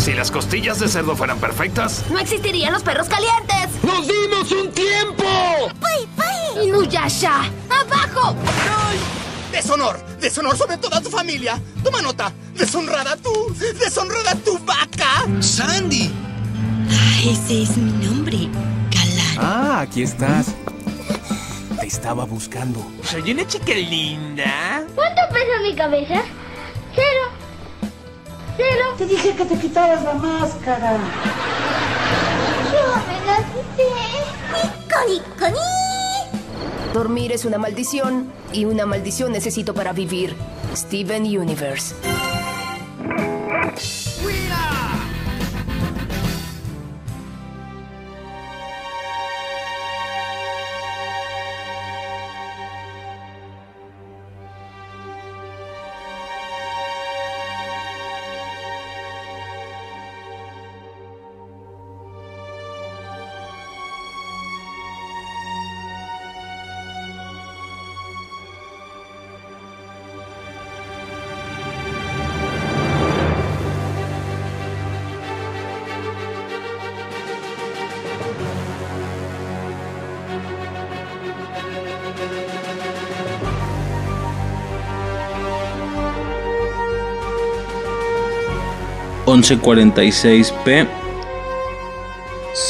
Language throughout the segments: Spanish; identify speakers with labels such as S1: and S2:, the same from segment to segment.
S1: Si las costillas de cerdo fueran perfectas,
S2: No existirían los perros calientes.
S3: ¡Nos dimos un tiempo!
S2: ¡Pay, pay! ¡Inuyasha! ¡Abajo!
S4: ¡Deshonor! ¡Deshonor sobre toda tu familia! ¡Toma nota! ¡Deshonrada tú! ¡Deshonrada tu vaca!
S5: ¡Sandy!
S6: Ah, ese es mi nombre, Galán.
S7: Ah, aquí estás. Te estaba buscando.
S5: Soy una chica linda.
S8: ¿Cuánto pesa mi cabeza?
S9: Te dije que te quitaras la máscara.
S8: Yo me la quité.
S2: ¡Coni, coni! Dormir es una maldición y una maldición necesito para vivir. Steven Universe.
S10: P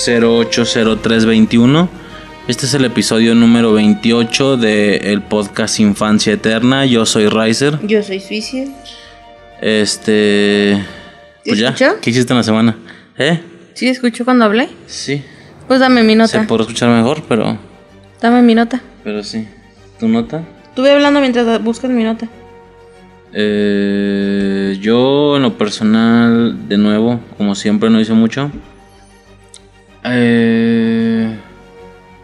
S10: 080321 Este es el episodio número 28 del podcast Infancia Eterna. Yo soy Riser.
S11: Yo soy Suicide.
S10: Este. Pues ya.
S11: escuchó?
S10: ¿Qué hiciste en la semana? ¿Eh?
S11: ¿Sí escuchó cuando hablé?
S10: Sí.
S11: Pues dame mi
S10: Se
S11: nota.
S10: podrá escuchar mejor, pero.
S11: Dame mi nota.
S10: Pero sí. ¿Tu nota?
S11: Estuve hablando mientras buscas mi nota.
S10: Eh, yo en lo personal, de nuevo, como siempre no hice mucho. Eh,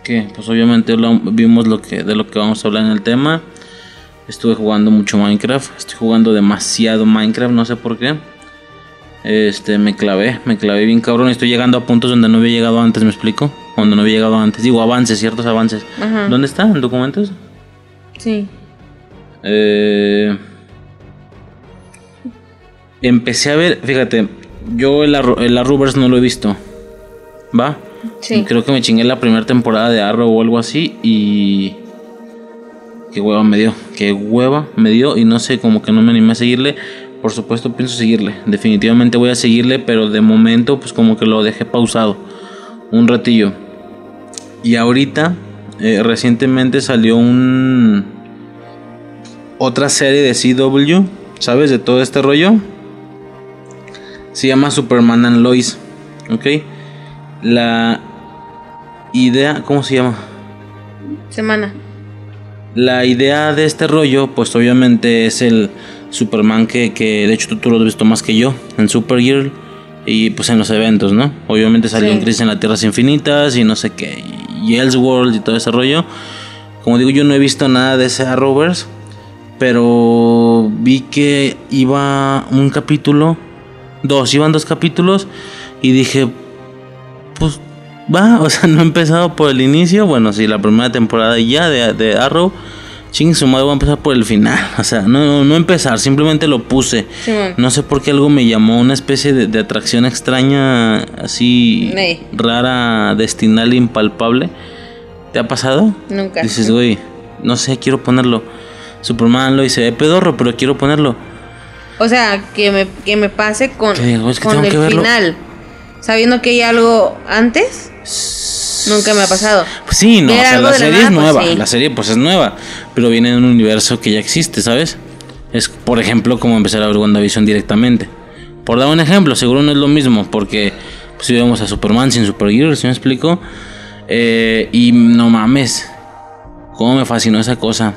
S10: ¿Qué? Pues obviamente lo- vimos lo que, de lo que vamos a hablar en el tema. Estuve jugando mucho Minecraft. Estoy jugando demasiado Minecraft, no sé por qué. Este, me clavé, me clavé bien cabrón. Estoy llegando a puntos donde no había llegado antes, ¿me explico? Cuando no había llegado antes. Digo, avances, ciertos avances.
S11: Ajá.
S10: ¿Dónde está? ¿En documentos?
S11: Sí.
S10: Eh, empecé a ver, fíjate, yo el, el Arrowverse no lo he visto. ¿Va?
S11: Sí.
S10: Creo que me chingué la primera temporada de Arrow o algo así y... Qué hueva me dio, qué hueva me dio y no sé, como que no me animé a seguirle. Por supuesto pienso seguirle, definitivamente voy a seguirle, pero de momento pues como que lo dejé pausado un ratillo. Y ahorita, eh, recientemente salió un... Otra serie de CW, ¿sabes? De todo este rollo. Se llama Superman and Lois, ¿ok? La idea, ¿cómo se llama?
S11: Semana.
S10: La idea de este rollo, pues obviamente es el Superman que, que de hecho tú, tú lo has visto más que yo en Supergirl y pues en los eventos, ¿no? Obviamente salió
S11: Sí.
S10: en Crisis en las Tierras Infinitas y no sé qué, y Elseworld y todo ese rollo. Como digo, yo no he visto nada de ese Arrowverse, pero vi que iba un capítulo, dos, iban dos capítulos y dije, pues va, o sea, no he empezado por el inicio, bueno, sí, la primera temporada ya de, de Arrow, ching, su madre voy a empezar por el final, o sea, no, no, no empezar, simplemente lo puse. No sé por qué algo me llamó una especie de, de atracción extraña, así rara, destinal, impalpable. ¿Te ha pasado?
S11: Nunca.
S10: Dices, güey, no sé, quiero ponerlo. Superman lo dice, ve pedorro, pero quiero ponerlo.
S11: O sea, que me, que me pase con, con el final. Sabiendo que hay algo antes. Nunca me ha pasado.
S10: Pues sí, no, o sea, la serie es
S11: nada, pues
S10: nueva,
S11: sí.
S10: la serie pues es nueva, pero viene de un universo que ya existe, ¿sabes? Es, por ejemplo, como empezar a ver WandaVision directamente. Por dar un ejemplo, seguro no es lo mismo, porque pues si vemos a Superman sin Supergirl, ¿sí me explico? Eh, y no mames, cómo me fascinó esa cosa.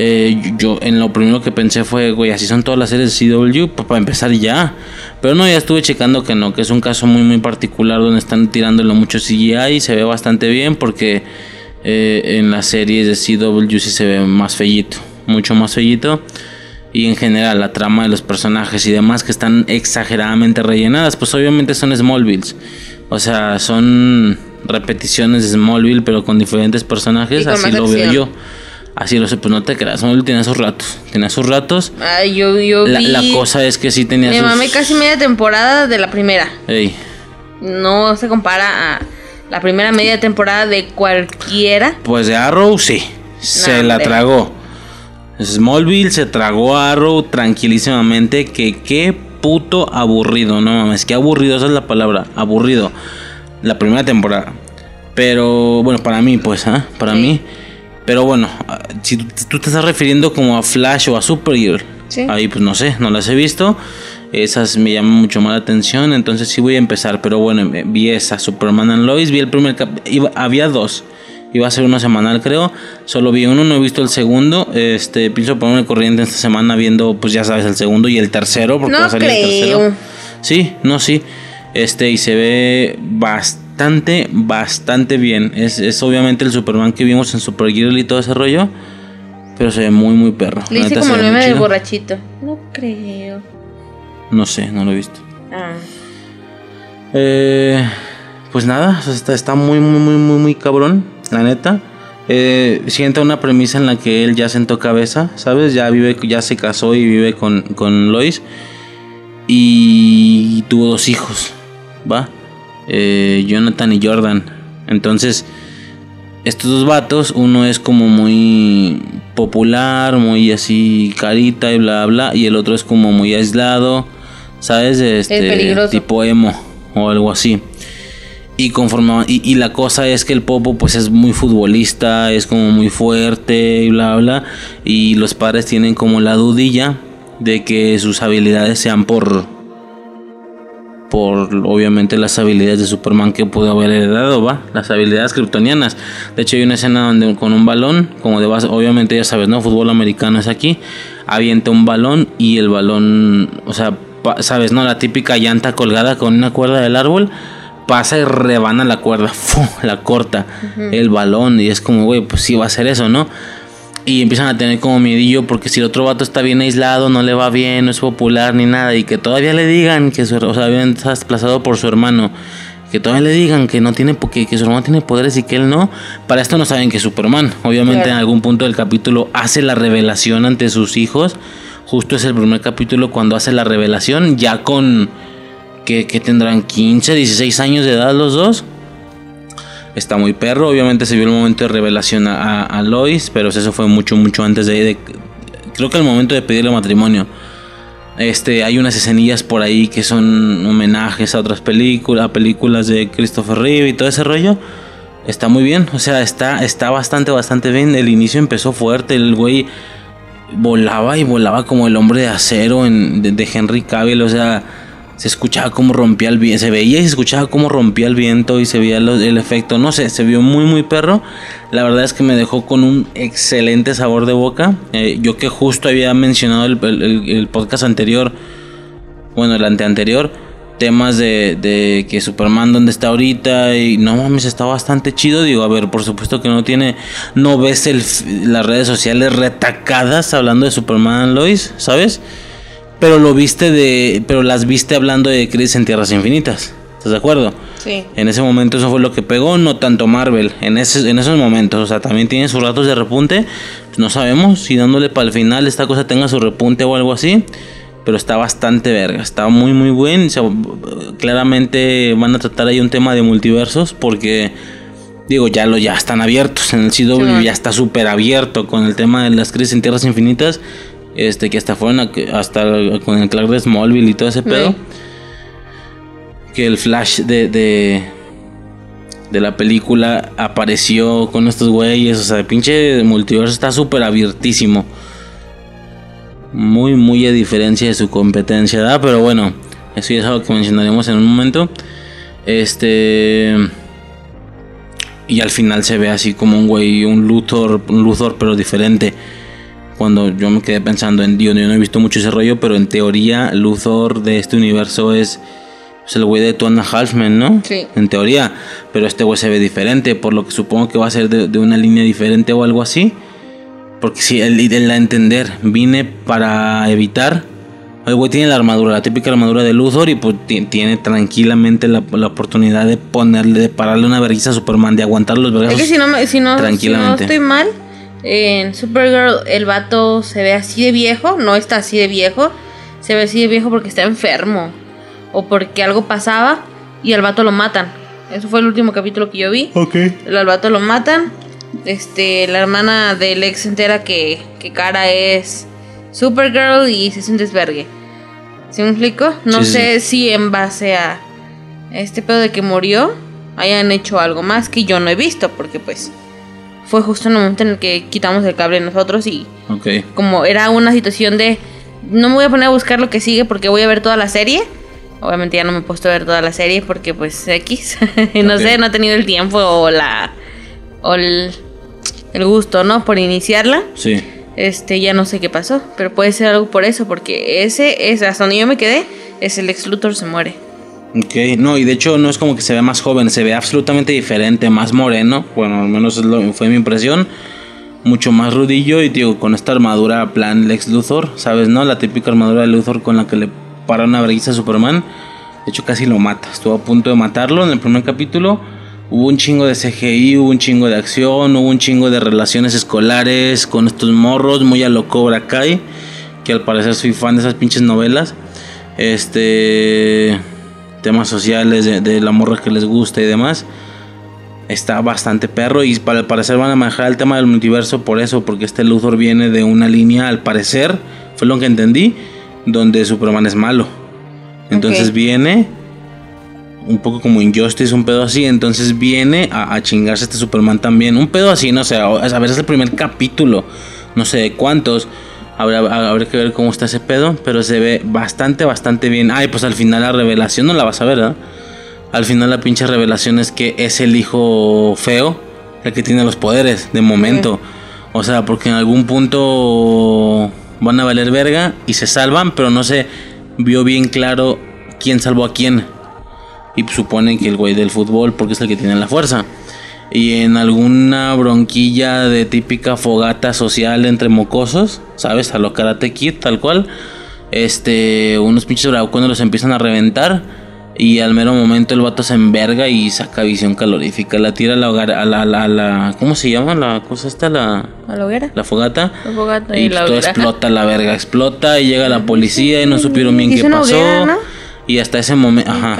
S10: Eh, yo en lo primero que pensé fue, güey, así son todas las series de CW, pues para empezar ya. Pero no, ya estuve checando que no, que es un caso muy muy particular donde están tirándolo mucho CGI y se ve bastante bien porque eh, en las series de CW sí se ve más fellito, mucho más fellito. Y en general la trama de los personajes y demás que están exageradamente rellenadas, pues obviamente son Smallvilles. O sea, son repeticiones de Smallville pero con diferentes personajes,
S11: con
S10: así lo veo yo. Así lo sé, pues no te creas, Smallville tenía sus ratos, tenía sus ratos.
S11: Ay, yo, yo
S10: La,
S11: vi...
S10: la cosa es que sí tenía
S11: Me
S10: sus...
S11: mamé casi media temporada de la primera.
S10: Ey,
S11: No se compara a la primera media temporada de cualquiera.
S10: pues de Arrow sí, se la tragó. Smallville se tragó a Arrow tranquilísimamente, que qué puto aburrido, no mames, qué aburrido, esa es la palabra, aburrido. La primera temporada. Pero bueno, para mí pues, ¿ah? Para mí. Pero bueno, ah, si tú, te estás refiriendo como a Flash o a Supergirl,
S11: Sí.
S10: ahí pues no sé, no las he visto. Esas me llaman mucho más la atención, entonces sí voy a empezar. Pero bueno, eh, vi esa Superman and Lois, vi el primer cap iba- había dos. Iba a ser uno semanal, creo. Solo vi uno, no he visto el segundo. Este, pienso ponerme corriente esta semana viendo, pues ya sabes, el segundo y el tercero. Porque
S11: No
S10: va a salir el tercero.
S11: creo.
S10: Sí, no, sí. Este, y se ve bastante, bastante bien. Es, es obviamente el Superman que vimos en Supergirl y todo ese rollo. Pero se ve muy, muy perro.
S11: Le hice como el meme del borrachito. No creo.
S10: No sé, no lo he visto.
S11: Ah.
S10: Eh, pues nada, está muy, muy, muy, muy, muy cabrón, la neta. Eh, sienta una premisa en la que él ya sentó cabeza, ¿sabes? Ya vive, ya se casó y vive con, con Lois. Y tuvo dos hijos, ¿va? Eh, Jonathan y Jordan. Entonces, estos dos vatos, uno es como muy popular, muy así carita y bla bla, y el otro es como muy aislado, ¿sabes? Este,
S11: peligroso.
S10: tipo emo o algo así. Y conforme y, y la cosa es que el Popo pues es muy futbolista, es como muy fuerte y bla bla. Y los padres tienen como la dudilla de que sus habilidades sean por por obviamente las habilidades de Superman que pudo haber heredado, va, las habilidades kryptonianas. De hecho hay una escena donde con un balón, como de base, obviamente ya sabes, no, fútbol americano es aquí, avienta un balón y el balón, o sea, sabes, no, la típica llanta colgada con una cuerda del árbol pasa y rebana la cuerda, la corta el balón y es como, güey, pues sí va a ser eso, ¿no? Y empiezan a tener como miedillo porque si el otro vato está bien aislado, no le va bien, no es popular ni nada y que todavía le digan que su, o sea, bien está desplazado por su hermano, que todavía le digan que no tiene que, que su hermano tiene poderes y que él no, para esto no saben que es Superman. Obviamente
S11: Claro.
S10: en algún punto del capítulo hace la revelación ante sus hijos. Justo es el primer capítulo cuando hace la revelación ya con que, que tendrán 15, 16 años de edad los dos. Está muy perro, obviamente se vio el momento de revelación a, a- Lois, pero eso fue mucho, mucho antes de, de- Creo que el momento de pedirle matrimonio. Este, hay unas escenillas por ahí que son homenajes a otras películas, a películas de Christopher Reeve y todo ese rollo. Está muy bien, o sea, está, está bastante, bastante bien. El inicio empezó fuerte, el güey volaba y volaba como el hombre de acero de, de Henry Cavill, o sea, se escuchaba cómo rompía el viento, se veía y se escuchaba cómo rompía el viento y se veía el efecto, no sé, se vio muy muy perro. La verdad es que me dejó con un excelente sabor de boca. Eh, yo que justo había mencionado el, el- podcast anterior, bueno, el anteanterior, temas de, de que Superman donde está ahorita y no mames, está bastante chido. Digo, a ver, por supuesto que no tiene, no ves el, las redes sociales retacadas hablando de Superman Lois, ¿sabes? Pero lo viste de, pero las viste hablando de Crisis en Tierras Infinitas, ¿estás de acuerdo?
S11: Sí.
S10: En ese momento eso fue lo que pegó, no tanto Marvel. En, ese, en esos momentos, o sea, también tiene sus ratos de repunte. Pues no sabemos si dándole para el final esta cosa tenga su repunte o algo así. Pero está bastante verga, está muy muy buen. O sea, claramente van a tratar ahí un tema de multiversos porque digo, ya lo ya están abiertos. En el CW
S11: Sí.
S10: ya está súper abierto con el tema de las crisis en tierras infinitas. Este, que hasta fueron a- hasta con el Clark de Smallville y todo ese pedo. Que el Flash de, de, de la película apareció con estos güeyes. O sea, el pinche multiverso está súper abiertísimo. Muy, muy a diferencia de su competencia, ¿verdad? Pero bueno, eso ya es algo que mencionaremos en un momento. Este. Y al final se ve así como un güey, un Luthor, un Luthor, pero diferente. Cuando yo me quedé pensando en Dios, yo no he visto mucho ese rollo, pero en teoría Luthor de este universo es pues, el güey de Tuana Halfman, ¿no?
S11: Sí.
S10: En teoría. Pero este güey se ve diferente, por lo que supongo que va a ser de, de una línea diferente o algo así. Porque si el, el entender, vine para evitar. El güey tiene la armadura, la típica armadura de Luthor, y pues ti- tiene tranquilamente la, la oportunidad de ponerle, de pararle una vergüenza a Superman, de aguantar los
S11: Es
S10: vergazos
S11: que si no, si no, si no
S10: tranquilamente.
S11: estoy mal, En Supergirl el vato se ve así de viejo, no está así de viejo, se ve así de viejo porque está enfermo o porque algo pasaba y al vato lo matan. Eso fue el último capítulo que yo vi.
S10: Ok.
S11: El vato lo matan. Este, la hermana del ex se entera que, que Cara es Supergirl y se hace un desvergue. ¿Sí me explico? No
S10: Sí,
S11: sé si en base a este pedo de que murió hayan hecho algo más que yo no he visto, porque pues fue justo en el momento en el que quitamos el cable nosotros y como era una situación de no me voy a poner a buscar lo que sigue porque voy a ver toda la serie. Obviamente ya no me he puesto a ver toda la serie porque pues X, no sé, no he tenido el tiempo o la o el, el gusto, ¿no? Por iniciarla.
S10: Sí.
S11: Este, ya no sé qué pasó, pero puede ser algo por eso porque ese es hasta donde yo me quedé, es el ex Luthor se muere.
S10: Ok, no, y de hecho no es como que se ve más joven, se ve absolutamente diferente, más moreno. Bueno, al menos fue mi impresión. Mucho más rudillo y digo, con esta armadura plan Lex Luthor, ¿sabes? ¿No? La típica armadura de Luthor con la que le para una vergüenza a Superman. De hecho, casi lo mata. Estuvo a punto de matarlo en el primer capítulo. Hubo un chingo de CGI, hubo un chingo de acción, hubo un chingo de relaciones escolares con estos morros, muy a lo Cobra Kai. Que al parecer soy fan de esas pinches novelas. Este. Temas sociales de, de la morra que les gusta y demás. Está bastante perro. Y para al parecer van a manejar el tema del multiverso por eso. Porque este Luthor viene de una línea, al parecer, fue lo que entendí, donde Superman es malo. Entonces viene un poco como Injustice, un pedo así. Entonces viene a, a chingarse este Superman también. Un pedo así, no sé. A, a ver, es el primer capítulo. No sé de cuántos. Habrá, habrá que ver cómo está ese pedo. Pero se ve bastante, bastante bien. Ay, pues al final la revelación no la vas a ver, ¿verdad? Al final la pinche revelación es que es el hijo feo. El que tiene los poderes, de momento. O sea, porque en algún punto van a valer verga y se salvan, pero no se vio bien claro quién salvó a quién. Y suponen que el güey del fútbol, porque es el que tiene la fuerza. Y en alguna bronquilla de típica fogata social entre mocosos, ¿sabes? A lo Karate Kid, tal cual. Este, unos pinches bravucones los empiezan a reventar. Y al mero momento el vato se enverga y saca visión calorífica. La tira a la, hogar- a la, a la, a la- ¿Cómo se llama la cosa esta? La,
S11: ¿A la hoguera?
S10: la fogata.
S11: La fogata
S10: Y
S11: y la
S10: todo
S11: hoguera.
S10: explota la verga, explota y llega la policía y no supieron bien qué pasó.
S11: hoguera, ¿no?
S10: Y hasta ese momento, ajá.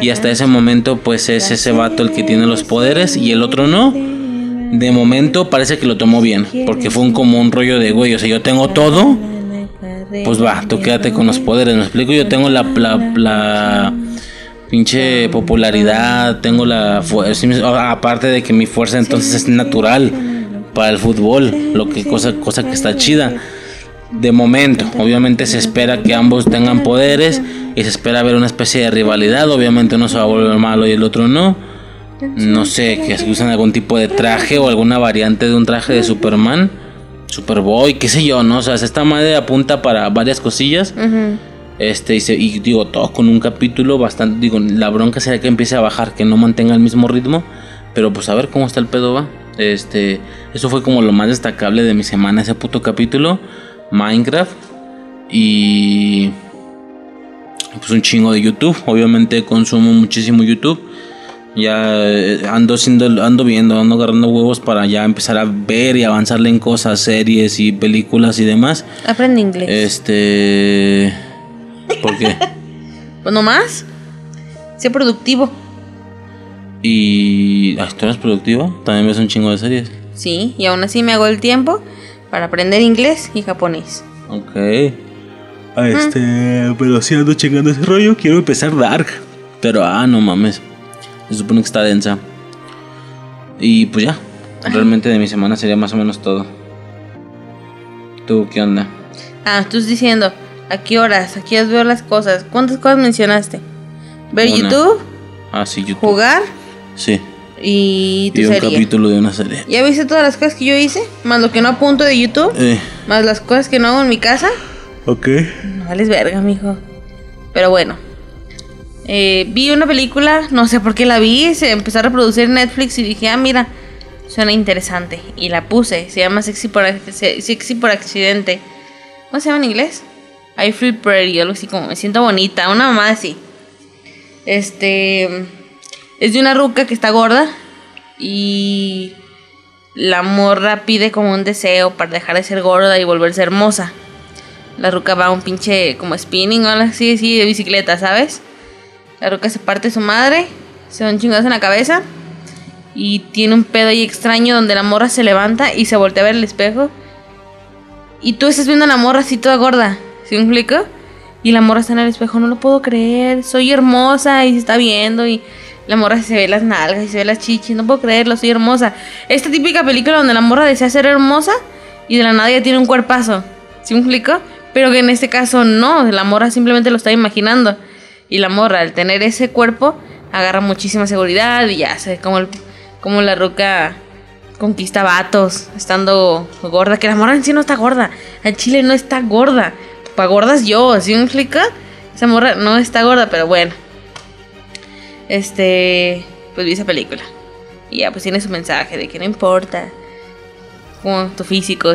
S10: Y hasta ese momento pues es ese vato el que tiene los poderes y el otro no. De momento parece que lo tomó bien, porque fue un, como un rollo de güey, o sea, yo tengo todo, pues va, tú quédate con los poderes, me explico, yo tengo la, la, la pinche popularidad, tengo la fuerza, aparte de que mi fuerza entonces es natural para el fútbol, lo que cosa, cosa que está chida. De momento, obviamente se espera que ambos tengan poderes y se espera ver una especie de rivalidad, obviamente uno se va a volver malo y el otro no. No sé, que usan algún tipo de traje o alguna variante de un traje de Superman, Superboy, qué sé yo, ¿no? O sea, esta madre apunta para varias cosillas. Este, y, se- y digo, todo con un capítulo bastante. Digo, la bronca sería que empiece a bajar, que no mantenga el mismo ritmo. Pero pues a ver cómo está el pedo, va. Este, eso fue como lo más destacable de mi semana, ese puto capítulo. Minecraft. Y. Pues un chingo de YouTube. Obviamente consumo muchísimo YouTube. Ya eh, ando, siendo, ando viendo, ando agarrando huevos para ya empezar a ver y avanzarle en cosas, series y películas y demás.
S11: Aprende inglés.
S10: Este. ¿Por qué?
S11: Pues nomás. Sé productivo.
S10: Y. ¿Tú eres productiva? También ves un chingo de series.
S11: Sí, y aún así me hago el tiempo para aprender inglés y japonés.
S10: Ok. Ah, Este. Pero si ando chingando ese rollo, quiero empezar Dark. Pero, ah, no mames. Se supone que está densa. Y pues ya. Realmente de mi semana sería más o menos todo. ¿Tú qué onda?
S11: Ah, estás diciendo, ¿a qué horas? ¿A qué horas veo las cosas? ¿Cuántas cosas mencionaste? Ver
S10: Una.
S11: YouTube,
S10: Ah, sí, YouTube.
S11: jugar
S10: Sí.
S11: Y tu
S10: Y un
S11: serie.
S10: capítulo de una serie.
S11: ¿Ya viste todas las cosas que yo hice? Más lo que no apunto de YouTube,
S10: Eh,
S11: más las cosas que no hago en mi casa.
S10: ok.
S11: No vales verga, mijo. Pero bueno. Eh, vi una película, no sé por qué la vi, se empezó a reproducir en Netflix y dije, ah, mira, suena interesante. Y la puse, se llama Sexy por, Sexy por Accidente. ¿Cómo se llama en inglés? I feel pretty, algo así como, me siento bonita, una mamá así. Este, es de una ruca que está gorda y la morra pide como un deseo para dejar de ser gorda y volverse hermosa. La ruca va a un pinche como spinning o así, así de bicicleta, ¿sabes? La ruca se parte su madre, se da un chingazo en la cabeza y tiene un pedo ahí extraño donde la morra se levanta y se voltea a ver el espejo. Y tú estás viendo a la morra así toda gorda, ¿sí me explico? Y la morra está en el espejo, no lo puedo creer, soy hermosa y se está viendo y la morra se ve las nalgas y se ve las chichis, no puedo creerlo, soy hermosa. Esta típica película donde la morra desea ser hermosa y de la nada ya tiene un cuerpazo, ¿sí me explico? Pero que en este caso no, la morra simplemente lo está imaginando. Y la morra, al tener ese cuerpo, agarra muchísima seguridad y ya sé como, el, como la roca conquista vatos, estando gorda, que la morra en sí no está gorda. En Chile no está gorda. Pa' gordas yo, ¿sí me explica? Esa morra no está gorda, pero bueno. Este, pues vi esa película. Y ya, pues tiene su mensaje de que no importa tu físico.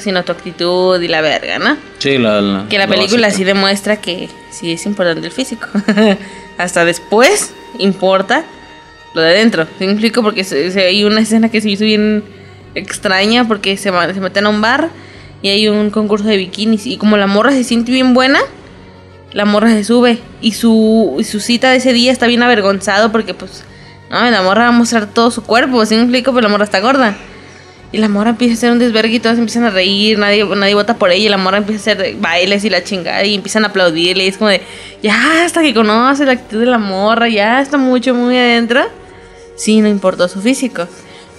S11: Sino tu actitud y la verga, ¿no?
S10: Sí, la, la-
S11: Que la película sí demuestra que sí es importante el físico. Hasta después importa lo de adentro. ¿Sí me explico? Porque se- se- hay una escena que se hizo bien extraña porque se, se meten a un bar y hay un concurso de bikinis. Y como la morra se siente bien buena, la morra se sube. Y su, y su cita de ese día está bien avergonzado porque, pues, no, la morra va a mostrar todo su cuerpo. ¿Sí me explico? Pero la morra está gorda. Y la morra empieza a hacer un desvergue y todos empiezan a reír, nadie, nadie vota por ella y la morra empieza a hacer bailes y la chingada y empiezan a aplaudirle y es como de, ya hasta que conoce la actitud de la morra, ya está mucho, muy adentro. Sí, no importó su físico.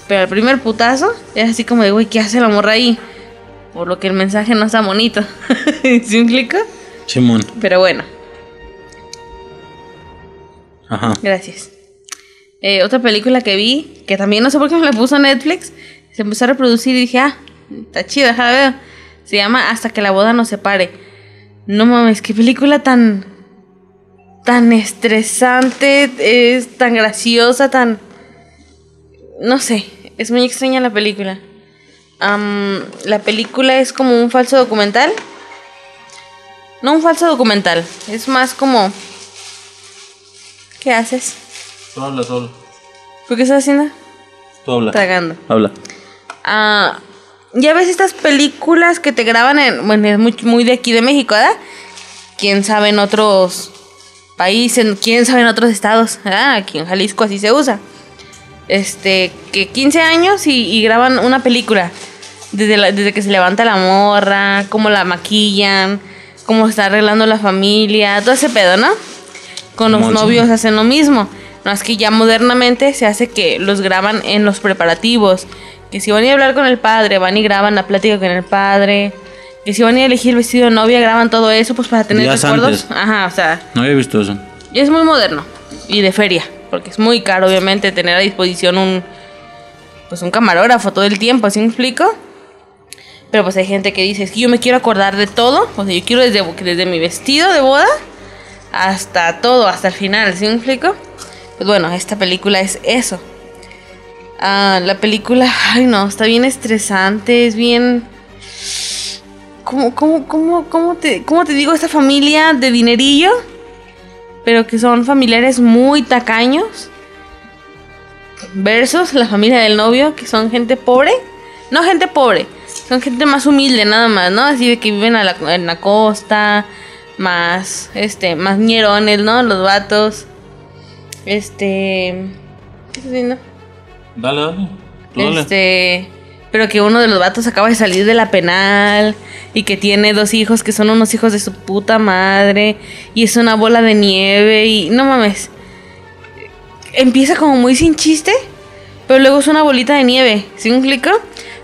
S11: Pero el primer putazo es así como de, güey, ¿qué hace la morra ahí? Por lo que el mensaje no está bonito. ¿Sí me explico?
S10: Simón.
S11: Pero bueno,
S10: Ajá.
S11: gracias. Eh, otra película que vi, que también no sé por qué me la puso Netflix, se empezó a reproducir y dije, ah, está chida, déjala ver. Se llama Hasta que la boda nos separe. No mames, qué película tan. tan estresante, es tan graciosa, tan. No sé, es muy extraña la película. La película es como un falso documental. No un falso documental, es más como. ¿Qué haces?
S10: Tú habla, tú habla.
S11: ¿Por qué estás haciendo?
S10: Tú habla.
S11: Tragando.
S10: Habla.
S11: Ah, ya ves estas películas que te graban en. Bueno, es muy, muy de aquí de México, ¿verdad? Quién sabe en otros países, quién sabe en otros estados, ¿verdad? Aquí en Jalisco así se usa. Este, que 15 años y, y graban una película. Desde, la- desde que se levanta la morra, cómo la maquillan, cómo está arreglando la familia, todo ese pedo, ¿no? Con los novios hacen lo mismo. No es que ya modernamente se hace que los graban en los preparativos. Que si van a ir a hablar con el padre, van y graban la plática con el padre. Que si van a ir a elegir el vestido de novia, graban todo eso, pues para tener
S10: Días
S11: recuerdos.
S10: antes.
S11: Ajá, o sea,
S10: No había visto eso.
S11: y es muy moderno y de feria, porque es muy caro obviamente tener a disposición un pues un camarógrafo todo el tiempo, ¿sí me explico? Pero pues hay gente que dice, es que yo me quiero acordar de todo, o sea, yo quiero desde, desde mi vestido de boda hasta todo, hasta el final, ¿sí me explico? Pues bueno, esta película es eso. Ah, la película, ay no, está bien estresante, es bien... ¿Cómo, cómo, cómo, cómo, te, ¿Cómo te digo? Esta familia de dinerillo pero que son familiares muy tacaños versus la familia del novio que son gente pobre no gente pobre son gente más humilde nada más no así de que viven a la- en la costa más este más ñerones no los vatos este ¿qué estás haciendo?
S10: Dale, dale. Dale.
S11: Este, pero que uno de los vatos acaba de salir de la penal y que tiene dos hijos que son unos hijos de su puta madre y es una bola de nieve y no mames. Empieza como muy sin chiste, pero luego es una bolita de nieve, ¿sí me explico?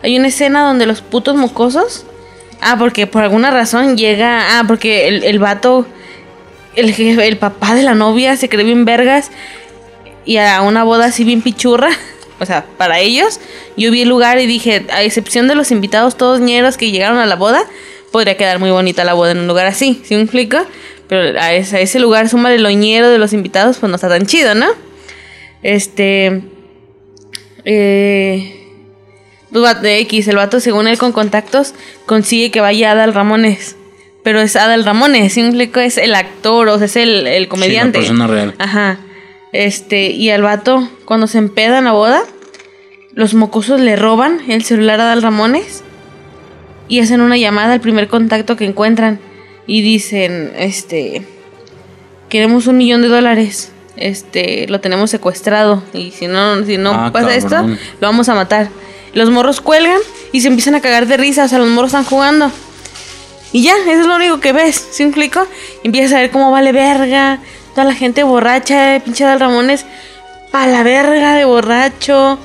S11: Hay una escena donde los putos mocosos Ah, porque por alguna razón llega. Ah, porque el, el vato. El, jefe- el papá de la novia se cree bien vergas. Y a una boda así bien pichurra. O sea, para ellos. Yo vi el lugar y dije, a excepción de los invitados todos ñeros que llegaron a la boda, podría quedar muy bonita la boda en un lugar así. ¿Sí me explico? Pero a ese, lugar, súmale lo ñero de los invitados, pues no está tan chido, ¿no? Este. Eh. De X, el vato, según él con contactos, consigue que vaya Adal Ramones. Pero es Adal Ramones, ¿sí? Es el actor, o sea, es el, el comediante.
S10: persona real.
S11: Ajá. Este, y el vato, cuando se empeda en la boda, los mocosos le roban el celular a Dal Ramones y hacen una llamada al primer contacto que encuentran y dicen, este, queremos un millón de dólares, este, lo tenemos secuestrado y si no, si no
S10: Ah,
S11: pasa esto, lo vamos a matar. Los morros cuelgan y se empiezan a cagar de risa, o sea, los morros están jugando. Y ya, eso es lo único que ves, ¿sí me explico? Y empiezas a ver cómo vale verga, toda la gente borracha, pinche Dal Ramones, pa' la verga de borracho,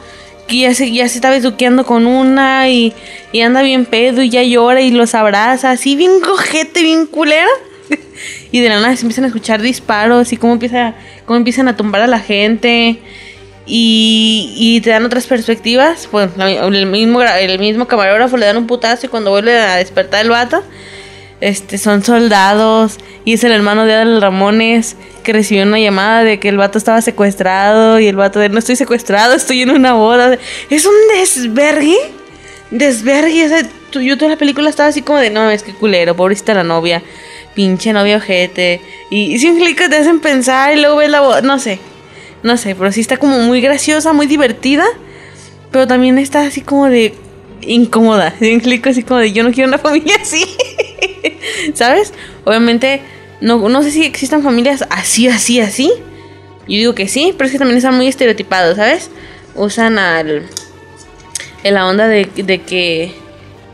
S11: que ya se, ya se está besuqueando con una y, y anda bien pedo y ya llora y los abraza, así bien cojete, bien culero. y de la nada se empiezan a escuchar disparos y cómo, empieza, cómo empiezan a tumbar a la gente. Y, y te dan otras perspectivas. Pues el mismo, el mismo camarógrafo le dan un putazo y cuando vuelve a despertar el vato, este, son soldados y es el hermano de Adal Ramones que recibió una llamada de que el vato estaba secuestrado y el vato de no estoy secuestrado, estoy en una boda. Es un desvergue, desvergue. O sea, yo toda la película estaba así como de no, es que culero, pobrecita la novia, pinche novia ojete. Y, sin te hacen pensar y luego ves la boda, no sé, no sé, pero sí está como muy graciosa, muy divertida, pero también está así como de incómoda. ¿sí me explico? Así como de yo no quiero una familia así. ¿Sabes? Obviamente, no, no sé si existan familias así, así, así. Yo digo que sí, pero es que también están muy estereotipados, ¿sabes? Usan al. En la onda de, de que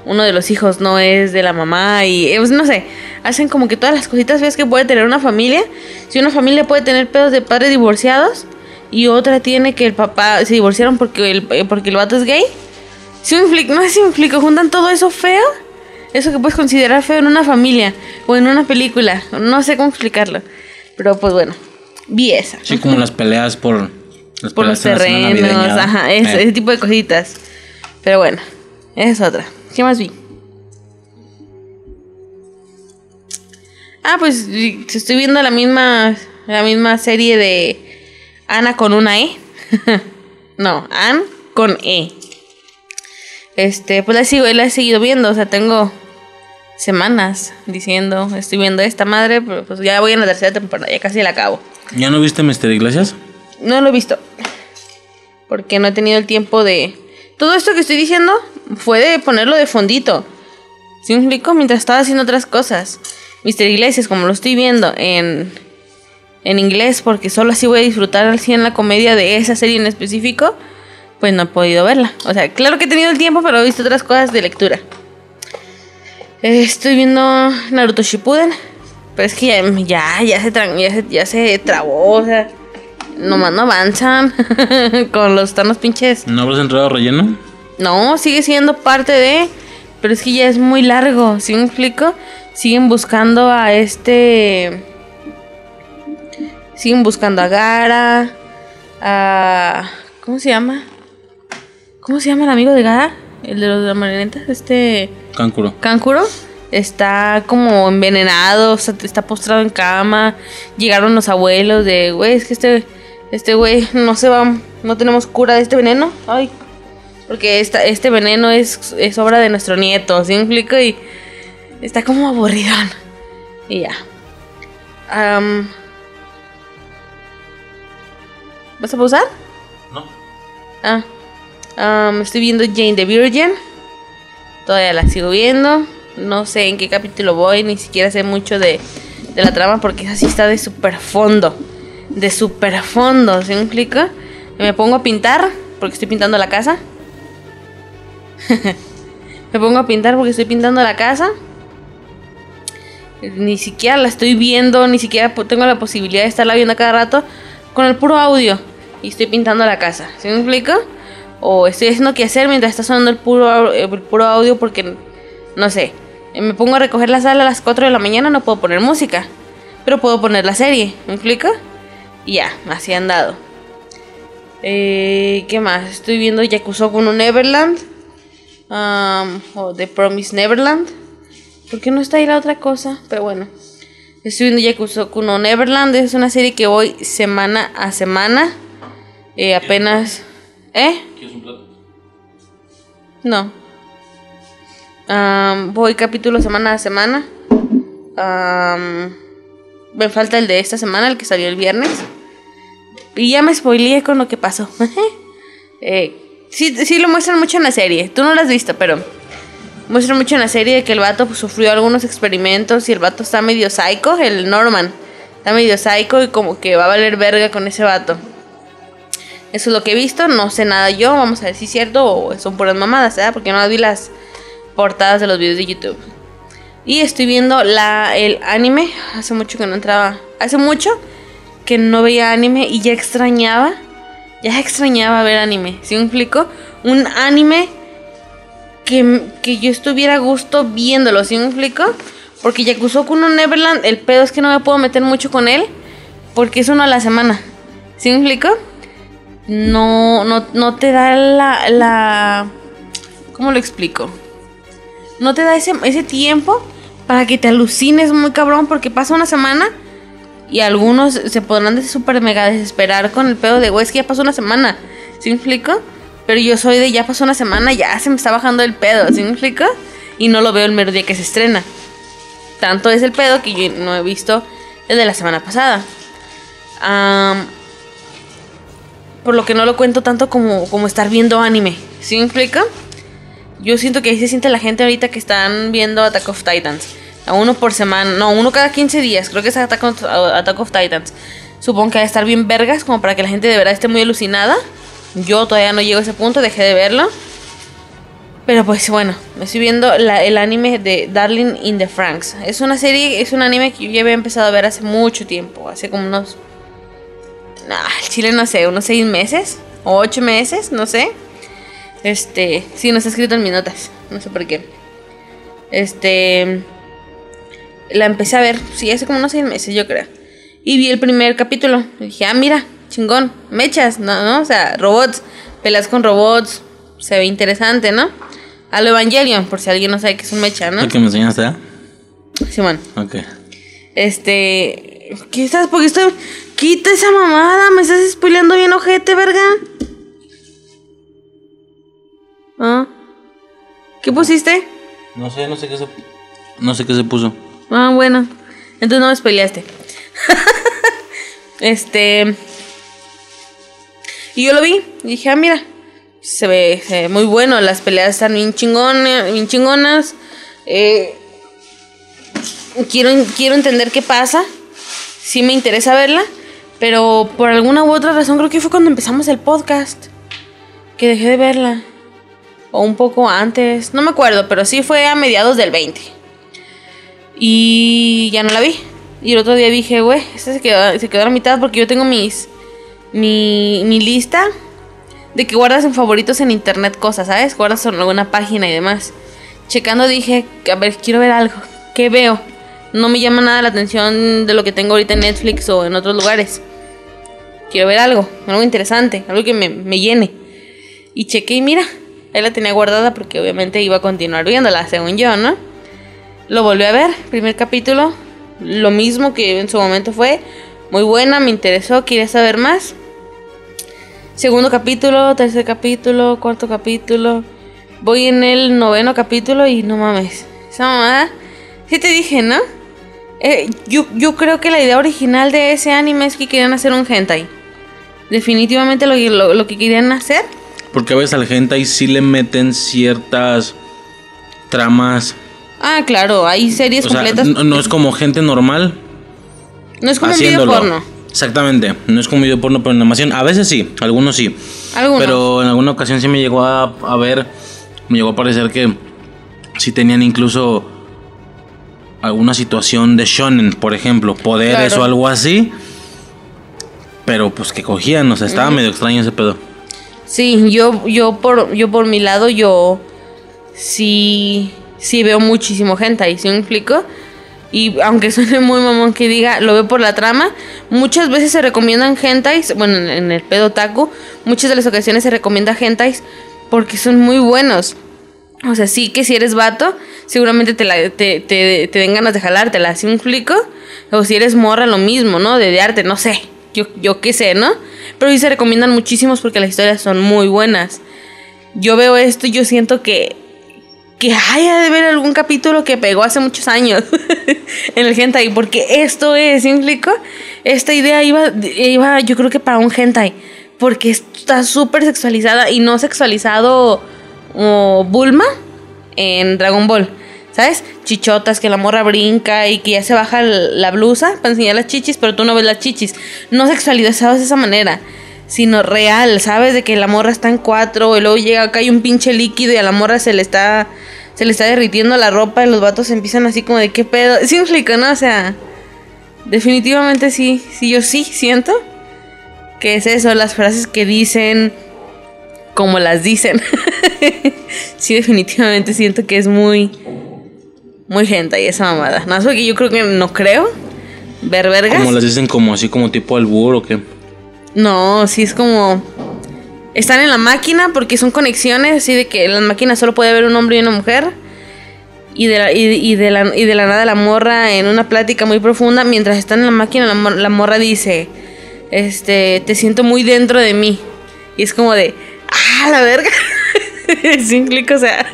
S11: uno de los hijos no es de la mamá y. eh, pues, no sé. Hacen como que todas las cositas ves que puede tener una familia. Si una familia puede tener pedos de padres divorciados y otra tiene que el papá se divorciaron porque el, eh, porque el vato es gay. Si me explico, no sé si me explico, juntan todo eso feo, eso que puedes considerar feo en una familia o en una película, no sé cómo explicarlo, pero pues bueno, vi esa.
S10: Sí, como las peleas por, las
S11: Por los
S10: peleas
S11: terrenos, ajá, ese,
S10: Eh.
S11: ese tipo de cositas. Pero bueno, esa es otra. ¿Qué más vi? Ah, pues estoy viendo la misma la misma serie de Ana con una E. no, Ann con E. Este, pues la sigo, la he seguido viendo, o sea, tengo semanas diciendo, estoy viendo esta madre, pero pues ya voy en la tercera temporada, ya casi la acabo.
S10: ¿Ya no viste Mister Iglesias?
S11: No lo he visto. Porque no he tenido el tiempo de... Todo esto que estoy diciendo fue de ponerlo de fondito. ¿Sí me explico? Mientras estaba haciendo otras cosas. Mister Iglesias, como lo estoy viendo en, en inglés, porque solo así voy a disfrutar al 100 la comedia de esa serie en específico, pues no he podido verla. O sea, claro que he tenido el tiempo, pero he visto otras cosas de lectura. Estoy viendo Naruto Shippuden, pero es que ya, ya, ya, se, ya, se, ya se trabó, o sea, nomás no avanzan con los tanos pinches.
S10: ¿No habrás entrado relleno?
S11: No, sigue siendo parte de, pero es que ya es muy largo, ¿sí me explico? Siguen buscando a este... Siguen buscando a Gara, a... ¿Cómo se llama? ¿Cómo se llama el amigo de Gara? El de los de las marionetas, este...
S10: Kankuro.
S11: Kankuro está como envenenado, o sea, está postrado en cama. Llegaron los abuelos de, güey, es que este este güey no se va, no tenemos cura de este veneno. Ay, porque esta, este veneno es, es obra de nuestro nieto, ¿sí me explico? Y está como aburridón. Y ya. Am, ¿Vas a pausar?
S10: No.
S11: Ah. Am, estoy viendo Jane the Virgin. Todavía la sigo viendo. No sé en qué capítulo voy, ni siquiera sé mucho de, de la trama porque esa sí está de super fondo. De super fondo, ¿sí me? Me pongo a pintar porque estoy pintando la casa. me pongo a pintar porque estoy pintando la casa. Ni siquiera la estoy viendo, ni siquiera tengo la posibilidad de estarla viendo a cada rato con el puro audio. Y estoy pintando la casa, ¿sí me explico? O estoy haciendo qué hacer mientras está sonando el puro, au- el puro audio porque, no sé, eh, me pongo a recoger la sala a las 4 de la mañana, no puedo poner música. Pero puedo poner la serie, ¿me explico? Y ya, así han dado. Eh, ¿Qué más? Estoy viendo Yakusoku no Neverland. um, o The Promise Neverland. ¿Por qué no está ahí la otra cosa? Pero bueno. Estoy viendo Yakusoku no Neverland. Es una serie que voy semana a semana. Eh, apenas... ¿Eh? No. Am, voy capítulo semana a semana. Me falta el de esta semana, el que salió el viernes. Y ya me spoileé con lo que pasó. Eh, Sí, sí lo muestran mucho en la serie. Tú no lo has visto, pero muestran mucho en la serie de que el vato pues, sufrió algunos experimentos y el vato está medio psycho, el Norman. Está medio psycho y como que va a valer verga con ese vato. Eso es lo que he visto, no sé nada yo, vamos a ver si es cierto o son puras mamadas, ¿verdad? Porque no vi las portadas de los videos de YouTube. Y estoy viendo la, el anime, hace mucho que no entraba, hace mucho que no veía anime y ya extrañaba, ya extrañaba ver anime, ¿sí me explico? Un anime que, que yo estuviera a gusto viéndolo, ¿sí me explico? Porque Yakusoku no Neverland, el pedo es que no me puedo meter mucho con él, porque es uno a la semana, ¿sí me explico? No, no, no te da la, la... ¿Cómo lo explico? No te da ese, ese tiempo para que te alucines muy cabrón porque pasa una semana y algunos se podrán súper mega desesperar con el pedo de, güey, es que ya pasó una semana, ¿sí me explico? Pero yo soy de ya pasó una semana, ya se me está bajando el pedo, ¿sí me explico? Y no lo veo el mero día que se estrena. Tanto es el pedo que yo no he visto el de la semana pasada. Por lo que no lo cuento tanto como, como estar viendo anime. ¿Sí me explica? Yo siento que ahí se siente la gente ahorita que están viendo Attack of Titans. A uno por semana, no, uno cada 15 días. Creo que es Attack of, Attack of Titans. Supongo que va a estar bien vergas, como para que la gente de verdad esté muy alucinada. Yo todavía no llego a ese punto, dejé de verlo. Pero pues bueno, me estoy viendo el anime de Darling in the Franks. Es una serie, es un anime que yo ya había empezado a ver hace mucho tiempo, hace como unos nah, el chile no sé, unos seis meses o ocho meses, no sé. Este, sí, no está escrito en mis notas, no sé por qué. Este, la empecé a ver, sí, hace como unos seis meses, yo creo. Y vi el primer capítulo. Y dije, ah, mira, chingón, mechas, ¿no? ¿no? O sea, robots, pelas con robots, se ve interesante, ¿no? A lo Evangelion, por si alguien no sabe qué es un mecha, ¿no?
S10: ¿El que me enseñaste?
S11: Simón.
S10: Ok.
S11: Este, ¿qué estás? Porque estoy, Quita esa mamada, me estás spoileando bien ojete, verga. ¿Ah? ¿Qué pusiste?
S10: No sé, no sé qué se no sé qué se puso.
S11: Ah, bueno. Entonces no me spoileaste. este y yo lo vi y dije, "Ah, mira, se ve, muy bueno, las peleas están bien bien chingonas. Eh, quiero quiero entender qué pasa. Sí me interesa verla. Pero por alguna u otra razón creo que fue cuando empezamos el podcast. Que dejé de verla. O un poco antes. No me acuerdo, pero sí fue a mediados del 20. Y ya no la vi. Y el otro día dije, güey, esta se quedó, a la mitad porque yo tengo mis... Mi, mi lista de que guardas en favoritos en internet cosas, ¿sabes? Guardas en alguna página y demás. Checando dije, a ver, quiero ver algo. ¿Qué veo? No me llama nada la atención de lo que tengo ahorita en Netflix o en otros lugares. Quiero ver algo, algo interesante, algo que me, llene. Y chequé y mira, ahí la tenía guardada porque obviamente iba a continuar viéndola, según yo, ¿no? Lo volví a ver, primer capítulo, lo mismo que en su momento fue, muy buena, me interesó, quería saber más. Segundo capítulo, tercer capítulo, cuarto capítulo. Voy en el noveno capítulo y no mames. Esa mamada. Sí te dije, ¿no? Eh, yo, yo creo que la idea original de ese anime es que querían hacer un hentai. Definitivamente lo, lo, que querían hacer.
S10: Porque a veces al hentai sí le meten ciertas tramas.
S11: Ah, claro, hay series completas.
S10: no, es como gente normal.
S11: No es como un video porno.
S10: Exactamente, no es como video porno por animación. A veces sí, algunos sí. Algunos. Pero en alguna ocasión sí me llegó a, a ver, me llegó a parecer que sí tenían incluso alguna situación de shonen, por ejemplo, poderes o algo así. Pero pues que cogían, o sea, estaba medio extraño ese pedo.
S11: Sí, yo, yo por, yo por mi lado, yo sí, sí veo muchísimo gente ahí, ¿sí me explico? Y aunque suene muy mamón que diga, lo veo por la trama, muchas veces se recomiendan hentais, bueno, en el pedo taku, muchas de las ocasiones se recomienda hentais porque son muy buenos. O sea, sí que si eres vato, seguramente te, te, te, den ganas de jalártela, ¿sí me explico? O si eres morra, lo mismo, ¿no? De, arte, no sé, yo, yo qué sé, ¿no? Pero sí se recomiendan muchísimos porque las historias son muy buenas. Yo veo esto y yo siento que, que haya de ver algún capítulo que pegó hace muchos años en el hentai, porque esto es, ¿sí explico? Esta idea iba, iba, yo creo que para un hentai porque está súper sexualizada y no sexualizado como Bulma en Dragon Ball. ¿Sabes? Chichotas, que la morra brinca y que ya se baja la blusa para enseñar las chichis, pero tú no ves las chichis. No sexualizados de esa manera, sino real, ¿sabes? De que la morra está en cuatro y luego llega acá hay un pinche líquido y a la morra se le está se le está derritiendo la ropa y los vatos empiezan así como de qué pedo. Sí explico, ¿no? O sea, definitivamente sí, sí, yo sí siento que es eso, las frases que dicen como las dicen. sí, definitivamente siento que es muy muy gente y esa mamada. Más porque yo creo que no creo ver vergas.
S10: Como las dicen como así como tipo albur o qué.
S11: No, sí es como. Están en la máquina porque son conexiones, así de que en la máquina solo puede haber un hombre y una mujer. Y de, la, y, y de la, y de la nada la morra en una plática muy profunda, mientras están en la máquina, la, la morra dice: Este, te siento muy dentro de mí. Y es como de, ¡ah, la verga! Sin clic, o sea,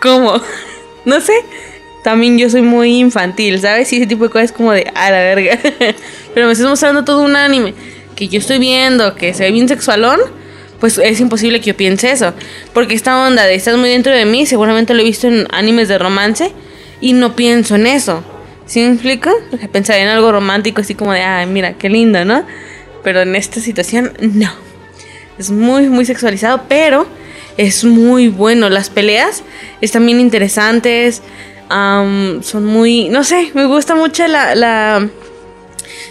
S11: ¿cómo? No sé. También yo soy muy infantil, ¿sabes? Y ese tipo de cosas como de, ¡ah, la verga! Pero me estás mostrando todo un anime que yo estoy viendo, que se ve bien sexualón, pues es imposible que yo piense eso. Porque esta onda de estás muy dentro de mí, seguramente lo he visto en animes de romance y no pienso en eso. ¿Sí me explico? Pensaría en algo romántico, así como de, ay, mira, qué lindo, ¿no? Pero en esta situación, no. Es muy, muy sexualizado, pero es muy bueno. Las peleas están bien interesantes. son muy. No sé, me gusta mucho la. la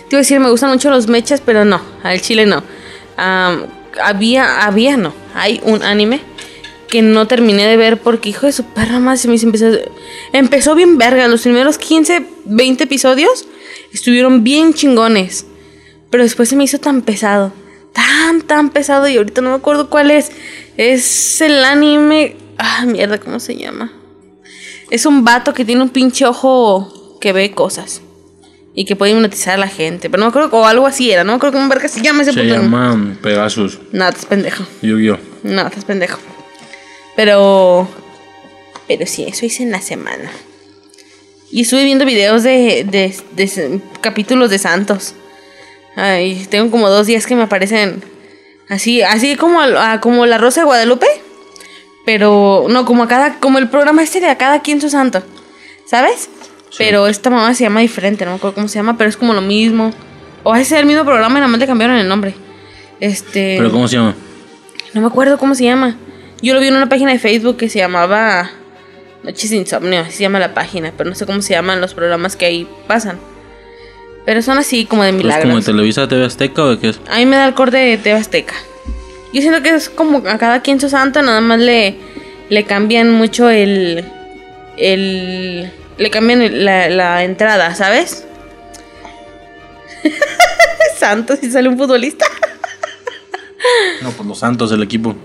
S11: te iba a decir, me gustan mucho los mechas, pero no, al chile no. Había, había, no. Hay un anime que no terminé de ver porque, hijo de su perra más, se me hizo- empezó, empezó bien verga. Los primeros 15, 20 episodios estuvieron bien chingones. Pero después se me hizo tan pesado. Tan, tan pesado. Y ahorita no me acuerdo cuál es. Es el anime. Ah, mierda, ¿cómo se llama? Es un vato que tiene un pinche ojo que ve cosas. Y que puede hipnotizar a la gente. Pero no me acuerdo, o algo así era. No me acuerdo cómo verga se llama ese
S10: Se
S11: puto
S10: llama Pegasus.
S11: No, estás pendejo.
S10: Yu-Gi-Oh.
S11: No, estás pendejo. Pero. Pero sí, eso hice en la semana. Y estuve viendo videos de, de, de capítulos de Santos. Ay, tengo como dos días que me aparecen así, así como, a- como la Rosa de Guadalupe. Pero no, como a cada, como el programa este de a cada quien su santo. ¿Sabes? Pero esta mamá se llama diferente, no me acuerdo cómo se llama, pero es como lo mismo. O ese es el mismo programa y nada más le cambiaron el nombre. Este.
S10: ¿Pero cómo se llama?
S11: No me acuerdo cómo se llama. Yo lo vi en una página de Facebook que se llamaba Noches de Insomnio, así se llama la página, pero no sé cómo se llaman los programas que ahí pasan. Pero son así como de
S10: ¿Es como de
S11: milagros.
S10: Televisa, TV Azteca o de qué es?
S11: A mí me da el corte de TV Azteca. Yo siento que es como a cada quien su santo, nada más le, le cambian mucho el. el le cambian la, la entrada, ¿sabes? Santo, si sale un futbolista.
S10: No, pues los Santos, el equipo.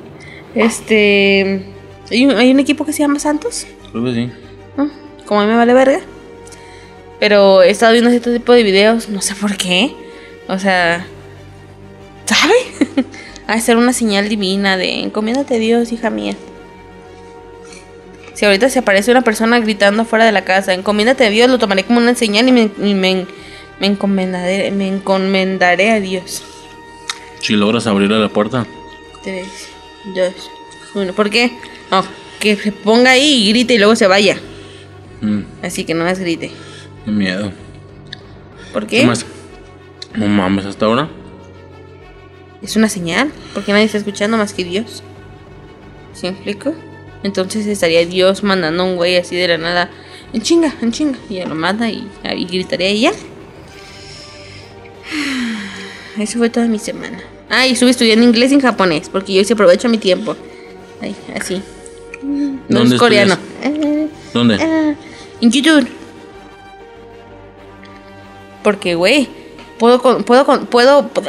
S11: Este. ¿Hay un, hay un equipo que se llama Santos?
S10: Creo que sí.
S11: ¿no? Como a mí me vale verga. Pero he estado viendo este tipo de videos, no sé por qué. O sea, ¿sabe? De ser una señal divina de encomiéndate a Dios, hija mía. Si ahorita se aparece una persona gritando fuera de la casa, encomiéndate a Dios, lo tomaré como una señal y me, y me, me encomendaré, me encomendaré a Dios.
S10: Si logras abrirle la puerta.
S11: Tres, dos, uno. ¿Por qué? No, que se ponga ahí y grite y luego se vaya.
S10: Mm,
S11: Así que no más grite.
S10: Qué miedo.
S11: ¿Por qué?
S10: No mames, hasta ahora.
S11: Es una señal, porque nadie está escuchando más que Dios. ¿Sí me explico? Entonces estaría Dios mandando a un güey así de la nada, en chinga, en chinga, y ya lo manda y, y gritaría y ya. Eso fue toda mi semana. Ah, y estuve estudiando inglés y japonés, porque yo sí aprovecho mi tiempo. Ay, así. No
S10: ¿Dónde
S11: es coreano.
S10: estudias? ¿Dónde?
S11: eh, en YouTube. Porque, güey, puedo, puedo, puedo,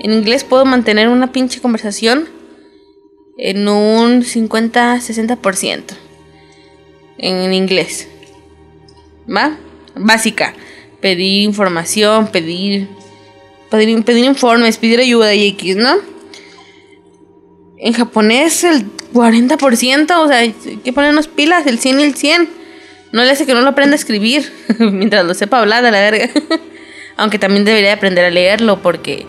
S11: en inglés puedo mantener una pinche conversación en un 50-60% en inglés. ¿Va? Básica. Pedir información, pedir, pedir, pedir informes, pedir ayuda y X, ¿no? En japonés el 40%, o sea, hay que ponernos pilas, el 100 y el 100. No le hace que no lo aprenda a escribir, mientras lo sepa hablar a la verga. Aunque también debería aprender a leerlo porque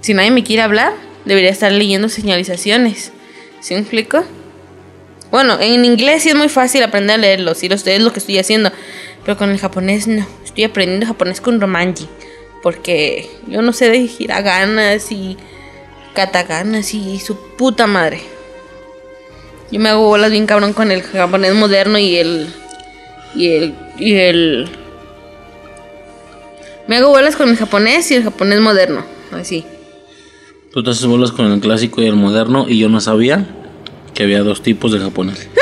S11: si nadie me quiere hablar, debería estar leyendo señalizaciones. ¿Sí me explico? Bueno, en inglés sí es muy fácil aprender a leerlo, si lo es lo que estoy haciendo. Pero con el japonés no. Estoy aprendiendo japonés con Romanji. Porque yo no sé de hiraganas y kataganas y su puta madre. Yo me hago bolas bien cabrón con el japonés moderno y el. Y el. Y el. Me hago bolas con el japonés y el japonés moderno. Así.
S10: Tú te haces bolas con el clásico y el moderno y yo no sabía que había dos tipos de japonés.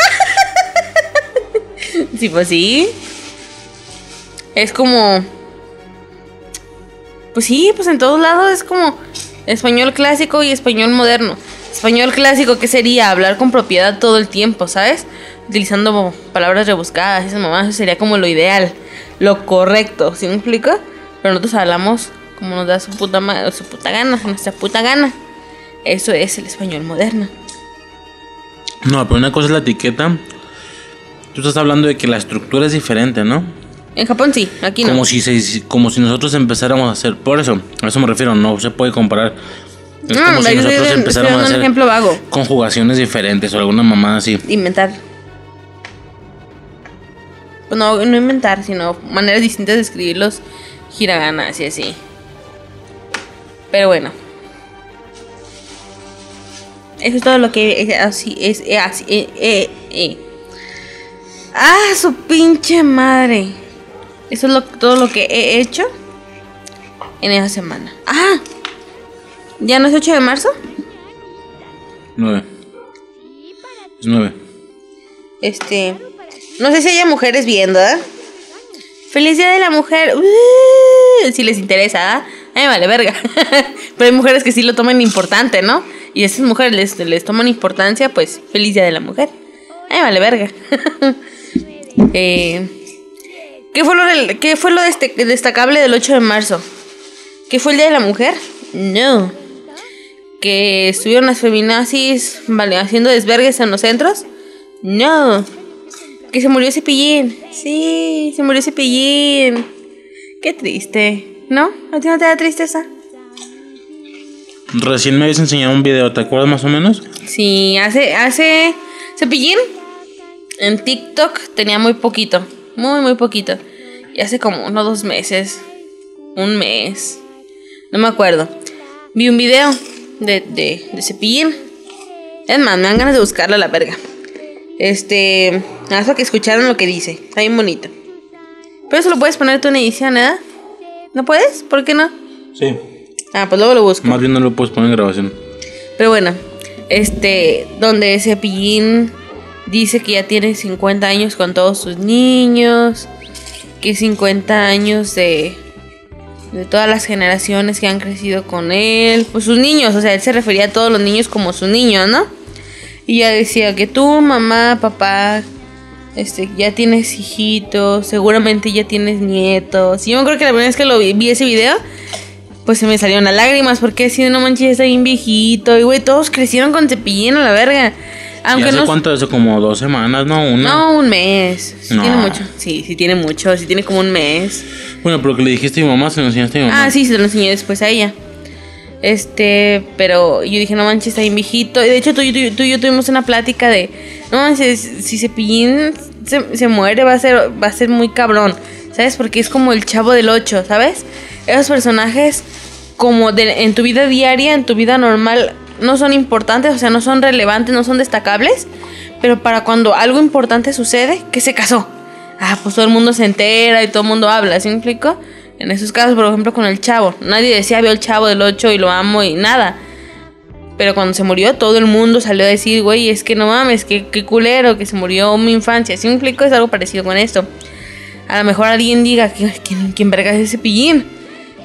S11: Sí, pues sí. Es como. Pues sí, pues en todos lados es como español clásico y español moderno. Español clásico, que sería? Hablar con propiedad todo el tiempo, ¿sabes? Utilizando palabras rebuscadas, esas mamás, eso sería como lo ideal, lo correcto, ¿sí me explico? Pero nosotros hablamos como nos da su puta, su puta gana, nuestra puta gana. Eso es el español moderno.
S10: No, pero una cosa es la etiqueta. Tú estás hablando de que la estructura es diferente, ¿no?
S11: En Japón sí, aquí no.
S10: Como si, se- como si nosotros empezáramos a hacer. Por eso, a eso me refiero, no se puede comparar. Es
S11: No,
S10: como si
S11: estoy
S10: nosotros empezáramos a hacer
S11: ejemplo vago.
S10: conjugaciones diferentes o alguna mamada así.
S11: Inventar. Pues No, no inventar, sino maneras distintas de escribir los hiraganas y así. Pero bueno. Eso es todo lo que es así, es, es así, eh, eh, eh. Ah, su pinche madre. Eso es lo- todo lo que he hecho en esa semana. Ah, ¿ya no es 8 de marzo?
S10: Nueve. Es nueve.
S11: Este. No sé si haya mujeres viendo, ¿eh? Feliz Día de la Mujer. Uh, si les interesa, ¿ah? Me vale verga. Pero hay mujeres que sí lo toman importante, ¿no? Y a esas mujeres les, les toman importancia, pues feliz Día de la Mujer. A mí me vale verga. Eh, ¿qué, fue lo del- ¿Qué fue lo destacable del 8 de marzo? ¿Qué fue el Día de la Mujer? No. ¿Que estuvieron las feminazis vale, haciendo desvergues en los centros? No. ¿Que se murió Cepillín? Sí, se murió Cepillín. Qué triste. ¿No? ¿A ti no te da tristeza?
S10: Recién me habías enseñado un video, ¿te acuerdas más o menos?
S11: Sí, hace, hace Cepillín en TikTok tenía muy poquito, muy, muy poquito. Y hace como uno dos meses, un mes, no me acuerdo. Vi un video de, de, de Cepillín. Es más, me dan ganas de buscarlo a la verga. Este, hasta que escucharon lo que dice, está bien bonito. Pero eso lo puedes poner tú en edición, ¿eh? ¿No puedes? ¿Por qué no?
S10: Sí.
S11: Ah, pues luego lo busco.
S10: Más bien no lo puedes poner en grabación.
S11: Pero bueno, este, donde Cepillín dice que ya tiene 50 años con todos sus niños, que 50 años de, de todas las generaciones que han crecido con él, pues sus niños, o sea, él se refería a todos los niños como sus niños, ¿no? Y ya decía que tú, mamá, papá, este, ya tienes hijitos, seguramente ya tienes nietos. Y yo me acuerdo que la primera vez que lo vi, ese video, pues se me salieron las lágrimas porque así no manches, está bien viejito. Y güey, todos crecieron con cepillín la verga. Aunque
S10: ¿Y hace
S11: no.
S10: cuánto? Hace como dos semanas, ¿no? Una.
S11: No, un mes. Sí
S10: No.
S11: tiene mucho. Sí, sí tiene mucho. Sí tiene como un mes.
S10: Bueno, pero que le dijiste a mi mamá, se lo enseñaste a mi mamá.
S11: Ah, sí, se lo enseñé después a ella. Este, pero yo dije, no manches, está bien viejito. Y de hecho, tú, y- tú, tú y yo tuvimos una plática de, no manches, si Cepillín se, se muere, va a, ser, va a ser muy cabrón. ¿Sabes? Porque es como el chavo del 8, ¿sabes? Esos personajes, como de- en tu vida diaria, en tu vida normal, no son importantes, o sea, no son relevantes, no son destacables. Pero para cuando algo importante sucede, que se casó. Ah, pues todo el mundo se entera y todo el mundo habla, ¿sí me explico? En esos casos, por ejemplo, con el chavo. Nadie decía, veo el chavo del 8 y lo amo y nada. Pero cuando se murió, todo el mundo salió a decir, güey, es que no mames, que, qué culero, que se murió mi infancia. ¿Sí me explico? Es algo parecido con esto. A lo mejor alguien diga, "¿Qui- ¿quién, quién verga es Cepillín?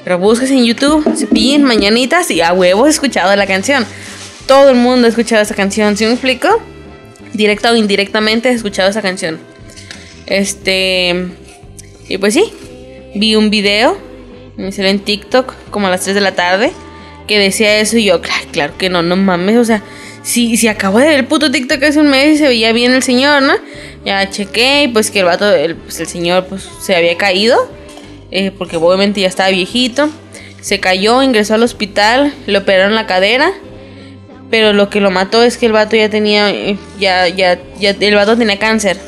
S11: Pero buscas en YouTube, Cepillín, Mañanitas, y a huevo he escuchado la canción. Todo el mundo ha escuchado esa canción, ¿sí me explico? Directa o indirectamente he escuchado esa canción. Este. Y pues sí, vi un video, me salió en TikTok como a las 3 de la tarde, que decía eso y yo, claro, claro que no, no mames, o sea, si, si acabo de ver el puto TikTok hace un mes y se veía bien el señor, ¿no? Ya chequé y pues que el vato, el, pues el señor pues se había caído, eh, porque obviamente ya estaba viejito. Se cayó, ingresó al hospital, le operaron la cadera. Pero lo que lo mató es que el vato ya tenía, ya, ya, ya, el vato tenía cáncer.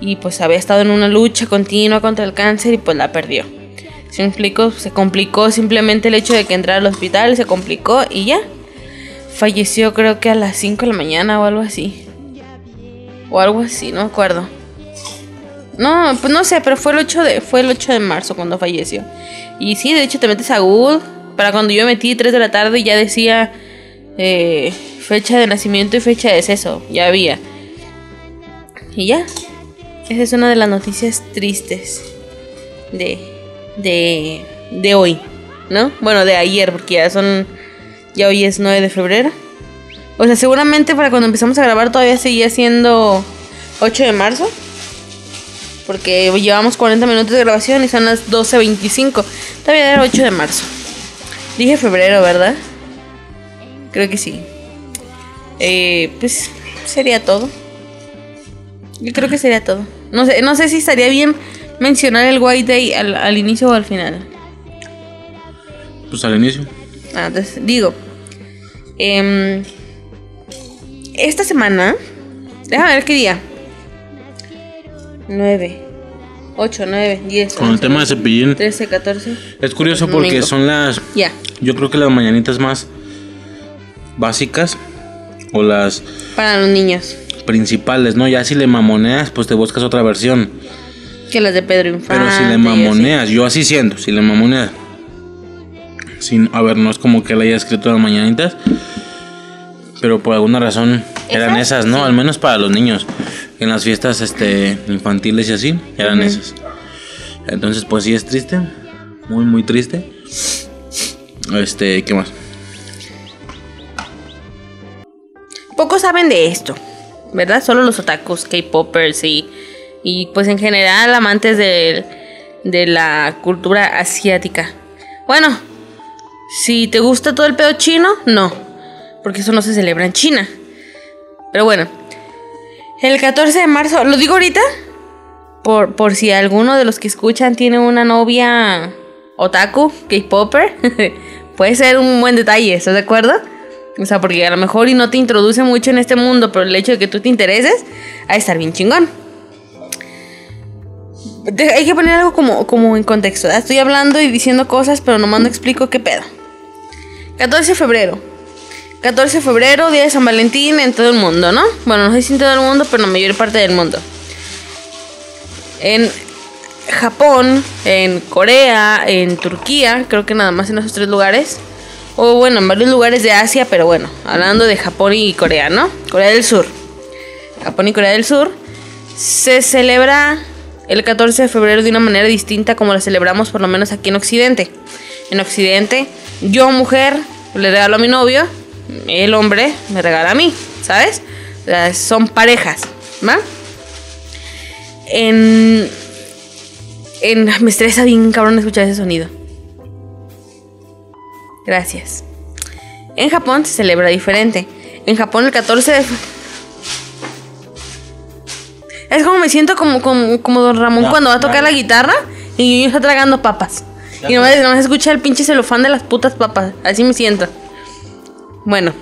S11: Y pues había estado en una lucha continua contra el cáncer y pues la perdió. ¿Se explico? Se complicó simplemente el hecho de que entrara al hospital, se complicó y ya. Falleció creo que a las 5 de la mañana o algo así. O algo así, no me acuerdo. No, pues no sé, pero fue el 8 de, fue el 8 de marzo cuando falleció. Y sí, de hecho te metes a Google. Para cuando yo metí 3 de la tarde y ya decía eh, fecha de nacimiento y fecha de deceso. Ya había. Y ya. Esa es una de las noticias tristes de, de, de hoy. ¿No? Bueno, de ayer, porque ya son... Ya hoy es 9 de febrero. O sea, seguramente para cuando empezamos a grabar todavía seguía siendo 8 de marzo. Porque llevamos 40 minutos de grabación y son las 12.25. Todavía era 8 de marzo. Dije febrero, ¿verdad? Creo que sí. Eh, pues sería todo. Yo creo que sería todo. No sé, no sé si estaría bien mencionar el White Day al, al inicio o al final.
S10: Pues al inicio.
S11: Ah, entonces, digo. em, esta semana. Déjame ver qué día. 9, 8, 9, 10.
S10: Con el
S11: 11,
S10: tema de cepillín.
S11: 13, 14.
S10: Es curioso porque
S11: Domingo.
S10: son las.
S11: Ya.
S10: Yo creo que las mañanitas más básicas o las
S11: Para los niños.
S10: principales, ¿no? Ya si le mamoneas, pues te buscas otra versión.
S11: Que las de Pedro Infante.
S10: Pero si le mamoneas, yo así siento, si le mamoneas. Sin, a ver, no es como que le haya escrito las mañanitas. Pero por alguna razón eran
S11: Esas,
S10: esas, ¿no? Al menos para los niños. En las fiestas este, infantiles y así, eran
S11: Ujú.
S10: esas. Entonces, pues sí es triste. Muy, muy triste. Este, ¿qué más?
S11: Pocos saben de esto, ¿verdad? Solo los otakus, K-popers y, y pues en general amantes de, de la cultura asiática. Bueno, si te gusta todo el pedo chino, no, porque eso no se celebra en China. Pero bueno, el 14 de marzo, lo digo ahorita, por, por si alguno de los que escuchan tiene una novia otaku, K-popper, puede ser un buen detalle, ¿estás de acuerdo? O sea, porque a lo mejor y no te introduce mucho en este mundo, pero el hecho de que tú te intereses, a estar bien chingón. De- hay que poner algo como, como en contexto. ¿verdad? Estoy hablando y diciendo cosas, pero nomás no explico qué pedo. 14 de febrero. 14 de febrero, día de San Valentín en todo el mundo, ¿no? Bueno, no sé si en todo el mundo, pero en la mayor parte del mundo. En Japón, en Corea, en Turquía, creo que nada más en esos tres lugares. O bueno, en varios lugares de Asia, pero bueno, hablando de Japón y Corea, ¿no? Corea del Sur. Japón y Corea del Sur. Se celebra el 14 de febrero de una manera distinta como la celebramos por lo menos aquí en Occidente. En Occidente, yo mujer le regalo a mi novio, el hombre me regala a mí, ¿sabes? O sea, son parejas, ¿va? En, en... Me estresa bien cabrón escuchar ese sonido. Gracias. En Japón se celebra diferente. En Japón el 14 de... Es como me siento como, como, como Don Ramón cuando va a tocar la guitarra y yo está tragando papas.
S10: Ya
S11: y nomás,
S10: está.
S11: nomás escucha el pinche celofán de las putas papas. Así me siento. Bueno.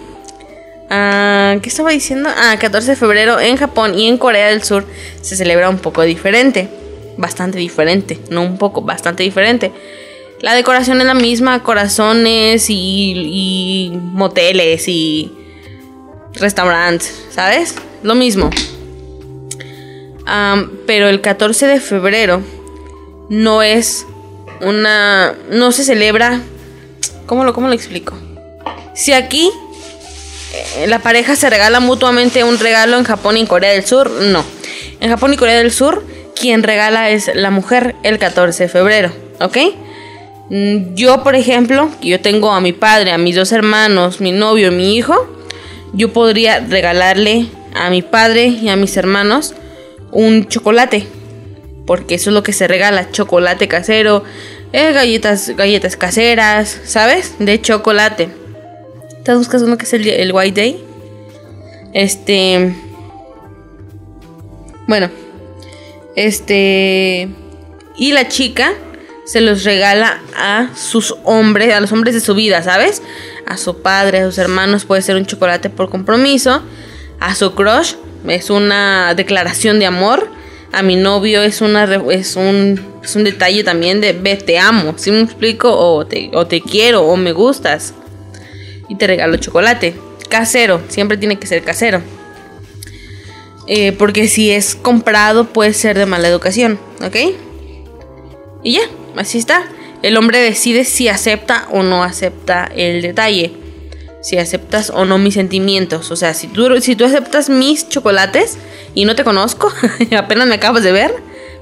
S11: Ah, ¿Qué estaba diciendo? Ah, 14 de febrero en Japón y en Corea del Sur se celebra un poco diferente. Bastante diferente. No un poco, bastante diferente. La decoración es la misma, corazones y, y moteles y restaurantes, ¿sabes? Lo mismo. Pero el 14 de febrero no es una... no se celebra... ¿Cómo lo, cómo lo explico? Si aquí eh, la pareja se regala mutuamente un regalo en Japón y en Corea del Sur, no. En Japón y Corea del Sur, quien regala es la mujer el 14 de febrero, ¿ok? Mm, Yo, por ejemplo, que yo tengo a mi padre, a mis dos hermanos, mi novio mi hijo, yo podría regalarle a mi padre y a mis hermanos un chocolate. Porque eso es lo que se regala, chocolate casero, eh, galletas, galletas caseras, ¿sabes? De chocolate. ¿Estás buscando uno que es el, White Day? Este. Bueno. Este. Y la chica se los regala a sus hombres, a los hombres de su vida, ¿sabes? A su padre, a sus hermanos puede ser un chocolate por compromiso, a su crush es una declaración de amor, a mi novio es una es un, es un detalle también de ve te amo, si me explico o te, o te quiero o me gustas y te regalo chocolate casero, siempre tiene que ser casero. Eh, porque si es comprado puede ser de mala educación, ¿ok? Y ya, así está. El hombre decide si acepta o no acepta el detalle. Si aceptas o no mis sentimientos. O sea, si tú, si tú aceptas mis chocolates y no te conozco, apenas me acabas de ver,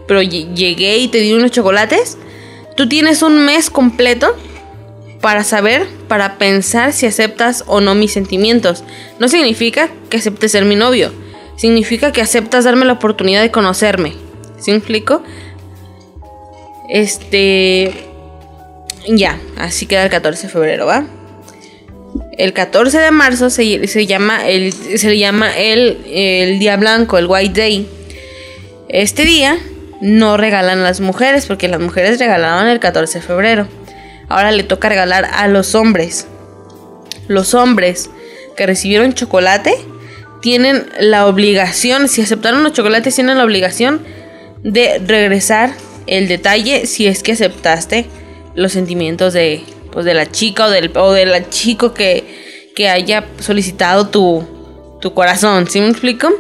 S11: pero llegué y te di unos chocolates, tú tienes un mes completo para saber, para pensar si aceptas o no mis sentimientos. No significa que aceptes ser mi novio. Significa que aceptas darme la oportunidad de conocerme. ¿Sí me explico? Este. Ya, así queda el 14 de febrero, ¿va? El 14 de marzo se, se llama, el, se llama el, el Día Blanco, el White Day. Este día no regalan las mujeres porque las mujeres regalaban el 14 de febrero. Ahora le toca regalar a los hombres. Los hombres que recibieron chocolate tienen la obligación, si aceptaron los chocolates, tienen la obligación de regresar el detalle si es que aceptaste los sentimientos de, pues, de la chica o del, o chico que, que haya solicitado tu, tu corazón. ¿Sí me explico?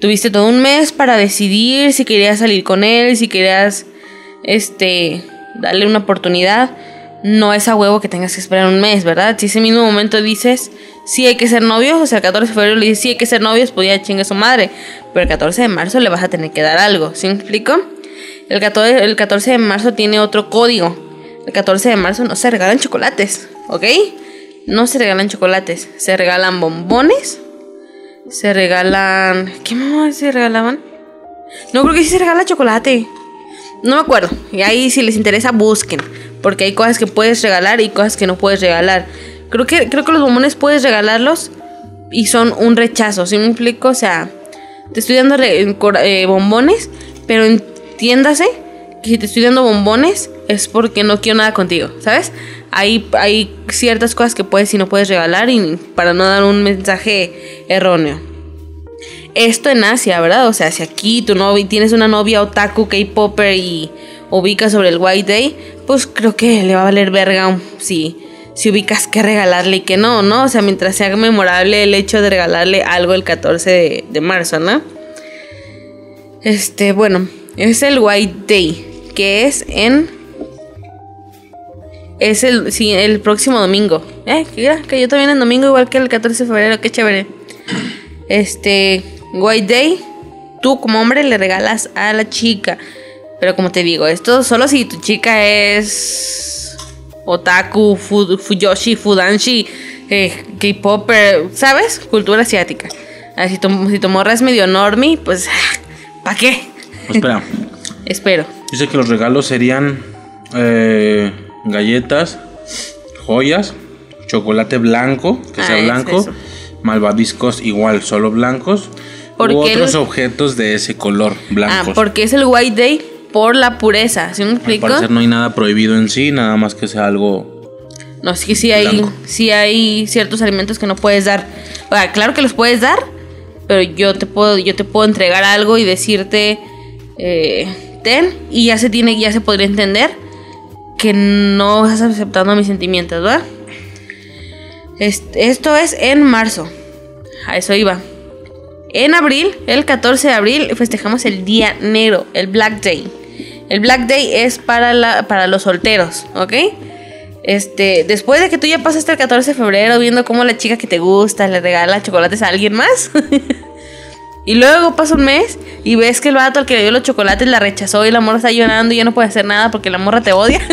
S11: Tuviste todo un mes para decidir si querías salir con él, si querías este, darle una oportunidad. No es a huevo que tengas que esperar un mes, ¿verdad? Si ese mismo momento dices, sí hay que ser novios, o sea, el 14 de febrero le dices, sí hay que ser novios, pues ya chingue su madre. Pero el 14 de marzo le vas a tener que dar algo, ¿sí me explico? El 14, el 14 de marzo tiene otro código. El 14 de marzo no se regalan chocolates, ¿ok? No se regalan chocolates, se regalan bombones, se regalan... ¿Qué más se regalaban? No, creo que sí se regala chocolate. No me acuerdo. Y ahí si les interesa busquen. Porque hay cosas que puedes regalar y cosas que no puedes regalar. Creo que, creo que los bombones puedes regalarlos y son un rechazo. ¿Sí me explico? O sea, te estoy dando eh, bombones, pero entiéndase que si te estoy dando bombones es porque no quiero nada contigo, ¿sabes? Hay, hay ciertas cosas que puedes y no puedes regalar y para no dar un mensaje erróneo. Esto en Asia, ¿verdad? O sea, si aquí tu novia tienes una novia otaku, K-popper y ubica sobre el White Day, pues creo que le va a valer verga si, si ubicas qué regalarle y qué no, ¿no? O sea, mientras sea memorable el hecho de regalarle algo el 14 de, de marzo, ¿no? Este, bueno, es el White Day, que es en es el, sí, el próximo domingo. Eh, que yo también en domingo, igual que el 14 de febrero, qué chévere. Este, White Day, tú como hombre le regalas a la chica. Pero como te digo, esto solo si tu chica es otaku, fuyoshi, fudanshi, eh, K-popper, ¿sabes? Cultura asiática. si, tu, si tu morra es medio normie, pues, ¿para qué?
S10: Espera.
S11: Espero.
S10: Dice que los regalos serían eh, galletas, joyas, chocolate blanco, que sea
S11: Ah, es
S10: blanco,
S11: eso.
S10: malvaviscos igual, solo blancos, u otros
S11: el-
S10: objetos de ese color,
S11: Ah,
S10: blancos.
S11: porque es el White Day por la pureza, ¿sí me
S10: Al
S11: explico?
S10: parecer no hay nada prohibido en sí, nada más que sea algo...
S11: No, sí, sí hay,
S10: Blanco.
S11: sí hay ciertos alimentos que no puedes dar. O sea, claro que los puedes dar, pero yo te puedo, yo te puedo entregar algo y decirte eh, ten y ya se tiene, ya se podría entender que no estás aceptando mis sentimientos, ¿verdad? Este- esto es en marzo. A eso iba. En abril, el 14 de abril, festejamos el Día Negro, el Black Day. El Black Day es para, la, para los solteros, ¿ok? Este, después de que tú ya pasaste el 14 de febrero viendo cómo la chica que te gusta le regala chocolates a alguien más. y luego pasa un mes y ves que el vato al que le dio los chocolates la rechazó y la morra está llorando y ya no puede hacer nada porque la morra te odia.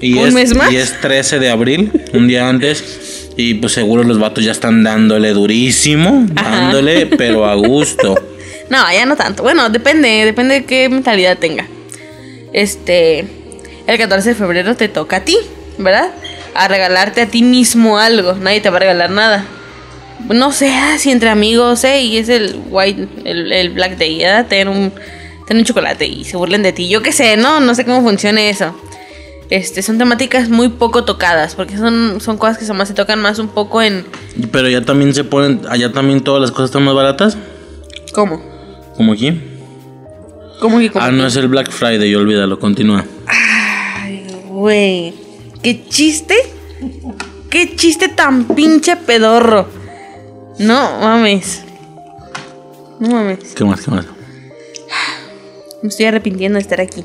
S10: Y
S11: ¿Un
S10: es,
S11: mes más?
S10: Y es 13 de abril, un día antes. Y pues seguro los vatos ya están dándole durísimo,
S11: Ajá.
S10: dándole, pero a gusto.
S11: No, ya no tanto. Bueno, depende, depende de qué mentalidad tenga. Este, el 14 de febrero te toca a ti, ¿verdad? A regalarte a ti mismo algo. Nadie te va a regalar nada. No sé ah, si entre amigos, ¿eh? Y es el white, el, el Black Day, ¿verdad? Tener un, te dan un chocolate y se burlen de ti. Yo qué sé, no, no sé cómo funciona eso. Este, son temáticas muy poco tocadas, porque son, son cosas que más se tocan más un poco en...
S10: Pero ya también se ponen, allá también todas las cosas están más baratas,
S11: ¿Cómo?
S10: Como aquí.
S11: ¿Cómo que cómo
S10: Ah, no es el Black Friday, olvídalo, continúa.
S11: Ay, güey. ¿Qué chiste? ¿Qué chiste tan pinche pedorro? No mames. No mames.
S10: ¿Qué más, qué más?
S11: Me estoy arrepintiendo de estar aquí.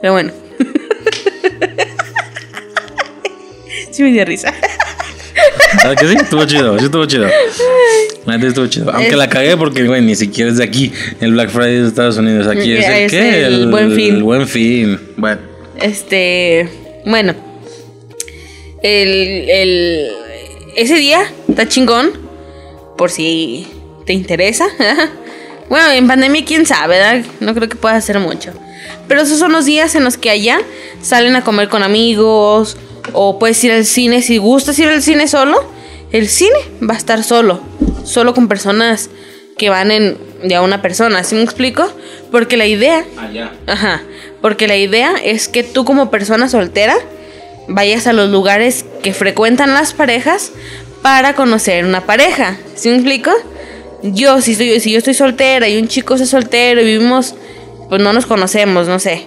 S11: Pero bueno. sí me dio risa.
S10: ¿Sabes que sí? Estuvo chido, sí estuvo chido. La estuvo chido. Aunque
S11: Es-
S10: la cagué porque, güey, ni siquiera es de aquí. El Black Friday de Estados Unidos. Aquí es el,
S11: Es
S10: ¿qué?
S11: el Buen Fin.
S10: El buen fin. Bueno.
S11: Este. Bueno. El, el. Ese día está chingón. Por si te interesa. bueno, en pandemia, quién sabe, ¿verdad? No creo que pueda hacer mucho. Pero esos son los días en los que allá salen a comer con amigos. O puedes ir al cine. Si gustas ir al cine solo, el cine va a estar solo. Solo con personas que van en. de a una persona. ¿Sí me explico? Porque la idea
S10: Allá.
S11: Ajá, porque la idea es que tú como persona soltera vayas a los lugares que frecuentan las parejas para conocer una pareja. ¿Sí me explico? Yo, si, estoy, si yo estoy soltera y un chico es soltero y vivimos, pues no nos conocemos, no sé.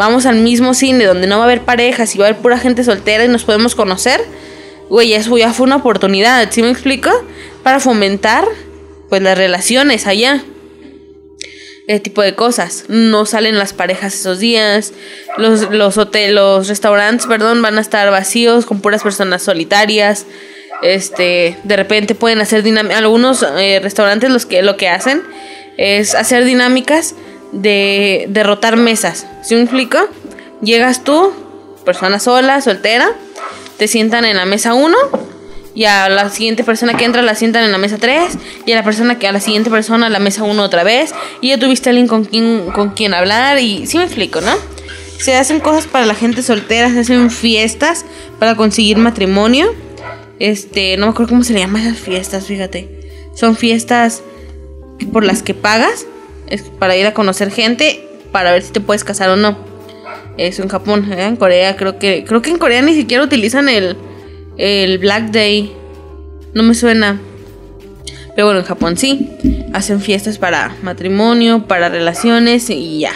S11: Vamos al mismo cine donde no va a haber parejas y va a haber pura gente soltera y nos podemos conocer. Güey, eso ya fue una oportunidad, ¿sí me explico? Para fomentar, pues, las relaciones allá ese tipo de cosas. No salen las parejas esos días. Los, los hoteles, los restaurantes, perdón, van a estar vacíos con puras personas solitarias. Este, de repente pueden hacer dinámicas. Algunos eh, restaurantes los que, lo que hacen es hacer dinámicas de derrotar mesas. ¿Sí me explico? Llegas tú, persona sola, soltera, te sientan en la mesa 1 y a la siguiente persona que entra la sientan en la mesa 3 y a la persona que a la siguiente persona la mesa 1 otra vez y ya tuviste alguien con quien con quien hablar y sí me explico, ¿no? Se hacen cosas para la gente soltera, se hacen fiestas para conseguir matrimonio. Este, no me acuerdo cómo se le llaman esas fiestas, fíjate. Son fiestas por las que pagas es para ir a conocer gente para ver si te puedes casar o no. Eso en Japón, ¿eh? en Corea creo que creo que en Corea ni siquiera utilizan el el Black Day. No me suena. Pero bueno, en Japón sí. Hacen fiestas para matrimonio, para relaciones y ya.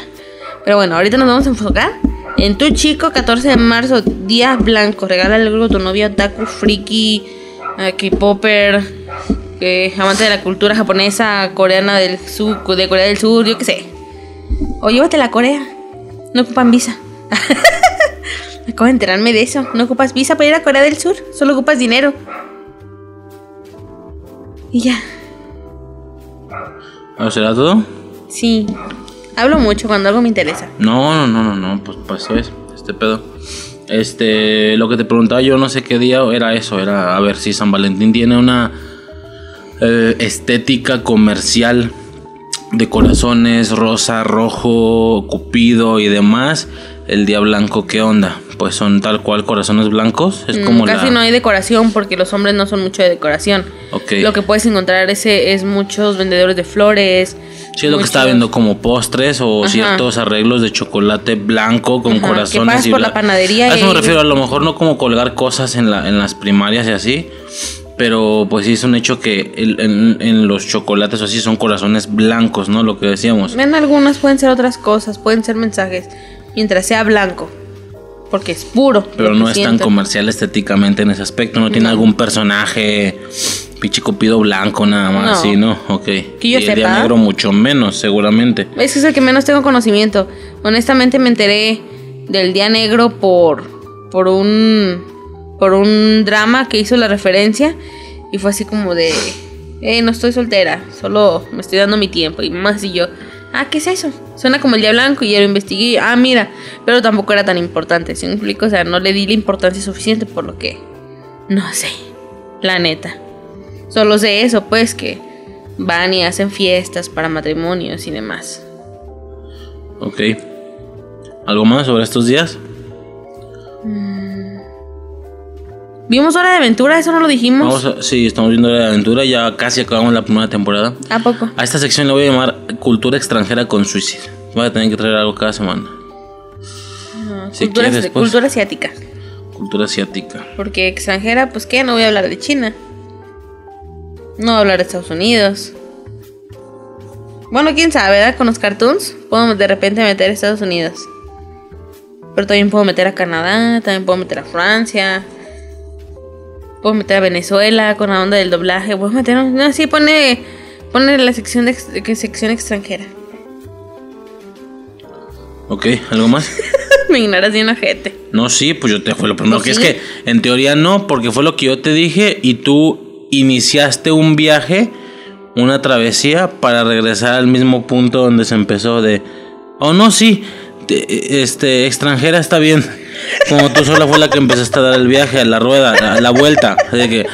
S11: Pero bueno, ahorita nos vamos a enfocar en tu chico, 14 de marzo, día blanco. Regala algo a tu novia otaku, friki, eh, K-popper, eh, amante de la cultura japonesa, coreana del sur, de Corea del Sur, yo qué sé. O llévatela a Corea. No ocupan visa. Acabo de enterarme de eso. No ocupas visa para ir a Corea del Sur. Solo ocupas dinero. Y ya.
S10: ¿O será todo?
S11: Sí. Hablo mucho cuando algo me interesa.
S10: No, no, no, no, no, pues pasó eso, este pedo. Este, lo que te preguntaba yo no sé qué día era eso, era a ver si San Valentín tiene una eh, estética comercial de corazones, rosa, rojo, cupido y demás. El día blanco, ¿qué onda? Pues son tal cual corazones blancos, es
S11: Mm,
S10: como
S11: Casi
S10: la...
S11: no hay decoración porque los hombres no son mucho de decoración. Lo que puedes encontrar ese es muchos vendedores de flores.
S10: Sí, es lo que estaba viendo como postres o
S11: Ajá.
S10: ciertos arreglos de chocolate blanco con
S11: Ajá, que
S10: corazones.
S11: pasas
S10: y
S11: por la
S10: bla-
S11: panadería
S10: A eso
S11: y-
S10: me refiero, a lo mejor no como colgar cosas en, la, en las primarias y así, pero pues sí es un hecho que el- en, en los chocolates o así son corazones blancos, ¿no? Lo que decíamos.
S11: En algunas pueden ser otras cosas, pueden ser mensajes. Mientras sea blanco. Porque es puro.
S10: Pero no
S11: que
S10: es tan comercial estéticamente en ese aspecto, no tiene algún personaje pinche cupido blanco nada más,
S11: No.
S10: sí, ¿no? Ok.
S11: Que yo
S10: y el día negro mucho menos, seguramente.
S11: Ese es el que menos tengo conocimiento. Honestamente me enteré del Día Negro por por un por un drama que hizo la referencia y fue así como de eh, no estoy soltera, solo me estoy dando mi tiempo y más y yo, ah, ¿qué es eso? Suena como el día blanco y ya lo investigué, ah, mira, pero tampoco era tan importante, ¿sí me explico? O sea, no le di la importancia suficiente por lo que no sé, la neta. Solo sé eso, pues que van y hacen fiestas para matrimonios y demás.
S10: Ok. ¿Algo más sobre estos días?
S11: Vimos Hora de Aventura, eso no lo dijimos.
S10: Vamos a- sí, estamos viendo la aventura, ya casi acabamos la primera temporada.
S11: ¿A poco?
S10: A esta sección le voy a llamar Cultura extranjera con suicidio. Voy a tener que traer algo cada semana. Si
S11: cultura,
S10: quieres, pues.
S11: cultura asiática.
S10: Cultura asiática.
S11: Porque extranjera, pues qué, no voy a hablar de China. No voy a hablar de Estados Unidos. Bueno, quién sabe, ¿verdad? Con los cartoons puedo de repente meter a Estados Unidos. Pero también puedo meter a Canadá, también puedo meter a Francia. Puedo meter a Venezuela con la onda del doblaje. Puedo meter. No, sí, pone, pone la sección de ex- que sección extranjera.
S10: Ok, ¿algo más?
S11: Me ignoras bien ojete.
S10: No, sí, pues yo te fue lo primero
S11: Pues
S10: que
S11: sí.
S10: es que en teoría no, porque fue lo que yo te dije y tú iniciaste un viaje, una travesía para regresar al mismo punto donde se empezó de, oh no, sí, te- este extranjera está bien, como tú sola fue la que empezaste a dar el viaje, a la rueda, a la vuelta, de que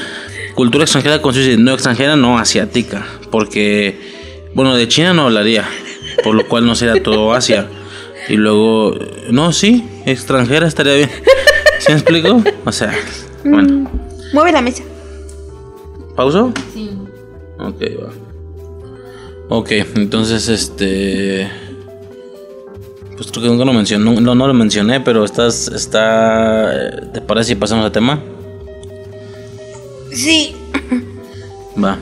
S10: cultura extranjera con no extranjera, no asiática, porque bueno de China no hablaría, por lo cual no sería todo Asia. Y luego, no, sí, extranjera estaría bien. ¿Sí me explico? O sea, bueno.
S11: Mueve la mesa.
S10: ¿Pauso? Sí. Ok, va. Ok, entonces este. Pues creo que nunca lo mencioné. No, no lo mencioné, pero estás. Está. ¿Te parece si pasamos al tema?
S11: Sí.
S10: Va.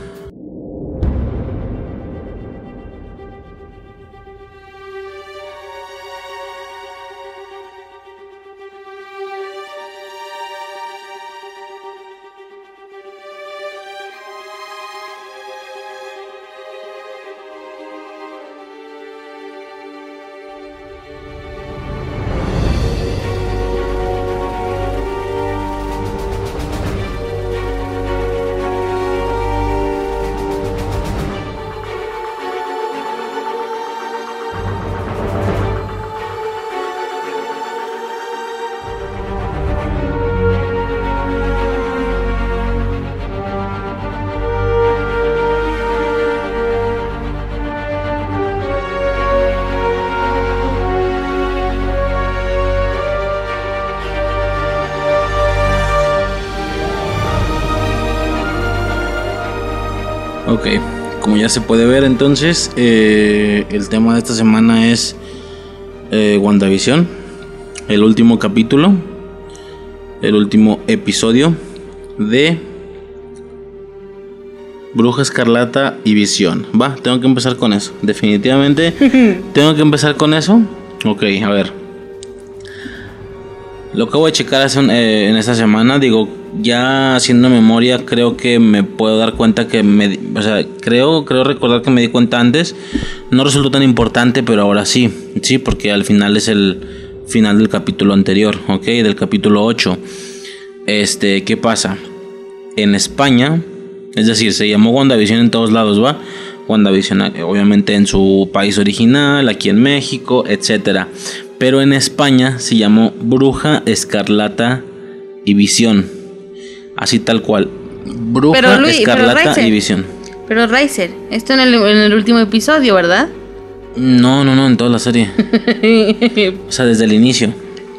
S10: Ya se puede ver entonces, eh, el tema de esta semana es eh, WandaVision, el último capítulo, el último episodio de Bruja Escarlata y Visión. Va, tengo que empezar con eso, definitivamente tengo que empezar con eso. Ok, a ver. Lo que voy a checar hace un- eh, en esta semana, digo, ya haciendo memoria, creo que me puedo dar cuenta que me, o sea, creo, creo recordar que me di cuenta antes. No resultó tan importante, pero ahora sí, sí, porque al final es el final del capítulo anterior, ok, del capítulo 8. Este, ¿qué pasa? En España, es decir, se llamó WandaVision en todos lados, ¿va? WandaVision, eh, obviamente en su país original, aquí en México, etcétera. Pero en España se llamó Bruja Escarlata y Visión. Así tal cual. Bruja
S11: Pero, Luis, pero
S10: Escarlata
S11: Riser.
S10: y Visión.
S11: Pero Riser, esto en el, en el último episodio, ¿verdad?
S10: No, no, no, en toda la serie. O sea, desde el inicio.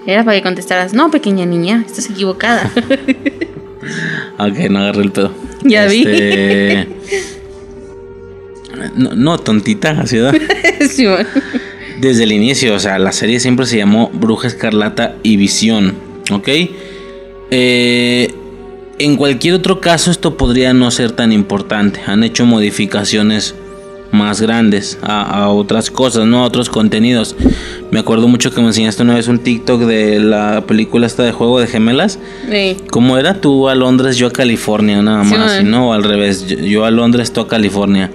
S11: Era para que contestaras, no, pequeña niña, estás equivocada.
S10: Ok, no agarré el pedo.
S11: Ya vi.
S10: Este, No, no, tontita, así ¿verdad?
S11: Sí, bueno.
S10: Desde el inicio, o sea, la serie siempre se llamó Bruja Escarlata y Visión, ¿ok? Eh, en cualquier otro caso esto podría no ser tan importante. Han hecho modificaciones más grandes a, a otras cosas, ¿no? A otros contenidos. Me acuerdo mucho que me enseñaste una vez un TikTok de la película esta de Juego de Gemelas.
S11: Sí.
S10: ¿Cómo era? Tú a Londres, yo a California, nada
S11: Sí,
S10: más. y no, al revés. Yo, yo a Londres, tú a California.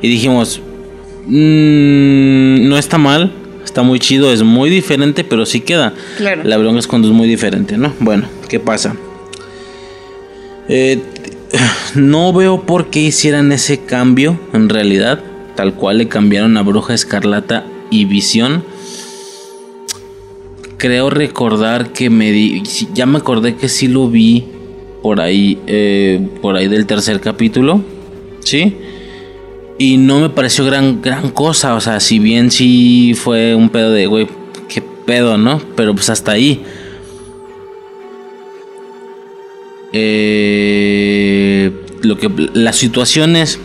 S10: Y dijimos, "Mm, no está mal, está muy chido, es muy diferente, pero sí queda.
S11: Claro.
S10: La bronca es cuando es muy diferente, ¿no? Bueno, ¿qué pasa? Eh, no veo por qué hicieran ese cambio, en realidad. Tal cual le cambiaron a Bruja Escarlata y Visión. Creo recordar que me di. Ya me acordé que sí lo vi por ahí. eh, por ahí del tercer capítulo. ¿Sí? Y no me pareció gran, gran cosa. O sea, si bien sí fue un pedo de, güey, qué pedo, ¿no? Pero pues hasta ahí. Eh, lo que las situaciones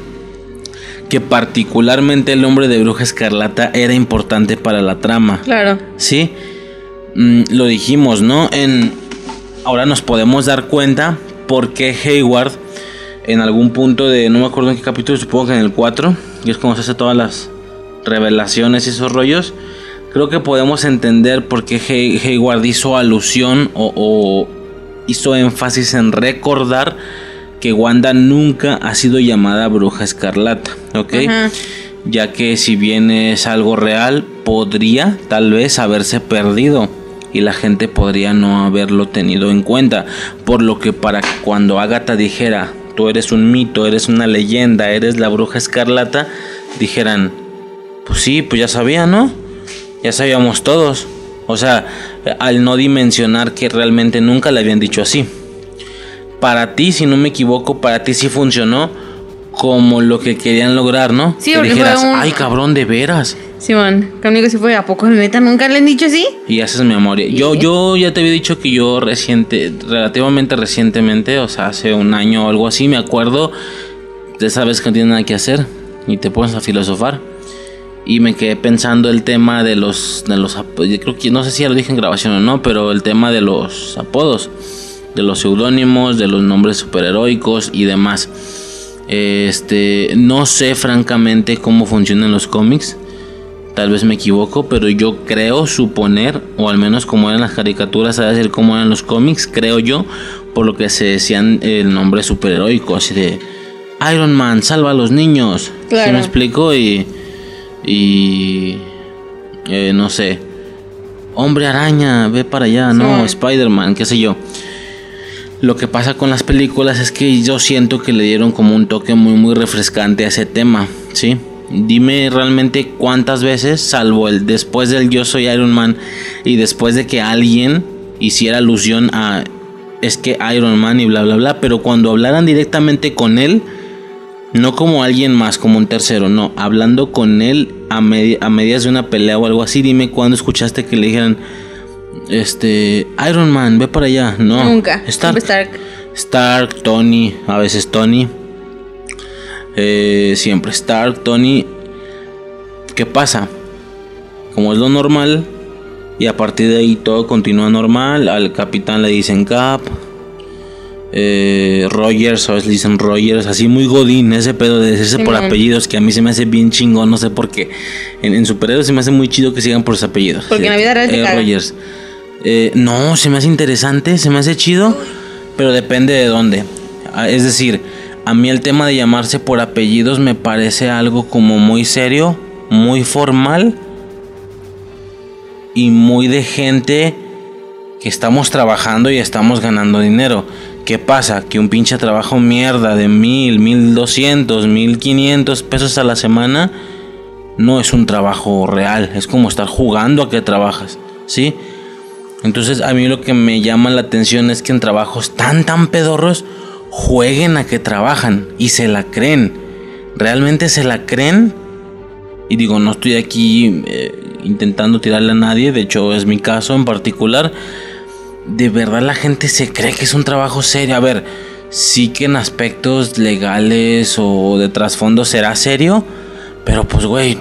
S10: que particularmente el nombre de Bruja Escarlata era importante para la trama.
S11: Claro.
S10: Sí, Mm, lo dijimos, ¿no? En ahora nos podemos dar cuenta por qué Hayward en algún punto de no me acuerdo en qué capítulo, supongo que en el 4, y es como se hace todas las revelaciones y esos rollos. Creo que podemos entender por qué Hay- Hayward hizo alusión o, o hizo énfasis en recordar que Wanda nunca ha sido llamada bruja escarlata, ¿ok? Ya que si bien es algo real, podría tal vez haberse perdido y la gente podría no haberlo tenido en cuenta. Por lo que para cuando Agatha dijera, tú eres un mito, eres una leyenda, eres la bruja escarlata, dijeran, pues sí, pues ya sabía, ¿no? Ya sabíamos todos. O sea, al no dimensionar que realmente nunca le habían dicho así. Para ti, si no me equivoco, para ti sí funcionó como lo que querían lograr, ¿no?
S11: Sí,
S10: que dijeras,
S11: un-
S10: ay cabrón, de veras.
S11: Simón, conmigo sí fue. ¿A poco neta nunca le han dicho así?
S10: Y haces memoria. Yo, yo ya te había dicho que yo reciente, relativamente recientemente, o sea, hace un año o algo así, me acuerdo de esa vez que no tienes nada que hacer y te pones a filosofar. Y me quedé pensando el tema de los, de los yo creo que no sé si ya lo dije en grabación o no, pero el tema de los apodos, de los seudónimos, de los nombres superheroicos y demás. Este, no sé francamente cómo funcionan los cómics. Tal vez me equivoco, pero yo creo suponer, o al menos como eran las caricaturas, a decir cómo eran los cómics, creo yo, por lo que se decían el nombre superheroico, así de Iron Man, salva a los niños. ¿Sí
S11: Claro.
S10: me explico? Y. Y. eh, no sé. Hombre araña, ve para allá, no. Spider-Man, qué sé yo. Lo que pasa con las películas es que yo siento que le dieron como un toque muy muy refrescante a ese tema, ¿sí? Dime realmente cuántas veces, salvo el después del Yo soy Iron Man y después de que alguien hiciera alusión a es que Iron Man y bla bla bla, pero cuando hablaran directamente con él, no como alguien más, como un tercero, no, hablando con él a, medi- a medias de una pelea o algo así, dime cuándo escuchaste que le dijeran, este, Iron Man, ve para allá, no,
S11: Nunca.
S10: Stark,
S11: Siempre Stark.
S10: Stark, Tony, a veces Tony, Eh, siempre Stark, Tony, ¿qué pasa? Como es lo normal, y a partir de ahí todo continúa normal, al capitán le dicen Cap, eh, Rogers, a veces le dicen Rogers, así muy godín, ese pedo de decirse por apellidos que a mí se me hace bien chingón, no sé por qué. En, en superhéroes se me hace muy chido que sigan por sus apellidos.
S11: Porque en la vida real
S10: Eh. Rogers. Eh, no, se me hace interesante, se me hace chido, pero depende de dónde. Ah, Es decir, a mí el tema de llamarse por apellidos me parece algo como muy serio, muy formal y muy de gente que estamos trabajando y estamos ganando dinero. ¿Qué pasa? Que un pinche trabajo mierda de mil, mil doscientos, mil quinientos pesos a la semana no es un trabajo real. Es como estar jugando a que trabajas, ¿sí? Entonces a mí lo que me llama la atención es que en trabajos tan tan pedorros jueguen a que trabajan y se la creen. Realmente se la creen. Y digo, no estoy aquí eh, intentando tirarle a nadie, de hecho es mi caso en particular. De verdad la gente se cree que es un trabajo serio. A ver, sí que en aspectos legales o de trasfondo será serio, pero pues güey,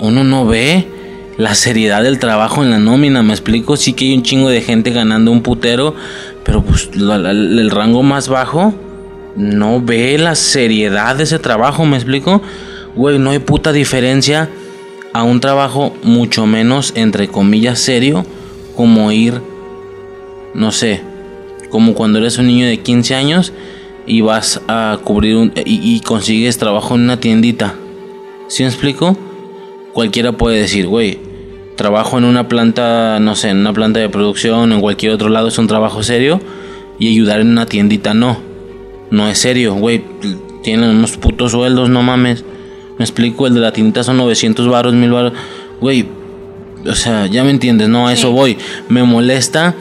S10: uno no ve la seriedad del trabajo en la nómina, me explico, sí que hay un chingo de gente ganando un putero, pero pues el rango más bajo no ve la seriedad de ese trabajo, me explico, güey, no hay puta diferencia a un trabajo mucho menos entre comillas serio como ir no sé, como cuando eres un niño de 15 años y vas a cubrir un, y, y consigues trabajo en una tiendita. ¿Sí me explico? Cualquiera puede decir, güey, trabajo en una planta, no sé, en una planta de producción, en cualquier otro lado es un trabajo serio y ayudar en una tiendita no. No es serio, güey, tienen unos putos sueldos, no mames. Me explico, el de la tiendita son 900 varos, 1000 varos. Güey, o sea, ya me entiendes, no, a eso voy. Me molesta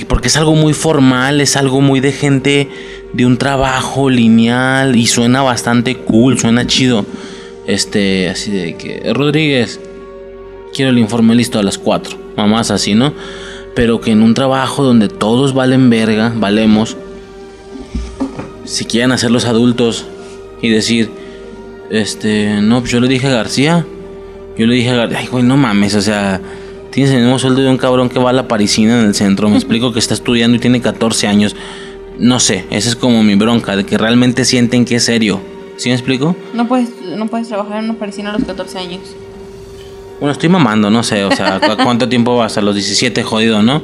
S10: que porque es algo muy formal, es algo muy de gente de un trabajo lineal y suena bastante cool, suena chido. Este, así de que, Rodríguez, quiero el informe listo a las 4. Mamás así, ¿no? Pero que en un trabajo donde todos valen verga, valemos, si quieren hacer los adultos y decir, Este, no, pues yo le dije a García. Yo le dije a García, ay, güey, no mames, o sea, tienes el mismo sueldo de un cabrón que va a la parisina en el centro. Me explico que está estudiando y tiene 14 años. No sé, esa es como mi bronca, de que realmente sienten que es serio. ¿Sí me explico?
S11: No puedes, no puedes trabajar en una parisina a los 14 años.
S10: Bueno, estoy mamando, no sé, o sea, ¿cu- ¿cuánto tiempo va? Hasta los 17, jodido, ¿no?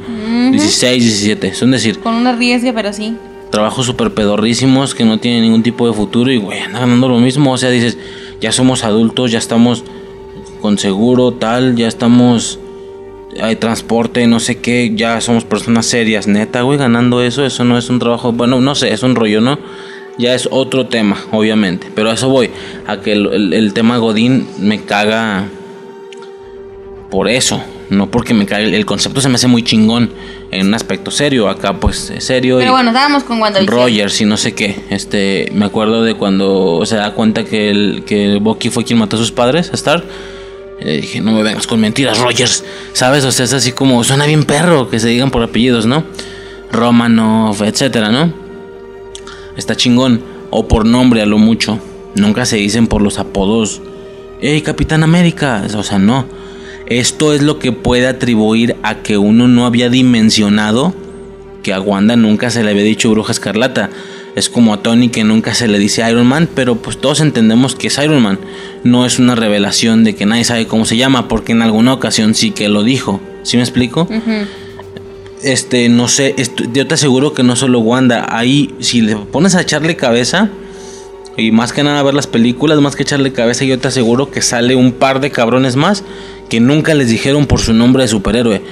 S10: 16, 17, es decir,
S11: Con una riesga, pero sí.
S10: trabajos súper pedorrísimos que no tienen ningún tipo de futuro y, güey, andan ganando lo mismo. O sea, dices, ya somos adultos, ya estamos con seguro, tal, ya estamos. Hay transporte, no sé qué, ya somos personas serias. Neta, güey, ganando eso, eso no es un trabajo. Bueno, no sé, es un rollo, ¿no? Ya es otro tema, obviamente. Pero a eso voy, a que el, el- el tema Godín me caga por eso. No porque me cague. El concepto se me hace muy chingón en un aspecto serio. Acá, pues, es serio.
S11: Pero
S10: y-
S11: bueno, estábamos con.
S10: Rogers y no sé qué. Este, me acuerdo de cuando se da cuenta que el que Bucky fue quien mató a sus padres, a Star. Dije, no me vengas con mentiras, Rogers. ¿Sabes? O sea, es así como suena bien perro que se digan por apellidos, ¿no? Romanov, etcétera, ¿no? Está chingón. O por nombre a lo mucho. Nunca se dicen por los apodos. ¡Ey, Capitán América! O sea, no. Esto es lo que puede atribuir a que uno no había dimensionado que a Wanda nunca se le había dicho Bruja Escarlata. Es como a Tony que nunca se le dice Iron Man, pero pues todos entendemos que es Iron Man. No es una revelación de que nadie sabe cómo se llama, porque en alguna ocasión sí que lo dijo. ¿Sí me explico? Este, no sé, yo te aseguro que no solo Wanda. Ahí, si le pones a echarle cabeza, y más que nada ver las películas, más que echarle cabeza, yo te aseguro que sale un par de cabrones más que nunca les dijeron por su nombre de superhéroe.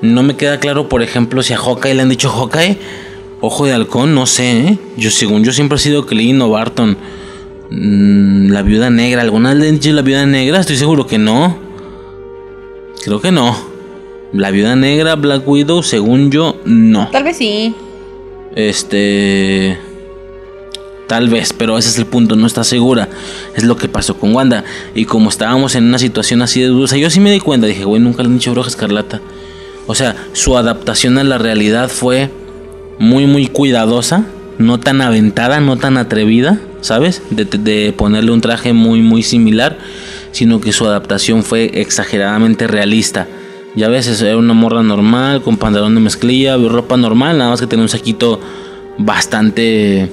S10: No me queda claro, por ejemplo, si a Hawkeye le han dicho Hawkeye, Ojo de Halcón, no sé, ¿eh? Yo, según yo, siempre he sido Clean o Barton. Mm, la viuda negra, ¿alguna vez le han dicho la viuda negra? Estoy seguro que no. Creo que no. La viuda negra, Black Widow, según yo, no.
S11: Tal vez sí.
S10: Este. Tal vez, pero ese es el punto, no está segura. Es lo que pasó con Wanda. Y como estábamos en una situación así de dudosa, yo sí me di cuenta, dije, güey, nunca le han dicho Bruja Escarlata. O sea, su adaptación a la realidad fue muy, muy cuidadosa, no tan aventada, no tan atrevida, ¿sabes? De, ponerle un traje muy, muy similar, sino que su adaptación fue exageradamente realista. Ya ves, era una morra normal, con pantalón de mezclilla, ropa normal, nada más que tenía un saquito bastante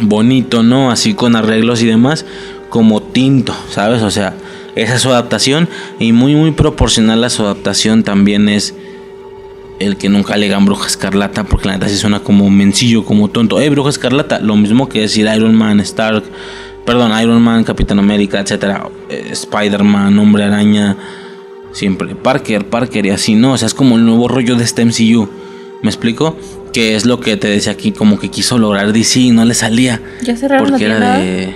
S10: bonito, ¿no? Así con arreglos y demás, como tinto, ¿sabes? O sea, esa es su adaptación y muy, muy proporcional a su adaptación también es el que nunca le digan bruja escarlata, porque la neta sí suena como mencillo, como tonto. Eh, bruja escarlata, lo mismo que decir Iron Man, Stark, perdón, Iron Man, Capitán América, etcétera, eh, Spider-Man, Hombre Araña, siempre Parker, Parker y así, ¿no? O sea, es como el nuevo rollo de este MCU. ¿Me explico? Que es lo que te decía aquí, como que quiso lograr DC y no le salía.
S11: ¿Ya cerraron
S10: Porque
S11: la
S10: era de.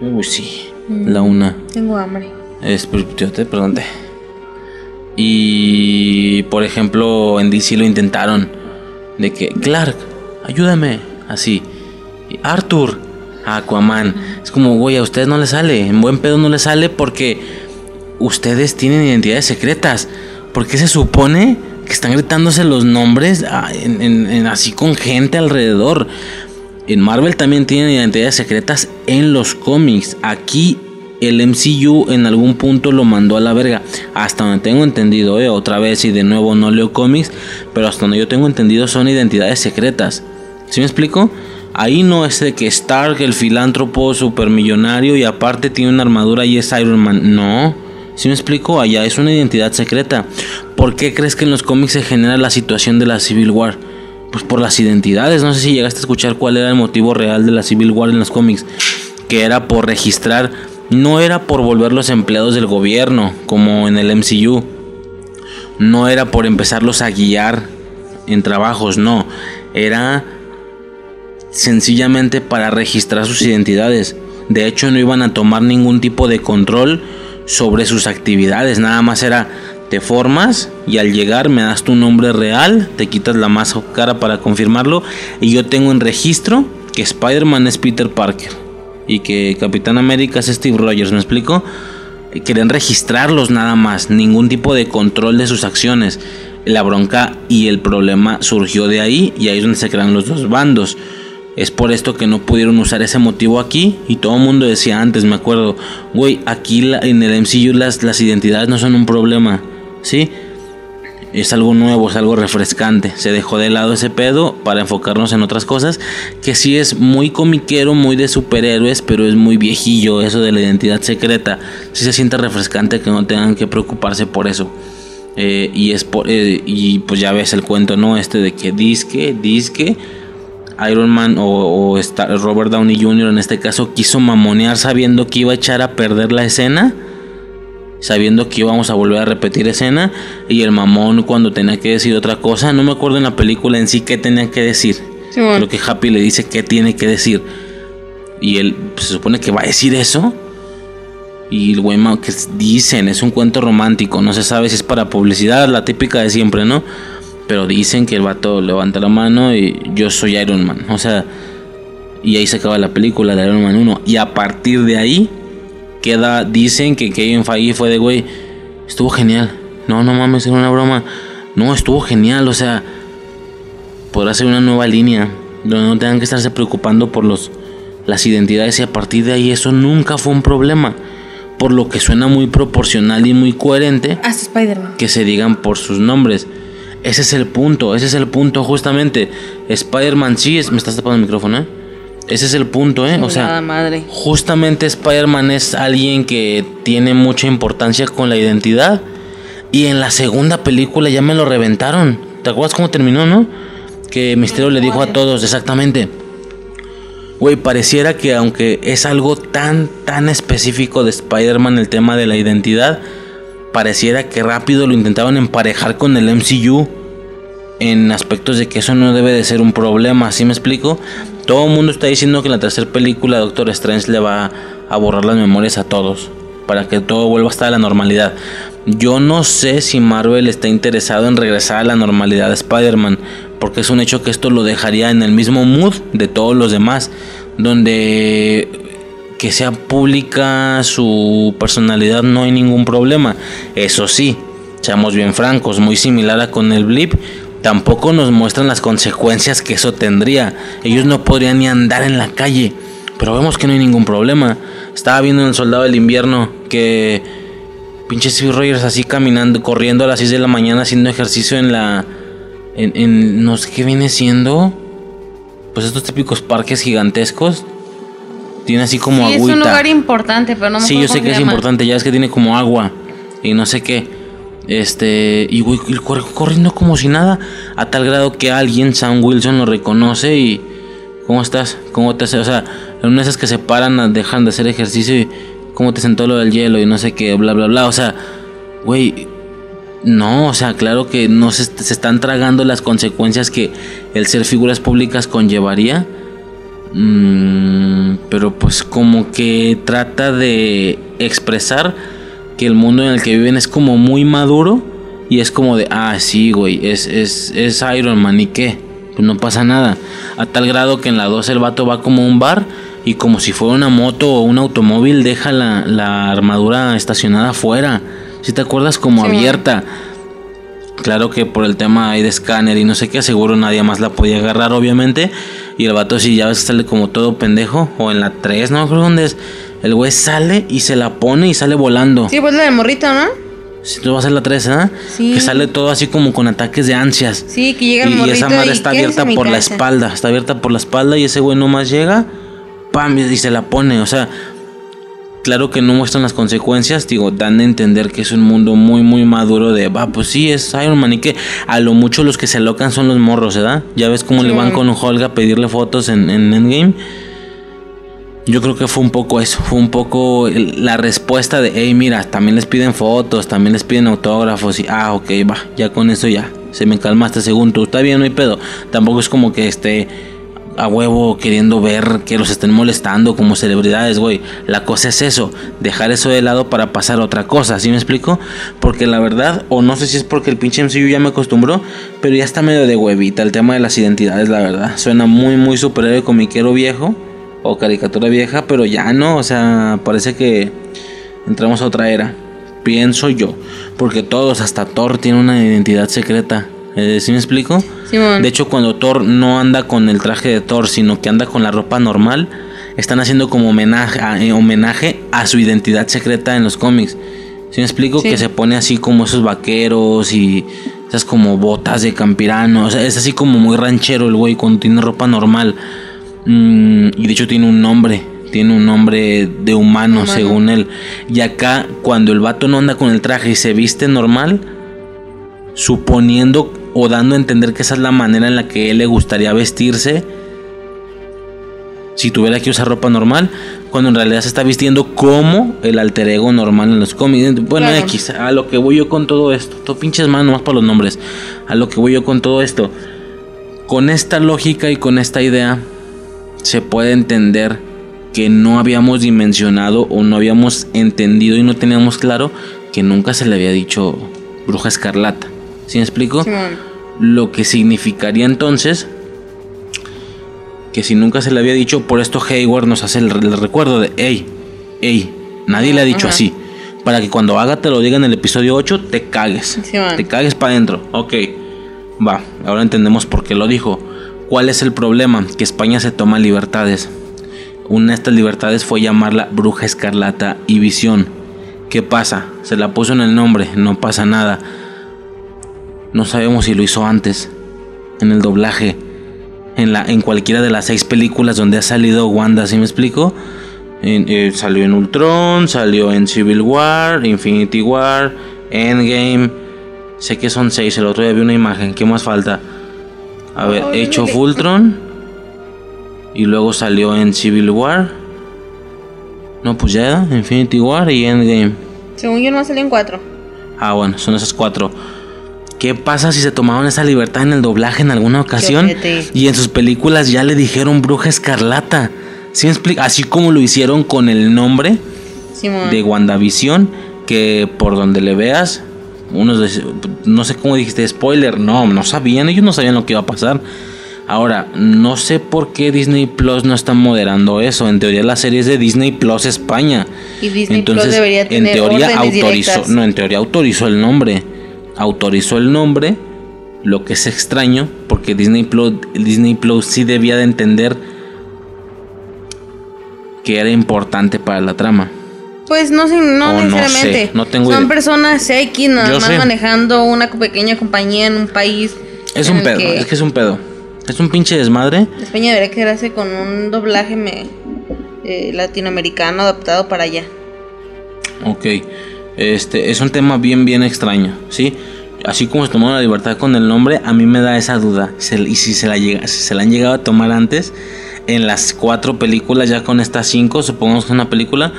S10: Uy, sí. La una.
S11: Tengo hambre.
S10: Es, pero yo te. Y por ejemplo, en DC lo intentaron. De que, Clark, ayúdame. Así. Y Arthur, Aquaman. Es como, güey, a ustedes no les sale. En buen pedo no les sale porque ustedes tienen identidades secretas. Porque se supone que están gritándose los nombres ah, así con gente alrededor. En Marvel también tienen identidades secretas en los cómics. Aquí el MCU en algún punto lo mandó a la verga. Hasta donde tengo entendido, eh, otra vez y de nuevo no leo cómics, pero hasta donde yo tengo entendido son identidades secretas. ¿Sí me explico? Ahí no es de que Stark, el filántropo supermillonario y aparte tiene una armadura y es Iron Man. No. ¿Sí me explico? Allá es una identidad secreta. ¿Por qué crees que en los cómics se genera la situación de la Civil War? Pues por las identidades. No sé si llegaste a escuchar cuál era el motivo real de la Civil War en los cómics. Que era por registrar. No era por volverlos empleados del gobierno, como en el MCU. No era por empezarlos a guiar en trabajos, no. Era sencillamente para registrar sus identidades. De hecho, no iban a tomar ningún tipo de control sobre sus actividades. Nada más era, te formas y al llegar me das tu nombre real, te quitas la máscara para confirmarlo y yo tengo en registro que Spider-Man es Peter Parker y que Capitán América es Steve Rogers, ¿me explico? Querían registrarlos nada más, ningún tipo de control de sus acciones. La bronca y el problema surgió de ahí y ahí es donde se crean los dos bandos. Es por esto que no pudieron usar ese motivo aquí. Y todo el mundo decía antes, me acuerdo, güey, aquí en el MCU las, las identidades no son un problema. ¿Sí? Es algo nuevo, es algo refrescante. Se dejó de lado ese pedo para enfocarnos en otras cosas. Que sí es muy comiquero, muy de superhéroes, pero es muy viejillo eso de la identidad secreta. Sí se siente refrescante que no tengan que preocuparse por eso. Eh, y es por, eh, y pues ya ves el cuento, ¿no? Este de que disque, disque. Iron Man o, o Robert Downey Jr. en este caso quiso mamonear sabiendo que iba a echar a perder la escena sabiendo que íbamos a volver a repetir escena y el mamón cuando tenía que decir otra cosa, no me acuerdo en la película en sí qué tenía que decir.
S11: Sí, bueno.
S10: Creo que Happy le dice qué tiene que decir. Y él pues, se supone que va a decir eso. Y el güey que dicen, es un cuento romántico, no se sabe si es para publicidad, la típica de siempre, ¿no? Pero dicen que el vato levanta la mano y yo soy Iron Man. O sea, y ahí se acaba la película de Iron Man 1. Y a partir de ahí queda, dicen que Kevin Feige fue de güey, estuvo genial. No, no mames, era una broma. No, estuvo genial, o sea, podrá ser una nueva línea donde no tengan que estarse preocupando por los las identidades y a partir de ahí eso nunca fue un problema. Por lo que suena muy proporcional y muy coherente
S11: Hasta Spider-Man.
S10: que se digan por sus nombres. Ese es el punto, ese es el punto justamente. Spider-Man sí es... Me estás tapando el micrófono, ¿eh? Ese es el punto, ¿eh? O sea,
S11: madre.
S10: Justamente Spider-Man es alguien que tiene mucha importancia con la identidad. Y en la segunda película ya me lo reventaron. ¿Te acuerdas cómo terminó, no? Que Misterio le dijo a todos, exactamente. Güey, pareciera que aunque es algo tan, tan específico de Spider-Man el tema de la identidad, pareciera que rápido lo intentaban emparejar con el MCU en aspectos de que eso no debe de ser un problema, ¿sí me explico? Todo el mundo está diciendo que en la tercera película Doctor Strange le va a borrar las memorias a todos para que todo vuelva a estar a la normalidad. Yo no sé si Marvel está interesado en regresar a la normalidad de Spider-Man, porque es un hecho que esto lo dejaría en el mismo mood de todos los demás, donde que sea pública su personalidad no hay ningún problema. Eso sí, seamos bien francos, muy similar a con el blip, tampoco nos muestran las consecuencias que eso tendría. Ellos no podrían ni andar en la calle, pero vemos que no hay ningún problema. Estaba viendo en el Soldado del Invierno que pinche Steve Rogers así caminando, corriendo a las 6 de la mañana haciendo ejercicio en la en, en no sé qué viene siendo pues estos típicos parques gigantescos. Tiene así como
S11: Sí, es
S10: agüita.
S11: un lugar importante, pero no me
S10: Sí, yo sé que es importante, ya es que tiene como agua y no sé qué. Este, y güey, corriendo como si nada, a tal grado que alguien, Sam Wilson, lo reconoce y. ¿Cómo estás? ¿Cómo te hace? O sea, en una de esas que se paran, a- dejan de hacer ejercicio y. ¿Cómo te sentó lo del hielo? Y no sé qué, bla, bla, bla. O sea, güey. No, o sea, claro que no se, se están tragando las consecuencias que el ser figuras públicas conllevaría. Mm, pero pues como que trata de expresar que el mundo en el que viven es como muy maduro y es como de, ah, sí, güey, es, es, es Iron Man y qué, pues no pasa nada. A tal grado que en la 2 el vato va como a un bar y como si fuera una moto o un automóvil deja la, la armadura estacionada afuera. Si te acuerdas como
S11: Sí,
S10: abierta. Claro que por el tema ahí de escáner y no sé qué, seguro nadie más la podía agarrar, obviamente. Y el vato, si ya ves sale como todo pendejo, o en la 3, no me acuerdo dónde es. El güey sale y se la pone y sale volando.
S11: Sí, pues la de morrito, ¿no?
S10: Si tú vas a ser la 3, ¿ah?
S11: Sí.
S10: Que sale todo así como con ataques de ansias.
S11: Sí, que llega el
S10: Y, y
S11: morrito
S10: esa madre está
S11: "Quédese
S10: abierta por la
S11: casa".
S10: espalda. Está abierta por la espalda y ese güey nomás llega, pam, y se la pone. O sea, claro que no muestran las consecuencias. Digo, dan a entender que es un mundo muy, muy maduro de, va, pues sí, es Iron Man. Y que a lo mucho los que se locan son los morros, ¿verdad? Ya ves cómo le van con Hulk a pedirle fotos en, en Endgame. Yo creo que fue un poco eso, fue un poco la respuesta de, hey, mira, también les piden fotos, también les piden autógrafos y, ah, ok, va, ya con eso ya, se me calmaste según tú, está bien, no hay pedo. Tampoco es como que esté a huevo queriendo ver que los estén molestando como celebridades, güey. La cosa es eso, dejar eso de lado para pasar a otra cosa, ¿sí me explico? Porque la verdad, o no sé si es porque el pinche MCU ya me acostumbró, pero ya está medio de huevita el tema de las identidades, la verdad. Suena muy, muy superhéroe comiquero viejo o caricatura vieja, pero ya no, o sea, parece que entramos a otra era. Pienso yo, porque todos, hasta Thor, tiene una identidad secreta Eh, ¿Sí me explico?
S11: Simón.
S10: De hecho, cuando Thor no anda con el traje de Thor, sino que anda con la ropa normal, están haciendo como homenaje a, eh, homenaje a su identidad secreta en los cómics. ¿Sí me explico?
S11: Sí.
S10: Que se pone así como esos vaqueros y esas como botas de campirano. O sea, es así como muy ranchero el güey cuando tiene ropa normal. Mm, y de hecho tiene un nombre. Tiene un nombre de humano,
S11: Humano.
S10: según él. Y acá, cuando el vato no anda con el traje y se viste normal, suponiendo o dando a entender que esa es la manera en la que él le gustaría vestirse si tuviera que usar ropa normal, cuando en realidad se está vistiendo como el alter ego normal en los cómics. Bueno,
S11: Claro.
S10: X, a lo que voy yo con todo esto, todo pinches manos nomás para los nombres, a lo que voy yo con todo esto, con esta lógica y con esta idea, se puede entender que no habíamos dimensionado o no habíamos entendido y no teníamos claro que nunca se le había dicho bruja escarlata. ¿Sí me explico? Lo que significaría entonces que si nunca se le había dicho, por esto Hayward nos hace el, el recuerdo de, hey, hey, nadie le ha dicho
S11: Ajá.
S10: así. Para que cuando haga te lo diga en el episodio 8, te cagues.
S11: Sí,
S10: te cagues para adentro. Ok, va, ahora entendemos por qué lo dijo. ¿Cuál es el problema? Que España se toma libertades. Una de estas libertades fue llamarla Bruja Escarlata y Visión. ¿Qué pasa? Se la puso en el nombre, no pasa nada. No sabemos si lo hizo antes, en el doblaje, en, la, en cualquiera de las seis películas donde ha salido Wanda, ¿sí me explico? En- eh, salió en Ultron, salió en Civil War, Infinity War, Endgame. Sé que son seis, el otro día vi una imagen, ¿qué más falta? A ver,
S11: Ay,
S10: Age of
S11: mire.
S10: Ultron. Y luego salió en Civil War. No, pues ya, Infinity War y Endgame.
S11: Según yo no salió en cuatro.
S10: Ah, bueno, son esas cuatro. ¿Qué pasa si se tomaron esa libertad en el doblaje en alguna ocasión? Y en sus películas ya le dijeron Bruja Escarlata. ¿Sí? Así como lo hicieron con el nombre
S11: Simón.
S10: de WandaVision, que por donde le veas, unos no sé cómo dijiste, spoiler, no, no sabían, ellos no sabían lo que iba a pasar. Ahora, no sé por qué Disney Plus no está moderando eso. En teoría la serie es de Disney Plus España.
S11: Y Disney Plus
S10: Entonces,
S11: debería
S10: en
S11: tener
S10: teoría
S11: órdenes
S10: autorizó,
S11: directas.
S10: no, en teoría autorizó el nombre. Autorizó el nombre, lo que es extraño, porque Disney Plus, Disney Plus sí debía de entender que era importante para la trama.
S11: Pues no no
S10: O no
S11: necesariamente.
S10: sé, no tengo
S11: Son
S10: idea.
S11: personas X nada
S10: Yo
S11: más
S10: sé.
S11: manejando una pequeña compañía en un país.
S10: Es un pedo,
S11: que
S10: es que es un pedo. Es un pinche desmadre.
S11: España debería quedarse con un doblaje me- eh, latinoamericano adaptado para allá.
S10: Ok. Este es un tema bien, bien extraño, ¿sí? Así como se tomó la libertad con el nombre, a mí me da esa duda. Se- y si se, la llega, si se la han llegado a tomar antes, en las cuatro películas, ya con estas cinco, supongamos que es una película.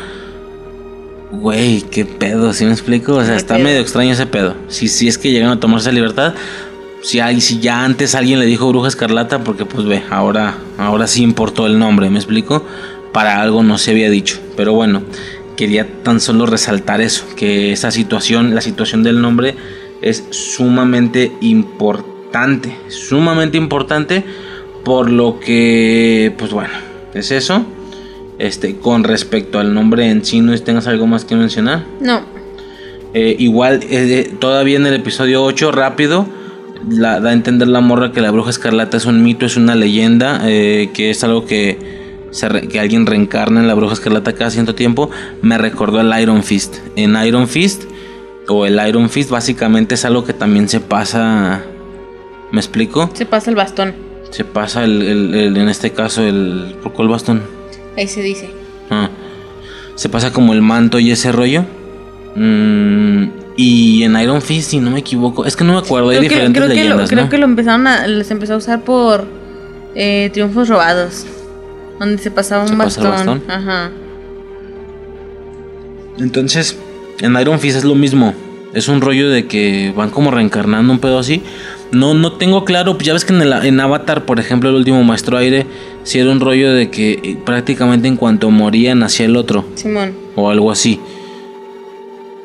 S10: Güey, qué pedo, ¿sí me explico? O sea,
S11: ¿Qué
S10: está
S11: pedo?
S10: medio extraño ese pedo. Si, si es que llegan a tomar esa libertad, si, hay, si ya antes alguien le dijo Bruja Escarlata, porque pues ve, ahora, ahora sí importó el nombre, ¿me explico? Para algo no se había dicho. Pero bueno, quería tan solo resaltar eso, que esa situación, la situación del nombre es sumamente importante, sumamente importante, por lo que, pues bueno, es eso. Este, con respecto al nombre en sí, ¿no tengas algo más que mencionar?
S11: No,
S10: Eh, igual, eh, todavía en el episodio 8, rápido, la- da a entender la morra que la bruja escarlata es un mito, es una leyenda, eh, que es algo que, se re- que alguien reencarna en la bruja escarlata cada cierto tiempo. Me recordó el Iron Fist. En Iron Fist, o el Iron Fist, básicamente es algo que también se pasa. ¿Me explico?
S11: se pasa el bastón.
S10: Se pasa el, el- el- en este caso el. ¿Por cuál bastón?
S11: Ahí se dice.
S10: Ah, se pasa como el manto y ese rollo. Mm, y en Iron Fist, si no me equivoco, es que no me acuerdo, hay
S11: Creo que,
S10: diferentes
S11: creo que lo,
S10: leyendas,
S11: creo que lo empezaron a, les empezó a usar por eh, triunfos robados. Donde se pasaba un
S10: ¿Se pasa el
S11: bastón.
S10: bastón?
S11: Ajá.
S10: Entonces, en Iron Fist es lo mismo. Es un rollo de que van como reencarnando un pedo así. No, no tengo claro. pues Ya ves que en, el- en Avatar, por ejemplo, el último maestro aire, sí era un rollo de que eh, prácticamente en cuanto moría nacía el otro.
S11: Simón.
S10: o algo así.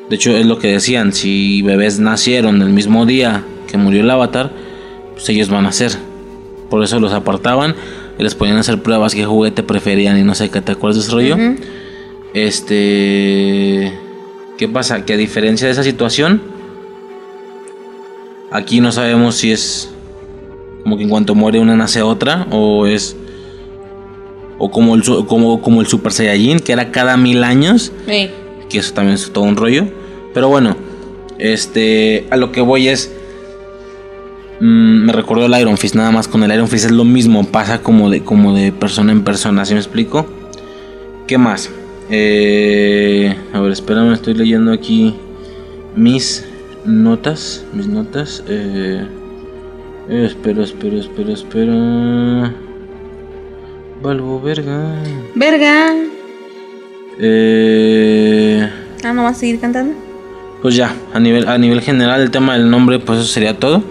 S10: De hecho, es lo que decían, si bebés nacieron el mismo día que murió el avatar, pues ellos van a ser. Por eso los apartaban y les ponían a hacer pruebas qué juguete preferían y no sé qué, ¿te acuerdas de ese rollo? Este... ¿Qué pasa? Que a diferencia de esa situación, Aquí no sabemos si es como que en cuanto muere una nace otra o es o como el como, como el Super Saiyajin que era cada mil años
S11: Sí.
S10: que eso también es todo un rollo. Pero bueno, este, a lo que voy es, mm, me recordó el Iron Fist, nada más con el Iron Fist es lo mismo, pasa como de, como de persona en persona, ¿sí me explico? ¿Qué más? Eh, a ver, espérame, estoy leyendo aquí mis notas, mis notas. Eh, eh, espera, espera, espera, espera. Valvo, verga.
S11: Verga.
S10: Eh,
S11: Ah, ¿no vas a seguir cantando?
S10: pues ya, a nivel, a nivel general, el tema del nombre, pues eso sería todo.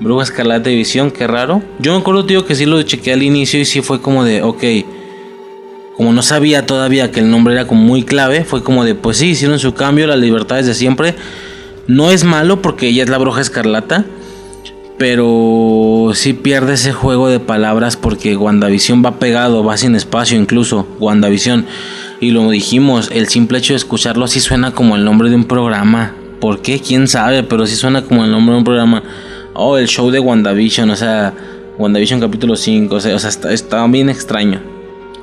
S10: Bruja Escarlata y Visión, qué raro. Yo me acuerdo, tío, que sí lo chequeé al inicio y sí fue como de, ok. Como no sabía todavía que el nombre era como muy clave, fue como de, pues sí, hicieron su cambio, las libertades de siempre. No es malo porque ella es la Bruja Escarlata. Pero sí pierde ese juego de palabras porque WandaVision va pegado, va sin espacio incluso, WandaVision. Y lo dijimos, el simple hecho de escucharlo sí suena como el nombre de un programa. ¿Por qué? ¿Quién sabe? Pero sí suena como el nombre de un programa. Oh, el show de WandaVision, o sea, WandaVision capítulo 5, o sea, o sea está, está bien extraño.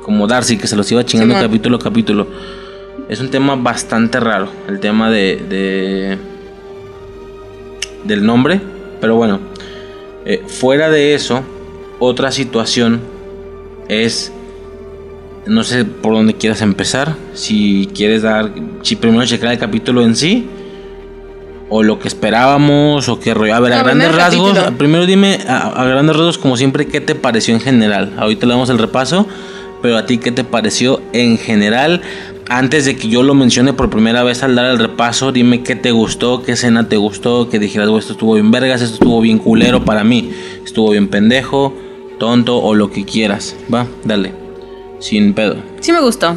S10: Como Darcy, que se los iba chingando capítulo a capítulo. Es un tema bastante raro, el tema de, de del nombre. Pero bueno, eh, fuera de eso, otra situación es, no sé por dónde quieras empezar, si quieres dar, si primero checar el capítulo en sí, o lo que esperábamos, o qué rollo. A ver, a grandes rasgos,
S11: capítulo.
S10: primero dime, a, a grandes rasgos, como siempre, ¿qué te pareció en general? Ahorita le damos el repaso, pero a ti, ¿qué te pareció en general? Antes de que yo lo mencione por primera vez al dar el repaso, dime qué te gustó, qué escena te gustó, que dijeras, "Güey, esto estuvo bien vergas, esto estuvo bien culero para mí, estuvo bien pendejo, tonto o lo que quieras. Va, dale, sin pedo.
S11: Sí me gustó.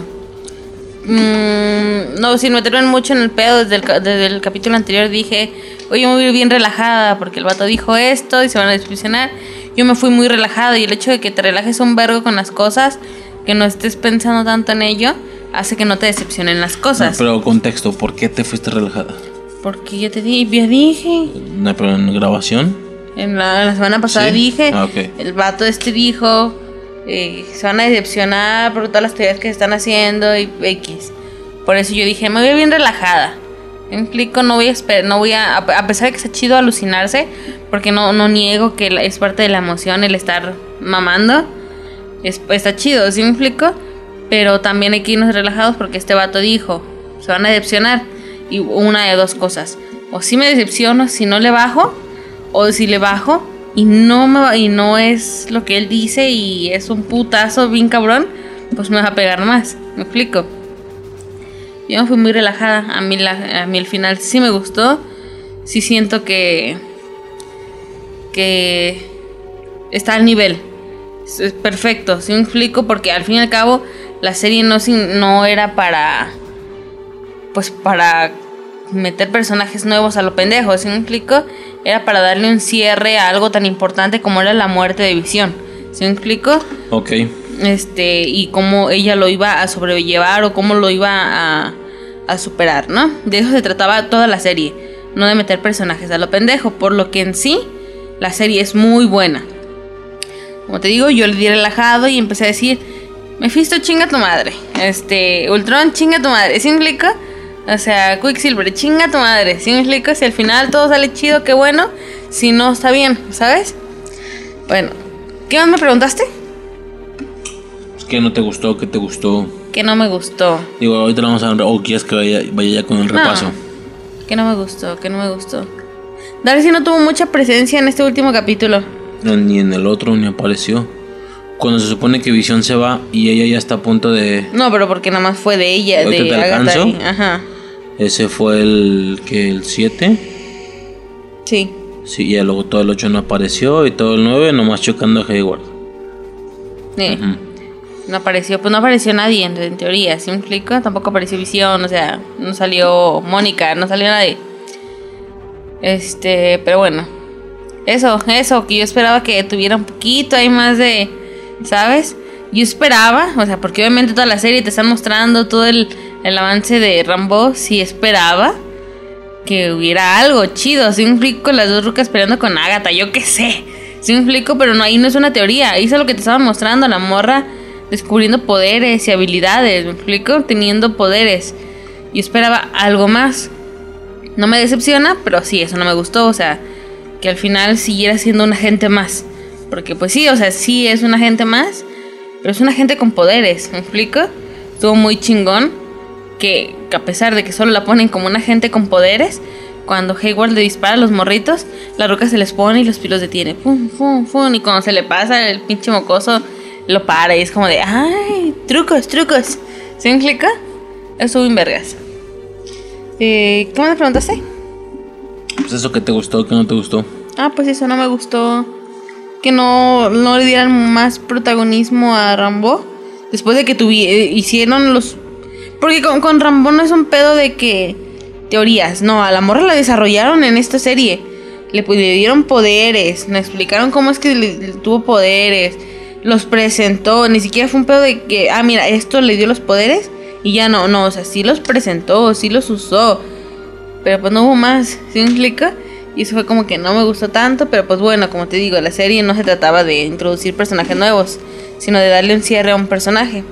S11: Mm, no, sin meterme mucho en el pedo, desde el, desde el capítulo anterior dije, oye, voy bien relajada porque el vato dijo esto y se van a desilusionar. Yo me fui muy relajada y el hecho de que te relajes un vergo con las cosas, que no estés pensando tanto en ello, hace que no te decepcionen las cosas.
S10: Pero contexto, ¿por qué te fuiste relajada?
S11: Porque yo te di, ya dije,
S10: No, pero en grabación.
S11: en la, la semana pasada
S10: ¿Sí?
S11: dije,
S10: Ah, ok.
S11: el vato este dijo, eh, se van a decepcionar por todas las teorías que se están haciendo y X. Por eso yo dije, me voy bien relajada. Me explico, no voy a esperar, no voy a, a pesar de que está chido alucinarse, porque no, no niego que es parte de la emoción el estar mamando. Es- está chido, ¿sí me explico? Pero también hay que irnos relajados porque este vato dijo, se van a decepcionar. Y una de dos cosas. O si me decepciono si no le bajo, o si le bajo y no, me, y no es lo que él dice y es un putazo bien cabrón, pues me va a pegar más. ¿Me explico? Yo me fui muy relajada. A mí, la, a mí el final sí me gustó. Sí siento que. que. está al nivel. Es perfecto, sí me explico, porque al fin y al cabo la serie no, no era para. pues para meter personajes nuevos a lo pendejo, ¿sí me explico? Era para darle un cierre a algo tan importante como era la muerte de Visión. ¿Sí me explico?
S10: Ok.
S11: este y cómo ella lo iba a sobrellevar o cómo lo iba a, a superar, ¿no? De eso se trataba toda la serie, no de meter personajes a lo pendejo, por lo que en sí la serie es muy buena. Como te digo, yo le di relajado y empecé a decir, Mephisto chinga tu madre, este, Ultron chinga tu madre, ¿sí me explico? O sea, Quicksilver, chinga tu madre, ¿sí me explico? Si al final todo sale chido, qué bueno, si no, está bien, ¿sabes? Bueno, ¿qué más me preguntaste?
S10: ¿Qué no te gustó? ¿Qué te gustó?
S11: Que no me gustó.
S10: Digo, ahorita lo vamos a ver. ¿O quieres que vaya, vaya ya con el
S11: No.
S10: repaso?
S11: Que no me gustó, que no me gustó. Darcy no tuvo mucha presencia en este último capítulo.
S10: No, ni en el otro ni apareció. Cuando se supone que Visión se va y ella ya está a punto de.
S11: No, pero porque nada más fue de ella,
S10: ¿Ahorita
S11: de
S10: te
S11: Agatha.
S10: alcanzo?
S11: y- Ajá.
S10: Ese fue el. que ¿El 7?
S11: Sí.
S10: Sí, y luego todo el 8 no apareció y todo el 9 nomás chocando a Hayward.
S11: Sí. No apareció, pues no apareció nadie en, en teoría, ¿sí me explico? Tampoco apareció Visión, o sea, no salió Mónica, no salió nadie. Este, pero bueno. Eso, eso, que yo esperaba que tuviera un poquito ahí más de, ¿sabes? Yo esperaba, o sea, porque obviamente toda la serie te están mostrando todo el, el avance de Rambo, sí esperaba que hubiera algo chido. Si me explico, las dos rucas peleando con Agatha, yo qué sé. Si me explico, pero no, ahí no es una teoría. Ahí es lo que te estaba mostrando, la morra descubriendo poderes y habilidades. Me explico, teniendo poderes. Yo esperaba algo más. No me decepciona, pero sí, eso no me gustó. O sea, que al final siguiera siendo un agente más. Porque pues sí, o sea, sí es un agente más, pero es un agente con poderes, ¿me explico? Estuvo muy chingón que, que a pesar de que solo la ponen como un agente con poderes, cuando Hayward le dispara a los morritos, la roca se les pone y los pilos detiene. Pum, pum, pum. Y cuando se le pasa, el pinche mocoso lo para y es como de, ay, trucos, trucos. ¿Se me explica? Eso bien vergas. Eh, ¿Cómo me preguntaste?
S10: Pues eso que te gustó, que no te gustó.
S11: Ah, pues eso no me gustó. Que no, no le dieran más protagonismo a Rambo. Después de que eh, hicieron los... Porque con, con Rambo no es un pedo de que... Teorías, no, a la morra la desarrollaron en esta serie. Le, pu- le dieron poderes, me explicaron cómo es que le- le tuvo poderes. Los presentó, ni siquiera fue un pedo de que, ah, mira, esto le dio los poderes y ya no, no, o sea, sí los presentó, sí los usó. Pero pues no hubo más, ¿sí me explica? Y eso fue como que no me gustó tanto, pero pues bueno, como te digo, la serie no se trataba de introducir personajes nuevos, sino de darle un cierre a un personaje.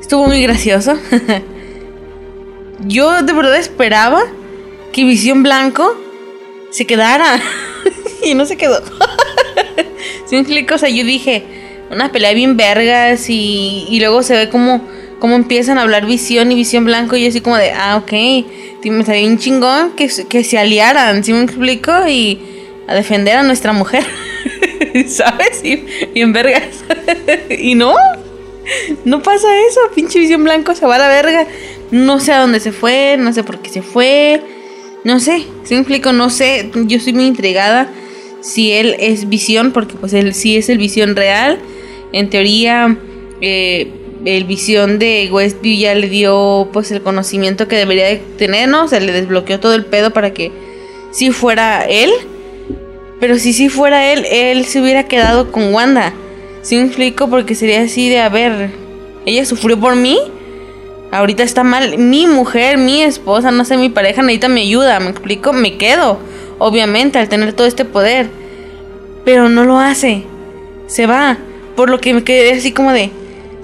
S11: Estuvo muy gracioso. Yo de verdad esperaba que Visión Blanco se quedara. y no se quedó. ¿Sí me explico? O sea, yo dije, una pelea bien vergas y, y luego se ve como, como empiezan a hablar Visión y Visión Blanco y yo así como de, ah, ok, me sabía un chingón que, que se aliaran, ¿sí me explico? Y a defender a nuestra mujer, ¿sabes? Y bien vergas. y no, no pasa eso, pinche Visión Blanco se va a la verga. No sé a dónde se fue, no sé por qué se fue. No sé, si me explico, no sé. Yo estoy muy intrigada si él es visión, porque pues él sí es el visión real. En teoría, eh, el visión de Westview ya le dio pues el conocimiento que debería de tener, ¿no? O sea, le desbloqueó todo el pedo para que sí fuera él. Pero si sí fuera él, él se hubiera quedado con Wanda. Si me explico, porque sería así de, a ver, ella sufrió por mí. Ahorita está mal. Mi mujer, mi esposa, no sé, mi pareja necesita mi ayuda. ¿Me explico? Me quedo. Obviamente, al tener todo este poder. Pero no lo hace. Se va. Por lo que me quedé así como de.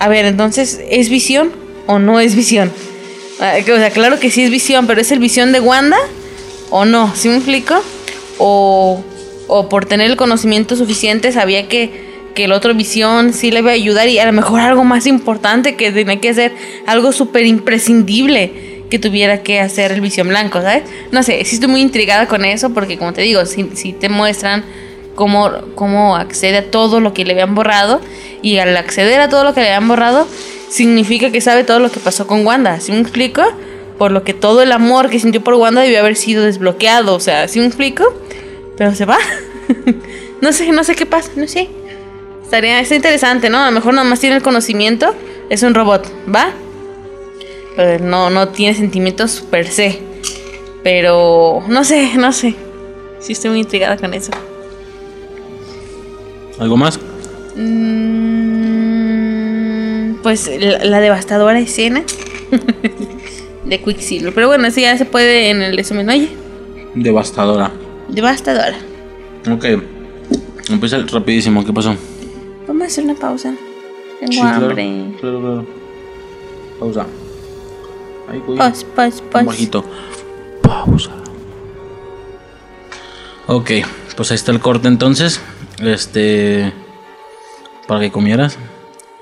S11: A ver, entonces, ¿es visión o no es visión? O sea, claro que sí es visión, pero ¿es el visión de Wanda o no? ¿Sí me explico? O, o por tener el conocimiento suficiente sabía que, que el otro visión sí le iba a ayudar y a lo mejor algo más importante que tenía que hacer, algo súper imprescindible que tuviera que hacer el visión blanco, ¿sabes? No sé, sí estoy muy intrigada con eso porque como te digo, si, si te muestran cómo, cómo accede a todo lo que le habían borrado y al acceder a todo lo que le habían borrado significa que sabe todo lo que pasó con Wanda, ¿sí me explico? Por lo que todo el amor que sintió por Wanda debió haber sido desbloqueado, o sea, ¿sí me explico? Pero se va. no sé, no sé qué pasa, no sé. Estaría, está interesante, ¿no? A lo mejor nada más tiene el conocimiento, es un robot, ¿va? No, no tiene sentimientos per se. Pero no sé, no sé. Sí estoy muy intrigada con eso.
S10: ¿Algo más?
S11: Mm, pues la, la devastadora escena de Quicksilver. Pero bueno, eso ya se puede en el resumen, oye.
S10: Devastadora.
S11: Devastadora.
S10: Ok. Empieza rapidísimo. ¿Qué pasó?
S11: Vamos a hacer una pausa. Tengo
S10: Sí, claro,
S11: hambre.
S10: Claro, claro. Pausa.
S11: Pause, pause, pause.
S10: bajito. Pausa. Ok, pues ahí está el corte entonces. Este. Para que comieras.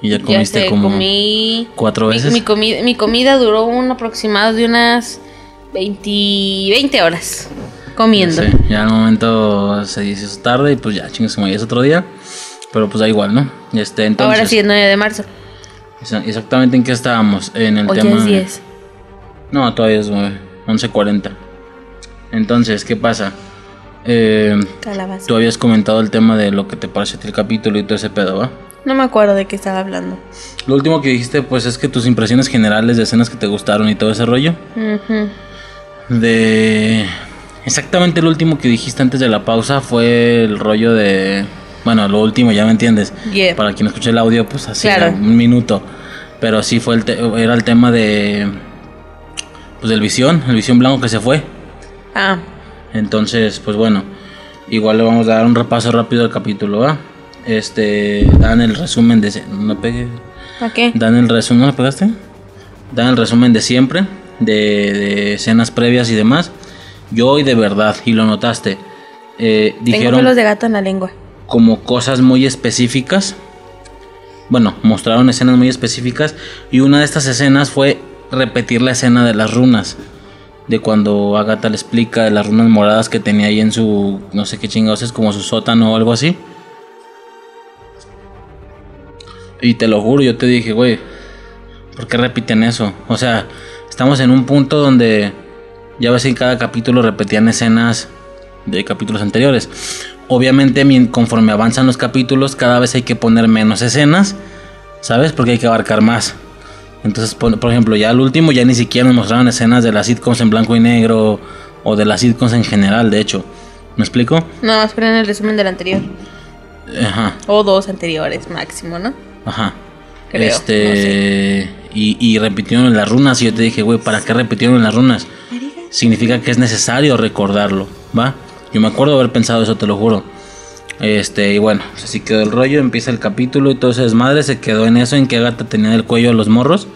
S10: Y ya
S11: Ya
S10: comiste
S11: sé,
S10: como
S11: comí.
S10: cuatro veces.
S11: Mi, comida, mi comida duró un aproximado de unas 20, 20 horas comiendo.
S10: Sí, ya al momento se dice es tarde y pues ya, chingas como ya es otro día. Pero pues da igual, ¿no? Este, entonces,
S11: Ahora sí es 9 de marzo.
S10: exa- Exactamente en qué estábamos. En el
S11: ya
S10: tema.
S11: es 10.
S10: No, todavía es 9, 11.40. Entonces, ¿qué pasa? Eh,
S11: Calabaza.
S10: tú habías comentado el tema de lo que te parece a ti el capítulo y todo ese pedo, ¿va?
S11: No me acuerdo de qué estaba hablando.
S10: Lo último que dijiste, pues es que tus impresiones generales de escenas que te gustaron y todo ese rollo. De. Exactamente lo último que dijiste antes de la pausa fue el rollo de. Bueno, lo último, ya me entiendes.
S11: Yeah.
S10: Para quien escuche el audio, pues así,
S11: Claro.
S10: un minuto. Pero sí fue el te- era el tema de. Pues del visión, el visión blanco que se fue.
S11: Ah,
S10: Entonces, pues bueno, igual le vamos a dar un repaso rápido al capítulo, ¿va? Este, dan el resumen de... No me pegue.
S11: ¿a qué?
S10: Dan el resumen, ¿no lo pegaste? Dan el resumen de siempre, de, de escenas previas y demás. Yo hoy de verdad, y lo notaste, eh,
S11: Tengo
S10: dijeron
S11: pelos de gato en la lengua.
S10: como cosas muy específicas. Bueno, mostraron escenas muy específicas y una de estas escenas fue repetir la escena de las runas. De cuando Agatha le explica de las runas moradas que tenía ahí en su, no sé qué chingados es, como su sótano o algo así. Y te lo juro, yo te dije, güey, ¿por qué repiten eso? O sea, estamos en un punto donde ya ves en cada capítulo repetían escenas de capítulos anteriores. Obviamente, conforme avanzan los capítulos, cada vez hay que poner menos escenas, ¿sabes? Porque hay que abarcar más. Entonces, por, por ejemplo, ya al último ya ni siquiera nos mostraron escenas de las sitcoms en blanco y negro o de las sitcoms en general, de hecho. ¿Me explico?
S11: Nada más ponen el resumen del anterior.
S10: Ajá.
S11: O dos anteriores máximo, ¿no?
S10: Ajá.
S11: Creo,
S10: este. y, y repitieron las runas. Y yo te dije, güey, ¿para qué repitieron las runas? Significa que es necesario recordarlo, ¿va? Yo me acuerdo haber pensado eso, te lo juro. Este, y bueno, así quedó el rollo. Empieza el capítulo y todo ese desmadre se quedó en eso: en que Agatha tenía el cuello a los morros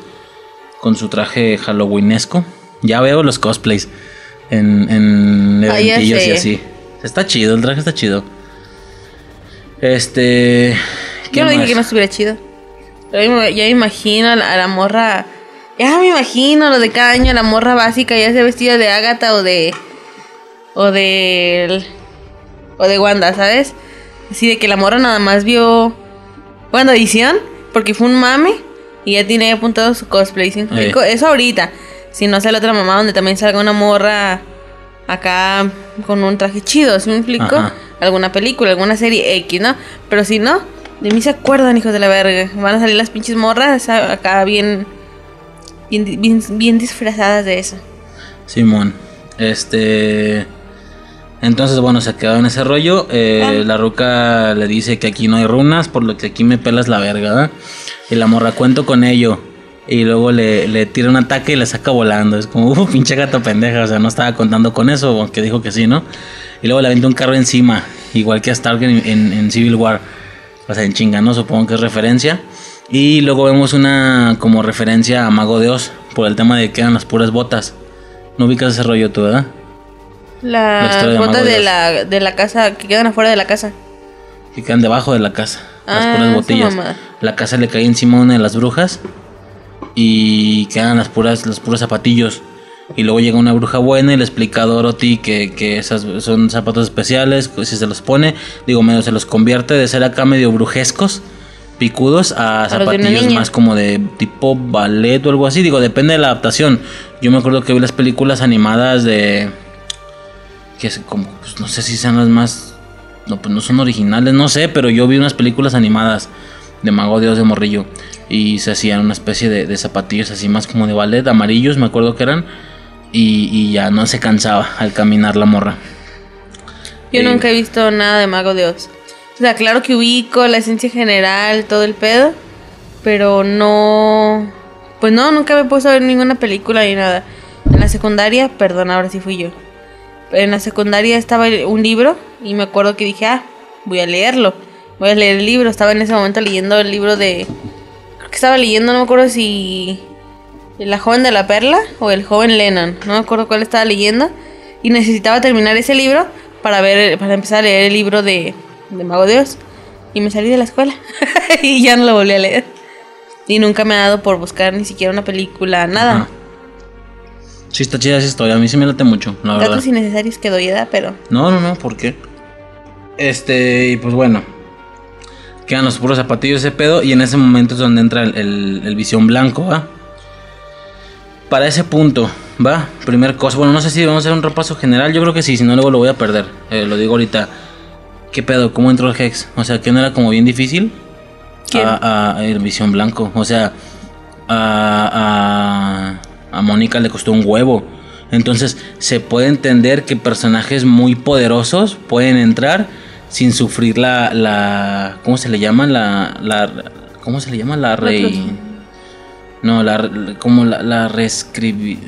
S10: con su traje halloweenesco. Ya veo los cosplays en, en eventillos y así. Está chido, el traje está chido. Este. ¿qué
S11: Yo no dije que no estuviera chido. Pero yo me, yo me imagino a la, a la morra. Ya me imagino lo de cada año, la morra básica, ya sea vestida de Ágata o de. O de. O de Wanda, ¿sabes? Así de que la morra nada más vio. WandaVision, porque fue un mame. Y ya tiene apuntado su cosplay. ¿sí? Eso ahorita. Si no sale otra mamá donde también salga una morra acá con un traje chido, ¿sí me explico?
S10: Ajá.
S11: Alguna película, alguna serie X, ¿no? Pero si no, de mí se acuerdan, hijos de la verga. Van a salir las pinches morras acá bien, bien, bien, bien disfrazadas de eso.
S10: Simón. Este. Entonces, bueno, se quedó en ese rollo. Eh, La ruca le dice que aquí no hay runas, por lo que aquí me pelas la verga, ¿verdad? Y la morra cuento con ello. Y luego le, le tira un ataque y le saca volando. Es como, uh, pinche gato pendeja. O sea, no estaba contando con eso, aunque dijo que sí, ¿no? Y luego le avienta un carro encima, igual que a Stark en, en- en Civil War. O sea, en chinga, ¿no? Supongo que es referencia. Y luego vemos una como referencia a Mago de Oz, por el tema de que eran las puras botas. No ubicas ese rollo tú, ¿verdad? La
S11: Las
S10: de
S11: botas
S10: de
S11: la, de la casa, que quedan afuera de la casa.
S10: Que quedan debajo de la casa. Las
S11: Ah,
S10: puras botellas. La casa le cae encima a una de las brujas. Y quedan las puras, los puros zapatillos. Y luego llega una bruja buena y le explica a Dorothy que, que esas son zapatos especiales. que Si se los pone, digo, medio se los convierte de ser acá medio brujescos, picudos, a zapatillos más como de tipo ballet o algo así. Digo, depende de la adaptación. Yo me acuerdo que vi las películas animadas de. Que es como, pues, no sé si sean las más. No, pues no son originales, no sé, pero yo vi unas películas animadas de Mago de Oz de Morrillo. Y se hacían una especie de, de zapatillos así más como de ballet, amarillos, me acuerdo que eran. Y, y ya no se cansaba al caminar la morra.
S11: Yo
S10: Eh,
S11: nunca he visto nada de Mago de Oz. O sea, claro que ubico la esencia general, todo el pedo. Pero no. Pues no, nunca me he puesto a ver ninguna película ni nada. En la secundaria, perdón, ahora sí fui yo. En la secundaria estaba un libro y me acuerdo que dije, ah, voy a leerlo. Voy a leer el libro. Estaba en ese momento leyendo el libro de. Creo que estaba leyendo, no me acuerdo si. La joven de la perla o el joven Lennon. No me acuerdo cuál estaba leyendo. Y necesitaba terminar ese libro para ver, para empezar a leer el libro de, de Mago de Oz. Y me salí de la escuela. y ya no lo volví a leer. Y nunca me ha dado por buscar ni siquiera una película, nada.
S10: Sí, está chida esa historia. A mí sí me late mucho, la verdad.
S11: Datos innecesarios que doy edad, pero.
S10: No, no, no, ¿por qué? Este, y pues bueno. Quedan los puros zapatillos ese pedo. Y en ese momento es donde entra el, el- el visión blanco, ¿va? Para ese punto, ¿va? Primer cosa. Bueno, no sé si vamos a hacer un repaso general. Yo creo que sí, si no, luego lo voy a perder. Eh, lo digo ahorita. ¿Qué pedo? ¿Cómo entró el Hex? O sea, que no era como bien difícil.
S11: ¿Quién?
S10: A, a- el visión blanco. O sea, a, a, a Mónica le costó un huevo. Entonces, se puede entender que personajes muy poderosos pueden entrar sin sufrir la. la ¿Cómo se le llama? La. la ¿Cómo se le llama? La re. No, la. Como la, la reescribi-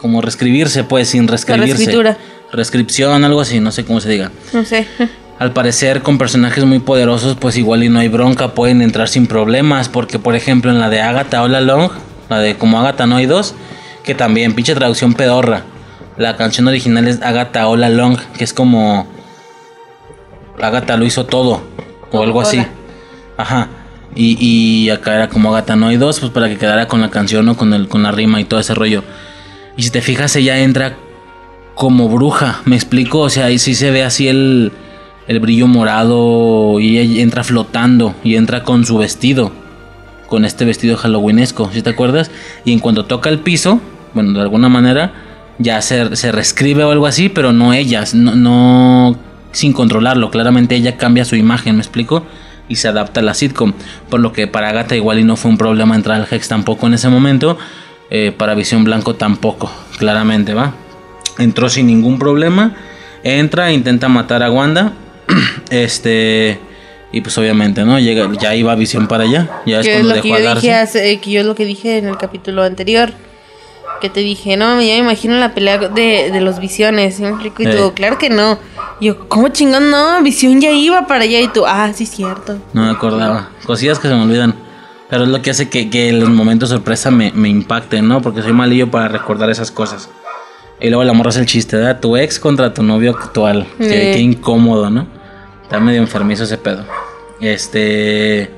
S10: Como reescribirse, pues, sin reescribirse.
S11: reescritura.
S10: Rescripción, algo así, no sé cómo se diga.
S11: No sé.
S10: Al parecer con personajes muy poderosos pues igual y no hay bronca, pueden entrar sin problemas, porque por ejemplo en la de Agatha All Long, la de como Agatha no hay dos, que también pinche traducción pedorra. La canción original es Agatha All Long, que es como Agatha lo hizo todo o algo así.
S11: Hola.
S10: Ajá. Y, y acá era como Agatha no hay dos, pues para que quedara con la canción o con el con la rima y todo ese rollo. Y si te fijas ella entra como bruja, me explico, o sea, ahí sí se ve así el el brillo morado y ella entra flotando y entra con su vestido, con este vestido halloweenesco, si te acuerdas? Y en cuanto toca el piso, bueno, de alguna manera ya se, se reescribe o algo así, pero no ella, no, no sin controlarlo, claramente ella cambia su imagen, ¿me explico? Y se adapta a la sitcom, por lo que para Agatha igual y no fue un problema entrar al Hex tampoco en ese momento, eh, para Visión Blanco tampoco, claramente, ¿va? Entró sin ningún problema, entra, intenta matar a Wanda, este y pues obviamente no llega ya iba visión para allá. Ya es cuando
S11: que
S10: dejó a
S11: yo
S10: Darcy
S11: dije hace- que yo es lo que dije en el capítulo anterior. Que te dije, no, ya me imagino la pelea de, de los visiones. ¿sí me explico? Y
S10: Eh.
S11: tú, claro que no. Y yo, ¿cómo chingón no? Visión ya iba para allá. Y tú, ah, sí, cierto.
S10: no me acordaba cosillas que se me olvidan pero es lo que hace que, que los momentos sorpresa me, me impacten no porque soy malillo para recordar esas cosas y luego la morra es el chiste ¿verdad? tu ex contra tu novio actual qué,
S11: Eh.
S10: qué incómodo no está medio enfermizo ese pedo este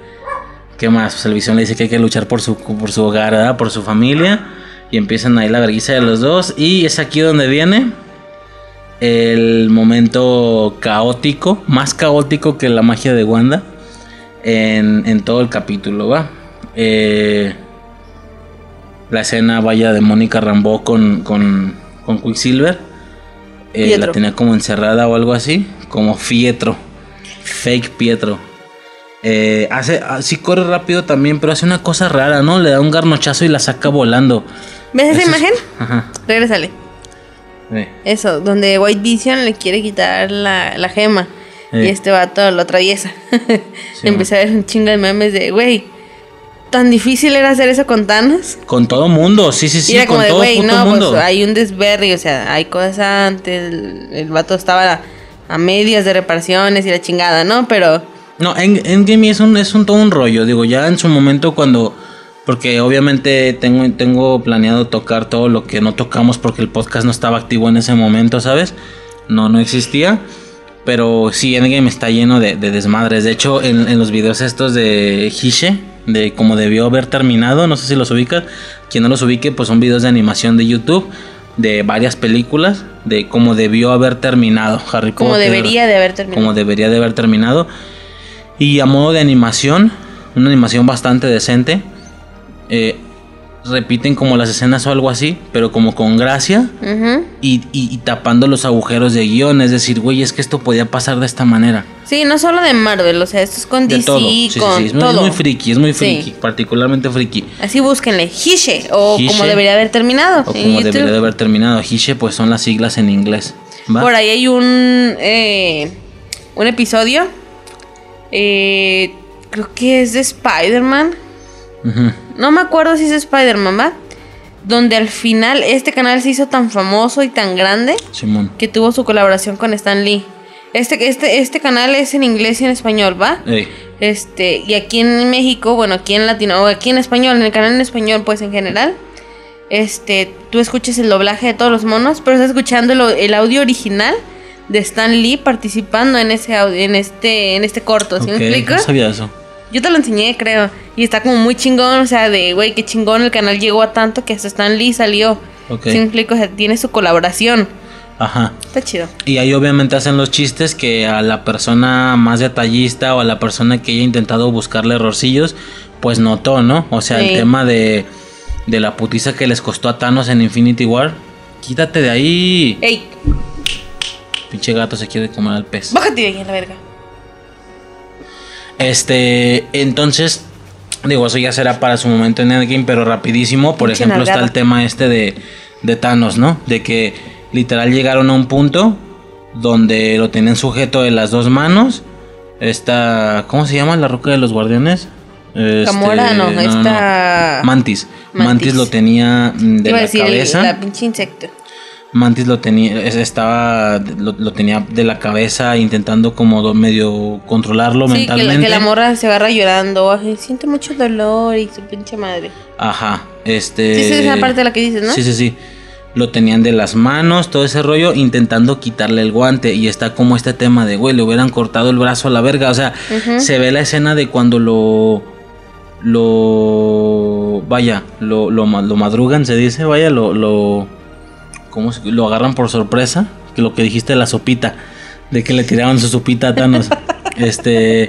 S10: ¿Qué más? Pues el visión le dice que hay que luchar por su, por su hogar, ¿verdad? Por su familia. Y empiezan ahí la vergüenza de los dos. Y es aquí donde viene el momento caótico, más caótico que la magia de Wanda en, en todo el capítulo, ¿va? Eh, la escena, vaya, de Mónica Rambeau con, con, con Quicksilver. Eh, la tenía como encerrada o algo así, como Fietro, fake Pietro. Eh, hace, sí corre rápido también, pero hace una cosa rara, ¿no? Le da un garnochazo y la saca volando.
S11: ¿Ves esa
S10: Eso es-
S11: imagen?
S10: Ajá.
S11: Regrésale.
S10: Eh,
S11: Eso, donde White Vision le quiere quitar la, la gema. Y este vato lo atraviesa. Empieza a ver un chingo de memes de, güey, tan difícil era hacer eso con Thanos.
S10: Con todo mundo, sí, sí, sí,
S11: y era
S10: con
S11: como de, güey, no,
S10: mundo.
S11: pues hay un desvergue, o sea, hay cosas antes, el, el vato estaba a, a medias de reparaciones y la chingada, ¿no? Pero
S10: No, en Endgame es un, es un todo un rollo. Digo, ya en su momento cuando. Porque obviamente tengo, tengo planeado tocar todo lo que no tocamos porque el podcast no estaba activo en ese momento, ¿sabes? No, no existía. Pero sí, Endgame está lleno de, de desmadres. De hecho, en, en los videos estos de Hishe, de cómo debió haber terminado, no sé si los ubicas. Quien no los ubique, pues son videos de animación de YouTube de varias películas de cómo debió haber terminado Harry
S11: como
S10: Potter.
S11: debería de haber terminado.
S10: Como debería de haber terminado. Y a modo de animación, una animación bastante decente. Eh, repiten como las escenas o algo así, pero como con gracia y, y- y tapando los agujeros de guion. Es decir, güey, es que esto podía pasar de esta manera.
S11: Sí, no solo de Marvel, o sea, esto es con
S10: De
S11: DC,
S10: todo. Sí, sí,
S11: con
S10: sí, Es, muy,
S11: todo.
S10: es muy friki, es muy friki, particularmente friki.
S11: Así búsquenle, Hishe, o
S10: Hishe.
S11: como debería haber terminado.
S10: O como
S11: YouTube.
S10: debería de haber terminado. Hishe, pues son las siglas en inglés. ¿va?
S11: Por ahí hay un eh, un episodio. eh, creo que es de Spider-Man. No me acuerdo si es de Spider-Man, ¿va? Donde al final este canal se hizo tan famoso y tan grande
S10: Simón.
S11: que tuvo su colaboración con Stan Lee. Este, este, este canal es en inglés y en español, ¿va?
S10: Ey,
S11: Este, y aquí en México, bueno, aquí en Latino, o aquí en español, en el canal en español, pues en general, este, tú escuchas el doblaje de todos los monos, pero estás escuchando el, el audio original de Stan Lee participando en ese en este, en este corto, ¿sí me explico?
S10: no sabía eso.
S11: Yo te lo enseñé, creo, y está como muy chingón, o sea, de, güey, qué chingón, el canal llegó a tanto que hasta Stan Lee salió,
S10: Ok.
S11: ¿sí me explico? O sea, tiene su colaboración,
S10: Ajá.
S11: está chido.
S10: Y ahí obviamente hacen los chistes que a la persona más detallista o a la persona que haya intentado buscarle errorcillos, pues notó, ¿no? O sea,
S11: Sí.
S10: el tema de, de la putiza que les costó a Thanos en Infinity War. Quítate de ahí.
S11: Ey,
S10: Pinche gato se quiere comer al pez.
S11: bájate de ahí a la verga.
S10: Este, entonces, digo, eso ya será para su momento en Endgame, pero rapidísimo. Por ejemplo, está el tema este de, de Thanos, ¿no? De que literal llegaron a un punto donde lo tenían sujeto de las dos manos. Esta, ¿cómo se llama? La roca de los guardianes. Este,
S11: no, esta-
S10: Mantis. Mantis.
S11: Mantis.
S10: lo tenía mm, de
S11: Iba a
S10: la
S11: decir
S10: cabeza.
S11: la pinche insecto.
S10: Mantis lo tenía, es- estaba, lo, lo tenía de la cabeza intentando como medio controlarlo
S11: Sí, que la,
S10: mentalmente.
S11: que la morra se agarra llorando. Ay, siento mucho dolor y su pinche madre.
S10: Ajá, este.
S11: Sí, sí, esa parte de la que dices, ¿no?
S10: Sí, sí, sí. Lo tenían de las manos, todo ese rollo, intentando quitarle el guante. Y está como este tema de, güey, le hubieran cortado el brazo a la verga. O sea, se ve la escena de cuando lo. Lo. Vaya, lo, lo, lo madrugan, se dice, vaya, lo. lo ¿Cómo Lo agarran por sorpresa. Que lo que dijiste de la sopita. De que le tiraban su sopita a Thanos. este.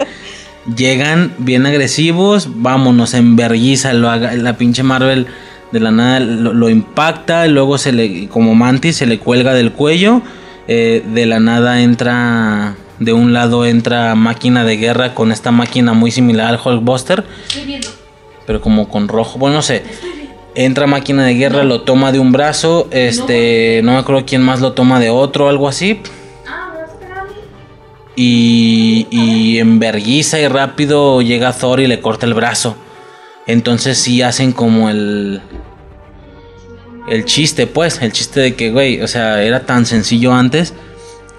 S10: Llegan bien agresivos, vámonos, enverguiza, lo haga, la pinche Marvel de la nada lo, lo impacta, luego se le, como mantis, se le cuelga del cuello, eh, de la nada entra, de un lado entra máquina de guerra con esta máquina muy similar al Hulkbuster, pero como con rojo, bueno, no sé. Entra máquina de guerra, lo toma de un brazo, este, no me acuerdo quién más lo toma de otro, algo así. Y, y en verguiza y rápido llega Thor y le corta el brazo. Entonces sí hacen como el... El chiste, pues, el chiste de que, güey, o sea, era tan sencillo antes.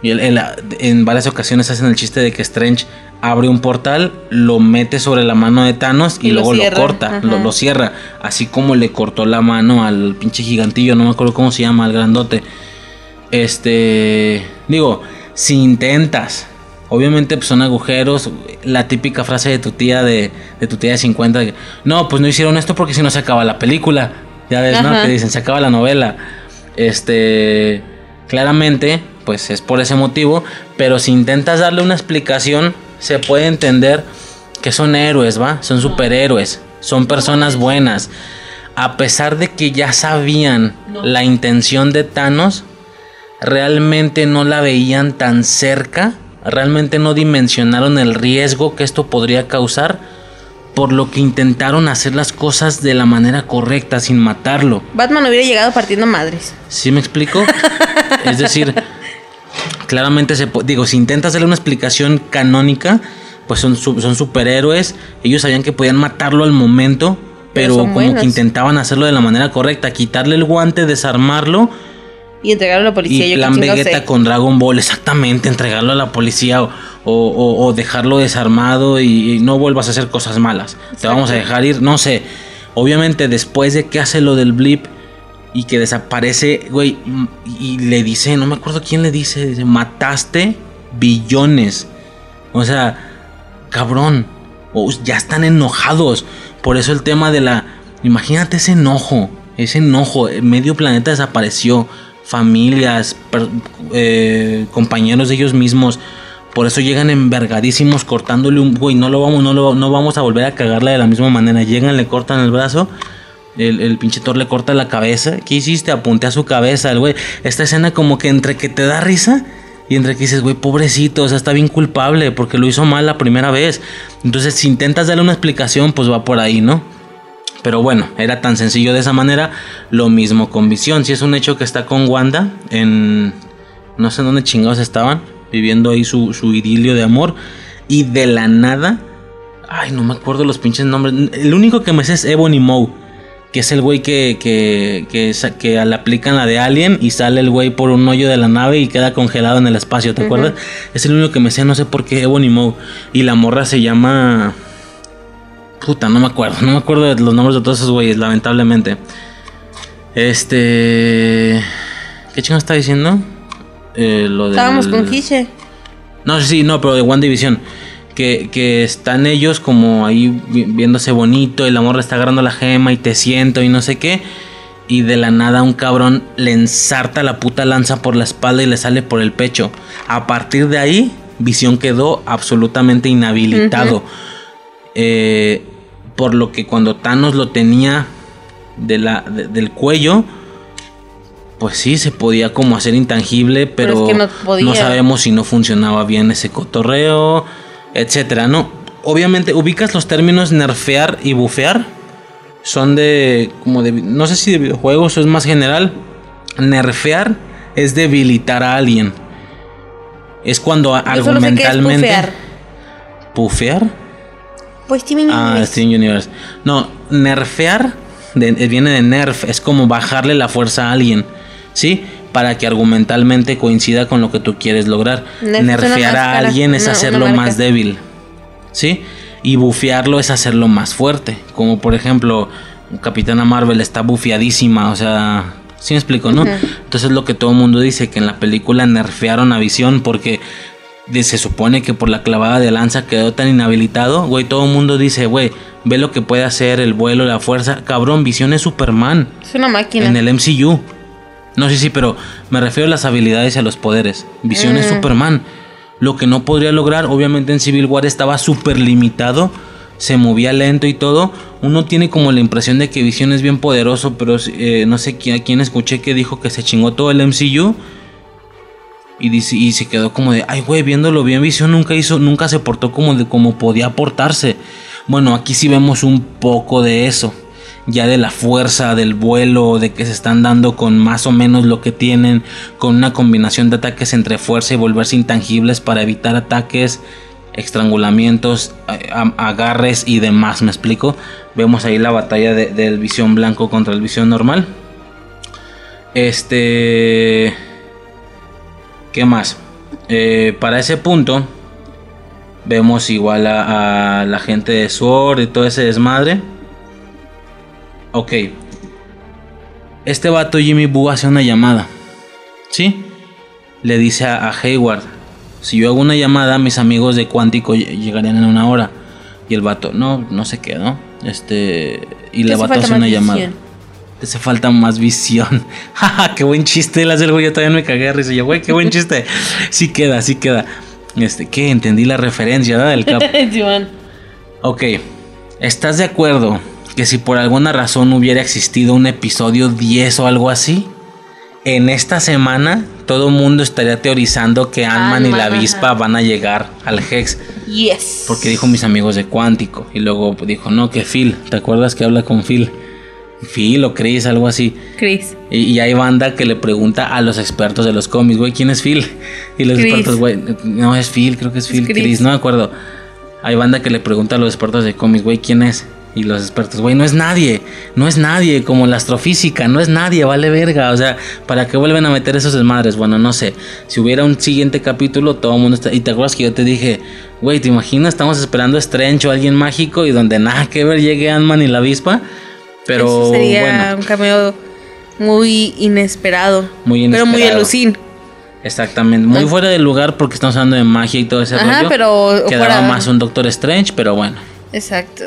S10: Y el- en varias ocasiones hacen el chiste de que Strange abre un portal, lo mete sobre la mano de Thanos y, luego lo corta, lo, lo cierra. Así como le cortó la mano al pinche gigantillo, no me acuerdo cómo se llama, al grandote. Este, digo, si intentas, obviamente pues, son agujeros, la típica frase de tu tía de, de tu tía de 50, de que, no, pues no hicieron esto porque si no se acaba la película. Ya ves, ¿no? Que dicen, se acaba la novela. Este, claramente, pues es por ese motivo, pero si intentas darle una explicación, se puede entender que son héroes, ¿va? Son superhéroes, son personas buenas. A pesar de que ya sabían la intención de Thanos, realmente no la veían tan cerca, realmente no dimensionaron el riesgo que esto podría causar, por lo que intentaron hacer las cosas de la manera correcta, sin matarlo.
S11: Batman hubiera llegado partiendo madres.
S10: ¿Sí me explico? es decir, claramente se digo, si intentas darle una explicación canónica, pues son, son superhéroes, ellos sabían que podían matarlo al momento, pero, como
S11: buenos.
S10: que intentaban hacerlo de la manera correcta, quitarle el guante, desarmarlo
S11: Y entregarlo a la policía.
S10: y plan Vegeta
S11: sé.
S10: con Dragon Ball, exactamente, entregarlo a la policía o, o- o- o dejarlo desarmado y, y no vuelvas a hacer cosas malas. Te vamos a dejar ir, no sé. Obviamente después de que hace lo del blip y que desaparece, güey, y le dice, no me acuerdo quién le dice, dice, mataste billones. O sea, cabrón, o ya están enojados. Por eso el tema de la... Imagínate ese enojo, ese enojo, eh, medio planeta desapareció, familias, eh, compañeros de ellos mismos. Por eso llegan envergadísimos cortándole un güey, no lo vamos, no lo, no vamos a volver a cagarla de la misma manera. Llegan, le cortan el brazo. El, el pinche Thor le corta la cabeza. ¿Qué hiciste? Apunté a su cabeza, el güey. Esta escena como que entre que te da risa y entre que dices, güey, pobrecito, o sea, está bien culpable porque lo hizo mal la primera vez. Entonces, si intentas darle una explicación, pues va por ahí, ¿no? Pero bueno, era tan sencillo de esa manera. Lo mismo con Visión. Si es un hecho que está con Wanda en... No sé dónde chingados estaban. Viviendo ahí su, su idilio de amor. Y de la nada... Ay, no me acuerdo los pinches nombres. El único que me sé es Ebony Moe. Que es el güey que, que, que, que le aplican la de Alien y sale el güey por un hoyo de la nave y queda congelado en el espacio, ¿te acuerdas? Es el único que me sé, no sé por qué, Ebony Moe. Y la morra se llama... Puta, no me acuerdo. No me acuerdo de los nombres de todos esos güeyes, lamentablemente. Este... ¿Qué chingo está diciendo? Eh, lo
S11: Estábamos con Hiche.
S10: no, sí, no, pero de One Division. Que, que están ellos como ahí vi- viéndose bonito y la morra está agarrando la gema y te siento y no sé qué. Y de la nada un cabrón le ensarta la puta lanza por la espalda y le sale por el pecho. A partir de ahí, Visión quedó absolutamente inhabilitado. Eh, por lo que cuando Thanos lo tenía de la, de- del cuello, pues sí, se podía como hacer intangible, pero,
S11: Pero es que no podía.
S10: sabemos si no funcionaba bien ese cotorreo, etcétera, ¿no? Obviamente, ubicas los términos nerfear y bufear. Son de, como de, no sé si de videojuegos o es más general. Nerfear es debilitar a alguien. Es cuando
S11: Yo solo sé que es
S10: argumentalmente...
S11: pufear.
S10: ¿Pufear?
S11: Pues Steven
S10: Ah,
S11: Universe.
S10: Steven Universe. No, nerfear de- viene de nerf, es como bajarle la fuerza a alguien, ¿sí? Para que argumentalmente coincida con lo que tú quieres lograr. Nerfear a alguien es hacerlo más débil. ¿Sí? Y bufearlo es hacerlo más fuerte. Como por ejemplo, Capitana Marvel está bufiadísima, o sea, ¿sí me explico, no? Entonces lo que todo el mundo dice, que en la película nerfearon a Visión porque se supone que por la clavada de lanza quedó tan inhabilitado, güey, todo el mundo dice, güey, ve lo que puede hacer el vuelo, la fuerza, cabrón, Visión es Superman
S11: Es una máquina.
S10: en el MCU. No, sí, sí, pero me refiero a las habilidades y a los poderes. Visión es
S11: Mm.
S10: Superman. Lo que no podría lograr, obviamente en Civil War estaba súper limitado. Se movía lento y todo. Uno tiene como la impresión de que Visión es bien poderoso, pero eh, no sé a quién escuché que dijo que se chingó todo el MCU. Y, dice, y se quedó como de, ay, güey, viéndolo bien, Visión nunca hizo, nunca se portó como, de, como podía portarse. Bueno, aquí sí vemos un poco de eso. Ya de la fuerza del vuelo, de que se están dando con más o menos lo que tienen, con una combinación de ataques entre fuerza y volverse intangibles para evitar ataques, estrangulamientos, agarres y demás, ¿me explico? Vemos ahí la batalla de- del visión blanco contra el visión normal. Este... ¿Qué más? Eh, para ese punto, vemos igual a, a la gente de Sword y todo ese desmadre. Ok. Este vato Jimmy Boo hace una llamada. ¿Sí? Le dice a, a Hayward. Si yo hago una llamada, mis amigos de Cuántico ll- llegarían en una hora. Y el vato, no, no sé qué, ¿no? Este. Y le vato hace una llamada.
S11: visión.
S10: Te hace falta más visión. Jaja, qué buen chiste. El hacer güey, yo también me cagué de risa. Yo, güey, qué buen chiste. Sí queda, sí queda. Este, ¿qué? Entendí la referencia, ¿verdad? Del cap. Ok, ¿estás de acuerdo que si por alguna razón hubiera existido un episodio 10 o algo así, en esta semana todo el mundo estaría teorizando que Ant-Man y la avispa
S11: ajá.
S10: van a llegar al Hex?
S11: Yes.
S10: Porque dijo mis amigos de Cuántico. Y luego dijo, no, que Phil. ¿Te acuerdas que habla con Phil? Phil o Chris, algo así.
S11: Chris.
S10: Y, y hay banda que le pregunta a los expertos de los cómics, güey, ¿quién es Phil? Y los
S11: Chris.
S10: expertos, güey, no es Phil, creo que es Phil,
S11: Chris.
S10: Chris. no me acuerdo. Hay banda que le pregunta a los expertos de cómics, güey, ¿quién es? Y los expertos, güey, no es nadie, no es nadie, como la astrofísica, no es nadie, vale verga. O sea, ¿para qué vuelven a meter esos desmadres? Bueno, no sé. Si hubiera un siguiente capítulo, todo el mundo está. Y te acuerdas que yo te dije, güey, ¿te imaginas? Estamos esperando a Strange o alguien mágico y donde nada que ver llegue Ant-Man y la avispa. Pero
S11: Eso sería
S10: bueno.
S11: un cameo muy inesperado.
S10: Muy
S11: Pero muy
S10: inesperado.
S11: alucin.
S10: Exactamente, muy fuera del lugar porque estamos hablando de magia y todo ese
S11: Ajá,
S10: rollo.
S11: pero
S10: Quedaba
S11: fuera-
S10: más un Doctor Strange, pero bueno.
S11: Exacto.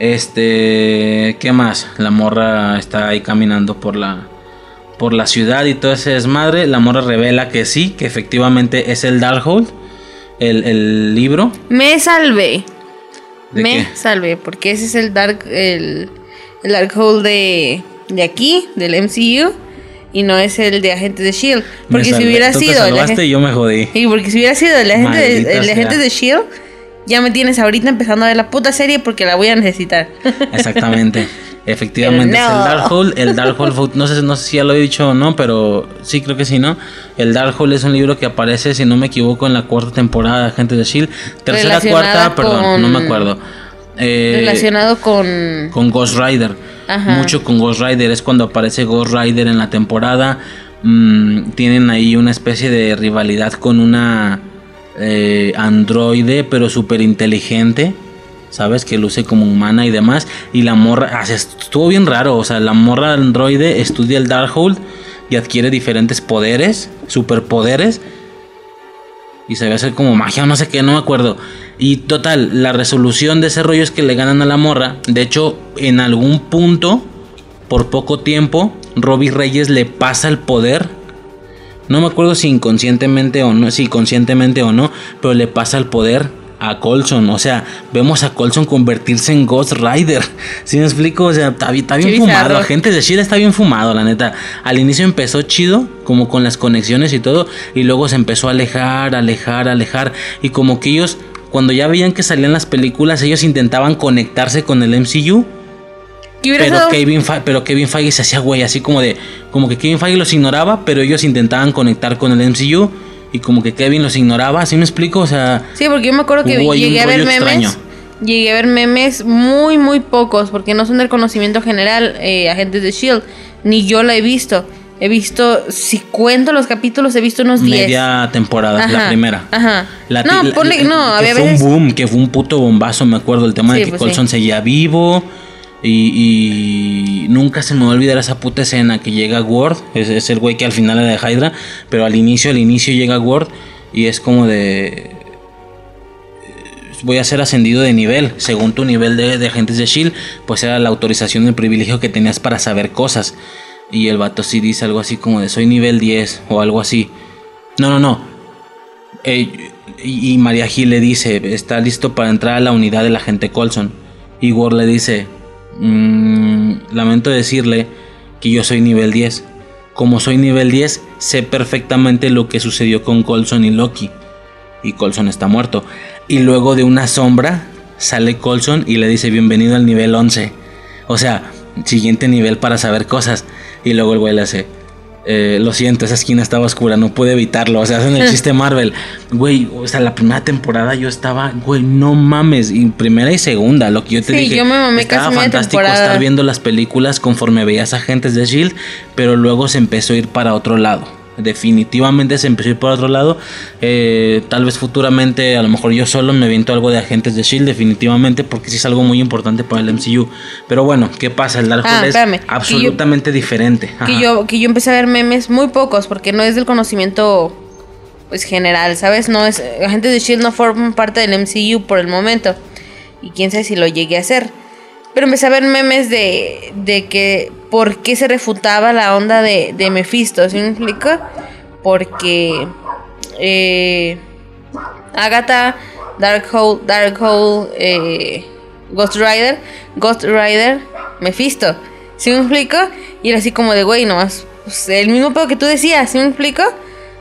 S10: Este, ¿qué más? La morra está ahí caminando por la por la ciudad y todo ese desmadre. La morra revela que sí, que efectivamente es el Darkhold, el, el libro.
S11: Me salvé.
S10: ¿De
S11: Me
S10: qué?
S11: salvé. Porque ese es el Dark. El, el Dark Hole de, de aquí, del MCU. Y no es el de Agentes de Shield. Porque si hubiera
S10: Tú
S11: sido. el
S10: salvaste
S11: agen-
S10: y yo me jodí.
S11: Y porque si hubiera sido el agente,
S10: Maldita
S11: el agente de Shield, ya me tienes ahorita empezando a ver la puta serie porque la voy a necesitar.
S10: Exactamente. Efectivamente
S11: Pero
S10: es el
S11: no.
S10: Darkhold. El Darkhold, fue- no sé, no sé si ya lo he dicho o no, pero sí creo que sí, ¿no? El Darkhold es un libro que aparece, si no me equivoco, en la cuarta temporada de Agentes de Shield. Tercera, cuarta, perdón, no me acuerdo. Eh,
S11: Relacionado con.
S10: con Ghost Rider.
S11: Ajá.
S10: Mucho con Ghost Rider. Es cuando aparece Ghost Rider en la temporada. Mm, tienen ahí una especie de rivalidad con una eh, androide, pero súper inteligente. ¿Sabes? Que luce como humana y demás. Y la morra. ah, estuvo bien raro. O sea, la morra androide estudia el Darkhold y adquiere diferentes poderes, superpoderes y se ve hacer como magia no sé qué, no me acuerdo. Y total, la resolución de ese rollo es que le ganan a la morra. De hecho, en algún punto, por poco tiempo, Robbie Reyes le pasa el poder. No me acuerdo si inconscientemente o no, si conscientemente o no, pero le pasa el poder a Colson. O sea, vemos a Colson convertirse en Ghost Rider. ¿Sí me explico? O sea, está, bien- está bien
S11: Qué
S10: fumado.
S11: bizarro.
S10: Agentes de Shield está bien fumado, la neta. Al inicio empezó chido, como con las conexiones y todo, y luego se empezó a alejar, alejar, alejar, y como que ellos, cuando ya veían que salían las películas, ellos intentaban conectarse con el MCU.
S11: ¿Qué hubiera
S10: Pero? Kevin, pero Kevin Feige se hacía güey, así como de, como que Kevin Feige los ignoraba, pero ellos intentaban conectar con el MCU y como que Kevin los ignoraba, ¿sí me explico? O sea,
S11: Sí, porque yo me acuerdo que llegué a ver memes.
S10: extraño.
S11: Llegué a ver memes muy, muy pocos, porque no son del conocimiento general, eh, agentes de Shield, ni yo la he visto. He visto, si cuento los capítulos, he visto unos 10.
S10: Media temporada, la
S11: Ajá,
S10: primera.
S11: Ajá.
S10: La
S11: no,
S10: la-
S11: ponle,
S10: la-
S11: no,
S10: que
S11: había
S10: fue
S11: veces.
S10: un boom, que fue un puto bombazo, me acuerdo. El tema
S11: Sí,
S10: de que
S11: pues
S10: Colson
S11: sí.
S10: seguía vivo. Y, nunca se me va a olvidar esa puta escena que llega Ward. Es, el güey que al final era de Hydra. Pero al inicio, al inicio llega Ward. Y es como de. eh, Voy a ser ascendido de nivel. Según tu nivel de, agentes de Shield, pues era la autorización el privilegio que tenías para saber cosas. Y el vato sí dice algo así como de soy nivel 10 o algo así. No, no, no. Eh, y, y María Gil le dice, está listo para entrar a la unidad del agente Colson. Y Ward le dice, "Mm, lamento decirle que yo soy nivel 10. Como soy nivel 10, sé perfectamente lo que sucedió con Colson y Loki. Y Colson está muerto. Y luego de una sombra sale Colson y le dice bienvenido al nivel 11. O sea, siguiente nivel para saber cosas. Y luego el güey le hace, eh, lo siento, esa esquina estaba oscura, no pude evitarlo. O sea, hacen el chiste Marvel. Güey, o sea, la primera temporada yo estaba, güey, no mames. Y primera y segunda, lo que yo te
S11: Sí,
S10: dije.
S11: yo me mamé
S10: estaba
S11: casi
S10: fantástico estar viendo las películas conforme veías agentes de Shield, pero luego se empezó a ir para otro lado. Definitivamente se empezó a ir para otro lado. Eh, tal vez futuramente, a lo mejor yo solo me aviento algo de agentes de Shield, definitivamente, porque sí es algo muy importante para el MCU. Pero bueno, ¿qué pasa? El Dark
S11: Ah,
S10: es
S11: espérame, que yo-
S10: absolutamente diferente.
S11: que yo, que yo empecé a ver memes muy pocos, porque no es del conocimiento pues general, ¿sabes? No es. Agentes de Shield no forman parte del MCU por el momento. Y quién sabe si lo llegué a hacer. Pero empecé a ver memes de, de que por qué se refutaba la onda de, de Mephisto, ¿sí me explico? Porque eh, Agatha, Darkhold, Darkhold, eh, Ghost Rider, Ghost Rider, Mephisto, ¿sí me explico? Y era así como de, güey, nomás, pues, el mismo pedo que tú decías, ¿sí me explico?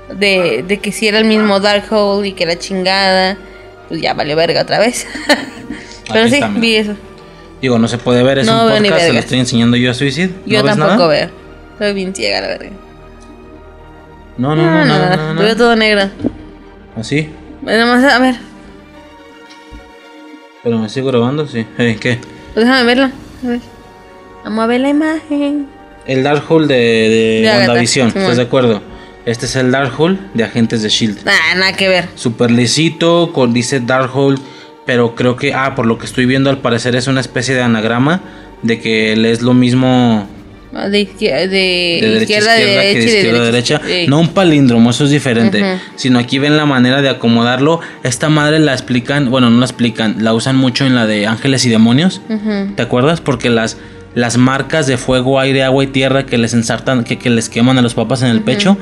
S11: De, de que si era el mismo Darkhold y que la chingada, pues ya valió verga otra vez. Pero
S10: Aquí
S11: sí, vi eso.
S10: Digo, no se puede ver, es
S11: No
S10: un
S11: veo
S10: podcast, se lo estoy enseñando yo a Suicide.
S11: Yo
S10: ¿No ves
S11: tampoco
S10: nada?
S11: veo. Soy bien ciega, la verga.
S10: No, no, no, nada, nada,
S11: Veo
S10: nada.
S11: todo negro.
S10: Así.
S11: Nada más, a ver,
S10: Pero me sigo grabando, sí. ¿Qué?
S11: pues déjame verla. A ver. Vamos a ver la imagen.
S10: El Darkhold de, de,
S11: De
S10: WandaVision. ¿estás de acuerdo? Este es el Darkhold de Agentes de Shield.
S11: Nah, nada que ver.
S10: Super lisito, con, dice Darkhold, pero creo que, ah, por lo que estoy viendo, al parecer es una especie de anagrama de que él es lo mismo
S11: De, izquier- de,
S10: de derecha
S11: izquierda,
S10: izquierda
S11: derecha
S10: que de izquierda a derecha.
S11: derecha. Sí.
S10: No un palíndromo, eso es diferente. Sino aquí ven la manera de acomodarlo. Esta madre la explican, bueno, no la explican, la usan mucho en la de Ángeles y Demonios. ¿Te acuerdas? Porque las, las marcas de fuego, aire, agua y tierra que les ensartan, que, que les queman a los papas en el pecho,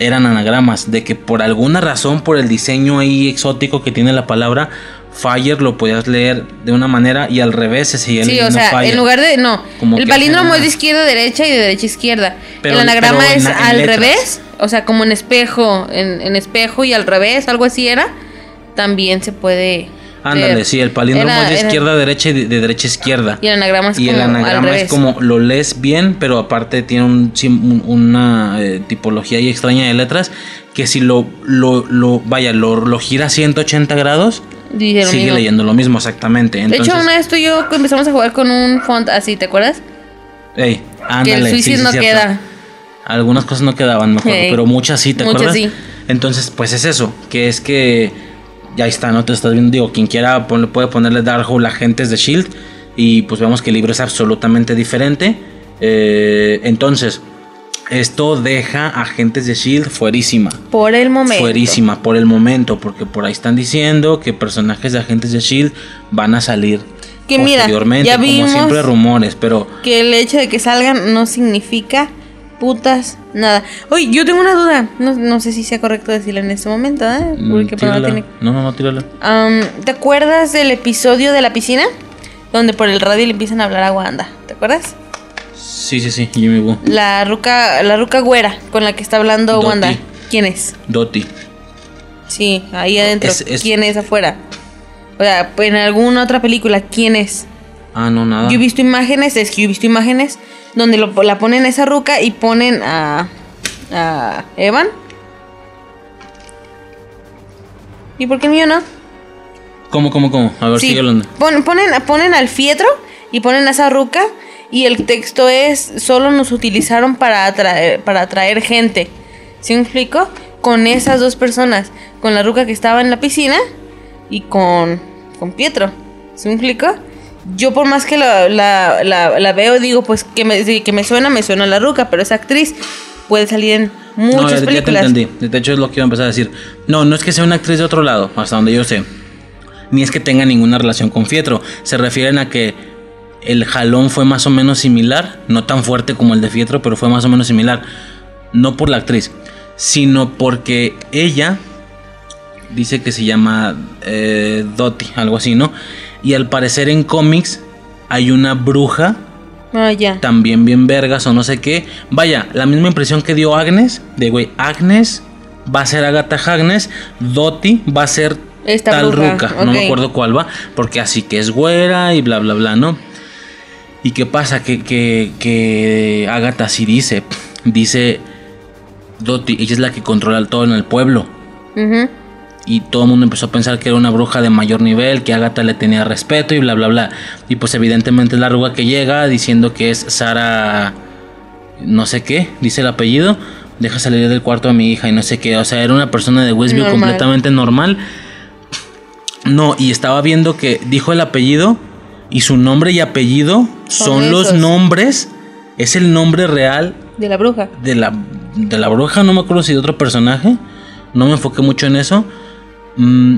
S10: eran anagramas. De que por alguna razón, por el diseño ahí exótico que tiene la palabra, Fire lo podías leer de una manera y al revés se seguía
S11: Sí, o
S10: leyendo
S11: sea,
S10: Fire.
S11: en lugar de. No,
S10: Como
S11: el palíndromo es de izquierda a derecha y de derecha a izquierda.
S10: Pero-
S11: el anagrama
S10: pero en
S11: es
S10: en
S11: al
S10: letras.
S11: revés, o sea, como en espejo, en, en espejo y al revés, algo así era. También se puede.
S10: Ándale, sí, el palíndromo
S11: Era-
S10: es de
S11: era-
S10: izquierda a derecha y de, de derecha a izquierda.
S11: Y el anagrama es
S10: Y el
S11: como al
S10: anagrama
S11: revés.
S10: es como lo lees bien, pero aparte tiene un- una eh, tipología ahí extraña de letras que si lo, lo, lo vaya, lo, lo gira 180 grados, Sigue
S11: mismo.
S10: leyendo lo mismo exactamente.
S11: De hecho, una vez tú y yo empezamos a jugar con un font así, ¿te acuerdas?
S10: ey,
S11: que
S10: ándale,
S11: el
S10: sí,
S11: suicide
S10: sí,
S11: no
S10: cierto.
S11: queda.
S10: Algunas cosas no quedaban, me acuerdo, pero muchas sí, ¿te
S11: Muchas
S10: acuerdas?
S11: sí.
S10: Entonces, pues es eso, que es que ya está, no te estás viendo, digo, quien quiera ponle- puede ponerle Darkhold Agentes de Shield y pues vemos que el libro es absolutamente diferente. Eh, entonces, esto deja Agentes de Shield fuerísima.
S11: Por el momento.
S10: Fuerísima por el momento, porque por ahí están diciendo que personajes de Agentes de Shield van a salir
S11: Que mira,
S10: posteriormente,
S11: ya
S10: como siempre rumores, pero
S11: Que el hecho de que salgan no significa putas nada. Oye, yo tengo una duda. No, no sé si sea correcto decirlo en este momento, ¿eh?
S10: mm,
S11: Porque
S10: tírala.
S11: tiene-
S10: no, no, no, tírala.
S11: Am, ¿Te acuerdas del episodio de la piscina? Donde por el radio le empiezan a hablar a Wanda. ¿Te acuerdas?
S10: Sí, sí, sí, Jimmy Woo.
S11: La ruca, la ruca güera con la que está hablando
S10: Dottie.
S11: Wanda. ¿Quién es?
S10: Doti.
S11: Sí, ahí adentro.
S10: Es- es-
S11: ¿Quién es afuera? O sea, en alguna otra película, ¿quién es?
S10: Ah, no, nada.
S11: Yo he visto imágenes, es que yo he visto imágenes donde lo- la ponen a esa ruca y ponen a, a Evan. ¿Y por qué el mío no?
S10: ¿Cómo, cómo, cómo? A ver,
S11: Sí,
S10: sigue hablando.
S11: pon- ponen, ponen al fietro y ponen a esa ruca Y el texto es, solo nos utilizaron para atraer, para atraer gente. ¿Sí me explico? Con esas dos personas, con la ruca que estaba en la piscina y con, con Pietro. ¿Sí me explico? Yo por más que la, la, la, la veo, digo, pues que me, que me suena, me suena la ruca, pero esa actriz puede salir en muchas
S10: no, ya- ya te
S11: películas.
S10: entendí. De hecho, es lo que iba a empezar a decir. No, no es que sea una actriz de otro lado, hasta donde yo sé. Ni es que tenga ninguna relación con Fietro. Se refieren a que el jalón fue más o menos similar. No tan fuerte como el de Fietro, pero fue más o menos similar. No por la actriz, sino porque ella dice que se llama eh, Dottie, algo así, ¿no? Y al parecer en cómics hay una bruja
S11: Ah, ya.
S10: también bien vergas o no sé qué. Vaya, la misma impresión que dio Agnes, de güey, Agnes va a ser Agatha Agnes, Dottie va a ser
S11: Esta
S10: tal
S11: bruja,
S10: ruca, no me acuerdo cuál va, porque así que es güera y bla bla bla, ¿no? ¿Y qué pasa? Que, que, que Agatha sí dice, dice Dottie, ella es la que controla todo en el pueblo.
S11: Ujú.
S10: Y todo el mundo empezó a pensar que era una bruja de mayor nivel, que Agatha le tenía respeto y bla, bla, bla. Y pues evidentemente es la arruga que llega diciendo que es Sara... No sé qué, dice el apellido. Deja salir del cuarto a mi hija y no sé qué. O sea, era una persona de Westview
S11: Normal.
S10: completamente normal. No, y estaba viendo que dijo el apellido y su nombre y apellido son,
S11: Son
S10: los nombres. Es el nombre real
S11: De la bruja.
S10: de la, de la bruja, no me acuerdo si de otro personaje. No me enfoqué mucho en eso. Mm,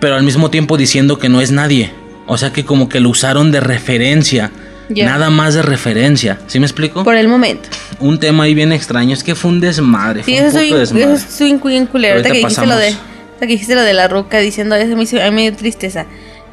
S10: pero al mismo tiempo diciendo que no es nadie. O sea que como que lo usaron de referencia. Nada más de referencia. ¿Sí me explico?
S11: Por el momento.
S10: Un tema ahí bien extraño. Es que fue un desmadre.
S11: Sí,
S10: fue un
S11: eso
S10: puto
S11: soy,
S10: desmadre.
S11: eso soy bien culero. Ahorita
S10: Ahorita
S11: que dijiste lo de, ahorita que dijiste lo de la ruca diciendo, "Ay, se me hizo- a mí me dio tristeza.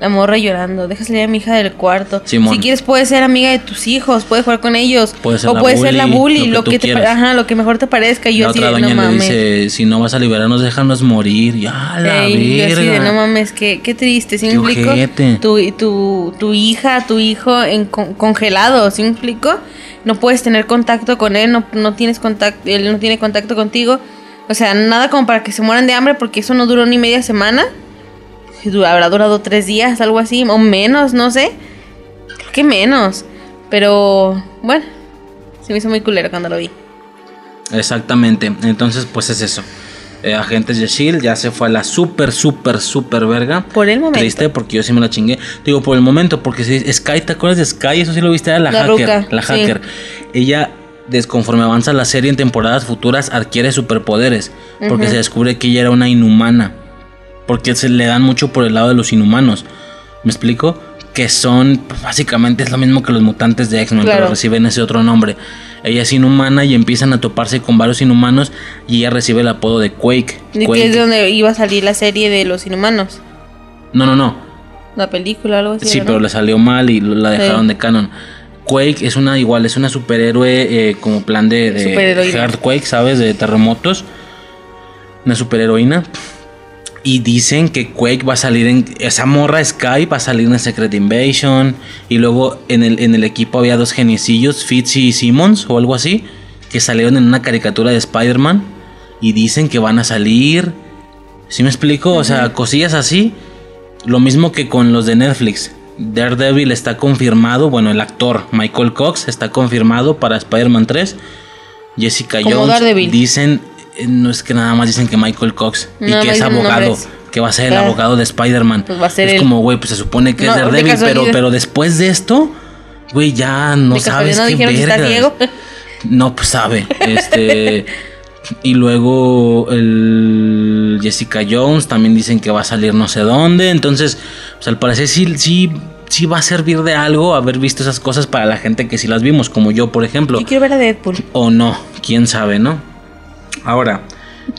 S11: La morra llorando, deja salir a mi hija del cuarto.
S10: Simón.
S11: Si quieres puedes ser amiga de tus hijos, puedes jugar con ellos. O puedes ser la
S10: bully, lo
S11: lo
S10: que
S11: que,
S10: tú
S11: te, ajá, lo que mejor te parezca. Y yo
S10: la
S11: así
S10: otra
S11: de,
S10: doña
S11: no
S10: le
S11: mames.
S10: dice, si no vas a liberarnos, déjanos morir. Ya, la
S11: Ey, yo así de,
S10: verga.
S11: no mames, qué, qué triste, ¿sí me explico? Tu, tu, tu hija, tu hijo en con- congelado, ¿sí me explico? No puedes tener contacto con él, no, no tienes contacto, él no tiene contacto contigo. O sea, nada como para que se mueran de hambre porque eso no duró ni media semana. Habrá durado tres días, algo así, o menos, no sé. Creo que menos. Pero, bueno, se me hizo muy culero cuando lo vi.
S10: Exactamente. Entonces, pues es eso. Eh, Agentes de Shield ya se fue a la super, super, super verga.
S11: Por el momento.
S10: Triste porque yo sí me la chingué. Digo, por el momento, porque si Sky, ¿te acuerdas de Sky? Eso sí lo viste, era la,
S11: La
S10: hacker.
S11: ruca,
S10: la
S11: sí.
S10: hacker. Ella, desconforme avanza la serie en temporadas futuras, adquiere superpoderes. Porque se descubre que ella era una inhumana. Porque se le dan mucho por el lado de los inhumanos. ¿Me explico? Que son, pues, básicamente es lo mismo que los mutantes de X-Men,
S11: Claro.
S10: pero reciben ese otro nombre. Ella es inhumana y empiezan a toparse con varios inhumanos y ella recibe el apodo de Quake.
S11: Y
S10: Quake.
S11: que es de donde iba a salir la serie de los inhumanos.
S10: No, no, no.
S11: La película, algo así.
S10: Sí,
S11: ¿no?
S10: pero le salió mal y la dejaron
S11: Sí.
S10: de canon. Quake es una igual, es una superhéroe eh, como plan de, de. Earthquake, ¿sabes? De terremotos. Una superheroína. Y dicen que Quake va a salir en. Esa morra Sky va a salir en Secret Invasion. Y luego en el, en el equipo había dos geniecillos, Fitzy y Simmons o algo así. Que salieron en una caricatura de Spider-Man. Y dicen que van a salir. ¿Sí me explico? O sea, cosillas así. Lo mismo que con los de Netflix. Daredevil está confirmado. Bueno, el actor Michael Cox está confirmado para Spider-Man 3. Jessica
S11: Como
S10: Jones.
S11: Daredevil.
S10: Dicen. Eh, No es que nada más dicen que Michael Cox. y que es abogado.
S11: nombres.
S10: Que va a ser el
S11: Ah.
S10: abogado de Spider-Man.
S11: Pues va a ser
S10: es como, güey, pues se supone que
S11: No,
S10: es
S11: de
S10: Daredevil. Pero, pero después de esto. Güey, ya no
S11: De
S10: sabes qué
S11: ciego.
S10: No, pues sabe. Este. y luego el Jessica Jones también dicen que va a salir no sé dónde. Entonces, pues al parecer sí, sí, sí va a servir de algo haber visto esas cosas para la gente que sí las vimos, como yo, por ejemplo.
S11: Yo quiero ver a Deadpool.
S10: O no, quién sabe, ¿no? Ahora,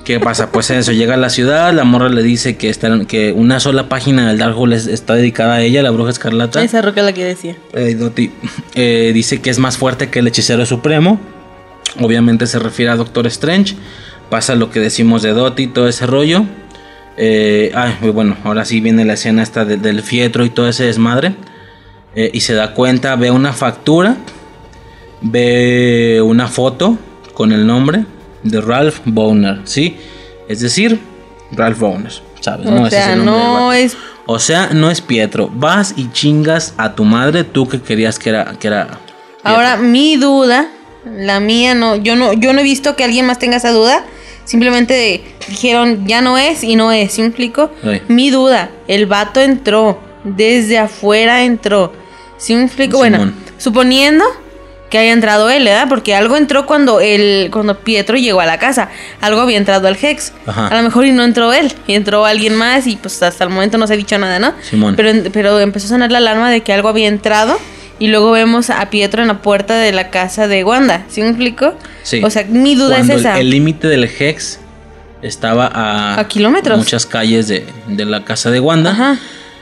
S10: ¿qué pasa? Pues eso, llega a la ciudad, la morra le dice que, está, que una sola página del Darkhold es- está dedicada a ella, la bruja escarlata.
S11: Esa roca es la que decía.
S10: Eh, eh, dice que es más fuerte que el hechicero supremo. Obviamente se refiere a Doctor Strange. Pasa lo que decimos de Dottie, todo ese rollo. Eh, ay, bueno, ahora sí viene la escena esta de- del fietro y todo ese desmadre. Eh, y se da cuenta, ve una factura, ve una foto con el nombre de Ralph Bowner, ¿sí? Es decir, Ralph Bowner. ¿Sabes?
S11: O
S10: no, ese es
S11: sea,
S10: el
S11: no es.
S10: O sea, no es Pietro. Vas y chingas a tu madre, tú que querías que era. Que era Pietro.
S11: Ahora, mi duda, la mía no, yo no, yo no he visto que alguien más tenga esa duda. Simplemente dijeron ya no es y no es, ¿sí me explico?
S10: Sí.
S11: Mi duda, el vato entró, desde afuera entró. ¿Sí me explico? Bueno, suponiendo que haya entrado él, ¿verdad? Porque algo entró cuando el, cuando Pietro llegó a la casa. Algo había entrado al Hex.
S10: Ajá.
S11: A lo mejor y no entró él, y entró alguien más y pues hasta el momento no se ha dicho nada, ¿no?
S10: Simón.
S11: Pero, pero empezó a sonar la alarma de que algo había entrado y luego vemos a Pietro en la puerta de la casa de Wanda. ¿Sí me explico?
S10: Sí.
S11: O sea, mi duda
S10: Cuando
S11: es esa.
S10: El límite del Hex estaba a,
S11: A kilómetros.
S10: muchas calles de, de la casa de Wanda.
S11: Ajá.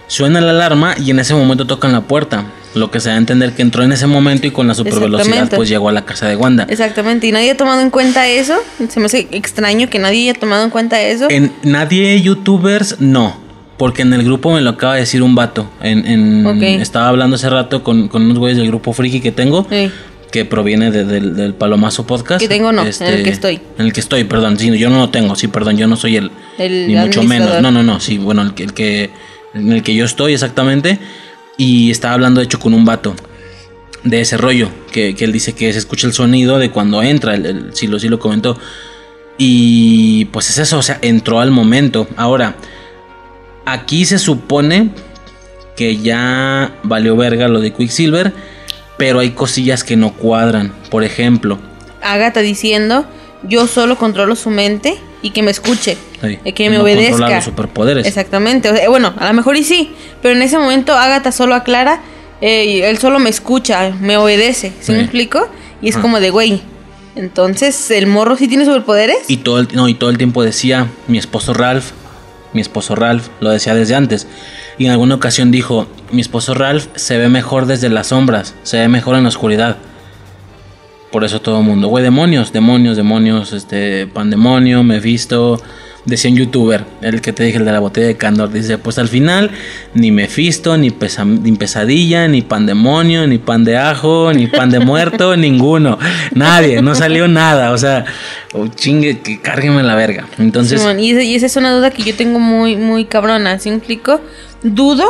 S10: Suena la alarma y en ese momento tocan la puerta. Lo que se da a entender que entró en ese momento y con la supervelocidad
S11: Exactamente.
S10: pues llegó a la casa de Wanda.
S11: Exactamente. Y nadie ha tomado en cuenta eso. Se me hace extraño que nadie haya tomado en cuenta eso.
S10: En nadie youtubers, no. Porque en el grupo me lo acaba de decir un vato. En, en-. Estaba hablando hace rato con, con unos güeyes del grupo friki que tengo.
S11: Sí.
S10: Que proviene de- del, del Palomazo Podcast. Este,
S11: Que tengo, no, en el que estoy.
S10: En el que estoy, perdón. Sí, yo no lo tengo, sí, perdón. Yo no soy el.
S11: El
S10: ni mucho menos. No, no, no. Sí, bueno, el que, el que. En el que yo estoy exactamente. Y estaba hablando, de hecho, con un vato. De ese rollo. Que, él dice que se escucha el sonido de cuando entra. El, el- sí lo comentó. Y pues es eso, o sea, entró al momento. Ahora, aquí se supone que ya valió verga lo de Quicksilver, pero hay cosillas que no cuadran. Por ejemplo,
S11: Agatha diciendo, yo solo controlo su mente y que me escuche.
S10: Sí,
S11: y que
S10: que
S11: me
S10: no
S11: obedezca.
S10: los superpoderes.
S11: Exactamente. O sea, bueno, a lo mejor y sí. Pero en ese momento Agatha solo aclara, eh, él solo me escucha, me obedece. ¿Sí, me explico? Y es
S10: Ajá.
S11: como de, güey. Entonces, ¿el morro sí tiene superpoderes?
S10: y todo el, no, y todo el tiempo decía mi esposo Ralph, mi esposo Ralph, lo decía desde antes. Y en alguna ocasión dijo, mi esposo Ralph se ve mejor desde las sombras, se ve mejor en la oscuridad. Por eso todo el mundo, güey, demonios, demonios, demonios, este, pandemonio, Mephisto. Decía un youtuber, el que te dije, el de la botella de candor, dice, pues al final, ni Mephisto, ni, pesa- ni pesadilla, ni pandemonio, ni pan de ajo, ni pan de muerto, ninguno. Nadie, no salió nada, o sea, oh, chingue, que cárgueme la verga. Entonces,
S11: Simón, y, esa- y esa es una duda que yo tengo muy, muy cabrona. ¿Sí me explico? Dudo,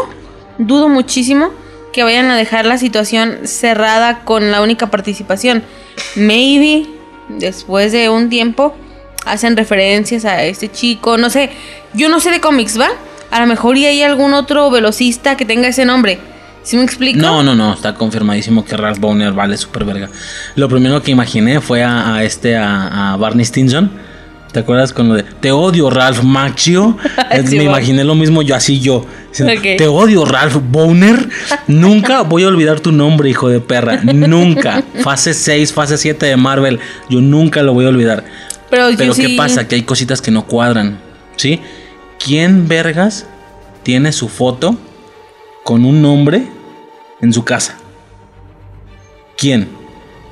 S11: dudo muchísimo que vayan a dejar la situación cerrada con la única participación. Maybe después de un tiempo hacen referencias a este chico. No sé, yo no sé de cómics, ¿va? A lo mejor y hay algún otro velocista que tenga ese nombre. ¿Sí me explico?
S10: No, no, no, está confirmadísimo que Ralph Bowner vale super verga. Lo primero que imaginé fue a, a este, a, a Barney Stinson. ¿Te acuerdas con lo de Te odio, Ralph Macchio? Eh,
S11: Sí,
S10: Me
S11: bueno.
S10: imaginé lo mismo yo, así yo. Te odio, Ralph Bowner. Nunca voy a olvidar tu nombre, hijo de perra. Nunca. Fase 6, fase 7 de Marvel. Yo nunca lo voy a olvidar.
S11: Pero,
S10: ¿qué
S11: sí-
S10: pasa? Que hay cositas que no cuadran. ¿Sí? ¿Quién vergas tiene su foto con un nombre en su casa? ¿Quién?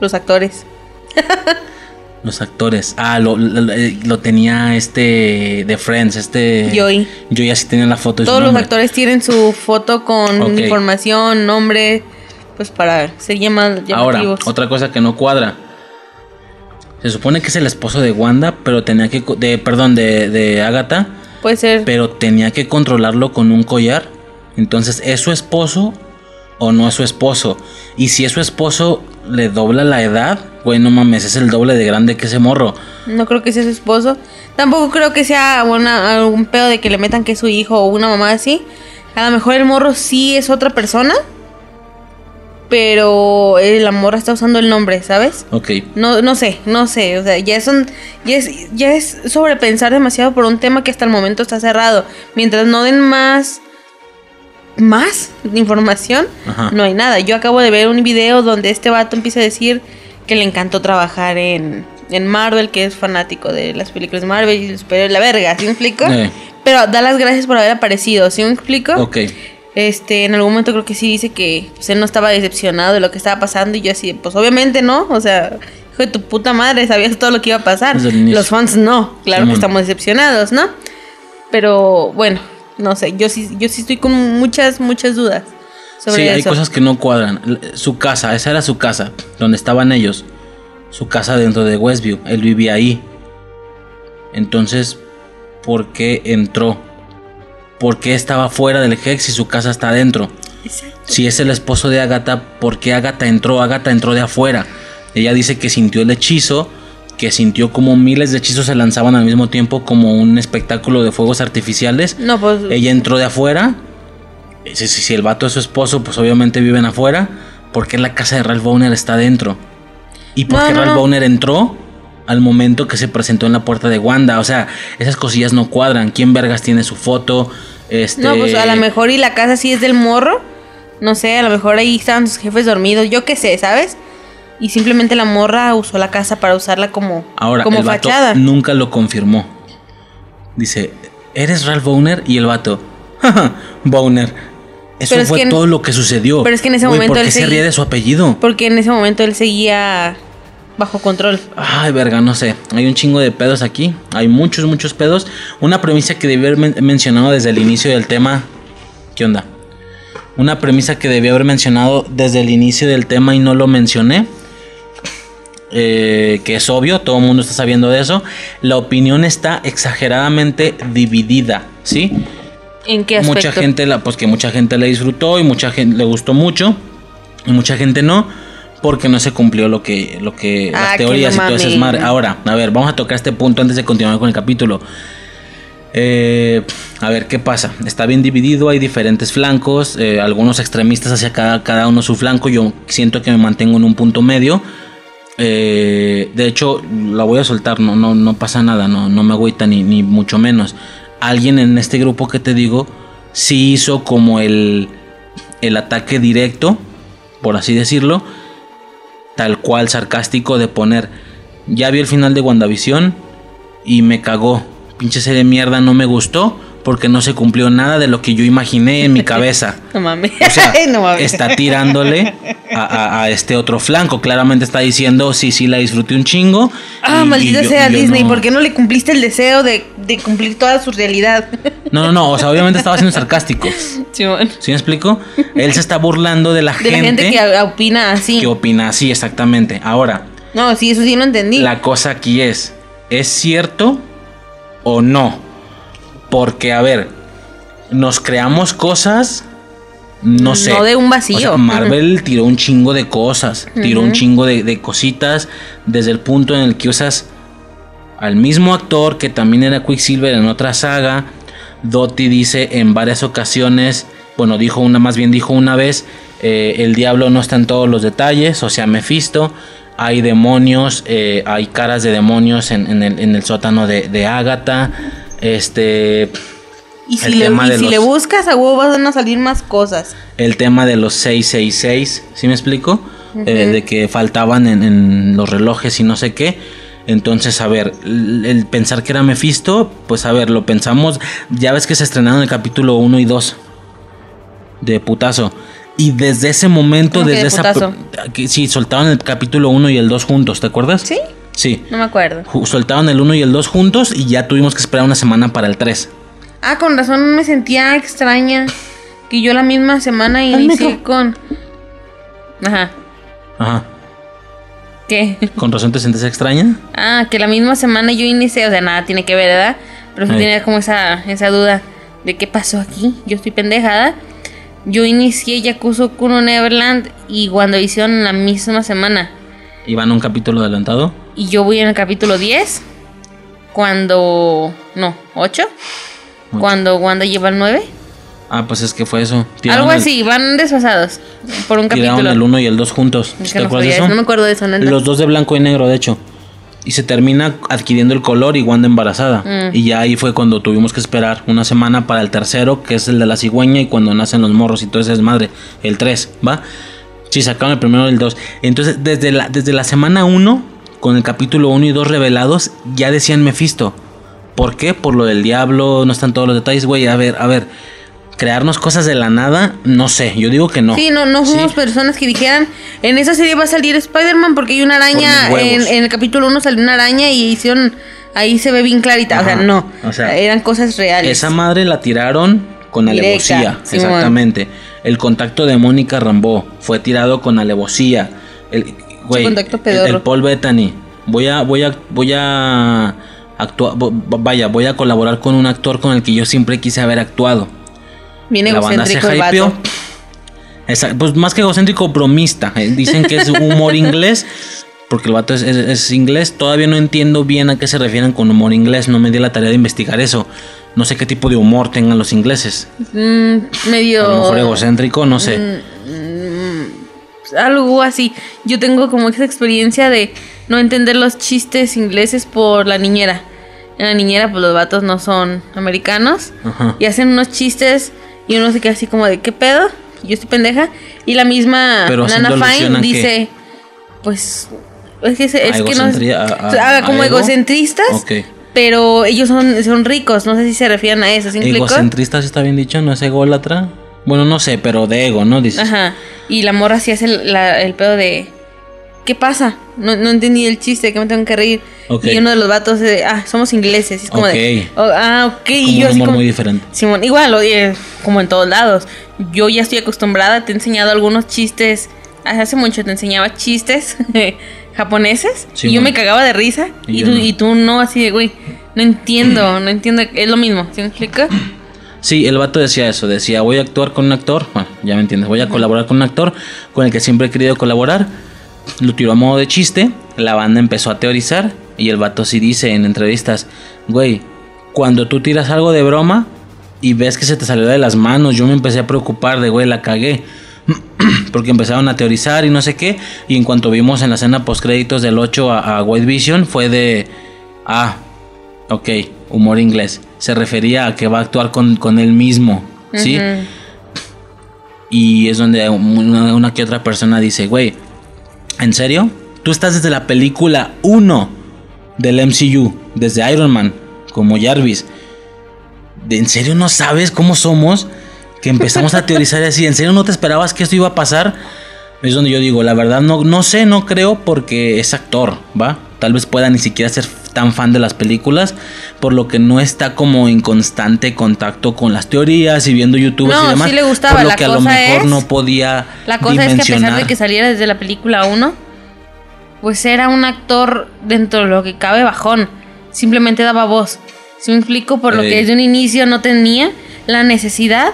S11: Los actores.
S10: Los actores. Ah, lo, lo- lo tenía este de Friends, este.
S11: Joey.
S10: Yo así tenía la foto de su
S11: Todos los actores tienen su foto con información, nombre, pues para ser llama-
S10: Ahora, otra cosa que no cuadra. Se supone que es el esposo de Wanda, pero tenía que. De, perdón, de, de Agatha.
S11: Puede ser.
S10: Pero tenía que controlarlo con un collar. Entonces, ¿es su esposo o no es su esposo? Y si es su esposo, le dobla la edad. Güey, no mames, es el doble de grande que ese morro.
S11: No creo que sea su esposo. Tampoco creo que sea una- algún pedo de que le metan que es su hijo o una mamá así. A lo mejor el morro sí es otra persona. Pero la morra está usando el nombre, ¿sabes?
S10: Ok.
S11: No, no sé, no sé. O sea, ya es, un- ya es, ya es sobrepensar demasiado por un tema que hasta el momento está cerrado. Mientras no den más, más información,
S10: Ajá.
S11: no hay nada. Yo acabo de ver un video donde este vato empieza a decir que le encantó trabajar en, en Marvel, que es fanático de las películas de Marvel y superhéroes, la verga, ¿sí me explico?
S10: Eh.
S11: Pero da las gracias por haber aparecido, ¿sí me explico?
S10: Ok.
S11: Este, en algún momento creo que sí dice que pues, él no estaba decepcionado de lo que estaba pasando y yo así, pues obviamente no, o sea, hijo de tu puta madre, sabías todo lo que iba a pasar. Los fans no, claro que estamos decepcionados, ¿no? Pero bueno, no sé, yo sí, yo sí estoy con muchas, muchas dudas sobre
S10: Sí, hay cosas que no cuadran. Su casa, esa era su casa, donde estaban ellos. Su casa dentro de Westview. Él vivía ahí. Entonces, ¿por qué entró? ¿por qué estaba fuera del Hex y su casa está adentro? Si es el esposo de Agatha, ¿por qué Agatha entró? Agatha entró de afuera. Ella dice que sintió el hechizo, que sintió como miles de hechizos se lanzaban al mismo tiempo como un espectáculo de fuegos artificiales.
S11: No, pues.
S10: Ella entró de afuera. Si, si- si el vato es su esposo, pues obviamente viven afuera. ¿Por qué la casa de Ralph Bowner está adentro? ¿Y por
S11: No,
S10: qué
S11: no,
S10: Ralph. Bowner entró al momento que se presentó en la puerta de Wanda? O sea, esas cosillas no cuadran. ¿Quién vergas tiene su foto? Este...
S11: No, pues a lo mejor y la casa sí es del morro. No sé, a lo mejor ahí estaban sus jefes dormidos. Yo qué sé, ¿sabes? Y simplemente la morra usó la casa para usarla como,
S10: Ahora,
S11: como
S10: el vato
S11: fachada.
S10: nunca lo confirmó. Dice, ¿eres Ralph Bowner? Y el vato, "Jaja, Bowner. Eso
S11: Pero es
S10: fue
S11: en-
S10: todo lo que sucedió.
S11: pero es que en ese momento
S10: ¿Por qué
S11: él
S10: se ríe de su apellido?
S11: Porque en ese momento él seguía bajo control.
S10: Ay, verga, no sé. Hay un chingo de pedos aquí. Hay muchos, muchos pedos. Una premisa que debí haber men- mencionado desde el inicio del tema. ¿Qué onda? Una premisa que debí haber mencionado desde el inicio del tema y no lo mencioné. Eh, que es obvio, todo el mundo está sabiendo de eso. La opinión está exageradamente dividida, ¿sí?
S11: ¿En qué aspecto?
S10: Mucha gente, la, pues que mucha gente le disfrutó y mucha gente le gustó mucho. Y mucha gente no, porque no se cumplió lo que, lo que
S11: Ah,
S10: las
S11: que
S10: teorías
S11: no
S10: y todo ese
S11: mames.
S10: desmadre. Ahora, a ver, vamos a tocar este punto antes de continuar con el capítulo. Eh, a ver, ¿qué pasa? Está bien dividido, hay diferentes flancos, eh, algunos extremistas hacia cada, cada uno su flanco. Yo siento que me mantengo en un punto medio. Eh, de hecho, la voy a soltar, no, no, no pasa nada, no, no me agüita ni, ni mucho menos. Alguien en este grupo que te digo, sí hizo como el, el ataque directo, por así decirlo, tal cual sarcástico de poner, ya vi el final de WandaVision y me cagó, pinche serie de mierda, no me gustó porque no se cumplió nada de lo que yo imaginé en mi cabeza.
S11: No mames.
S10: O sea,
S11: no mames.
S10: está tirándole a, a- a este otro flanco. Claramente está diciendo, sí, sí, la disfruté un chingo.
S11: Ah,
S10: y- y
S11: maldita
S10: yo-
S11: sea Disney,
S10: no-
S11: ¿por qué no le cumpliste el deseo de, de cumplir toda su realidad?
S10: No, no, no, o sea, obviamente estaba siendo sarcástico.
S11: Simón.
S10: ¿Sí me explico? Él se está burlando de la
S11: De
S10: gente,
S11: la gente que opina así.
S10: que opina así, exactamente. Ahora,
S11: No, sí, eso sí lo entendí.
S10: la cosa aquí es, ¿es cierto o no? Porque, a ver, nos creamos cosas, no sé.
S11: No de un vacío.
S10: O sea, Marvel tiró un chingo de cosas, tiró un chingo de, de cositas desde el punto en el que usas al mismo actor que también era Quicksilver en otra saga. Doty dice en varias ocasiones, bueno, dijo una, más bien dijo una vez, eh, el diablo no está en todos los detalles, o sea, Mephisto. Hay demonios, eh, hay caras de demonios en, en el, en el sótano de, de Agatha. Este,
S11: y si,
S10: el
S11: le,
S10: tema
S11: y
S10: de
S11: si
S10: los-
S11: le buscas a huevo van a salir más cosas.
S10: el tema de los 666, ¿sí me explico?
S11: Ujú.
S10: Eh, de que faltaban en, en los relojes y no sé qué. Entonces, a ver, el, el pensar que era Mephisto, pues a ver, lo pensamos. Ya ves que se estrenaron el capítulo 1 y 2 de putazo. Y desde ese momento,
S11: ¿Cómo que
S10: desde
S11: de
S10: esa. que Sí, soltaban el capítulo 1 y el 2 juntos, ¿te acuerdas?
S11: ¿Sí?
S10: Sí.
S11: No me acuerdo.
S10: Soltaban el 1 y el 2 juntos y ya tuvimos que esperar una semana para el 3.
S11: Ah, con razón me sentía extraña. Que yo la misma semana inicié con. Ajá.
S10: Ajá.
S11: ¿Qué?
S10: ¿Con razón te sientes extraña?
S11: Ah, que la misma semana yo inicié, o sea, nada tiene que ver, ¿verdad? Pero sí tenía como esa, esa duda de qué pasó aquí. Yo estoy pendejada. Yo inicié Yakuza Kuno Neverland y WandaVision en la misma semana.
S10: ¿Iban un capítulo adelantado?
S11: Y yo voy en el capítulo 10. Cuando. No, 8. Cuando Wanda lleva el 9.
S10: Ah, pues es que fue eso.
S11: Algo
S10: el-
S11: así, van desfasados. Por un
S10: Tiraron
S11: capítulo.
S10: el 1 y el 2 juntos.
S11: Es
S10: ¿Sí
S11: que
S10: ¿Te
S11: no,
S10: acuerdas de
S11: sabía
S10: eso?
S11: eso, no me acuerdo de eso, neta.
S10: Los dos de blanco y negro, de hecho. Y se termina adquiriendo el color y Wanda embarazada.
S11: Mm.
S10: Y ya ahí fue cuando tuvimos que esperar una semana para el tercero, que es el de la cigüeña, y cuando nacen los morros y todo ese desmadre. El 3, ¿va? Sí, sacaron el primero y el 2. Entonces, desde la, desde la semana 1, con el capítulo 1 y 2 revelados, ya decían Mephisto. ¿Por qué? Por lo del diablo, no están todos los detalles, güey. A ver, a ver. Crearnos cosas de la nada, no sé. Yo digo que no.
S11: Sí, no, no fuimos personas que dijeran, en esa serie va a salir Spider-Man porque hay una araña, en, el capítulo 1 salió una araña y hicieron, ahí se ve bien clarita, o sea,
S10: Ajá,
S11: no,
S10: o sea,
S11: eran cosas reales.
S10: Esa madre la tiraron con
S11: Directa,
S10: alevosía,
S11: Simón.
S10: exactamente. El contacto de Mónica Rambó fue tirado con alevosía. El, güey,
S11: contacto
S10: el,
S11: pedorro.
S10: el Paul Bettany. Voy a, voy a, voy a actua- vo- vaya, voy a colaborar con un actor con el que yo siempre quise haber actuado.
S11: Bien
S10: la banda se hypeó. pues más que egocéntrico, bromista. Eh, Dicen que es humor inglés, porque el vato es, es- es inglés. Todavía no entiendo bien a qué se refieren con humor inglés. No me di la tarea de investigar eso. No sé qué tipo de humor tengan los ingleses.
S11: Mm, medio.
S10: A lo mejor egocéntrico, no sé.
S11: Mm, algo así. Yo tengo como esa experiencia de no entender los chistes ingleses por la niñera. En la niñera, pues los vatos no son americanos.
S10: Ajá.
S11: Y hacen unos chistes y uno se queda así como de ¿qué pedo? Yo estoy pendeja. Y la misma
S10: Pero
S11: Nana Fine dice, pues es que, se-
S10: ¿A
S11: es que no
S10: a- a-
S11: como
S10: ego?
S11: egocentristas,
S10: Ok.
S11: Pero ellos son, son ricos, no sé si se refieren a eso, ¿sí?
S10: Egocentrista, si está bien dicho, no es ególatra. Bueno, no sé, pero de ego, ¿no? Dices.
S11: Ajá. Y la morra sí hace el, la- el pedo de. ¿Qué pasa? No, no entendí el chiste, que me tengo que reír.
S10: Ok.
S11: Y uno de los vatos de. Ah, somos ingleses. y es como de.
S10: Ok.
S11: "Oh, ah, ok.
S10: Como
S11: y yo
S10: un humor
S11: como.
S10: muy diferente.
S11: Simón, igual, oye, como en todos lados. Yo ya estoy acostumbrada, te he enseñado algunos chistes. Hace mucho te enseñaba chistes japoneses.
S10: Sí,
S11: y yo me cagaba de risa.
S10: Y
S11: tú,
S10: no.
S11: y tú no, así de, güey. No entiendo, no entiendo. Es lo mismo, ¿sí me explica?
S10: Sí, el vato decía eso, decía, voy a actuar con un actor, bueno, ya me entiendes, voy a colaborar con un actor con el que siempre he querido colaborar. Lo tiró a modo de chiste, la banda empezó a teorizar y el vato sí dice en entrevistas, güey, cuando tú tiras algo de broma y ves que se te salió de las manos, yo me empecé a preocupar de, güey, la cagué. Porque empezaron a teorizar y no sé qué. Y en cuanto vimos en la escena post créditos del 8 a, a White Vision, fue de. Ah, ok, humor inglés. Se refería a que va a actuar con, con él mismo. ¿Sí? Y es donde una, una que otra persona dice, güey, ¿en serio? Tú estás desde la película 1 del MCU, desde Iron Man, como Jarvis. ¿De en serio no sabes cómo somos? Que empezamos a teorizar así, ¿en serio no te esperabas que esto iba a pasar? Es donde yo digo, la verdad no, no sé, no creo porque es actor, ¿va? Tal vez pueda ni siquiera ser tan fan de las películas, por lo que no está como en constante contacto con las teorías y viendo youtubers
S11: No,
S10: y demás.
S11: sí le gustaba,
S10: por lo
S11: la
S10: que a lo
S11: cosa
S10: mejor
S11: es-
S10: no podía
S11: La cosa es que a
S10: dimensionar.
S11: pesar de que saliera desde la película 1, pues era un actor dentro de lo que cabe bajón. Simplemente daba voz. Si me explico? Por lo
S10: Ey.
S11: que desde un inicio no tenía la necesidad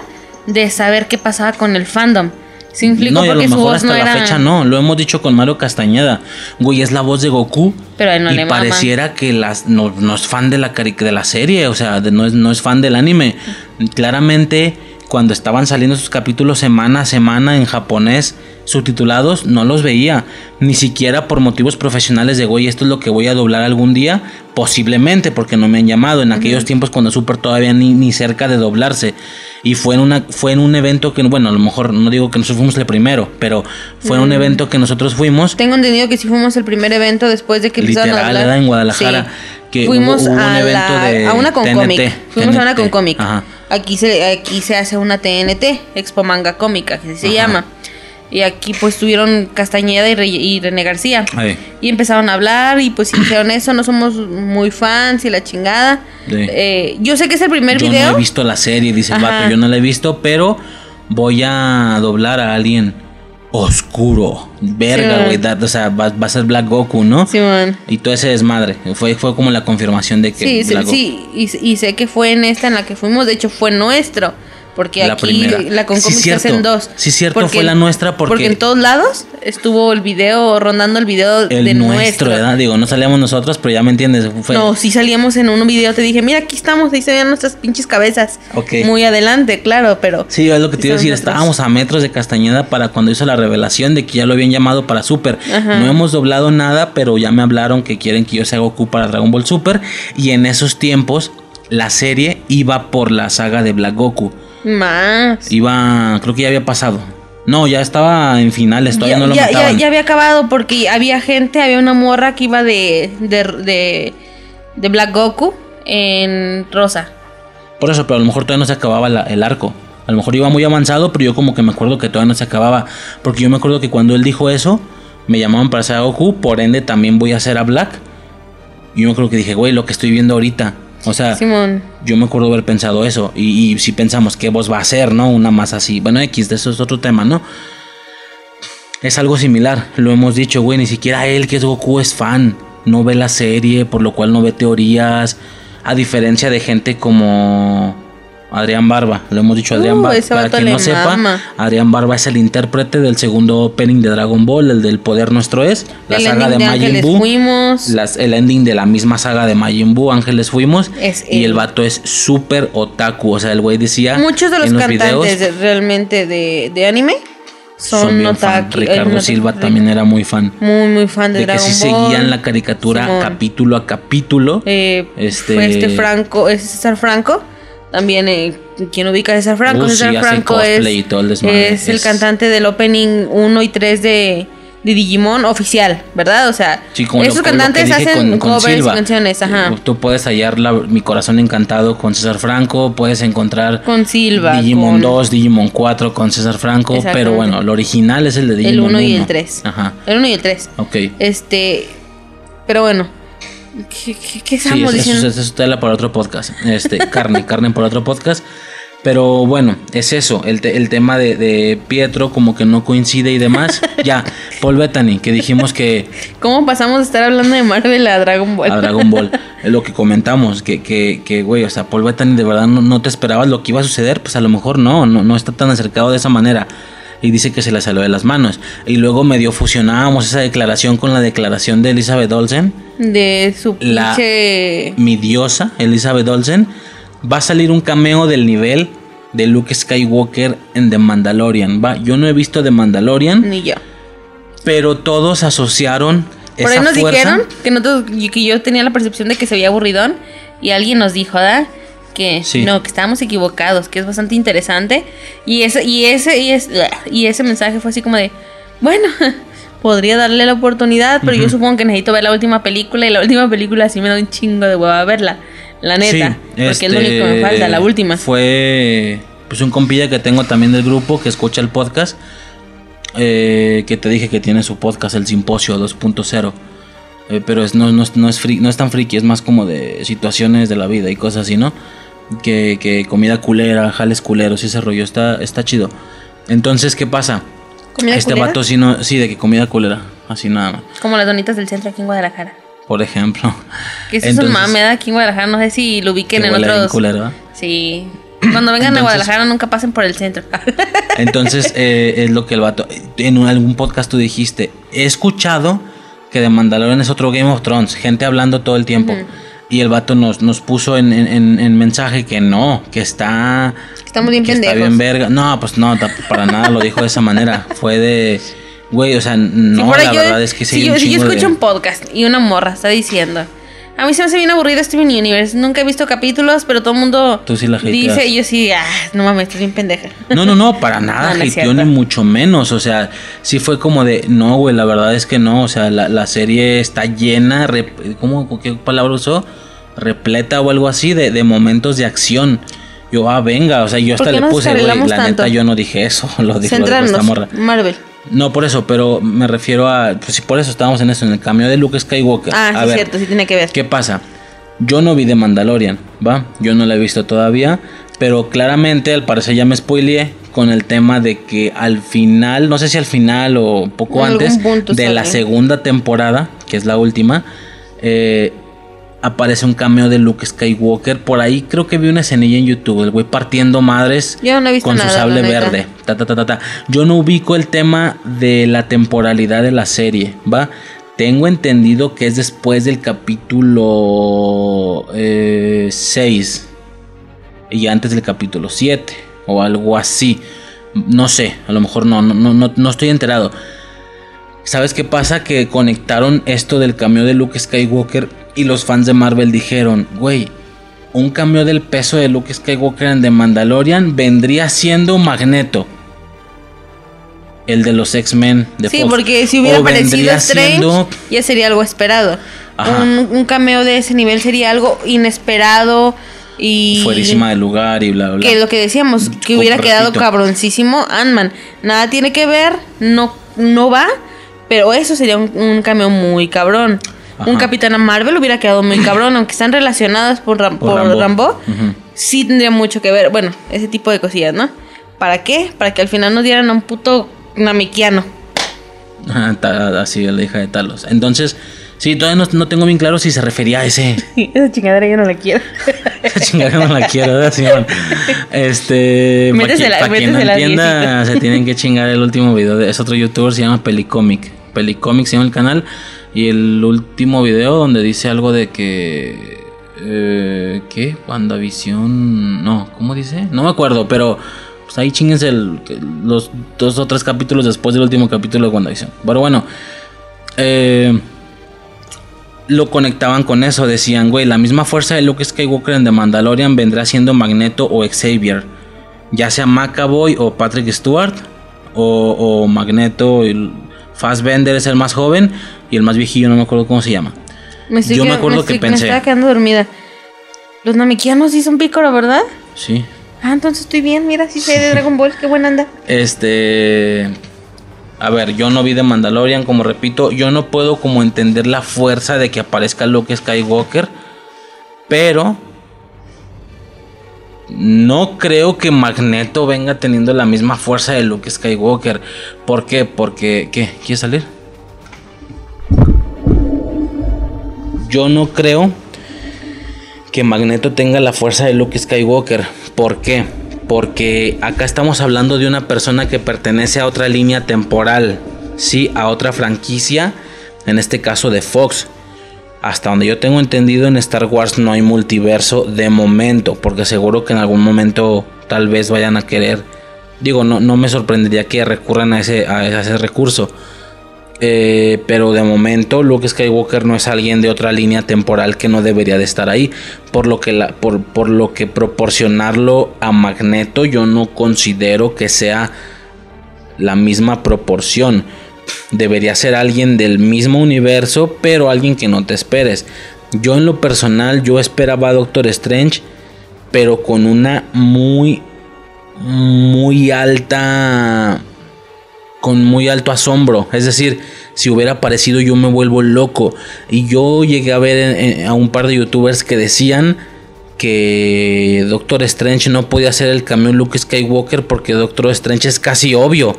S11: de saber qué pasaba con el fandom. Explico?
S10: No, y a lo mejor
S11: voz
S10: hasta
S11: no
S10: la
S11: era.
S10: fecha no. Lo hemos dicho con Mario Castañeda. Güey, es la voz de Goku.
S11: Pero él no
S10: y
S11: le mama.
S10: pareciera que las, no, no es fan de la, de la serie. O sea, de- no, es, no es fan del anime. Claramente, cuando estaban saliendo sus capítulos semana a semana en japonés subtitulados, no los veía. Ni siquiera por motivos profesionales de, güey, esto es lo que voy a doblar algún día. Posiblemente, porque no me han llamado. En aquellos tiempos cuando Super todavía ni, ni cerca de doblarse. Y fue en, una, fue en un evento que, bueno, a lo mejor no digo que nosotros fuimos el primero, pero fue en un
S11: Mm.
S10: evento que nosotros fuimos.
S11: Tengo entendido que sí fuimos el primer evento después de que empezaron a
S10: era en Guadalajara.
S11: Sí.
S10: Que
S11: Fuimos
S10: hubo, hubo un
S11: a,
S10: evento
S11: la-
S10: de
S11: a una con
S10: TNT,
S11: cómic. Fuimos a una con cómic.
S10: Ajá.
S11: Aquí se, aquí se hace una TNT, Expo Manga Cómica, que se llama. Y aquí pues tuvieron Castañeda y, Re- y René García.
S10: Ahí.
S11: Y empezaron a hablar y pues dijeron eso, no somos muy fans y la chingada.
S10: Sí.
S11: Eh, yo sé que es el primer
S10: Yo
S11: video.
S10: no he visto la serie, dice el vato. Yo no la he visto, pero voy a doblar a alguien oscuro. Verga,
S11: Sí.
S10: güey. da- o sea, va, va a ser Black Goku, ¿no? Y todo ese desmadre. Fue, fue como la confirmación de que
S11: Sí, sí,
S10: Goku-
S11: sí, y, y sé que fue en esta en la que fuimos, de hecho fue nuestro, porque
S10: La
S11: aquí
S10: primera.
S11: la con
S10: Sí,
S11: hacen dos.
S10: Sí, cierto,
S11: Porque-
S10: fue la nuestra porque-
S11: en todos lados estuvo el video, rondando el video
S10: El
S11: de
S10: nuestro. ¿verdad? Digo, no salíamos nosotros, pero ya me entiendes. Fue,
S11: No, sí salíamos en un video, te dije, mira, aquí estamos, ahí se veían nuestras pinches cabezas.
S10: Ok.
S11: Muy adelante, claro, pero...
S10: Sí, es lo que te iba a decir. Estábamos a metros de Castañeda para cuando hizo la revelación de que ya lo habían llamado para Super.
S11: Ajá.
S10: No hemos doblado nada, pero ya me hablaron que quieren que yo sea Goku para Dragon Ball Super. Y en esos tiempos, la serie iba por la saga de Black Goku.
S11: Más.
S10: Iba, creo que ya había pasado. No, ya estaba en finales, todavía
S11: ya,
S10: no lo
S11: ya- ya- había acabado porque había gente, había una morra que iba de, de, de, de Black Goku en Rosa.
S10: Por eso, pero a lo mejor todavía no se acababa la- el arco. A lo mejor iba muy avanzado, pero yo como que me acuerdo que todavía no se acababa. Porque yo me acuerdo que cuando él dijo eso, me llamaban para hacer a Goku, por ende también voy a hacer a Black. Y yo me acuerdo que dije, güey, lo que estoy viendo ahorita. O sea,
S11: Simón.
S10: yo me acuerdo haber pensado eso. Y, y si pensamos qué voz va a ser, ¿no? Una más así. Bueno, X, de eso es otro tema, ¿no? Es algo similar, lo hemos dicho, güey. Ni siquiera él, que es Goku, es fan. no ve la serie, por lo cual no ve teorías, a diferencia de gente como Adrián Barba, lo hemos dicho Adrián
S11: Uh,
S10: Barba, para quien no sepa,
S11: mama.
S10: Adrián Barba es el intérprete del segundo opening de Dragon Ball, el del Poder Nuestro es, la
S11: El
S10: saga de
S11: de
S10: Majin Buu,
S11: Fuimos.
S10: las- el ending de la misma saga de Majin Buu, Ángeles Fuimos,
S11: Es
S10: y
S11: él.
S10: el vato es súper otaku, o sea, el güey decía
S11: Muchos de los,
S10: en
S11: cantantes
S10: videos,
S11: de- realmente de, de anime son,
S10: bien fan.
S11: otaku.
S10: Ricardo
S11: eh,
S10: Silva también era muy fan.
S11: Muy, muy fan de,
S10: De que
S11: Dragon
S10: sí
S11: Ball.
S10: seguían la caricatura
S11: Simón.
S10: capítulo a capítulo.
S11: Eh,
S10: Este-
S11: Fue este Franco, es César Franco. También, eh, ¿quién ubica a César Franco?
S10: Uh, sí,
S11: César
S10: hace
S11: Franco es,
S10: y todo el desmadre.
S11: es el
S10: Es-
S11: cantante del opening 1 y 3 de, de Digimon oficial, ¿verdad? O sea,
S10: Sí,
S11: esos cantantes hacen
S10: con- con
S11: covers y
S10: Silva.
S11: canciones, ajá.
S10: Tú puedes hallar la- Mi Corazón Encantado con César Franco, puedes encontrar
S11: Con Silva,
S10: Digimon
S11: con
S10: 2, Digimon 4 con César Franco, pero bueno, el original es el de
S11: el
S10: Digimon
S11: 1 y
S10: 1.
S11: el 3.
S10: Ajá,
S11: El 1 y el 3.
S10: ok.
S11: Este, pero bueno, ¿qué, qué, qué
S10: Sí,
S11: estamos
S10: eso, eso,
S11: diciendo?
S10: eso es tela para otro podcast. Este, carne, carne para otro podcast. Pero bueno, es eso, el, te- el tema de, de Pietro como que no coincide y demás. ya, Paul Bettany, que dijimos que
S11: ¿Cómo pasamos de estar hablando de Marvel a Dragon Ball?
S10: a Dragon Ball, lo que comentamos, que, que, que güey, o sea, Paul Bettany de verdad no, no te esperabas lo que iba a suceder, pues a lo mejor no, no, no está tan acercado de esa manera. Y dice que se le salió de las manos. Y luego medio fusionábamos esa declaración con la declaración de Elizabeth Olsen.
S11: de su
S10: La- mi diosa, Elizabeth Olsen, va a salir un cameo del nivel de Luke Skywalker en The Mandalorian. Va, yo no he visto The Mandalorian,
S11: Ni yo.
S10: pero todos asociaron
S11: Por
S10: esa
S11: ahí nos
S10: fuerza.
S11: dijeron que, nosotros, que yo tenía la percepción de que se veía aburridón y alguien nos dijo, ¿verdad? Que
S10: Sí.
S11: no, que estábamos equivocados, que es bastante interesante. Y ese, y ese, y es, y ese mensaje fue así como de, bueno, podría darle la oportunidad, pero yo supongo que necesito ver la última película y la última película sí me da un chingo de hueva verla. La neta.
S10: Sí,
S11: porque es lo
S10: este,
S11: único que me falta, la última.
S10: Fue pues un compilla que tengo también del grupo que escucha el podcast. eh, que te dije que tiene su podcast, el Simposio 2.0. eh, pero es, no, no, no es no es tan friki, es más como de situaciones de la vida y cosas así, ¿no? Que, que comida culera, jales culeros y ese rollo está, está chido. Entonces, ¿qué pasa?
S11: ¿Comida
S10: este
S11: culera?
S10: vato sí, no, sí, de que comida culera, así nada más,
S11: Como las donitas del centro aquí en Guadalajara.
S10: por ejemplo.
S11: Que eso es un
S10: Entonces,
S11: mame, ¿verdad? Aquí en Guadalajara, no sé si lo ubiquen
S10: que
S11: en otros...
S10: culero, ¿verdad?
S11: Sí. Cuando vengan a
S10: Entonces-
S11: Guadalajara nunca pasen por el centro.
S10: Entonces, eh, es lo que el vato. En un- algún podcast tú dijiste. He escuchado que The Mandalorian es otro Game of Thrones. Gente hablando todo el tiempo. Y el vato nos, nos puso en, en- en- en mensaje que no, que está.
S11: Estamos bien
S10: que está bien verga. No, pues no, para nada lo dijo de esa manera. Fue de. Güey, o sea, no,
S11: Si
S10: la
S11: yo-
S10: verdad es que sí.
S11: si yo, si yo
S10: de-
S11: escucho un podcast y una morra está diciendo, a mí se me hace bien aburrido Steven Universe, nunca he visto capítulos, pero todo el mundo
S10: Tú sí la hateas.
S11: dice y yo sí, ah, no mames, estás bien pendeja.
S10: No, no, no, para nada,
S11: No, no
S10: ni mucho menos. O sea, sí fue como de, no, güey, la verdad es que no. O sea, la, la serie está llena, rep- ¿cómo, qué palabra usó? Repleta o algo así de, de momentos de acción. Yo, ah, venga, o sea, yo
S11: ¿Por
S10: hasta le puse, güey, la neta, yo no dije eso, lo dijo, esta morra.
S11: Marvel.
S10: No, por eso, pero me refiero a, pues sí, por eso estábamos en eso, en el cambio de Luke Skywalker.
S11: Ah, sí,
S10: a ver,
S11: cierto, sí tiene que ver.
S10: ¿Qué pasa? Yo no vi de Mandalorian, ¿va? Yo no la he visto todavía, pero claramente al parecer ya me spoileé con el tema de que al final, no sé si al final o poco antes de la segunda temporada, que es la última, eh, aparece un cameo de Luke Skywalker. Por ahí creo que vi una escenilla en YouTube, el güey partiendo madres
S11: Yo no he visto
S10: con
S11: nada,
S10: su sable verde. Ta, ta, ta, ta, ta. Yo no ubico el tema de la temporalidad de la serie, ¿va? Tengo entendido que es después del capítulo 6 y antes del capítulo 7 o algo así. No sé, a lo mejor no, no, no, no, no estoy enterado. ¿Sabes qué pasa? Que conectaron esto del cambio de Luke Skywalker y los fans de Marvel dijeron, güey, un cambio del peso de Luke Skywalker en The Mandalorian vendría siendo Magneto. El de los X-Men de
S11: Sí,
S10: Fox.
S11: porque si hubiera
S10: O
S11: aparecido
S10: vendría
S11: Strange,
S10: siendo-
S11: ya sería algo esperado. Un, un cameo de ese nivel sería algo inesperado y...
S10: fuerísima de lugar y bla, bla, bla.
S11: Que lo que decíamos, que hubiera quedado cabroncísimo Ant-Man. Nada tiene que ver, no, no va, pero eso sería un, un cameo muy cabrón. Un
S10: Ajá.
S11: Capitán Marvel hubiera quedado muy cabrón, aunque están relacionadas por, Ram-
S10: Por
S11: por
S10: Rambo.
S11: Sí tendría mucho que ver. Bueno, ese tipo de cosillas, ¿no? ¿Para qué? Para que al final nos dieran a un puto namiquiano.
S10: Ajá, ta- así la hija de Talos. Entonces, Sí, todavía no, no tengo bien claro si se refería a ese.
S11: Esa chingadera yo no la quiero.
S10: Esa chingadera no la quiero, ¿verdad, Simón? Este. Para
S11: Métesela,
S10: quien, pa' quien no entienda, se tienen que chingar el último video. De, es otro youtuber, se llama Pelicomic. Pelicomic se llama el canal. Y el último video donde dice algo de que. Eh, ¿Qué? WandaVision. No, ¿cómo dice? No me acuerdo, pero. Pues ahí chinguense el- los dos o tres capítulos después del último capítulo de WandaVision. Pero bueno. Eh lo conectaban con eso. Decían, güey, la misma fuerza de Luke Skywalker en The Mandalorian vendrá siendo Magneto o Xavier. Ya sea McAvoy o Patrick Stewart. O, o Magneto. el- Fassbender es el más joven. Y el más viejillo, no me acuerdo cómo se llama.
S11: Me estoy
S10: Yo me
S11: qued-
S10: acuerdo que
S11: estoy-
S10: pensé.
S11: Me estaba quedando dormida. Los namiquianos sí son pícoro, ¿verdad?
S10: Sí.
S11: Ah, entonces estoy bien. Mira, sí sé de Dragon Ball. Qué buena anda.
S10: Este. A ver, yo no vi de Mandalorian, como repito, yo no puedo como entender la fuerza de que aparezca Luke Skywalker, pero no creo que Magneto venga teniendo la misma fuerza de Luke Skywalker. ¿Por qué? Porque ¿qué? ¿Quieres salir? Yo no creo que Magneto tenga la fuerza de Luke Skywalker. ¿Por qué? Porque acá estamos hablando de una persona que pertenece a otra línea temporal, sí, a otra franquicia, en este caso de Fox. Hasta donde yo tengo entendido en Star Wars no hay multiverso de momento, porque seguro que en algún momento tal vez vayan a querer. Digo, no, no me sorprendería que recurran a ese, a ese recurso. Eh, pero de momento Luke Skywalker no es alguien de otra línea temporal que no debería de estar ahí. Por lo que, la, por, por lo que proporcionarlo a Magneto yo no considero que sea la misma proporción. Debería ser alguien del mismo universo, pero alguien que no te esperes. Yo en lo personal, yo esperaba a Doctor Strange, pero con una muy, muy alta con muy alto asombro. Es decir, si hubiera aparecido yo me vuelvo loco. Y yo llegué a ver en- en- a un par de youtubers que decían que Doctor Strange no podía hacer el cameo Luke Skywalker porque Doctor Strange es casi obvio.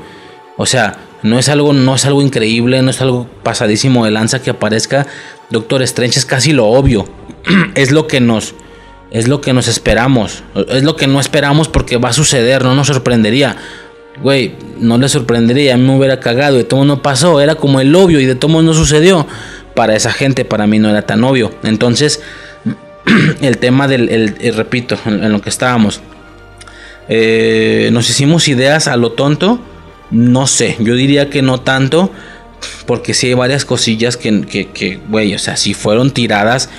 S10: O sea, no es algo, no es algo increíble, no es algo pasadísimo de lanza que aparezca. Doctor Strange es casi lo obvio. es lo que nos es lo que nos esperamos. Es lo que no esperamos porque va a suceder, no nos sorprendería. Güey, no le sorprendería, a mí me hubiera cagado, de todo no pasó, era como el obvio y de todo no sucedió. Para esa gente, para mí no era tan obvio. Entonces, el tema del, el- repito, en, en lo que estábamos, eh, nos hicimos ideas a lo tonto, no sé, yo diría que no tanto, porque sí hay varias cosillas que, que, que, güey, o sea, si fueron tiradas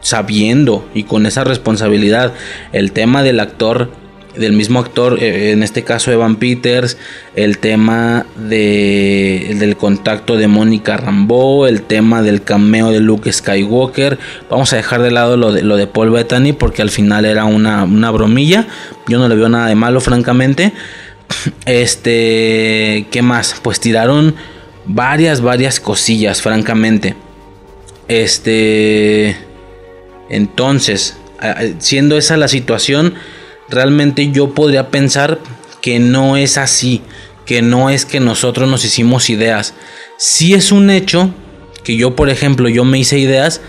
S10: sabiendo y con esa responsabilidad, el tema del actor del mismo actor, eh, en este caso Evan Peters, el tema de, del contacto de Mónica Rambeau, el tema del cameo de Luke Skywalker. Vamos a dejar de lado lo de, lo de Paul Bettany porque al final era una, una bromilla. Yo no le veo nada de malo, francamente. Este, ¿qué más? Pues tiraron varias, varias cosillas, francamente. Este, entonces, siendo esa la situación, realmente yo podría pensar que no es así, que no es que nosotros nos hicimos ideas. Sí es un hecho que yo, por ejemplo, yo me hice ideas,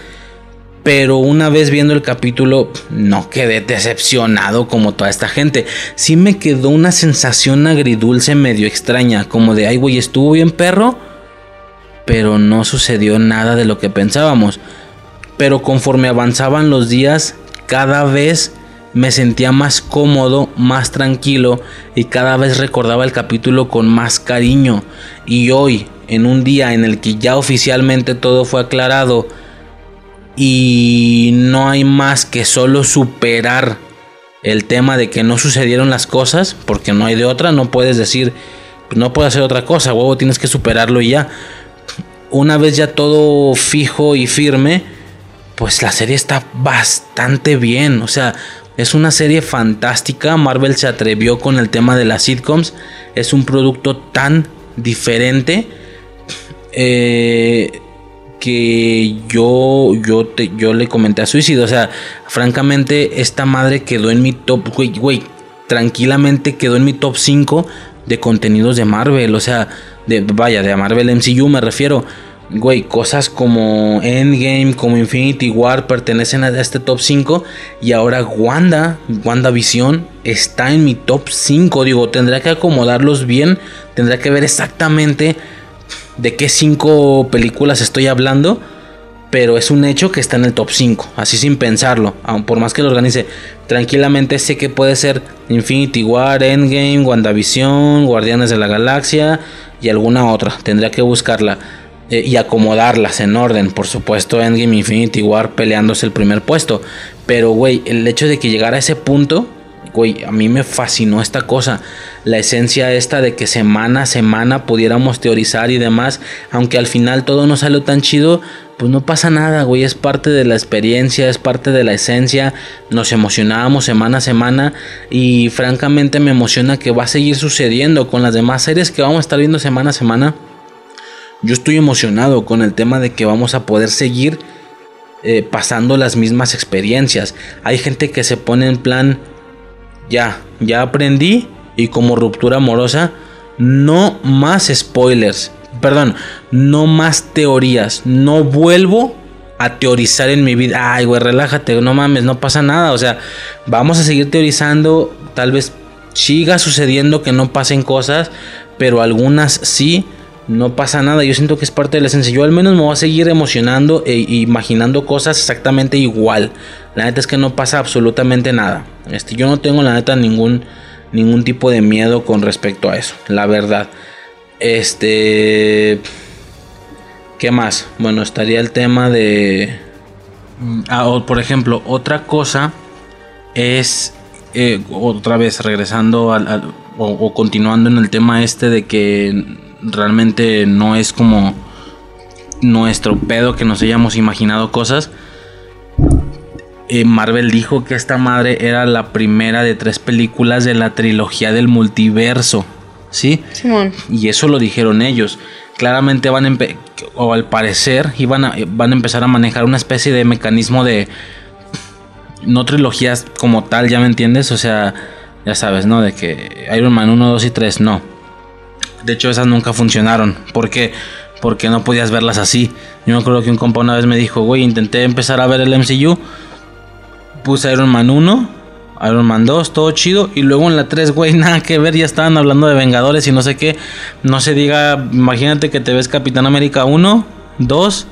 S10: pero una vez viendo el capítulo no quedé decepcionado como toda esta gente. Sí me quedó una sensación agridulce medio extraña, como de, ay güey, estuvo bien perro, pero no sucedió nada de lo que pensábamos. Pero conforme avanzaban los días, cada vez me sentía más cómodo, más tranquilo y cada vez recordaba el capítulo con más cariño. Y hoy, en un día en el que ya oficialmente todo fue aclarado y no hay más que solo superar el tema de que no sucedieron las cosas, porque no hay de otra, no puedes decir, no puedo hacer otra cosa, huevo, tienes que superarlo y ya. Una vez ya todo fijo y firme, pues la serie está bastante bien. O sea, es una serie fantástica. Marvel se atrevió con el tema de las sitcoms. Es un producto tan diferente eh, que yo, yo, te- yo le comenté a Suicidio. O sea, francamente, esta madre quedó en mi top. Güey, güey, tranquilamente quedó en mi top 5 de contenidos de Marvel. O sea, de, vaya, de Marvel MCU me refiero. güey, cosas como Endgame, como Infinity War pertenecen a este top 5 y ahora Wanda, WandaVision está en mi top 5, digo, tendrá que acomodarlos bien, tendrá que ver exactamente de qué 5 películas estoy hablando pero es un hecho que está en el top 5, así sin pensarlo, aun por más que lo organice tranquilamente sé que puede ser Infinity War, Endgame, WandaVision, Guardianes de la Galaxia y alguna otra, tendría que buscarla eh, y acomodarlas en orden, por supuesto Endgame, Infinity War peleándose el primer puesto, pero güey, el hecho de que llegara a ese punto güey, a mí me fascinó esta cosa. La esencia esta de que semana a semana pudiéramos teorizar y demás. Aunque al final todo no salió tan chido, pues no pasa nada, güey. Es parte de la experiencia, es parte de la esencia. Nos emocionábamos semana a semana. Y francamente me emociona que va a seguir sucediendo con las demás series que vamos a estar viendo semana a semana. Yo estoy emocionado con el tema de que vamos a poder seguir eh, pasando las mismas experiencias. Hay gente que se pone en plan ya, ya aprendí y como ruptura amorosa, no más spoilers. Perdón, no más teorías. No vuelvo a teorizar en mi vida. Ay, güey, relájate, no mames, no pasa nada. O sea, vamos a seguir teorizando. Tal vez siga sucediendo que no pasen cosas, pero algunas sí no pasa nada. Yo siento que es parte de la esencia. Yo al menos me voy a seguir emocionando e imaginando cosas exactamente igual. La neta es que no pasa absolutamente nada. Este, yo no tengo la neta ningún, ningún tipo de miedo con respecto a eso. La verdad. Este... ¿Qué más? Bueno, estaría el tema de... Mm, ah, por ejemplo, otra cosa es... Eh, otra vez regresando al, o continuando en el tema este de que realmente no es como nuestro pedo que nos hayamos imaginado cosas. Eh, Marvel dijo que esta madre era la primera de tres películas de la trilogía del multiverso. ¿Sí? Y eso lo dijeron ellos. Claramente van a o al parecer iban a, van a empezar a manejar una especie de mecanismo de no trilogías como tal, ya me entiendes, o sea, ya sabes, ¿no? De que Iron Man 1, 2 y 3 no de hecho, esas nunca funcionaron. ¿Por qué? Porque no podías verlas así. Yo me acuerdo que un compa una vez me dijo, güey, intenté empezar a ver el MCU. Puse Iron Man 1, Iron Man 2, todo chido. Y luego en la 3, güey, nada que ver. Ya estaban hablando de Vengadores y no sé qué. No se diga, imagínate que te ves Capitán América 1, 2,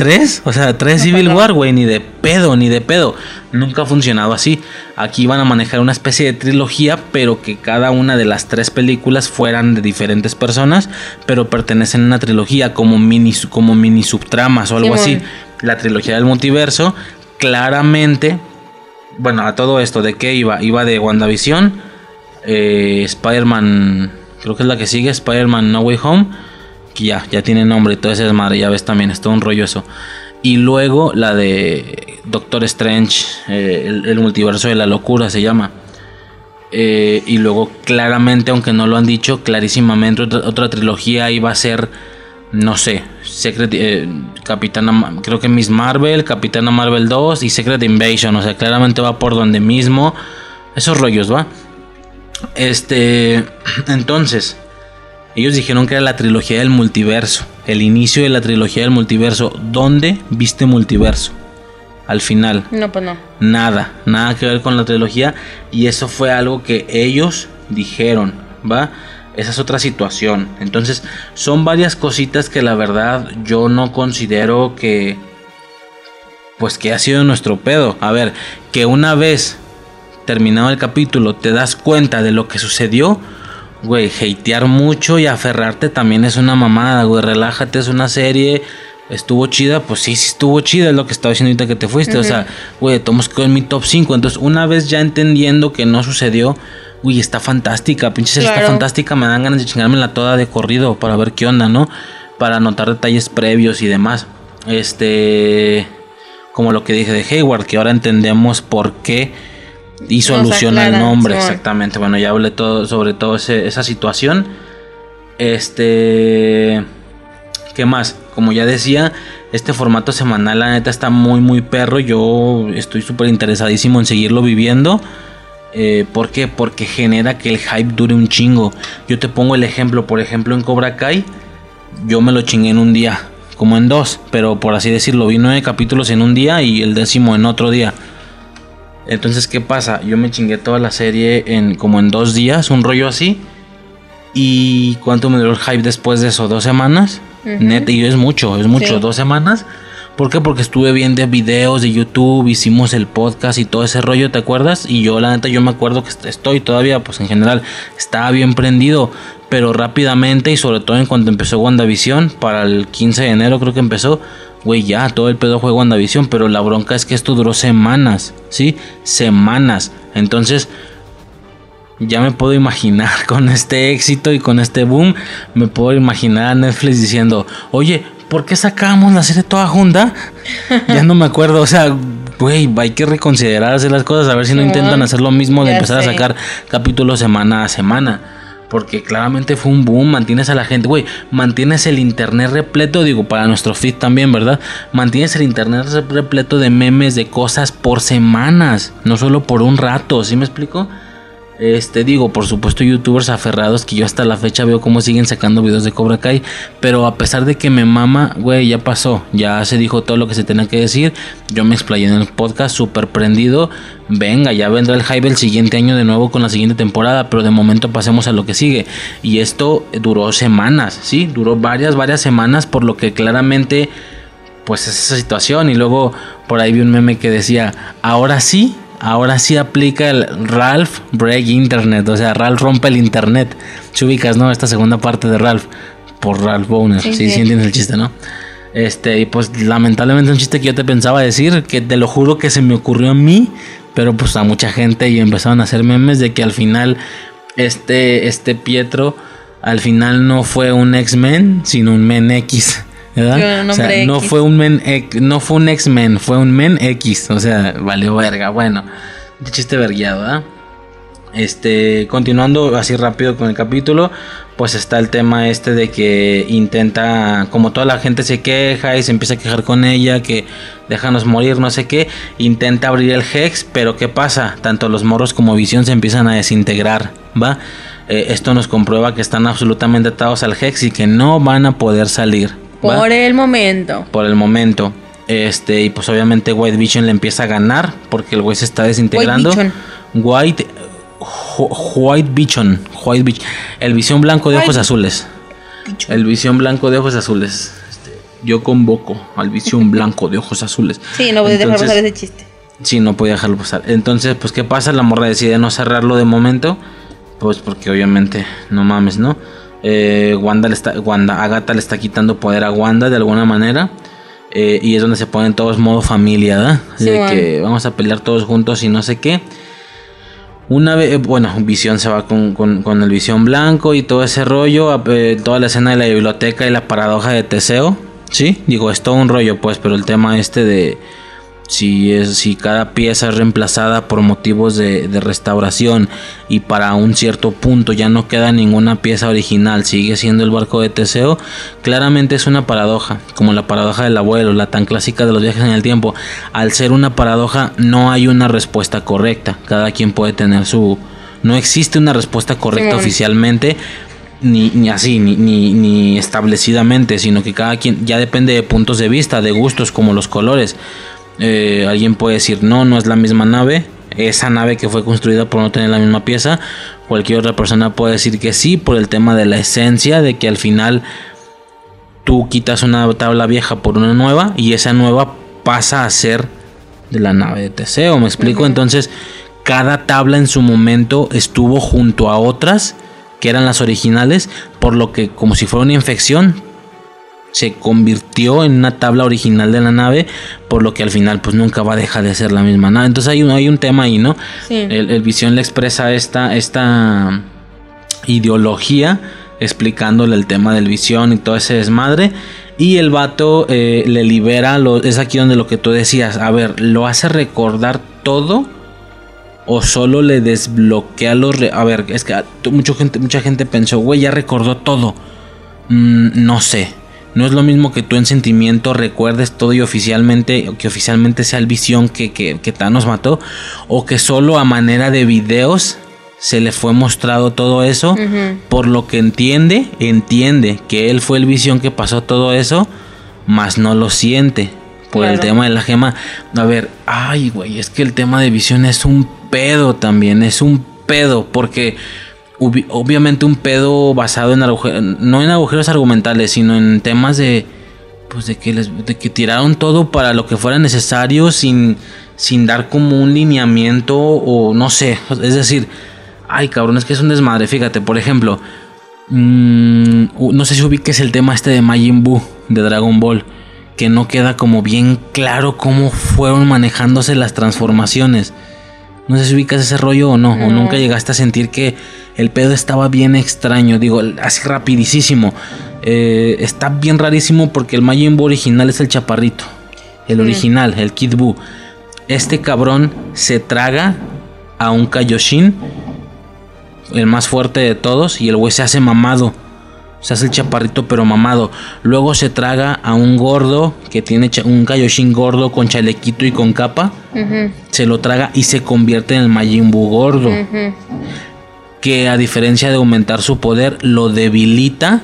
S10: ¿Tres? O sea, tres Civil War, güey, ni de pedo, ni de pedo. Nunca ha funcionado así. Aquí van a manejar una especie de trilogía, pero que cada una de las tres películas fueran de diferentes personas, pero pertenecen a una trilogía como mini, como mini subtramas o algo así. La trilogía del multiverso, claramente, bueno, a todo esto, ¿de qué iba? Iba de WandaVision, eh, Spider-Man, creo que es la que sigue, Spider-Man No Way Home ya, ya tiene nombre y todo ese madre, ya ves también, es todo un rollo eso. Y luego la de Doctor Strange, eh, el, multiverso de la locura se llama. Eh, y luego claramente, aunque no lo han dicho, clarísimamente otra, trilogía iba a ser, no sé, Secret, eh, Capitana, creo que Miss Marvel, Capitana Marvel 2 y Secret Invasion. O sea, claramente va por donde mismo. Esos rollos, ¿va? Este, entonces, ellos dijeron que era la trilogía del multiverso, el inicio de la trilogía del multiverso. ¿Dónde viste multiverso? Al final.
S11: No, pues no.
S10: Nada, nada que ver con la trilogía. Y eso fue algo que ellos dijeron, ¿va? Esa es otra situación. Entonces, son varias cositas que la verdad yo no considero que. Pues que ha sido nuestro pedo. A ver, que una vez terminado el capítulo te das cuenta de lo que sucedió güey, hatear mucho y aferrarte también es una mamada, güey. Relájate, es una serie. Estuvo chida, pues sí, sí estuvo chida, es lo que estaba diciendo ahorita que te fuiste. O sea, güey, tomos en mi top 5. Entonces, una vez ya entendiendo que no sucedió, güey, está fantástica, pinche serie está fantástica. Me dan ganas de chingármela toda de corrido para ver qué onda, ¿no? Para anotar detalles previos y demás. Este. Como lo que dije de Hayward, que ahora entendemos por qué y soluciona el nombre, exactamente. Bueno, ya hablé todo sobre todo esa situación. Este. ¿Qué más? Como ya decía, este formato semanal, la neta, está muy, muy perro. Yo estoy súper interesadísimo en seguirlo viviendo. Eh, ¿Por qué? Porque genera que el hype dure un chingo. Yo te pongo el ejemplo, por ejemplo, en Cobra Kai, yo me lo chingué en un día como en dos, pero por así decirlo, vi nueve capítulos en un día y el décimo en otro día. Entonces, ¿qué pasa? Yo me chingué toda la serie en como en dos días, un rollo así. ¿Y cuánto me duró el hype después de eso? ¿Dos semanas? Neta, y es mucho, es mucho,
S11: Sí.
S10: dos semanas. ¿Por qué? Porque estuve viendo videos de YouTube, hicimos el podcast y todo ese rollo, ¿te acuerdas? Y yo, la neta, yo me acuerdo que est- estoy todavía, pues en general, estaba bien prendido. Pero rápidamente y sobre todo en cuanto empezó WandaVision, para el 15 de enero creo que empezó, güey, ya, todo el pedo fue WandaVision. Pero la bronca es que esto duró semanas, ¿sí? Semanas. Entonces, ya me puedo imaginar con este éxito y con este boom, me puedo imaginar a Netflix diciendo, oye, ¿por qué sacamos la serie toda junta? ya no me acuerdo, o sea, güey, hay que reconsiderar hacer las cosas, a ver si no intentan hacer lo mismo de
S11: ya
S10: empezar a sacar capítulos semana a semana. Porque claramente fue un boom, mantienes a la gente, güey, mantienes el internet repleto, digo, para nuestro feed también, ¿verdad? Mantienes el internet repleto de memes, de cosas por semanas, no solo por un rato, ¿sí me explico? Este, digo, por supuesto, youtubers aferrados que yo hasta la fecha veo cómo siguen sacando videos de Cobra Kai. Pero a pesar de que me mama, güey, ya pasó. Ya se dijo todo lo que se tenía que decir. Yo me explayé en el podcast, súper prendido. Venga, ya vendrá el hype el siguiente año de nuevo con la siguiente temporada. Pero de momento pasemos a lo que sigue. Y esto duró semanas, ¿sí? Duró varias, varias semanas. Por lo que claramente, pues es esa situación. Y luego por ahí vi un meme que decía, ahora sí ahora sí aplica el Ralph Break Internet. O sea, Ralph rompe el Internet. Si ubicas, ¿no? Esta segunda parte de Ralph. Por Ralph Boner. Sí,
S11: Sí,
S10: sí,
S11: sí.
S10: entiendes el chiste, ¿no? Este, y pues lamentablemente un chiste que yo te pensaba decir, que te lo juro que se me ocurrió a mí, pero pues a mucha gente y empezaron a hacer memes de que al final este, este Pietro al final no fue un X-Men, sino un Men X. no
S11: X.
S10: fue un men no fue un X-Men, fue un Men X. O sea, valió verga. Bueno, de chiste vergueado, ¿verdad? Este, continuando así rápido con el capítulo, pues está el tema este de que intenta, como toda la gente se queja y se empieza a quejar con ella, que déjanos morir, no sé qué, intenta abrir el Hex, pero ¿qué pasa? Tanto los moros como Visión se empiezan a desintegrar, ¿va? Eh, esto nos comprueba que están absolutamente atados al Hex y que no van a poder salir. ¿Va?
S11: Por el momento.
S10: por el momento. Este, y pues obviamente White Vision le empieza a ganar porque el güey se está desintegrando. White Ju- White Vision, White Vision, el visión blanco de ojos
S11: White
S10: azules. El visión blanco de ojos azules. Este, yo convoco al visión blanco de ojos azules.
S11: Sí, no voy a dejar pasar ese chiste.
S10: Sí, no podía dejarlo pasar. Entonces, pues, ¿qué pasa? La morra decide no cerrarlo de momento. Pues porque obviamente, no mames, ¿no? Eh, Wanda le está, Wanda, Agatha le está quitando poder a Wanda de alguna manera. Eh, y es donde se ponen todos modo familia, ¿verdad?
S11: Sí,
S10: de que vamos a pelear todos juntos y no sé qué. Una vez, eh, bueno, Visión se va con, con- con el Visión Blanco y todo ese rollo, eh, toda la escena de la biblioteca y la paradoja de Teseo, ¿sí? Digo, es todo un rollo, pues, pero el tema este de si, es, si cada pieza es reemplazada por motivos de, de restauración y para un cierto punto ya no queda ninguna pieza original, sigue siendo el barco de Teseo, claramente es una paradoja, como la paradoja del abuelo, la tan clásica de los viajes en el tiempo. Al ser una paradoja no hay una respuesta correcta, cada quien puede tener su... No existe una respuesta correcta oficialmente, ni, ni así, ni, ni, ni establecidamente, sino que cada quien ya depende de puntos de vista, de gustos, como los colores. Eh, alguien puede decir, no, no es la misma nave, esa nave que fue construida por no tener la misma pieza. Cualquier otra persona puede decir que sí, por el tema de la esencia, de que al final tú quitas una tabla vieja por una nueva y esa nueva pasa a ser de la nave de Teseo, ¿me explico? Entonces, cada tabla en su momento estuvo junto a otras que eran las originales, por lo que como si fuera una infección, se convirtió en una tabla original de la nave, por lo que al final pues nunca va a dejar de ser la misma nave. Entonces hay un, hay un tema ahí, ¿no?
S11: Sí.
S10: El, el Visión le expresa esta, esta ideología explicándole el tema del visión y todo ese desmadre. Y el vato eh, le libera, lo, es aquí donde lo que tú decías, a ver, ¿lo hace recordar todo? ¿O solo le desbloquea los... a ver, es que mucha, gente, mucha gente pensó, güey, ya recordó todo. Mm, no sé. No es lo mismo que tú en sentimiento recuerdes todo y oficialmente, que oficialmente sea el visión que, que, que Thanos mató, o que solo a manera de videos se le fue mostrado todo eso, por lo que entiende, entiende que él fue el visión que pasó todo eso, mas no lo siente. Por el tema de la gema. A ver, ay, güey, es que el tema de visión es un pedo también. Es un pedo. Porque obviamente un pedo basado en agujeros. No en agujeros argumentales, sino en temas de. Pues de que, les, de que tiraron todo para lo que fuera necesario sin, sin dar como un lineamiento o no sé. Es decir, ay cabrón, es que es un desmadre. Fíjate, por ejemplo, mm, no sé si ubiques el tema este de Majin Buu de Dragon Ball. Que no queda como bien claro cómo fueron manejándose las transformaciones. No sé si ubicas ese rollo o no, o nunca llegaste a sentir que el pedo estaba bien extraño, digo, así rapidísimo. Eh, está bien rarísimo porque el Majin Buu original es el chaparrito, el
S11: Mm.
S10: original, el Kid Buu. Este cabrón se traga a un Kaioshin, el más fuerte de todos, y el güey se hace mamado. Se hace el chaparrito pero mamado. Luego se traga a un gordo que tiene un Kaioshin gordo con chalequito y con capa se lo traga y se convierte en el Majin Buu gordo. Que a diferencia de aumentar su poder, lo debilita.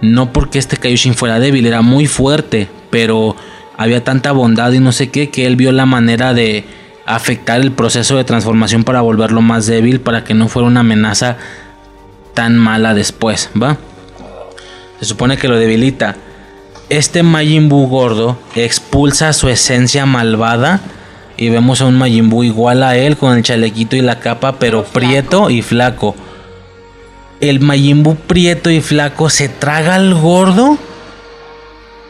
S10: No porque este Kaioshin fuera débil, era muy fuerte, pero había tanta bondad y no sé qué que él vio la manera de afectar el proceso de transformación para volverlo más débil, para que no fuera una amenaza tan mala después, ¿va? Se supone que lo debilita. Este Majin Buu gordo expulsa su esencia malvada y vemos a un Majin Buu igual a él con el chalequito y la capa, pero prieto y flaco. El Majin Buu prieto y flaco se traga al gordo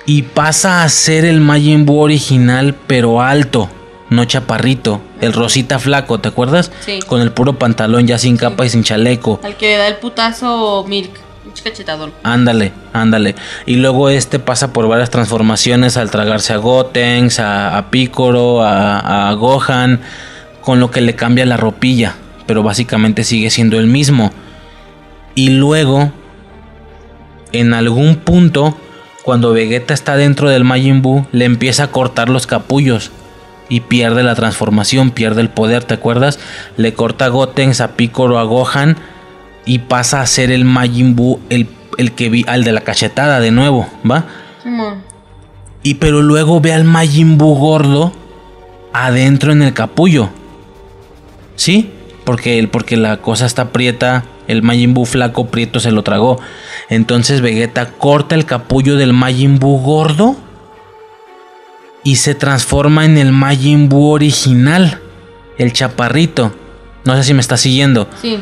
S10: y pasa a ser el Majin Buu original, pero alto, no chaparrito. El rosita flaco, ¿te acuerdas?
S11: Sí.
S10: Con el puro pantalón ya sin capa y sin chaleco.
S11: Al que le da el putazo Milk. Un cachetadón.
S10: Ándale, ándale. Y luego este pasa por varias transformaciones al tragarse a Gotenks, a, a Picoro, a, a Gohan, con lo que le cambia la ropilla, pero básicamente sigue siendo el mismo. Y luego, en algún punto, cuando Vegeta está dentro del Majin Buu, le empieza a cortar los capullos. Y pierde la transformación, pierde el poder, ¿te acuerdas? Le corta a Gotenks, a Picoro, a Gohan y pasa a ser el Majin Buu, el, el que vi, al de la cachetada de nuevo, ¿va? Y pero luego ve al Majin Buu gordo adentro en el capullo. ¿Sí? Porque, el- porque la cosa está prieta, el Majin Buu flaco prieto se lo tragó. Entonces Vegeta corta el capullo del Majin Buu gordo y se transforma en el Majin Buu original, el chaparrito. No sé si me está siguiendo.
S11: Sí.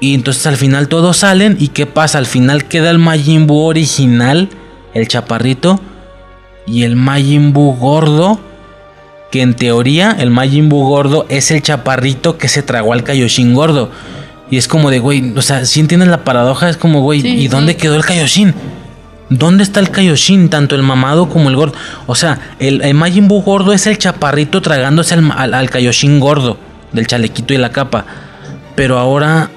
S10: Y entonces al final todos salen. ¿Y qué pasa? Al final queda el Majin Buu original, el chaparrito, y el Majin Buu gordo. Que en teoría el Majin Buu gordo es el chaparrito que se tragó al Kaioshin gordo. Y es como de, güey, o sea, si entiendes la paradoja, es como, güey,
S11: Sí,
S10: ¿y dónde
S11: sí.
S10: quedó el Kaioshin? ¿Dónde está el Kaioshin? Tanto el mamado como el gordo. O sea, el, el Majin Buu gordo es el chaparrito tragándose al, al, al Kaioshin gordo, del chalequito y la capa. Pero ahora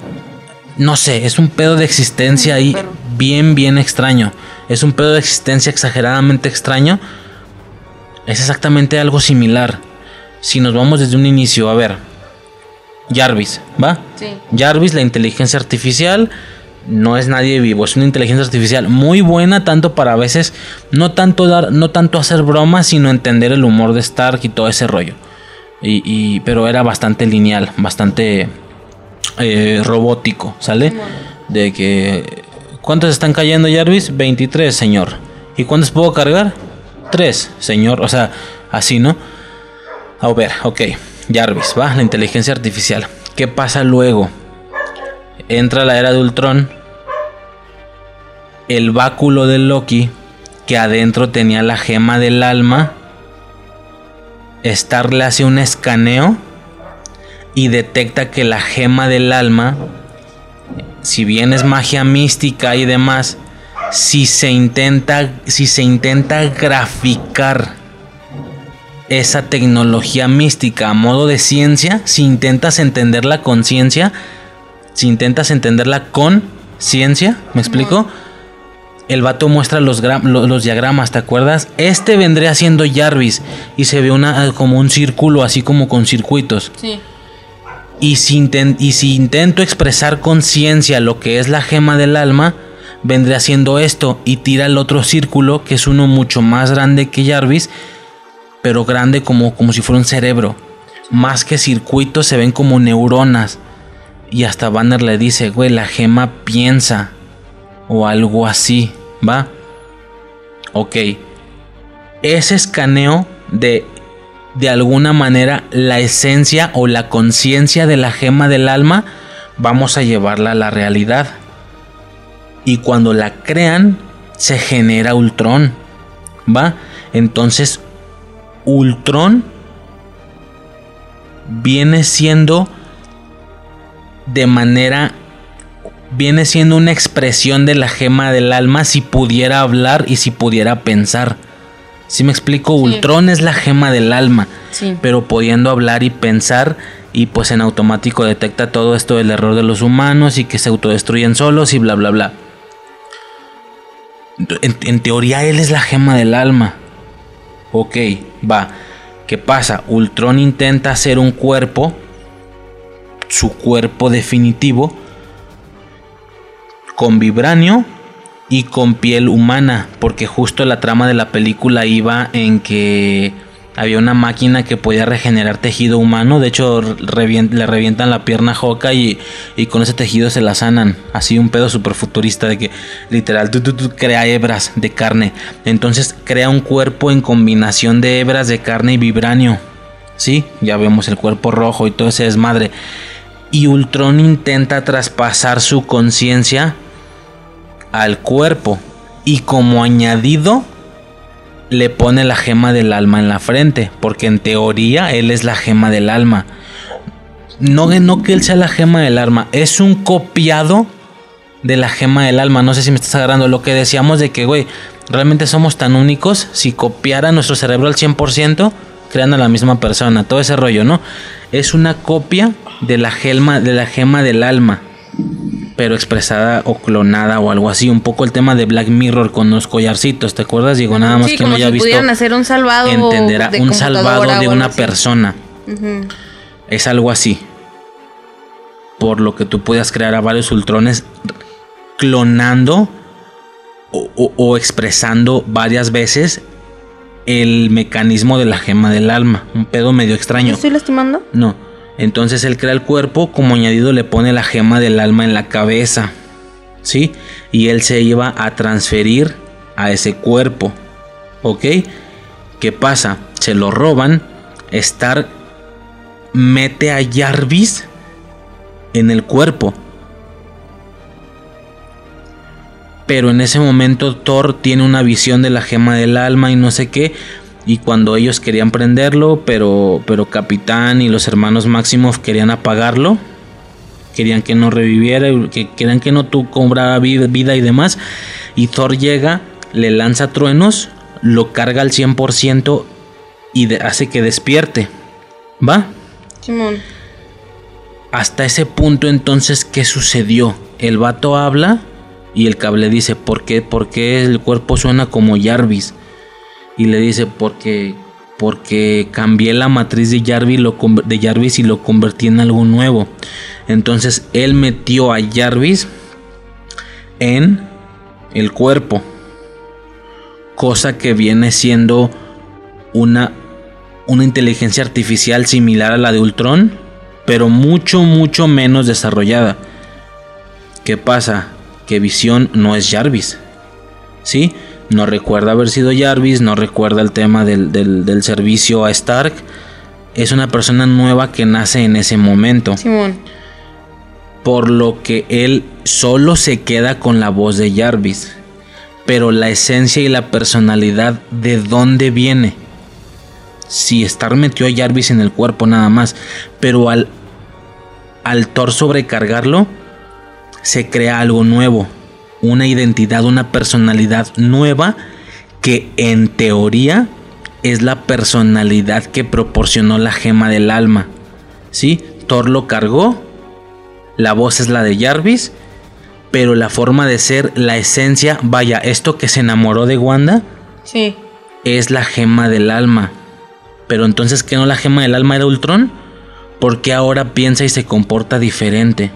S10: no sé, es un pedo de existencia ahí bien, bien extraño. Es un pedo de existencia exageradamente extraño. Es exactamente algo similar. Si nos vamos desde un inicio, a ver. Jarvis, ¿va?
S11: Sí.
S10: Jarvis, la inteligencia artificial, no es nadie vivo, es una inteligencia artificial muy buena, tanto para a veces, no tanto dar, no tanto hacer bromas, sino entender el humor de Stark y todo ese rollo. Y, pero era bastante lineal, bastante eh, robótico, ¿sale? De que. ¿Cuántos están cayendo, Jarvis? 23, señor. ¿Y cuántos puedo cargar? 3, señor. O sea, así, ¿no? A ver, ok. Jarvis, va, la inteligencia artificial. ¿Qué pasa luego? Entra la era de Ultron. El báculo de Loki, que adentro tenía la gema del alma. Star le hace un escaneo y detecta que la gema del alma, si bien es magia mística y demás, si se intenta, si se intenta graficar esa tecnología mística a modo de ciencia, si intentas entender la conciencia, si intentas entenderla con ciencia, ¿me explico? El vato muestra los, los diagramas, ¿te acuerdas? Este vendría siendo Jarvis y se ve una como un círculo así como con circuitos.
S11: Sí.
S10: Y si, y si intento expresar con ciencia lo que es la gema del alma, vendría siendo esto y tira el otro círculo que es uno mucho más grande que Jarvis, pero grande como, como si fuera un cerebro. Más que circuitos se ven como neuronas. Y hasta Banner le dice, güey, la gema piensa. O algo así, ¿va? Ok. Ese escaneo de, de alguna manera, la esencia o la conciencia de la gema del alma, vamos a llevarla a la realidad. Y cuando la crean, se genera Ultron. ¿Va? Entonces, Ultron viene siendo de manera viene siendo una expresión de la gema del alma si pudiera hablar y si pudiera pensar. Si me explico, Ultron es la gema del alma, pero pudiendo hablar y pensar y pues en automático detecta todo esto del error de los humanos y que se autodestruyen solos y bla bla bla. En, en teoría él es la gema del alma. Ok, va. ¿Qué pasa? Ultron intenta hacer un cuerpo, su cuerpo definitivo, con vibranio y con piel humana, porque justo la trama de la película iba en que había una máquina que podía regenerar tejido humano. De hecho, le revientan la pierna a Hawkeye y, con ese tejido se la sanan. Así un pedo super futurista de que literal crea hebras de carne. Entonces crea un cuerpo en combinación de hebras de carne y vibranio. Sí, ya vemos el cuerpo rojo y todo ese desmadre. Y Ultron intenta traspasar su conciencia al cuerpo. Y como añadido le pone la gema del alma en la frente, porque en teoría él es la gema del alma. No, no que él sea la gema del alma, es un copiado de la gema del alma. No sé si me estás agarrando lo que decíamos de que, güey, realmente somos tan únicos. Si copiara nuestro cerebro al 100%, crean a la misma persona. Todo ese rollo, ¿no? Es una copia de la, gema, de la gema del alma pero expresada o clonada o algo así. Un poco el tema de Black Mirror con los collarcitos, ¿te acuerdas? Digo, nada más que no haya visto.
S11: hacer un salvado.
S10: Entenderá un salvado de una persona. Es algo así. Por lo que tú puedas crear a varios ultrones clonando o, expresando varias veces el mecanismo de la gema del alma. Un pedo medio extraño.
S11: estoy lastimando?
S10: No. Entonces él crea el cuerpo, como añadido le pone la gema del alma en la cabeza. ¿Sí? Y él se iba a transferir a ese cuerpo. ¿Ok? ¿Qué pasa? Se lo roban. Star mete a Jarvis en el cuerpo. Pero en ese momento Thor tiene una visión de la gema del alma y no sé qué y cuando ellos querían prenderlo, pero, pero Capitán y los hermanos Maximoff querían apagarlo, querían que no reviviera, que querían que no tú cobrara vida y demás, y Thor llega, le lanza truenos, lo carga al 100% y hace que despierte. ¿Va?
S11: Simón.
S10: Hasta ese punto entonces, ¿qué sucedió? El vato habla y el cable dice, ¿por qué, ¿por qué el cuerpo suena como Jarvis? y le dice porque porque cambié la matriz de Jarvis, lo, de Jarvis y lo convertí en algo nuevo. Entonces él metió a Jarvis en el cuerpo. Cosa que viene siendo una, una inteligencia artificial similar a la de Ultron, pero mucho, mucho menos desarrollada. ¿Qué pasa? Que Visión no es Jarvis. ¿Sí? No recuerda haber sido Jarvis, no recuerda el tema del, servicio a Stark. Es una persona nueva que nace en ese momento.
S11: Simón.
S10: Por lo que él solo se queda con la voz de Jarvis. Pero la esencia y la personalidad, ¿de dónde viene? Si Stark metió a Jarvis en el cuerpo nada más. Pero al, al Thor sobrecargarlo, se crea algo nuevo una identidad, una personalidad nueva que en teoría es la personalidad que proporcionó la gema del alma. ¿Sí? Thor lo cargó, la voz es la de Jarvis, pero la forma de ser, la esencia, vaya, esto que se enamoró de Wanda,
S11: sí.
S10: es la gema del alma. Pero entonces, ¿qué no la gema del alma era Ultron? porque ahora piensa y se comporta diferente?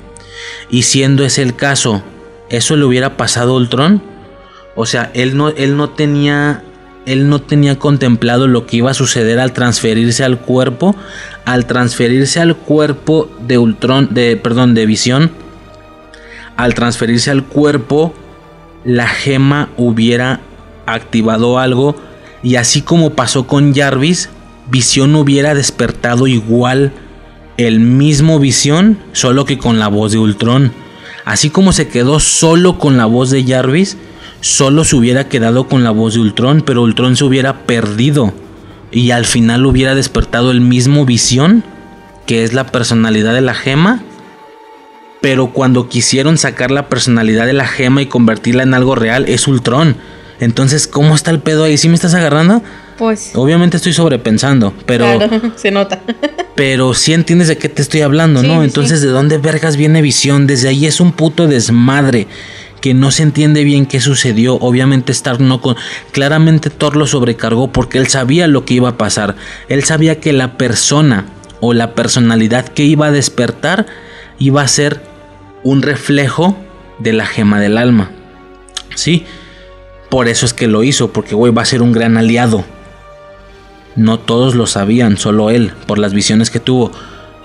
S10: Y siendo ese el caso, eso le hubiera pasado a Ultron. O sea, él no, él no tenía. Él no tenía contemplado lo que iba a suceder al transferirse al cuerpo. Al transferirse al cuerpo de Ultron. De. Perdón, de visión. Al transferirse al cuerpo. La gema hubiera activado algo. Y así como pasó con Jarvis. Visión hubiera despertado igual. El mismo visión. Solo que con la voz de Ultron. Así como se quedó solo con la voz de Jarvis, solo se hubiera quedado con la voz de Ultron, pero Ultron se hubiera perdido. Y al final hubiera despertado el mismo visión, que es la personalidad de la gema. Pero cuando quisieron sacar la personalidad de la gema y convertirla en algo real, es Ultron. Entonces, ¿cómo está el pedo ahí? ¿Sí me estás agarrando?
S11: Pues.
S10: Obviamente estoy sobrepensando, pero.
S11: Claro, se nota.
S10: Pero sí entiendes de qué te estoy hablando,
S11: Sí,
S10: ¿no? Entonces,
S11: sí.
S10: ¿de dónde vergas viene visión? Desde ahí es un puto desmadre. Que no se entiende bien qué sucedió. Obviamente, Stark no con. Claramente Thor lo sobrecargó porque él sabía lo que iba a pasar. Él sabía que la persona o la personalidad que iba a despertar iba a ser un reflejo de la gema del alma. Sí. Por eso es que lo hizo, porque güey va a ser un gran aliado. No todos lo sabían, solo él, por las visiones que tuvo.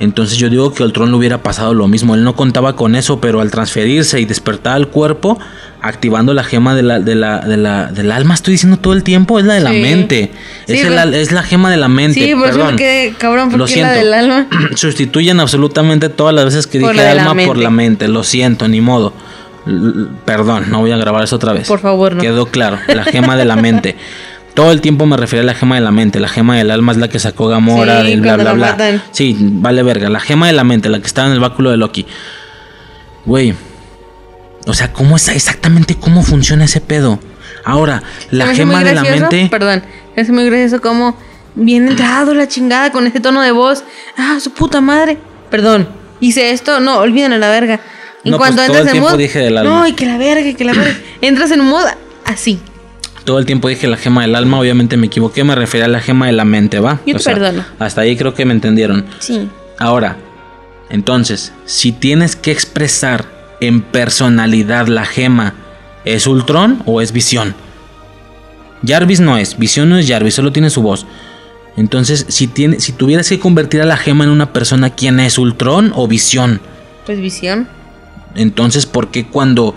S10: Entonces yo digo que a Ultron le hubiera pasado lo mismo. Él no contaba con eso, pero al transferirse y despertar al cuerpo, activando la gema de la, de la, de la, del alma, estoy diciendo todo el tiempo, es la de la mente.
S11: Sí,
S10: es,
S11: pero-
S10: es la gema de la mente.
S11: Sí, por eso
S10: perdón.
S11: me quedé cabrón, porque la del alma.
S10: Sustituyen absolutamente todas las veces que
S11: Por
S10: dije alma por la mente. Lo siento, ni modo. Perdón, no voy a grabar eso otra vez.
S11: Por favor, no.
S10: Quedó claro, la gema de la mente. Todo el tiempo me refería a la gema de la mente. La gema del alma es la que sacó Gamora,
S11: Sí,
S10: del bla bla
S11: la
S10: bla. Sí, vale verga. La gema de la mente, la que estaba en el báculo de Loki. Güey. O sea, ¿cómo es exactamente cómo funciona ese pedo? Ahora, la gema de la mente.
S11: Perdón, es muy gracioso como bien entrado la chingada con ese tono de voz. Ah, su puta madre. Perdón, hice esto. No, olviden a la verga. En
S10: No, pues,
S11: cuanto
S10: todo el
S11: en
S10: tiempo
S11: mood.
S10: dije del alma.
S11: No, y que la verga, y que la verga. entras en mood así.
S10: Todo el tiempo dije la gema del alma, obviamente me equivoqué, me refería a la gema de la mente, ¿va?
S11: Yo te perdono.
S10: Hasta ahí creo que me entendieron.
S11: Sí.
S10: Ahora, entonces, si tienes que expresar en personalidad la gema, ¿es Ultron o es Visión? Jarvis no es, Visión no es Jarvis, solo tiene su voz. Entonces, si, tiene, si tuvieras que convertir a la gema en una persona, ¿quién es Ultron o Visión?
S11: Pues visión.
S10: Entonces, ¿por qué cuando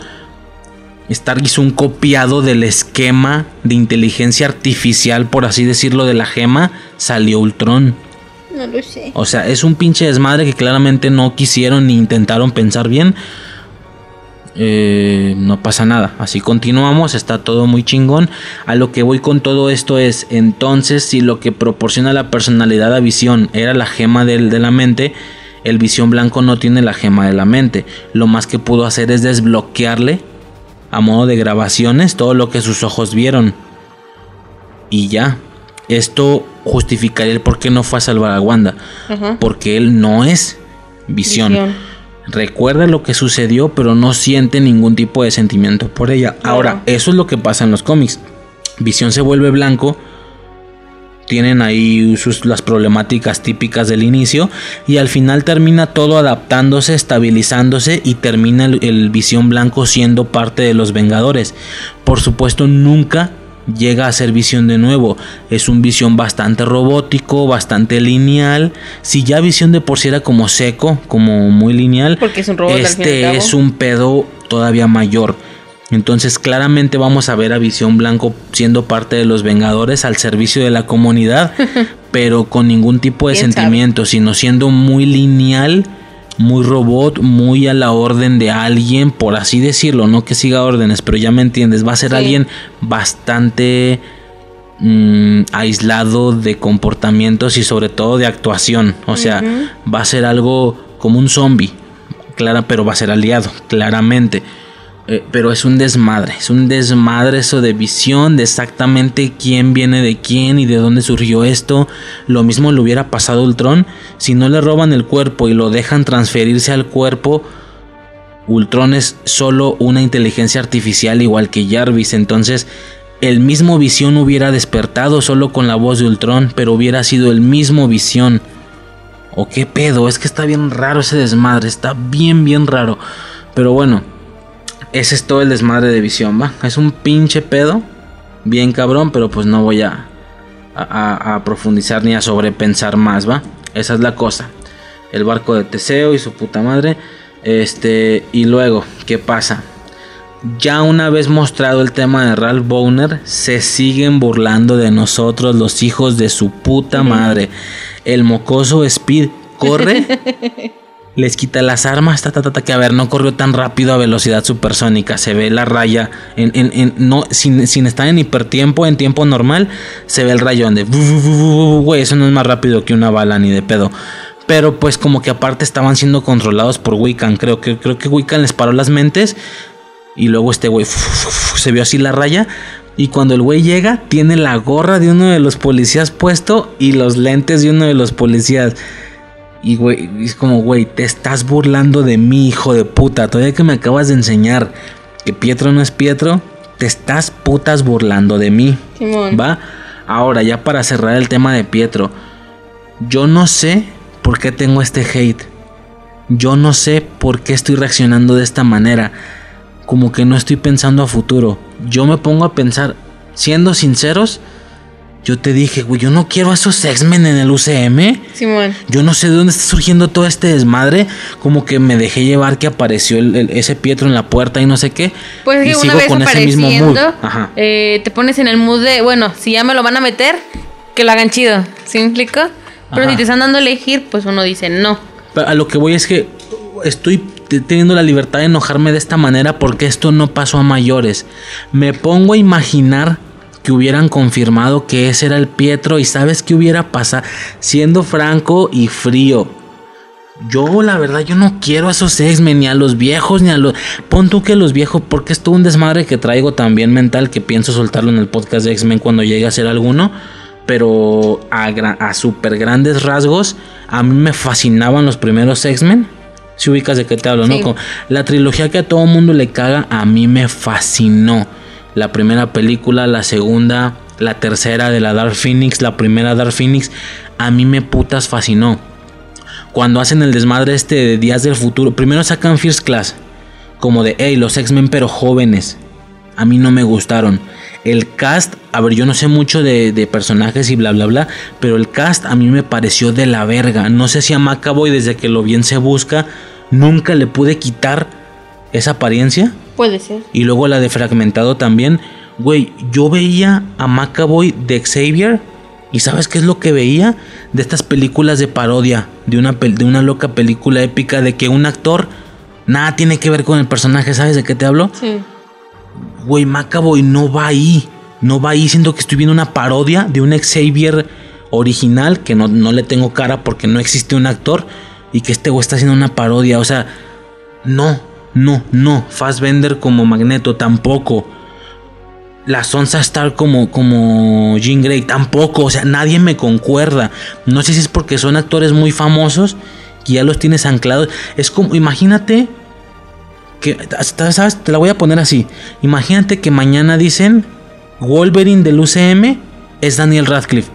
S10: Stark hizo un copiado del esquema de inteligencia artificial, por así decirlo, de la gema, salió Ultron?
S11: No lo sé.
S10: O sea, es un pinche desmadre que claramente no quisieron ni intentaron pensar bien. Eh, no pasa nada, así continuamos, está todo muy chingón. A lo que voy con todo esto es, entonces, si lo que proporciona la personalidad a visión era la gema del- de la mente, el visión blanco no tiene la gema de la mente. Lo más que pudo hacer es desbloquearle a modo de grabaciones todo lo que sus ojos vieron. Y ya. Esto justificaría el por qué no fue a salvar a Wanda.
S11: Ajá.
S10: Porque él no es visión.
S11: Visión.
S10: Recuerda lo que sucedió, pero no siente ningún tipo de sentimiento por ella. Ahora, eso es lo que pasa en los cómics. Visión se vuelve blanco. Tienen ahí sus, las problemáticas típicas del inicio. Y al final termina todo adaptándose, estabilizándose. Y termina el, el visión blanco siendo parte de los Vengadores. Por supuesto, nunca llega a ser visión de nuevo. Es un visión bastante robótico, bastante lineal. Si ya visión de por sí era como seco, como muy lineal,
S11: Porque es un robot, al fin y al
S10: este
S11: cabo.
S10: es un pedo todavía mayor. Entonces claramente vamos a ver a Visión Blanco siendo parte de los Vengadores al servicio de la comunidad, pero con ningún tipo de sentimiento, sino siendo muy lineal, muy robot, muy a la orden de alguien, por así decirlo, no que siga órdenes, pero ya me entiendes, va a ser
S11: Sí.
S10: alguien bastante mm, aislado de comportamientos y sobre todo de actuación, o sea, va a ser algo como un zombie, clara, pero va a ser aliado, claramente. Eh, pero es un desmadre, es un desmadre eso de visión, de exactamente quién viene de quién y de dónde surgió esto. Lo mismo le hubiera pasado a Ultron si no le roban el cuerpo y lo dejan transferirse al cuerpo. Ultron es solo una inteligencia artificial igual que Jarvis, entonces el mismo visión hubiera despertado solo con la voz de Ultron, pero hubiera sido el mismo visión. ¿O qué pedo? Es que está bien raro ese desmadre, está bien, bien raro. Pero bueno, ese es todo el desmadre de visión, ¿va? Es un pinche pedo, bien cabrón, pero pues no voy a, a, a profundizar ni a sobrepensar más, ¿va? Esa es la cosa. El barco de Teseo y su puta madre. Este, y luego, ¿qué pasa? Ya una vez mostrado el tema de Ralph Bowner, se siguen burlando de nosotros, los hijos de su puta madre. El mocoso Speed corre, les quita las armas, ta, ta, ta, que a ver, no corrió tan rápido a velocidad supersónica. Se ve la raya, sin, estar en hipertiempo, en tiempo normal, se ve el rayón de... Güey, eso no es más rápido que una bala ni de pedo. Pero pues como que aparte estaban siendo controlados por Wiccan. Creo que, creo que Wiccan les paró las mentes. Y luego este güey se vio así la raya. Y cuando el güey llega, tiene la gorra de uno de los policías puesto y los lentes de uno de los policías. Y güey, es como, güey, te estás burlando de mí, hijo de puta. Todavía que me acabas de enseñar que Pietro no es Pietro, te estás putas burlando de mí.
S11: Simón.
S10: ¿Va? Ahora, ya para cerrar el tema de Pietro. Yo no sé por qué tengo este hate. Yo no sé por qué estoy reaccionando de esta manera. Como que no estoy pensando a futuro. Yo me pongo a pensar, siendo sinceros, yo te dije, güey, yo no quiero a esos X-Men en el UCM.
S11: Simón.
S10: Yo no sé de dónde está surgiendo todo este desmadre. Como que me dejé llevar que apareció el- el- ese Pietro en la puerta y no sé qué.
S11: Pues es
S10: y
S11: que una
S10: sigo
S11: vez
S10: con ese mismo mood. Ajá.
S11: eh, te pones en el mood de, bueno, si ya me lo van a meter, que lo hagan chido. ¿Sí me explico? Pero
S10: Ajá.
S11: si te están dando a elegir, pues uno dice no.
S10: Pero a lo que voy es que estoy te- teniendo la libertad de enojarme de esta manera porque esto no pasó a mayores. Me pongo a imaginar que hubieran confirmado que ese era el Pietro y sabes qué hubiera pasado siendo franco y frío. Yo la verdad yo no quiero a esos X-Men ni a los viejos ni a los pon tú que los viejos porque es todo un desmadre que traigo también mental que pienso soltarlo en el podcast de X-Men cuando llegue a ser alguno pero a, super grandes rasgos, a mí me fascinaban los primeros X-Men. Si ubicas de qué te hablo, ¿no? La trilogía que a todo mundo le caga, a mí me fascinó. La primera película, la segunda, la tercera de la Dark Phoenix, la primera Dark Phoenix, a mí me putas fascinó. Cuando hacen el desmadre este de Días del Futuro, primero sacan First Class, como de, hey, los X-Men pero jóvenes. A mí no me gustaron. El cast, a ver, yo no sé mucho de, de personajes y bla, bla, bla, pero el cast a mí me pareció de la verga. No sé si a Macaboy, desde que lo bien se busca, nunca le pude quitar esa apariencia.
S11: Puede ser.
S10: Y luego la de Fragmentado también. Güey, yo veía a Macaboy de Xavier. ¿Y sabes qué es lo que veía? De estas películas de parodia. De una, de una loca película épica de que un actor nada tiene que ver con el personaje. ¿Sabes de qué te hablo?
S11: Sí.
S10: Güey, Macaboy no va ahí. No va ahí. Siento que estoy viendo una parodia de un Xavier original. Que no, no le tengo cara porque no existe un actor. Y que este güey está haciendo una parodia. O sea, no, no, no. Fassbender como Magneto tampoco. La Sonsa Star como, como Jean Grey tampoco. O sea, nadie me concuerda. No sé si es porque son actores muy famosos que ya los tienes anclados. Es como, imagínate que, ¿sabes? Te la voy a poner así. Imagínate que mañana dicen Wolverine del UCM es Daniel Radcliffe.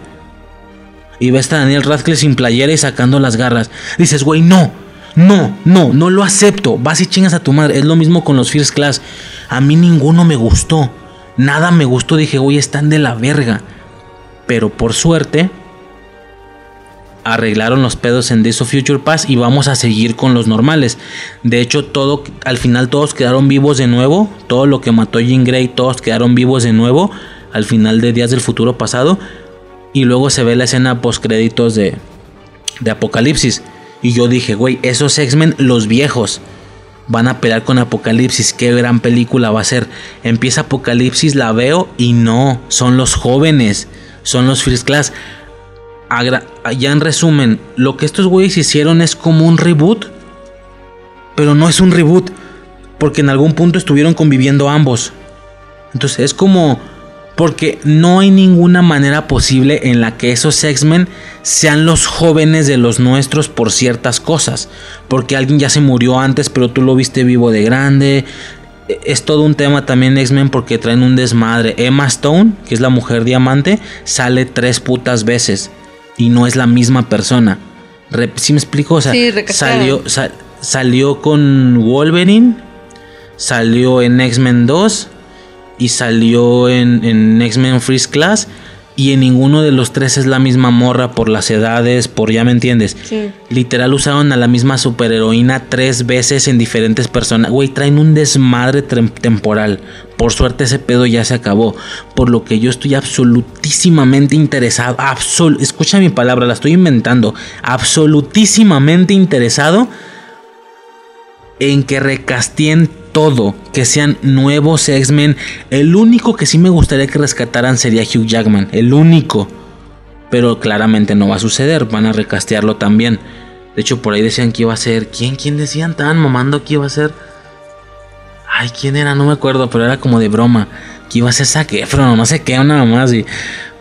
S10: Y ves a Daniel Radcliffe sin playera y sacando las garras. Dices, güey, no, no, no, no lo acepto. Vas y chingas a tu madre. Es lo mismo con los First Class. A mí ninguno me gustó. Nada me gustó. Dije, güey, están de la verga. Pero por suerte, arreglaron los pedos en Days of Future Past y vamos a seguir con los normales. De hecho, todo, al final todos quedaron vivos de nuevo. Todo lo que mató Jean Grey, todos quedaron vivos de nuevo. Al final de Días del Futuro Pasado. Y luego se ve la escena post créditos de, de Apocalipsis. Y yo dije, güey, esos X-Men, los viejos, van a pelear con Apocalipsis. Qué gran película va a ser. Empieza Apocalipsis, la veo y no, son los jóvenes, son los First Class. Ya en resumen, lo que estos güeyes hicieron es como un reboot, pero no es un reboot, porque en algún punto estuvieron conviviendo ambos. Entonces es como porque no hay ninguna manera posible en la que esos X-Men sean los jóvenes de los nuestros por ciertas cosas. Porque alguien ya se murió antes, pero tú lo viste vivo de grande. E- Es todo un tema también X-Men porque traen un desmadre. Emma Stone, que es la mujer diamante, sale tres putas veces. Y no es la misma persona. ¿Sí me explico? O sea,
S11: Sí,
S10: salió con Wolverine. salió en X-Men 2 y salió en, en X-Men Freeze Class. Y en ninguno de los tres es la misma morra por las edades, por ya me entiendes.
S11: Sí.
S10: Literal usaron a la misma superheroína tres veces en diferentes personas. Güey, traen un desmadre temporal. Por suerte ese pedo ya se acabó. Por lo que yo estoy absolutísimamente interesado. Absol Escucha mi palabra, la estoy inventando. Absolutísimamente interesado en que recasteen todo, que sean nuevos X-Men. El único que sí me gustaría que rescataran sería Hugh Jackman, el único. Pero claramente no va a suceder, van a recastearlo también. De hecho, por ahí decían que iba a ser. ¿Quién? ¿Quién decían? Estaban mamando que iba a ser. Ay, ¿quién era? No me acuerdo, pero era como de broma. Que iba a ser Zac Efron, no sé qué, una más. Y,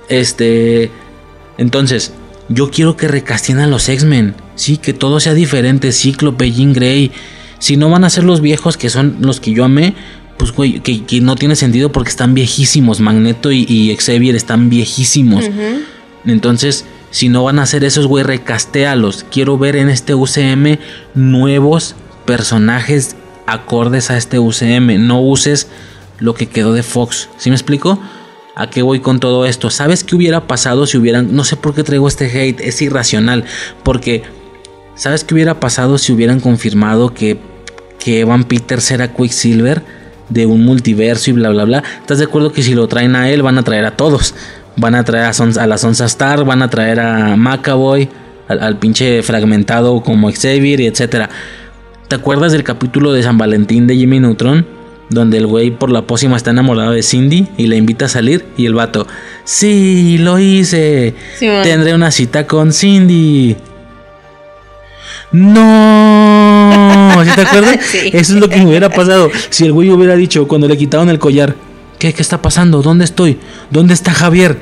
S10: este. Entonces, yo quiero que recasteen a los X-Men. Sí, que todo sea diferente. Cíclope, Jean Grey. Si no van a ser los viejos que son los que yo amé, pues güey, que, que no tiene sentido porque están viejísimos. Magneto y, y Xavier están viejísimos. Entonces, si no van a hacer esos, güey, recastéalos. Quiero ver en este UCM nuevos personajes acordes a este UCM. No uses lo que quedó de Fox. ¿Sí me explico? ¿A qué voy con todo esto? ¿Sabes qué hubiera pasado si hubieran... No sé por qué traigo este hate, es irracional. Porque... ¿Sabes qué hubiera pasado si hubieran confirmado que, que Evan Peters era Quicksilver de un multiverso y bla bla bla? ¿Estás de acuerdo que si lo traen a él van a traer a todos? Van a traer a, Sons- a la Sonsa Star, van a traer a Macaboy, al, al pinche fragmentado como Xavier y etcétera. ¿Te acuerdas del capítulo de San Valentín de Jimmy Neutron? Donde el güey por la pócima está enamorado de Cindy y le invita a salir y el vato, sí, lo hice. Tendré una cita con Cindy. No, ¿Sí te acuerdas?
S11: Sí.
S10: Eso es lo que me hubiera pasado si el güey hubiera dicho cuando le quitaron el collar, ¿qué, qué está pasando? ¿Dónde estoy? ¿Dónde está Javier?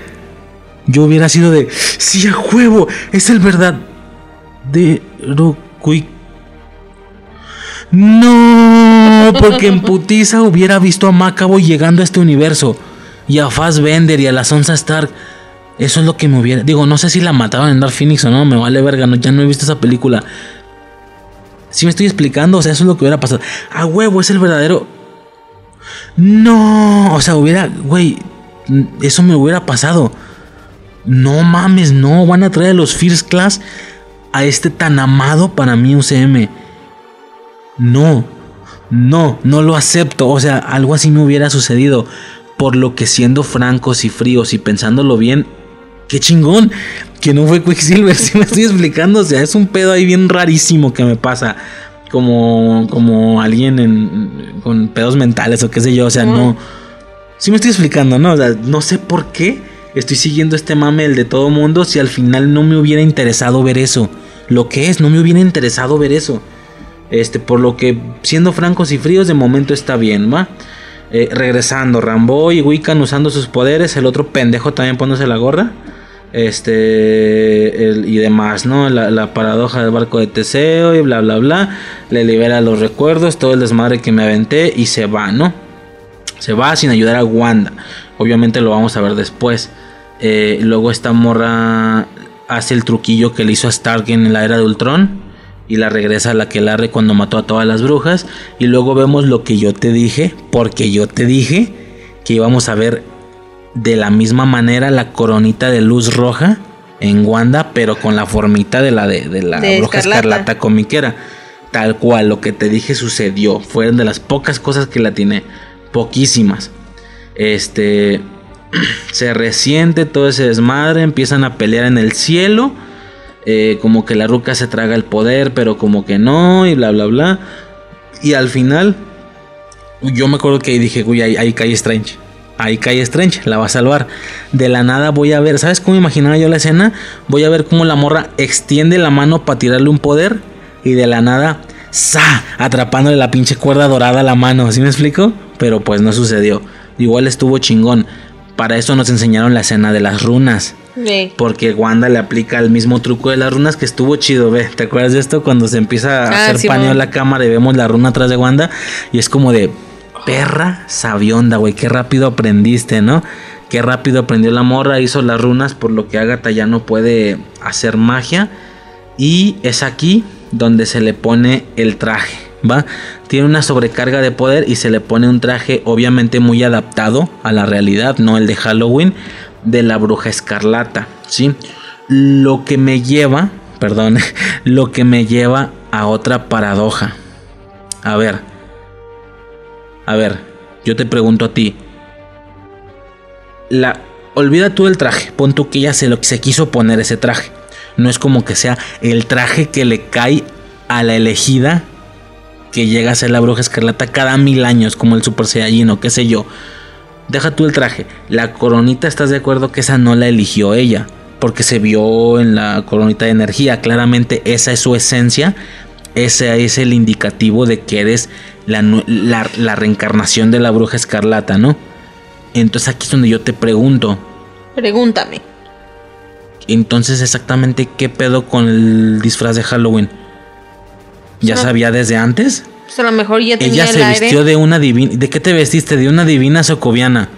S10: Yo hubiera sido de, sí, a juego, es el verdad de Quick. No, porque en putiza hubiera visto a Macabo llegando a este universo y a Fassbender y a la Sansa Stark. Eso es lo que me hubiera. Digo, no sé si la mataron en Dark Phoenix o no, me vale verga, no, ya no he visto esa película. Si me estoy explicando, o sea, eso es lo que hubiera pasado. A huevo, es el verdadero. No, o sea, hubiera, güey, eso me hubiera pasado. No mames, no, van a traer a los First Class a este tan amado para mí UCM. No, no, no lo acepto. O sea, algo así me hubiera sucedido. Por lo que siendo francos y fríos y pensándolo bien, qué chingón que no fue Quicksilver. Si me estoy explicando, o sea, es un pedo ahí bien rarísimo que me pasa. Como, como alguien en- con pedos mentales o qué sé yo. O sea, no. Si me estoy explicando, ¿no? O sea, no sé por qué estoy siguiendo este mame el de todo mundo si al final no me hubiera interesado ver eso. Lo que es, no me hubiera interesado ver eso. Este, por lo que, siendo francos y fríos, de momento está bien, ¿va? Eh, regresando, Rambo y Wiccan usando sus poderes, el otro pendejo también poniéndose la gorra. Este, y demás, ¿no? La, la paradoja del barco de Teseo y bla, bla, bla. Le libera los recuerdos, todo el desmadre que me aventé y se va, ¿no? Se va sin ayudar a Wanda. Obviamente lo vamos a ver después. Eh, luego esta morra hace el truquillo que le hizo a Stark en la era de Ultron. Y la regresa a la que larre cuando mató a todas las brujas. Y luego vemos lo que yo te dije. Porque yo te dije que íbamos a ver de la misma manera la coronita de luz roja en Wanda. Pero con la formita de la de, de la
S11: De
S10: bruja
S11: Escarlata.
S10: escarlata comiquera. Tal cual, lo que te dije sucedió. Fueron de las pocas cosas que la tiene. Poquísimas. Este. Se resiente todo ese desmadre. Empiezan a pelear en el cielo. eh, como que la ruca se traga el poder, pero como que no. Y bla, bla, bla. Y al final. Yo me acuerdo que dije, uy, ahí, ahí cae Strange. Ahí cae Strange, la va a salvar. De la nada voy a ver, ¿sabes cómo imaginaba yo la escena? Voy a ver cómo la morra extiende la mano para tirarle un poder. Y de la nada, ¡sa! Atrapándole la pinche cuerda dorada a la mano. ¿Sí me explico? Pero pues no sucedió. Igual estuvo chingón. Para eso nos enseñaron la escena de las runas.
S11: Sí.
S10: Porque Wanda le aplica el mismo truco de las runas que estuvo chido, ve. ¿Te acuerdas de esto? Cuando se empieza a
S11: Ah,
S10: hacer
S11: sí,
S10: paneo
S11: mon.
S10: la cámara y vemos la runa atrás de Wanda. Y es como de perra sabionda, güey. Qué rápido aprendiste, ¿no? Qué rápido aprendió la morra, hizo las runas, por lo que Agatha ya no puede hacer magia. Y es aquí donde se le pone el traje. ¿va? Tiene una sobrecarga de poder y se le pone un traje obviamente muy adaptado a la realidad, no el de Halloween, de la bruja escarlata, ¿sí? Lo que me lleva, perdón, lo que me lleva a otra paradoja. A ver, a ver, yo te pregunto a ti. La, olvida tú el traje, pon tú que ella se, lo, se quiso poner ese traje. No es como que sea el traje que le cae a la elegida que llega a ser la bruja escarlata cada mil años, como el Super Saiyajin o qué sé yo. Deja tú el traje. La coronita, ¿estás de acuerdo que esa no la eligió ella? Porque se vio en la coronita de energía. Claramente esa es su esencia. Ese es el indicativo de que eres la, la, la reencarnación de la bruja escarlata, ¿no? Entonces aquí es donde yo te pregunto.
S11: Pregúntame.
S10: Entonces exactamente qué pedo con el disfraz de Halloween. ¿Ya
S11: No.
S10: sabía desde antes?
S11: Pues a lo mejor ya tenía
S10: Ella
S11: el
S10: se
S11: aire.
S10: vistió de una divina. ¿De qué te vestiste? ¿De una divina socoviana?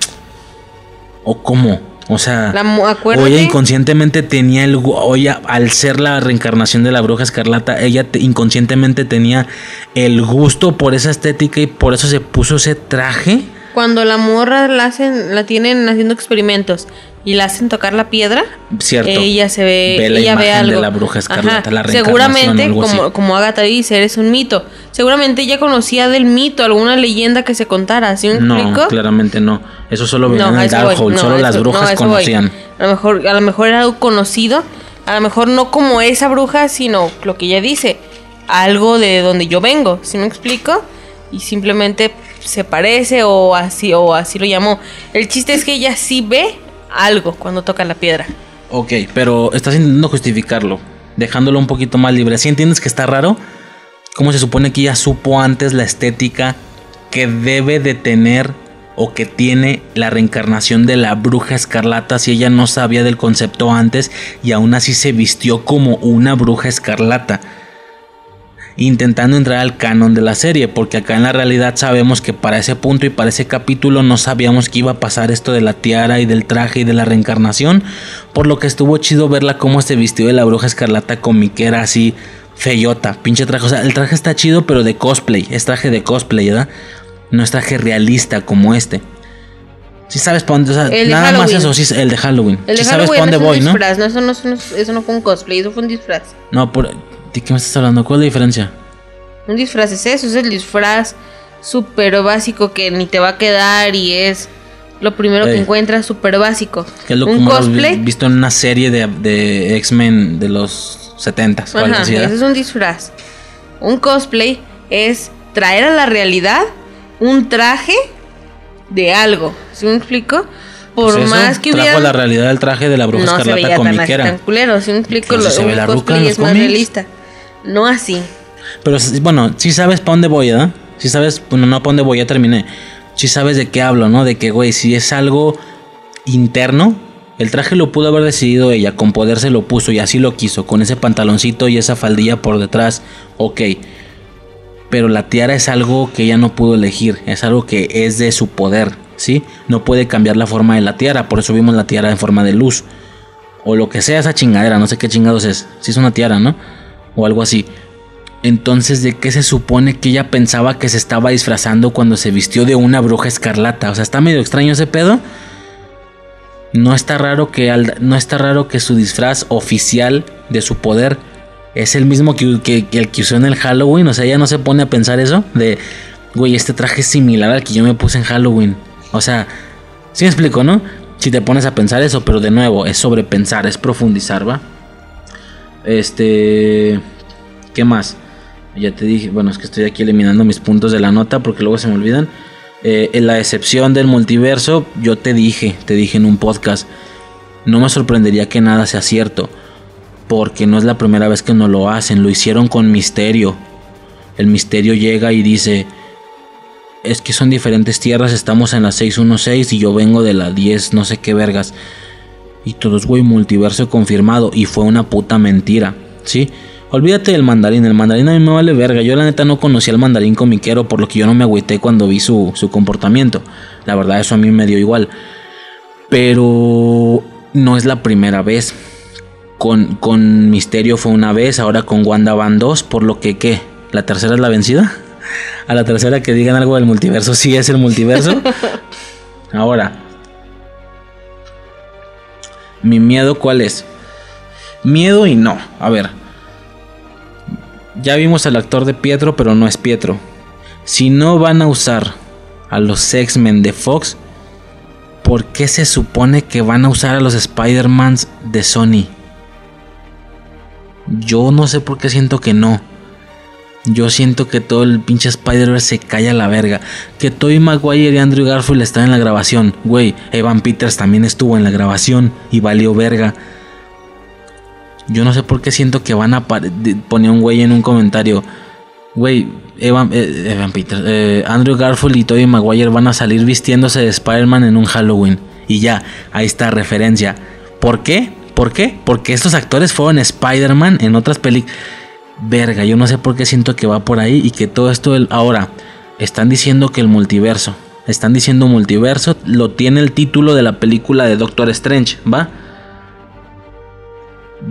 S10: ¿O cómo? O sea,
S11: La mu-
S10: o
S11: acuérdate.
S10: ella inconscientemente tenía el. gu- o ella, al ser la reencarnación de la bruja escarlata, ella te- inconscientemente tenía el gusto por esa estética y por eso se puso ese traje.
S11: Cuando la morra la hacen, la tienen haciendo experimentos y la hacen tocar la piedra,
S10: Cierto.
S11: ella se ve,
S10: Ve la
S11: ella ve
S10: imagen de
S11: algo.
S10: la bruja escarlata,
S11: Ajá.
S10: la reencarnación
S11: Seguramente,
S10: algo
S11: como,
S10: así.
S11: como Agatha dice, eres un mito. Seguramente ella conocía del mito, alguna leyenda que se contara, ¿sí me
S10: No,
S11: explico?
S10: claramente no. Eso solo venía en
S11: a
S10: el Darkhold.
S11: No,
S10: Solo las
S11: no,
S10: brujas
S11: voy.
S10: conocían.
S11: A lo mejor, a lo mejor era algo conocido, a lo mejor no como esa bruja, sino lo que ella dice, algo de donde yo vengo, ¿sí me explico? Y simplemente se parece o así o así lo llamó. El chiste es que ella sí ve algo cuando toca la piedra.
S10: Ok, pero estás intentando justificarlo, dejándolo un poquito más libre. ¿Sí entiendes que está raro? ¿Cómo se supone que ella supo antes la estética que debe de tener o que tiene la reencarnación de la bruja escarlata si ella no sabía del concepto antes y aún así se vistió como una bruja escarlata? Intentando entrar al canon de la serie, porque acá en la realidad sabemos que para ese punto y para ese capítulo no sabíamos que iba a pasar esto de la tiara y del traje y de la reencarnación, por lo que estuvo chido verla cómo se vistió de la bruja escarlata comiquera así feyota, pinche traje, o sea, el traje está chido pero de cosplay, es traje de cosplay, ¿verdad? No es traje realista como este. Si sabes para dónde, o sea, nada más eso, sí, el de Halloween.
S11: El de
S10: Sí sabes para dónde
S11: es
S10: voy, ¿no?
S11: disfraz, no, eso no- eso no fue un cosplay, eso fue un disfraz.
S10: No, por, ¿de qué me estás hablando? ¿Cuál es la diferencia?
S11: Un disfraz es eso, es el disfraz súper básico que ni te va a quedar y es lo primero que encuentras súper básico.
S10: Que es lo
S11: un cosplay,
S10: visto en una serie de, de X-Men de los 70 o algo
S11: ajá,
S10: así, ¿verdad?
S11: ese es un disfraz. Un cosplay es traer a la realidad un traje de algo. ¿Sí me explico? Por
S10: Pues
S11: más que
S10: trajo
S11: hubiera.
S10: la realidad el traje de la bruja
S11: no se
S10: escarlata
S11: veía tan, así,
S10: comiquera.
S11: tan culero. ¿Sí me explico? Lo-
S10: se ve
S11: un
S10: la
S11: cosplay es más realista. No así.
S10: Pero bueno, si sabes para dónde voy, ¿verdad? Si sabes, bueno, no para dónde voy, ya terminé. Si sabes de qué hablo, ¿no? De que, güey, si es algo interno, el traje lo pudo haber decidido ella, con poder se lo puso y así lo quiso, con ese pantaloncito y esa faldilla por detrás, ok. Pero la tiara es algo que ella no pudo elegir, es algo que es de su poder, ¿sí? No puede cambiar la forma de la tiara, por eso vimos la tiara en forma de luz. O lo que sea esa chingadera, no sé qué chingados es. Si es una tiara, ¿no? O algo así. Entonces, ¿de qué se supone que ella pensaba que se estaba disfrazando cuando se vistió de una bruja escarlata? O sea, está medio extraño ese pedo. No está raro que no está raro que su disfraz oficial de su poder es el mismo que, que- que el que usó en el Halloween. O sea, ella no se pone a pensar eso de, güey, este traje es similar al que yo me puse en Halloween. O sea, sí me explico, ¿no? Si te pones a pensar eso, pero de nuevo, es sobrepensar, es profundizar, ¿va? Este, ¿qué más? Ya te dije, bueno, es que estoy aquí eliminando mis puntos de la nota porque luego se me olvidan. Eh, en la excepción del multiverso, yo te dije, te dije en un podcast, no me sorprendería que nada sea cierto, porque no es la primera vez que no lo hacen, lo hicieron con Misterio. El Misterio llega y dice, es que son diferentes tierras, estamos en la 616 y yo vengo de la 10, no sé qué vergas. Y todos, güey, multiverso confirmado. Y fue una puta mentira, ¿sí? Olvídate del mandarín, el mandarín a mí me vale verga. Yo la neta no conocía al mandarín comiquero, por lo que yo no me agüité cuando vi su, su comportamiento. La verdad, eso a mí me dio igual. Pero no es la primera vez. Con, con Misterio fue una vez, ahora con Wanda van dos, por lo que, ¿qué? ¿La tercera es la vencida? a la tercera que digan algo del multiverso, sí es el multiverso. Ahora, mi miedo cuál es? Miedo y no. A ver. Ya vimos al actor de Pietro, pero no es Pietro. Si no van a usar a los X-Men de Fox, ¿por qué se supone que van a usar a los Spider-Mans de Sony? Yo no sé por qué siento que no. Yo siento que todo el pinche Spider-Verse se cae a la verga. Que Tobey Maguire y Andrew Garfield están en la grabación. Güey, Evan Peters también estuvo en la grabación y valió verga. Yo no sé por qué siento que van a poner un güey en un comentario. Güey, Evan, eh, Peters, eh, Andrew Garfield y Tobey Maguire van a salir vistiéndose de Spider-Man en un Halloween. Y ya, ahí está referencia. ¿Por qué? ¿Por qué? Porque estos actores fueron Spider-Man en otras películas. Verga, yo no sé por qué siento que va por ahí y que todo esto ahora están diciendo que el multiverso, están diciendo multiverso, lo tiene el título de la película de Doctor Strange, ¿va?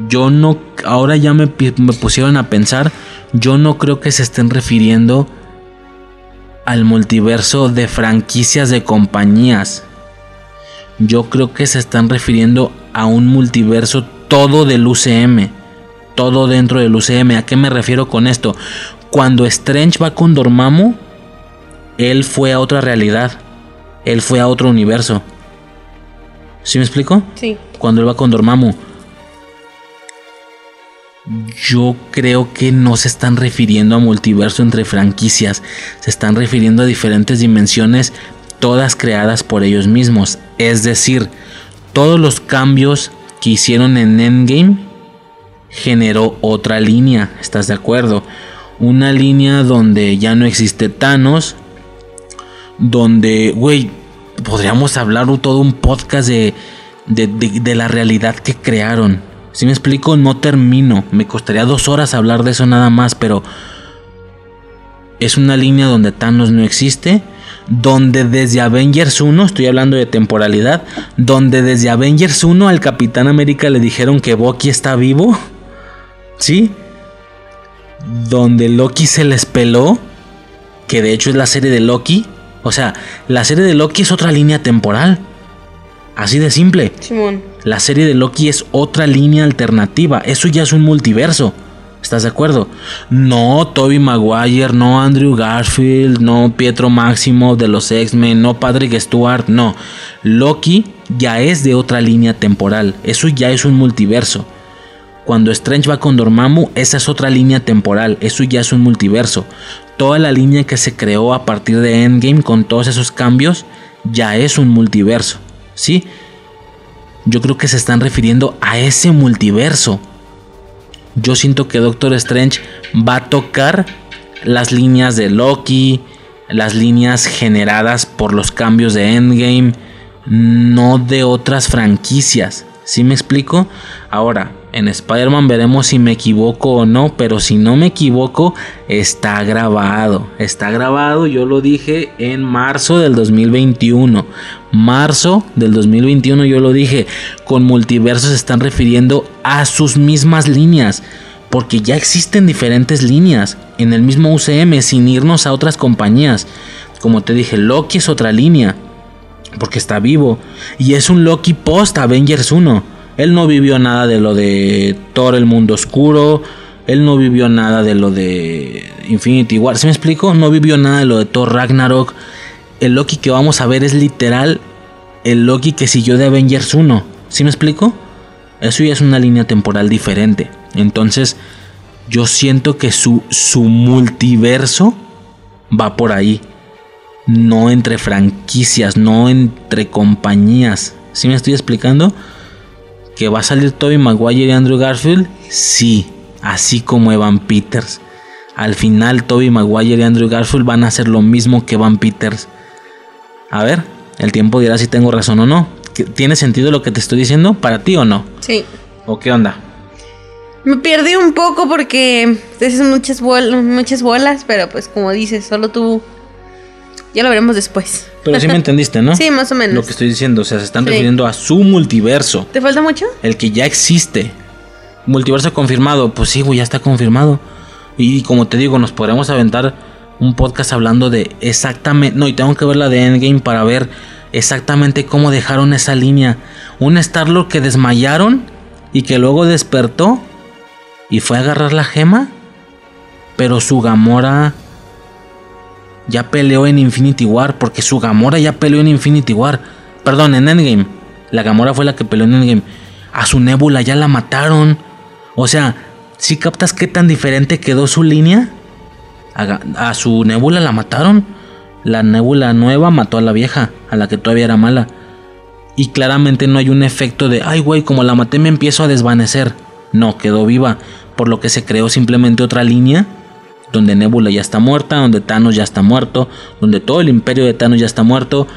S10: Yo no, ahora ya me, me pusieron a pensar, yo no creo que se estén refiriendo al multiverso de franquicias de compañías. Yo creo que se están refiriendo a un multiverso todo del UCM. Todo dentro del UCM. ¿A qué me refiero con esto? Cuando Strange va con Dormammu, él fue a otra realidad. Él fue a otro universo. ¿Sí me explico?
S11: Sí.
S10: Cuando él va con Dormammu. Yo creo que no se están refiriendo a multiverso entre franquicias. Se están refiriendo a diferentes dimensiones, todas creadas por ellos mismos. Es decir, todos los cambios que hicieron en Endgame generó otra línea, ¿estás de acuerdo? Una línea donde ya no existe Thanos, donde, güey, podríamos hablar todo un podcast de, de, la realidad que crearon. Si me explico, no termino. Me costaría dos horas hablar de eso nada más, pero es una línea donde Thanos no existe donde desde Avengers 1, estoy hablando de temporalidad, donde desde Avengers 1 al Capitán América le dijeron que Bucky está vivo, ¿sí? Donde Loki se les peló, que de hecho es la serie de Loki, o sea, la serie de Loki es otra línea temporal, así de simple. La serie de Loki es otra línea alternativa, eso ya es un multiverso. ¿Estás de acuerdo? No Toby Maguire, no Andrew Garfield, no Pietro Máximo de los X-Men, no Patrick Stewart, no. Loki ya es de otra línea temporal, eso ya es un multiverso. Cuando Strange va con Dormammu, esa es otra línea temporal, eso ya es un multiverso. Toda la línea que se creó a partir de Endgame con todos esos cambios ya es un multiverso, ¿sí? Yo creo que se están refiriendo a ese multiverso yo siento que Doctor Strange va a tocar las líneas de Loki, las líneas generadas por los cambios de Endgame, no de otras franquicias. ¿Sí me explico? Ahora, en Spider-Man veremos si me equivoco o no, pero si no me equivoco, está grabado. Está grabado, yo lo dije en marzo del 2021. Marzo del 2021 yo lo dije. Con multiversos se están refiriendo a sus mismas líneas. Porque ya existen diferentes líneas en el mismo UCM sin irnos a otras compañías. Como te dije, Loki es otra línea. Porque está vivo. Y es un Loki post Avengers 1 él no vivió nada de lo de Thor el mundo oscuro. Él no vivió nada de lo de Infinity War. ¿Se me explico? No vivió nada de lo de Thor Ragnarok. El Loki que vamos a ver es literal el Loki que siguió de Avengers 1. ¿Sí me explico? Eso ya es una línea temporal diferente. Entonces, yo siento que su, su multiverso va por ahí. No entre franquicias, no entre compañías. ¿Sí me estoy explicando? ¿Que va a salir Toby Maguire y Andrew Garfield? Sí, así como Evan Peters. Al final Toby Maguire y Andrew Garfield van a hacer lo mismo que Evan Peters. A ver, el tiempo dirá si tengo razón o no. ¿Tiene sentido lo que te estoy diciendo? ¿Para ti o no?
S11: Sí.
S10: ¿O qué onda?
S11: Me perdí un poco porque haces muchas, muchas bolas, pero pues como dices, solo tú ya lo veremos después.
S10: Pero sí me entendiste, ¿no?
S11: sí, más o menos.
S10: Lo que estoy diciendo, o sea, se están refiriendo a su multiverso.
S11: ¿Te falta mucho?
S10: El que ya existe. Multiverso confirmado, pues sí, güey, ya está confirmado. Y como te digo, nos podremos aventar un podcast hablando de exactamente, no, y tengo que ver la de Endgame para ver exactamente cómo dejaron esa línea. Un Star-Lord que desmayaron y que luego despertó y fue a agarrar la gema, pero su Gamora ya peleó en Infinity War, porque su Gamora ya peleó en Infinity War. Perdón, en Endgame. La Gamora fue la que peleó en Endgame. A su Nebula ya la mataron. O sea, si captas qué tan diferente quedó su línea? A, a su Nebula la mataron. La Nebula nueva mató a la vieja, a la que todavía era mala. Y claramente no hay un efecto de, ay güey, como la maté me empiezo a desvanecer. No, quedó viva, por lo que se creó simplemente otra línea donde Nebula ya está muerta, donde Thanos ya está muerto, donde todo el imperio de Thanos ya está muerto,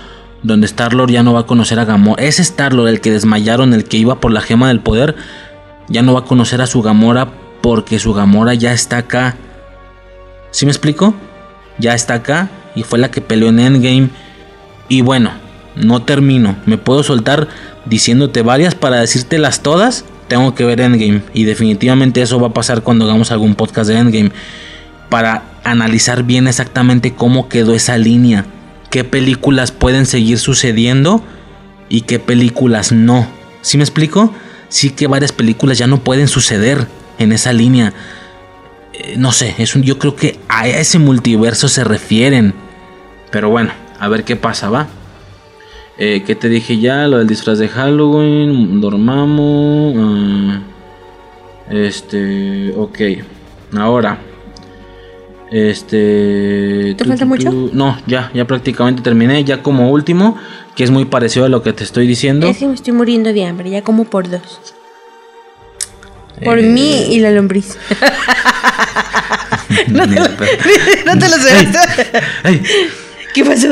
S10: donde Star-Lord ya no va a conocer a Gamora. Ese Star-Lord, el que desmayaron, el que iba por la gema del poder, ya no va a conocer a su Gamora porque su Gamora ya está acá. ¿Sí me explico? Ya está acá y fue la que peleó en Endgame. Y bueno, no termino. Me puedo soltar diciéndote varias para decírtelas todas. Tengo que ver Endgame. Y definitivamente eso va a pasar cuando hagamos algún podcast de Endgame. Para analizar bien exactamente cómo quedó esa línea. Qué películas pueden seguir sucediendo y qué películas no. ¿Sí me explico? Sí que varias películas ya no pueden suceder en esa línea. Eh, no sé, es un, yo creo que a ese multiverso se refieren. Pero bueno, a ver qué pasa, va. Eh, ¿Qué te dije ya? Lo del disfraz de Halloween. Dormamos. ah, este. Ok. Ahora. Este.
S11: ¿Te falta mucho?
S10: No, ya, ya prácticamente terminé. Ya como último, que es muy parecido a lo que te estoy diciendo.
S11: Es que me estoy muriendo de hambre, ya como por dos. Por
S10: Eh.
S11: mí y la lombriz. no, te lo, no te lo. ¿Qué pasó?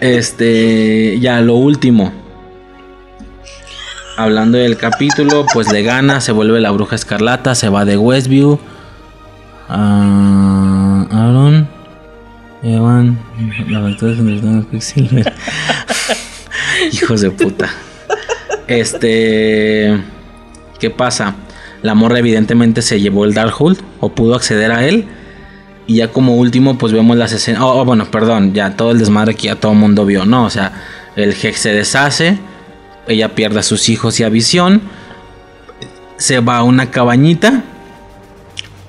S10: Este, ya lo último. Hablando del capítulo, pues le gana, se vuelve la bruja escarlata, se va de Westview. Ah, Aaron, Evan, la verdad es que Quicksilver. Hijos de puta. Este, ¿qué pasa? La morra evidentemente se llevó el Darkhold o pudo acceder a él. Y ya como último, pues vemos las escenas. Oh, oh, bueno, perdón, ya todo el desmadre que ya todo el mundo vio, ¿no? O sea, el Hex se deshace, ella pierde a sus hijos y a Visión, se va a una cabañita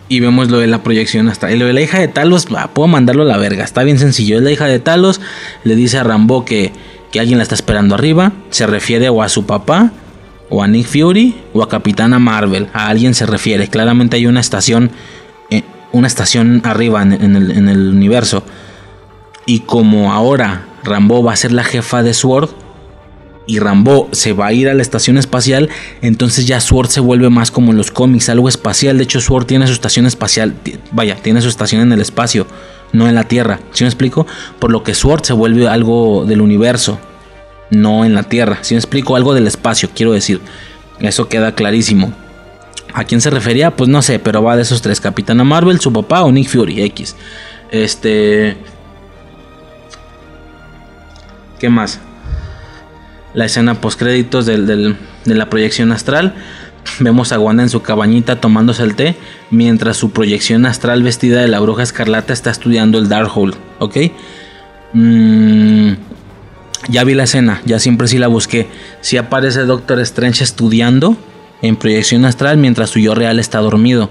S10: y vemos lo de la proyección hasta. Y lo de la hija de Talos, ah, puedo mandarlo a la verga, está bien sencillo. Es la hija de Talos, le dice a Rambo que, que alguien la está esperando arriba, se refiere o a su papá. O a Nick Fury o a Capitana Marvel. A alguien se refiere. Claramente hay una estación eh, una estación arriba en, en el, en el universo. Y como ahora Rambo va a ser la jefa de Sword y Rambo se va a ir a la estación espacial, entonces ya Sword se vuelve más como en los cómics, algo espacial. De hecho, Sword tiene su estación espacial, vaya, tiene su estación en el espacio, no en la Tierra. ¿Sí me explico? Por lo que Sword se vuelve algo del universo, no en la Tierra. ¿Sí me explico? Algo del espacio, quiero decir. Eso queda clarísimo. ¿A quién se refería? Pues no sé, pero va de esos tres: Capitana Marvel, su papá o Nick Fury X. Este. ¿Qué más? La escena post créditos de la proyección astral. Vemos a Wanda en su cabañita tomándose el té, mientras su proyección astral vestida de la bruja escarlata está estudiando el Darkhold, ¿ok? Mm, ya vi la escena, ya siempre sí la busqué. Si aparece Doctor Strange estudiando en proyección astral mientras su yo real está dormido.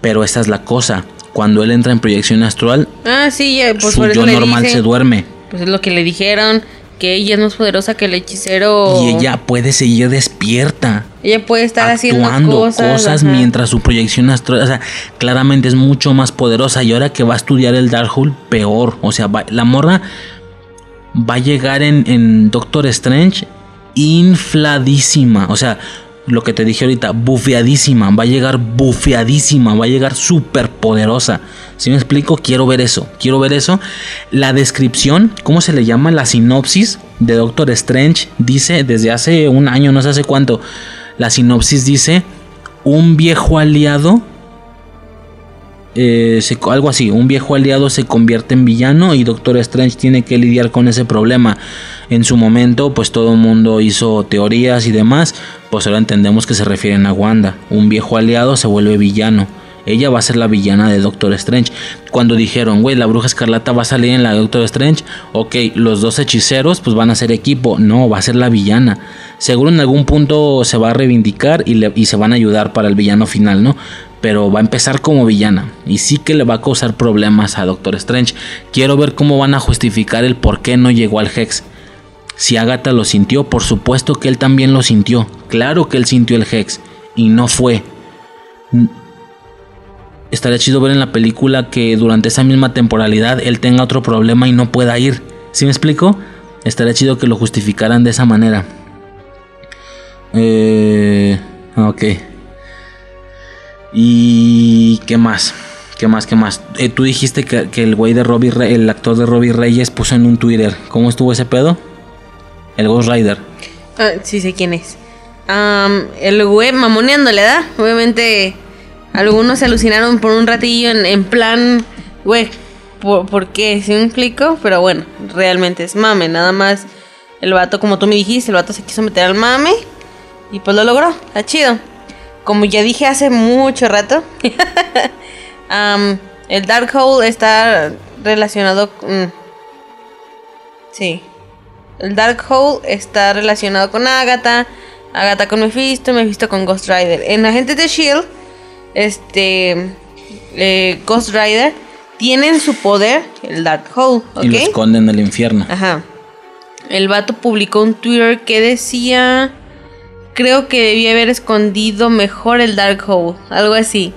S10: Pero esta es la cosa. Cuando él entra en proyección astral,
S11: Ah, sí, pues
S10: su yo normal
S11: dice-
S10: se duerme.
S11: Pues es lo que le dijeron, que ella es más poderosa que el hechicero.
S10: Y ella puede seguir despierta.
S11: Ella puede estar haciendo
S10: actuando
S11: cosas.
S10: cosas,
S11: ajá.
S10: mientras su proyección astral, o sea, claramente es mucho más poderosa y ahora que va a estudiar el Darkhold, peor, o sea, va- la morra va a llegar en, en Doctor Strange infladísima, o sea, lo que te dije ahorita, bufeadísima, va a llegar bufeadísima, va a llegar súper poderosa. Si me explico, quiero ver eso, quiero ver eso. La descripción, ¿cómo se le llama? La sinopsis de Doctor Strange dice desde hace un año, no sé hace cuánto, la sinopsis dice un viejo aliado eh, algo así, un viejo aliado se convierte en villano y Doctor Strange tiene que lidiar con ese problema. En su momento, pues todo el mundo hizo teorías y demás, pues ahora entendemos que se refieren a Wanda. Un viejo aliado se vuelve villano ella va a ser la villana de Doctor Strange. Cuando dijeron, güey, la bruja escarlata va a salir en la de Doctor Strange, ok, los dos hechiceros pues van a ser equipo, no, va a ser la villana. Seguro en algún punto se va a reivindicar y, y se van a ayudar para el villano final, ¿no? Pero va a empezar como villana y sí que le va a causar problemas a Doctor Strange. Quiero ver cómo van a justificar el por qué no llegó al Hex. Si Agatha lo sintió, por supuesto que él también lo sintió. Claro que él sintió el Hex y no fue. Estaría chido ver en la película que durante esa misma temporalidad él tenga otro problema y no pueda ir. ¿Sí me explico? Estaría chido que lo justificaran de esa manera. Eh, ok. ¿Y qué más? ¿Qué más? ¿Qué más? Eh, tú dijiste que, que el güey de Robbie Re- el actor de Robbie Reyes puso en un Twitter. ¿Cómo estuvo ese pedo? El Ghost Rider.
S11: Ah, sí sé quién es. Am, el güey mamoneándole, ¿da? Obviamente, algunos se alucinaron por un ratillo en, plan, güey, ¿por, por qué? ¿Sí me explico? Pero bueno, realmente es mame. Nada más el vato, como tú me dijiste, el vato se quiso meter al mame y pues lo logró. Está chido. Como ya dije hace mucho rato, el Dark Hole está relacionado con... Sí. El Dark Hole está relacionado con Agatha, Agatha con Mephisto, Mephisto con Ghost Rider. En Agentes de Shield, este eh, Ghost Rider tienen su poder, el Dark Hole, ¿ok?
S10: Y lo esconden en el infierno.
S11: Ajá. El vato publicó un Twitter que decía, creo que debía haber escondido mejor el Dark Hole, algo así.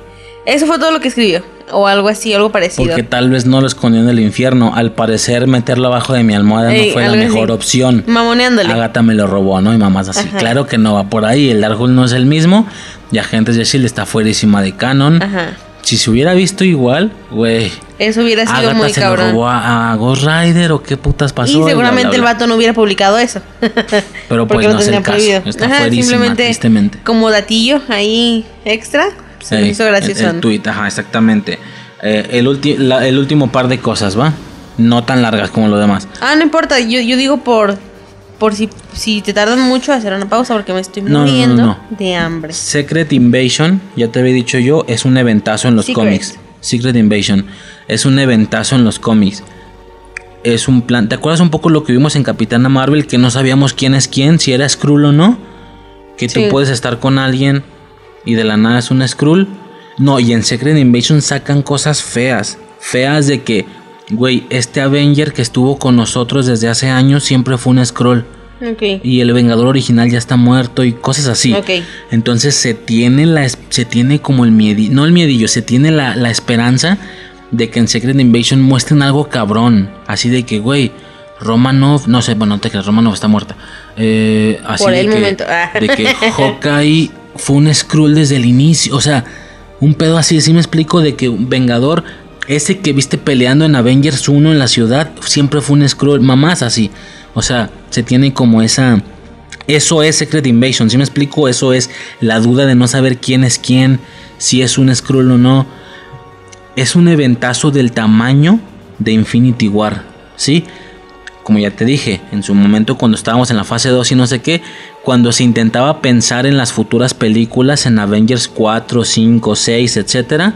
S11: Eso fue todo lo que escribió, o algo así, algo parecido.
S10: Porque tal vez no lo escondió en el infierno. Al parecer meterlo abajo de mi almohada
S11: Ey,
S10: no fue la mejor
S11: así.
S10: opción.
S11: Mamoneándole.
S10: Agatha me lo robó, ¿no? Y mamás así.
S11: Ajá.
S10: Claro que no va por ahí. El Darkhold no es el mismo. Y Agentes de S.H.I.E.L.D. está fuerísima de canon.
S11: Ajá.
S10: Si se hubiera visto igual, güey.
S11: Eso hubiera sido
S10: Agatha
S11: muy
S10: se
S11: cabrón.
S10: lo robó a, a Ghost Rider o qué putas pasó.
S11: y
S10: bla,
S11: seguramente
S10: bla,
S11: el
S10: bla.
S11: vato no hubiera publicado eso.
S10: Pero
S11: Porque
S10: pues
S11: lo
S10: no es el caso.
S11: prohibido.
S10: Está
S11: Ajá,
S10: fuerísima,
S11: simplemente
S10: tristemente.
S11: como datillo ahí extra. Se me hizo
S10: el-
S11: gracioso.
S10: El, tweet, ajá, exactamente. Eh, el, ulti- la- el último par de cosas, ¿va? No tan largas como lo demás.
S11: Ah, no importa, yo, yo digo por por si, si te tardan mucho hacer una pausa porque me estoy
S10: No,
S11: muriendo
S10: no.
S11: de hambre.
S10: Secret Invasion, ya te había dicho yo, es un eventazo en los
S11: Secret.
S10: cómics. Secret Invasion es un eventazo en los cómics. Es un plan. ¿Te acuerdas un poco lo que vimos en Capitana Marvel? Que no sabíamos quién es quién, si era Skrull o no. Que
S11: Sí.
S10: tú puedes estar con alguien y de la nada es un Skrull. No, y en Secret Invasion sacan cosas feas. Feas de que, güey, este Avenger que estuvo con nosotros desde hace años siempre fue un Skrull. Y el Vengador original ya está muerto y cosas así. Entonces se tiene la se tiene como el miedillo, no el miedillo, se tiene la, la esperanza de que en Secret Invasion muestren algo cabrón. Así de que, güey, Romanov, no sé, bueno, no te creas, Romanov está muerta. Eh, así
S11: Por
S10: de
S11: el
S10: que,
S11: momento. Ah.
S10: de que Hawkeye fue un Skrull desde el inicio. O sea, un pedo así, sí me explico, de que un Vengador, ese que viste peleando en Avengers 1 en la ciudad, siempre fue un Skrull. Mamás así. O sea, se tiene como esa... Eso es Secret Invasion, ¿sí me explico? Eso es la duda de no saber quién es quién, si es un Skrull o no. Es un eventazo del tamaño de Infinity War, ¿sí? Como ya te dije, en su momento cuando estábamos en la fase 2 y no sé qué, cuando se intentaba pensar en las futuras películas, en Avengers 4, 5, 6, etcétera,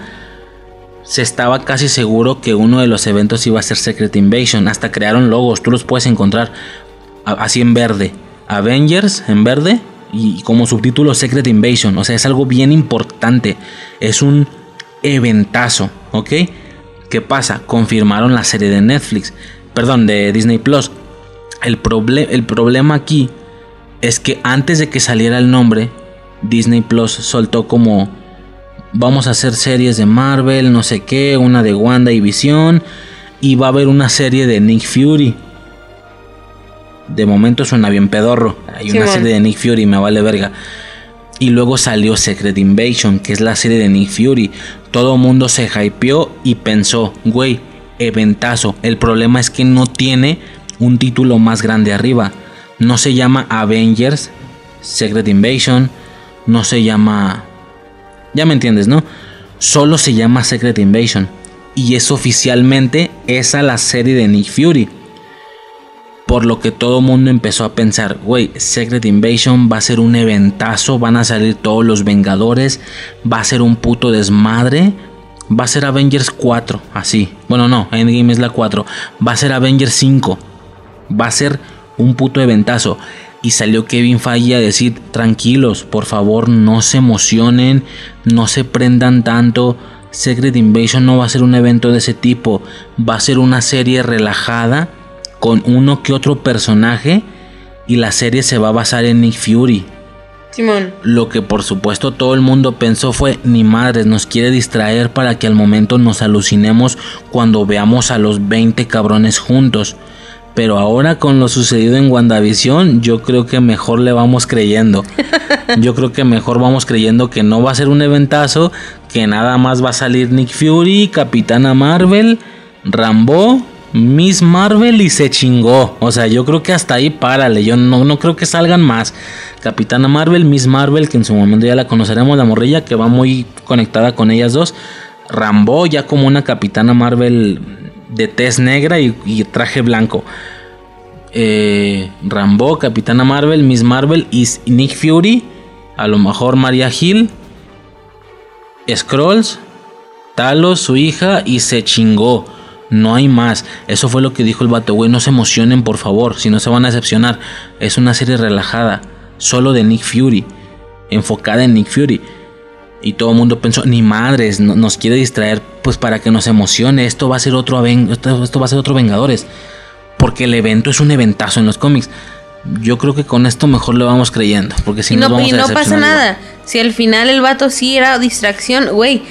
S10: se estaba casi seguro que uno de los eventos iba a ser Secret Invasion. Hasta crearon logos, tú los puedes encontrar así en verde. Avengers en verde y como subtítulo Secret Invasion. O sea, es algo bien importante. Es un eventazo, ¿ok? ¿Qué pasa? Confirmaron la serie de Netflix, perdón, de Disney Plus. El, proble- el problema aquí es que antes de que saliera el nombre, Disney Plus soltó como vamos a hacer series de Marvel, no sé qué, una de Wanda y Visión y va a haber una serie de Nick Fury. De momento suena bien pedorro. Hay una serie de Nick Fury, me vale verga. Y luego salió Secret Invasion, que es la serie de Nick Fury. Todo el mundo se hypeó y pensó, güey, eventazo. El problema es que no tiene un título más grande arriba. No se llama Avengers, Secret Invasion, no se llama... Ya me entiendes, ¿no? Solo se llama Secret Invasion. Y es oficialmente esa la serie de Nick Fury. Por lo que todo el mundo empezó a pensar, güey, Secret Invasion va a ser un eventazo, van a salir todos los Vengadores, va a ser un puto desmadre, va a ser Avengers 4, así. Bueno, no, Endgame es la 4, va a ser Avengers 5, va a ser un puto eventazo. Y salió Kevin Feige a decir, tranquilos, por favor, no se emocionen, no se prendan tanto. Secret Invasion no va a ser un evento de ese tipo, va a ser una serie relajada con uno que otro personaje y la serie se va a basar en Nick Fury.
S11: Simón.
S10: Lo que por supuesto todo el mundo pensó fue, ni madres, nos quiere distraer para que al momento nos alucinemos cuando veamos a los 20 cabrones juntos. Pero ahora con lo sucedido en WandaVision, yo creo que mejor le vamos creyendo. Yo creo que mejor vamos creyendo que no va a ser un eventazo, que nada más va a salir Nick Fury, Capitana Marvel, Rambo, Miss Marvel y se chingó. O sea, yo creo que hasta ahí párale. Yo no, no creo que salgan más. Capitana Marvel, Miss Marvel, que en su momento ya la conoceremos, la morrilla, que va muy conectada con ellas dos. Rambo, ya como una Capitana Marvel de tez negra y, traje blanco. Eh, Rambo, Capitana Marvel, Miss Marvel y Nick Fury. A lo mejor Maria Hill. Scrolls. Talos, su hija. Y se chingó. No hay más. Eso fue lo que dijo el vato, güey. No se emocionen, por favor. Si no se van a decepcionar. Es una serie relajada. Solo de Nick Fury. Enfocada en Nick Fury. Y todo el mundo pensó, ni madres, no- nos quiere distraer pues para que nos emocione. Esto va a ser otro Aven- esto, esto va a ser otro Vengadores. Porque el evento es un eventazo en los cómics. Yo creo que con esto mejor le vamos creyendo. Porque si nos
S11: no,
S10: vamos
S11: y
S10: a
S11: no pasa nada. Si al final el vato sí era distracción, güey,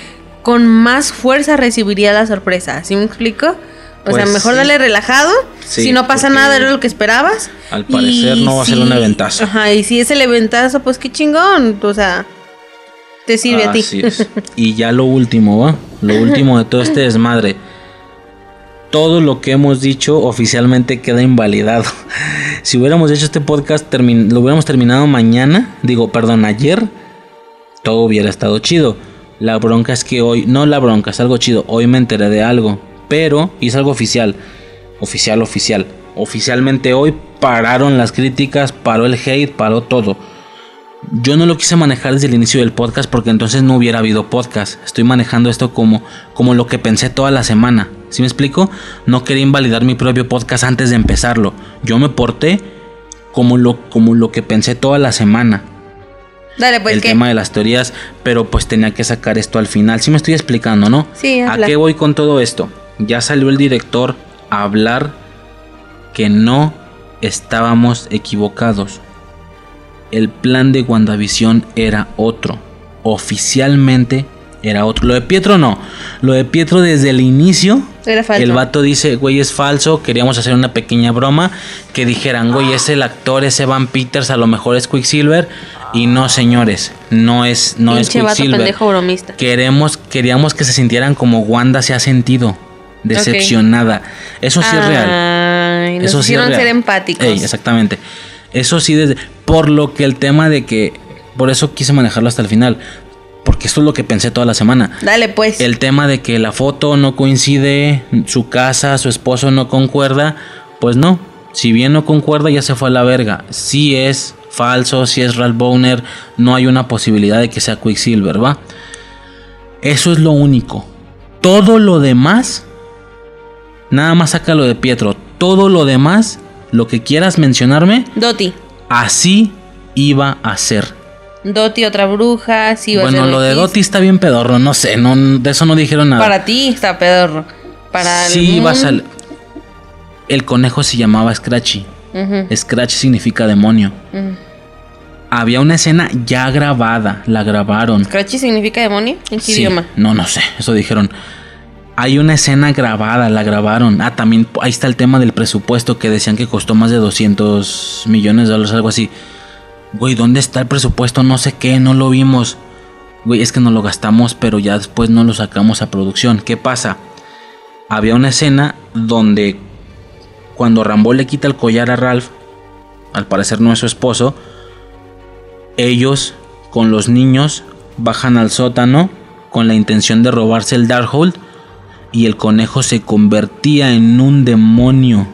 S11: con más fuerza recibiría la sorpresa. ¿Sí me explico? O sea,
S10: Pues
S11: mejor
S10: sí.
S11: dale relajado.
S10: Sí,
S11: si no pasa nada, era lo que esperabas.
S10: al parecer no va a ser un eventazo.
S11: Ajá, y si es el eventazo, pues qué chingón. O sea, te sirve a ti.
S10: Así es. Y ya lo último, ¿va? Lo último de todo este desmadre. Todo lo que hemos dicho oficialmente queda invalidado. Si hubiéramos hecho este podcast, lo hubiéramos terminado mañana, digo, perdón, ayer, todo hubiera estado chido. La bronca es que hoy, no la bronca, es algo chido. Hoy me enteré de algo, pero es algo oficial. Oficial, oficial. Oficialmente hoy pararon las críticas, paró el hate, paró todo. Yo no lo quise manejar desde el inicio del podcast porque entonces no hubiera habido podcast. Estoy manejando esto como, como lo que pensé toda la semana. ¿Sí me explico? No quería invalidar mi propio podcast antes de empezarlo. Yo me porté como lo, como lo que pensé toda la semana.
S11: Dale, pues
S10: el
S11: ¿qué?
S10: tema de las teorías, pero pues tenía que sacar esto al final. Sí me estoy explicando, ¿no?
S11: Sí,
S10: ¿A
S11: habla.
S10: qué voy con todo esto? Ya salió el director a hablar que no estábamos equivocados. El plan de WandaVision era otro. Oficialmente era otro. Lo de Pietro no. Lo de Pietro desde el inicio.
S11: Era falso.
S10: El vato dice, güey, es falso. Queríamos hacer una pequeña broma. Que dijeran, güey, es el actor, es Evan Peters, a lo mejor es Quicksilver. Y no, señores, no es, no es
S11: Pinche vato
S10: Quicksilver.
S11: pendejo bromista.
S10: Queremos, queríamos que se sintieran como Wanda se ha sentido. Decepcionada. Eso sí es real.
S11: Ay, nos
S10: Eso sí es real.
S11: ser empáticos.
S10: Ey, exactamente. Eso sí, desde, por lo que el tema de que, por eso quise manejarlo hasta el final, porque esto es lo que pensé toda la semana.
S11: Dale, pues.
S10: El tema de que la foto no coincide, su casa, su esposo no concuerda, pues no. Si bien no concuerda, ya se fue a la verga. Si es falso, si es Ralph Bowner, no hay una posibilidad de que sea Quicksilver, ¿va? Eso es lo único. Todo lo demás, nada más saca lo de Pietro. Todo lo demás, lo que quieras mencionarme,
S11: Doti.
S10: así iba a ser.
S11: Doti, otra bruja. Sí, va a
S10: bueno,
S11: ser
S10: lo de. Doti está bien pedorro, no sé, no, de eso no dijeron nada.
S11: Para ti está pedorro. Para el
S10: Sí, va a
S11: mundo-
S10: sal- El conejo se llamaba Scratchy. Scratch significa demonio. Había una escena ya grabada, la grabaron.
S11: ¿Scratchy significa demonio? ¿En qué
S10: Sí,
S11: idioma?
S10: No, no sé, eso dijeron. Hay una escena grabada, la grabaron. Ah, también ahí está el tema del presupuesto que decían que costó más de 200 millones de dólares, algo así. Güey, ¿dónde está el presupuesto? No sé qué, no lo vimos. Güey, es que no lo gastamos, pero ya después no lo sacamos a producción. ¿Qué pasa? Había una escena donde cuando Rambo le quita el collar a Ralph, al parecer no es su esposo, ellos con los niños bajan al sótano con la intención de robarse el Darkhold y el conejo se convertía en un demonio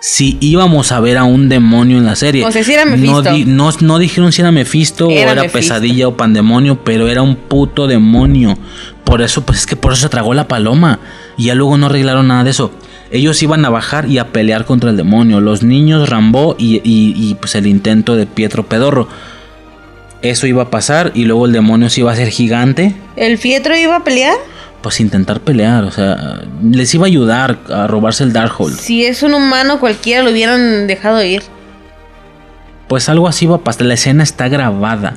S10: si íbamos a ver a un demonio en la serie.
S11: O sea, sí era
S10: no,
S11: Mephisto.
S10: di- no, no dijeron si era Mephisto
S11: Era
S10: o era
S11: Mephisto.
S10: pesadilla o pandemonio, pero era un puto demonio. Por eso, pues es que por eso se tragó la paloma. Y ya luego no arreglaron nada de eso. Ellos iban a bajar y a pelear contra el demonio. Los niños, Rambo y, y- y, pues el intento de Pietro Pedorro. Eso iba a pasar y luego el demonio se iba a hacer gigante.
S11: ¿El Fietro iba a pelear?
S10: Pues intentar pelear, o sea, les iba a ayudar a robarse el Darkhold.
S11: Si es un humano cualquiera lo hubieran dejado ir.
S10: Pues algo así va a pasar. La escena está grabada.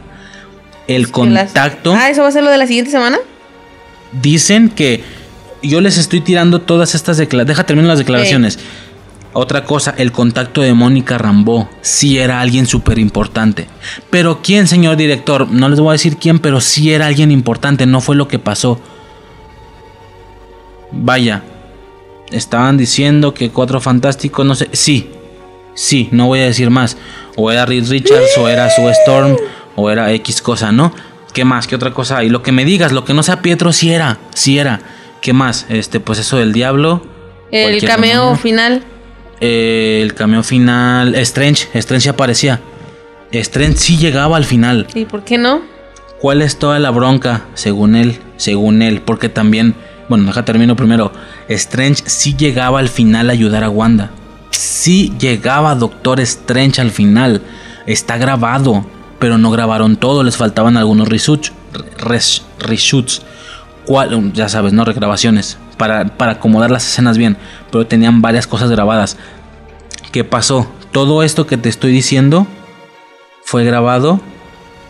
S10: El
S11: las-
S10: contacto.
S11: Ah, ¿eso va a ser lo de la siguiente semana?
S10: Dicen que yo les estoy tirando todas estas declaraciones. Deja terminar las declaraciones. Otra cosa, el contacto de Mónica Rambó sí era alguien súper importante. Pero quién, señor director, no les voy a decir quién, pero sí era alguien importante, no fue lo que pasó. Vaya, estaban diciendo que Cuatro Fantásticos, no sé, sí, sí, no voy a decir más. O era Reed Richards, o era Sue Storm, o era X cosa, ¿no? ¿Qué más? ¿Qué otra cosa hay? Lo que me digas, lo que no sea Pietro, sí era, sí era. ¿Qué más? Este, pues eso del diablo.
S11: El cameo final.
S10: Eh, el cameo final. Strange, Strange aparecía. Strange sí llegaba al final.
S11: ¿Y por qué no?
S10: ¿Cuál es toda la bronca? Según él, según él, porque también, bueno, deja termino primero. Strange sí llegaba al final a ayudar a Wanda. Sí llegaba Doctor Strange al final. Está grabado, pero no grabaron todo, les faltaban algunos reshoots. res- reshoots. ¿Cuál? Ya sabes, ¿no? Regrabaciones. Para, para acomodar las escenas bien. Pero tenían varias cosas grabadas. ¿Qué pasó? Todo esto que te estoy diciendo fue grabado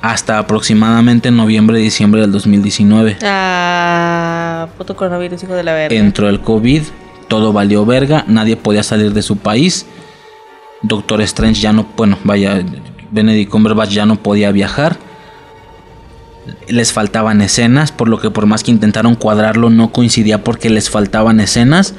S10: hasta aproximadamente noviembre, diciembre del 2019.
S11: Ah, puto coronavirus, hijo de la verga.
S10: Entró el COVID, todo valió verga, nadie podía salir de su país. Doctor Strange ya no, bueno, vaya, Benedict Cumberbatch ya no podía viajar. Les faltaban escenas, por lo que por más que intentaron cuadrarlo no coincidía porque les faltaban escenas.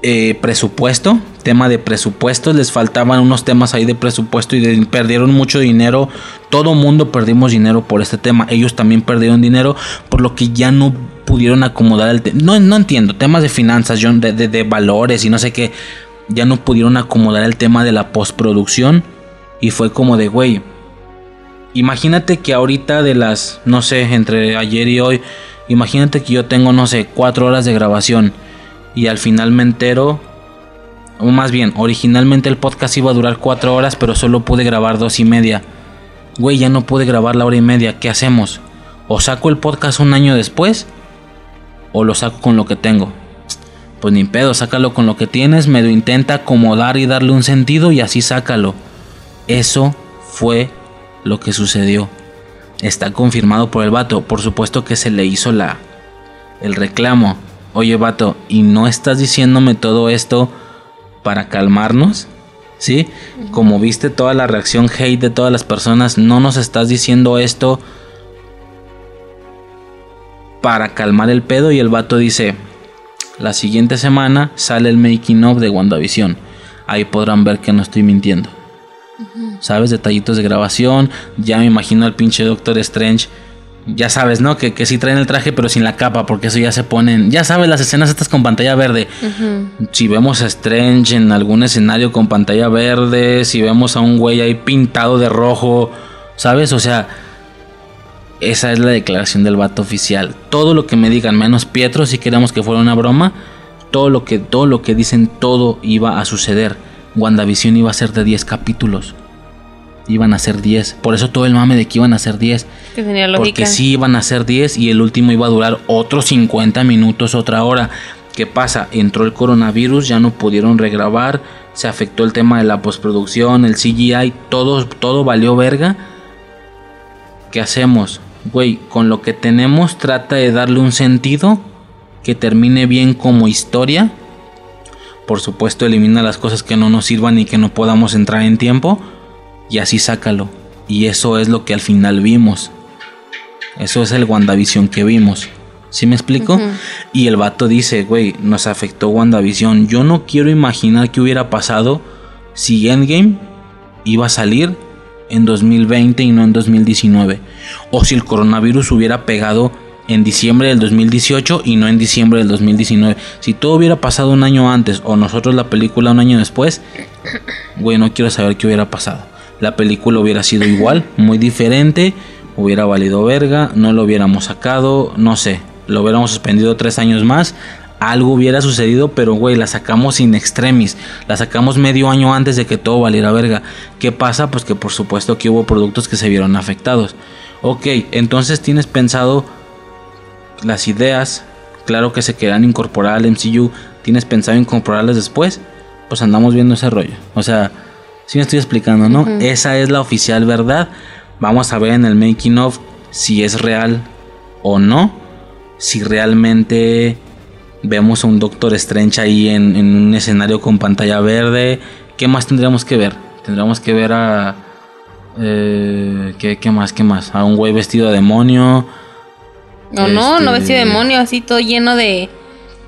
S10: Eh, presupuesto, tema de presupuestos, les faltaban unos temas ahí de presupuesto y perdieron mucho dinero. Todo mundo perdimos dinero por este tema. Ellos también perdieron dinero, por lo que ya no pudieron acomodar el tema. No, no entiendo, temas de finanzas, de, de- de valores y no sé qué. Ya no pudieron acomodar el tema de la postproducción. Y fue como de, güey, imagínate que ahorita de las, no sé, entre ayer y hoy, imagínate que yo tengo, no sé, cuatro horas de grabación y al final me entero, o más bien, originalmente el podcast iba a durar cuatro horas, pero solo pude grabar dos y media. Güey, ya no pude grabar la hora y media, ¿qué hacemos? ¿O saco el podcast un año después? ¿O lo saco con lo que tengo? Pues ni pedo, sácalo con lo que tienes, me lo intenta acomodar y darle un sentido y así sácalo. Eso fue lo que sucedió. Está confirmado por el vato. Por supuesto que se le hizo la el reclamo. Oye, vato, ¿y no estás diciéndome todo esto para calmarnos? ¿Sí? Como viste toda la reacción hate de todas las personas, ¿no nos estás diciendo esto para calmar el pedo? Y el vato dice, la siguiente semana sale el making of de WandaVision. Ahí podrán ver que no estoy mintiendo. ¿Sabes? Detallitos de grabación. Ya me imagino al pinche Doctor Strange. Ya sabes, ¿no? Que, que sí traen el traje, pero sin la capa, porque eso ya se ponen. Ya sabes, las escenas estas con pantalla verde. Si vemos a Strange en algún escenario con pantalla verde, si vemos a un güey ahí pintado de rojo, ¿sabes? O sea, esa es la declaración del vato oficial. Todo lo que me digan, menos Pietro, si queremos que fuera una broma, todo lo que, todo lo que dicen, todo iba a suceder. WandaVision iba a ser de 10 capítulos. Iban a ser 10. Por eso todo el mame de que iban a ser 10.
S11: Que tenía lógica.
S10: Porque sí iban a ser 10 y el último iba a durar otros 50 minutos, otra hora. ¿Qué pasa? Entró el coronavirus, ya no pudieron regrabar, se afectó el tema de la postproducción, el CGI, todo, todo valió verga. ¿Qué hacemos? Güey, con lo que tenemos trata de darle un sentido que termine bien como historia. Por supuesto, elimina las cosas que no nos sirvan y que no podamos entrar en tiempo. Y así sácalo. Y eso es lo que al final vimos. Eso es el WandaVision que vimos. ¿Sí me explico? Y el vato dice, güey, nos afectó WandaVision. Yo no quiero imaginar qué hubiera pasado si Endgame iba a salir en 2020 y no en 2019. O si el coronavirus hubiera pegado en diciembre del 2018 y no en diciembre del 2019. Si todo hubiera pasado un año antes o nosotros la película un año después, güey, no quiero saber qué hubiera pasado. La película hubiera sido igual, muy diferente, hubiera valido verga, no lo hubiéramos sacado, no sé, lo hubiéramos suspendido tres años más. Algo hubiera sucedido, pero güey, la sacamos in extremis. La sacamos medio año antes de que todo valiera verga. ¿Qué pasa? Pues que por supuesto que hubo productos que se vieron afectados. Ok, entonces tienes pensado las ideas, claro que se quedan incorporar al MCU, tienes pensado incorporarlas después, pues andamos viendo ese rollo. O sea, si me estoy explicando, ¿no? Esa es la oficial verdad. Vamos a ver en el making of si es real o no. Si realmente vemos a un Doctor Strange ahí en, en un escenario con pantalla verde. ¿Qué más tendríamos que ver? Tendríamos que ver a... eh, ¿qué, qué más? ¿Qué más? A un güey vestido de demonio.
S11: No, no, no
S10: Este-
S11: vestido de demonio, así todo lleno de,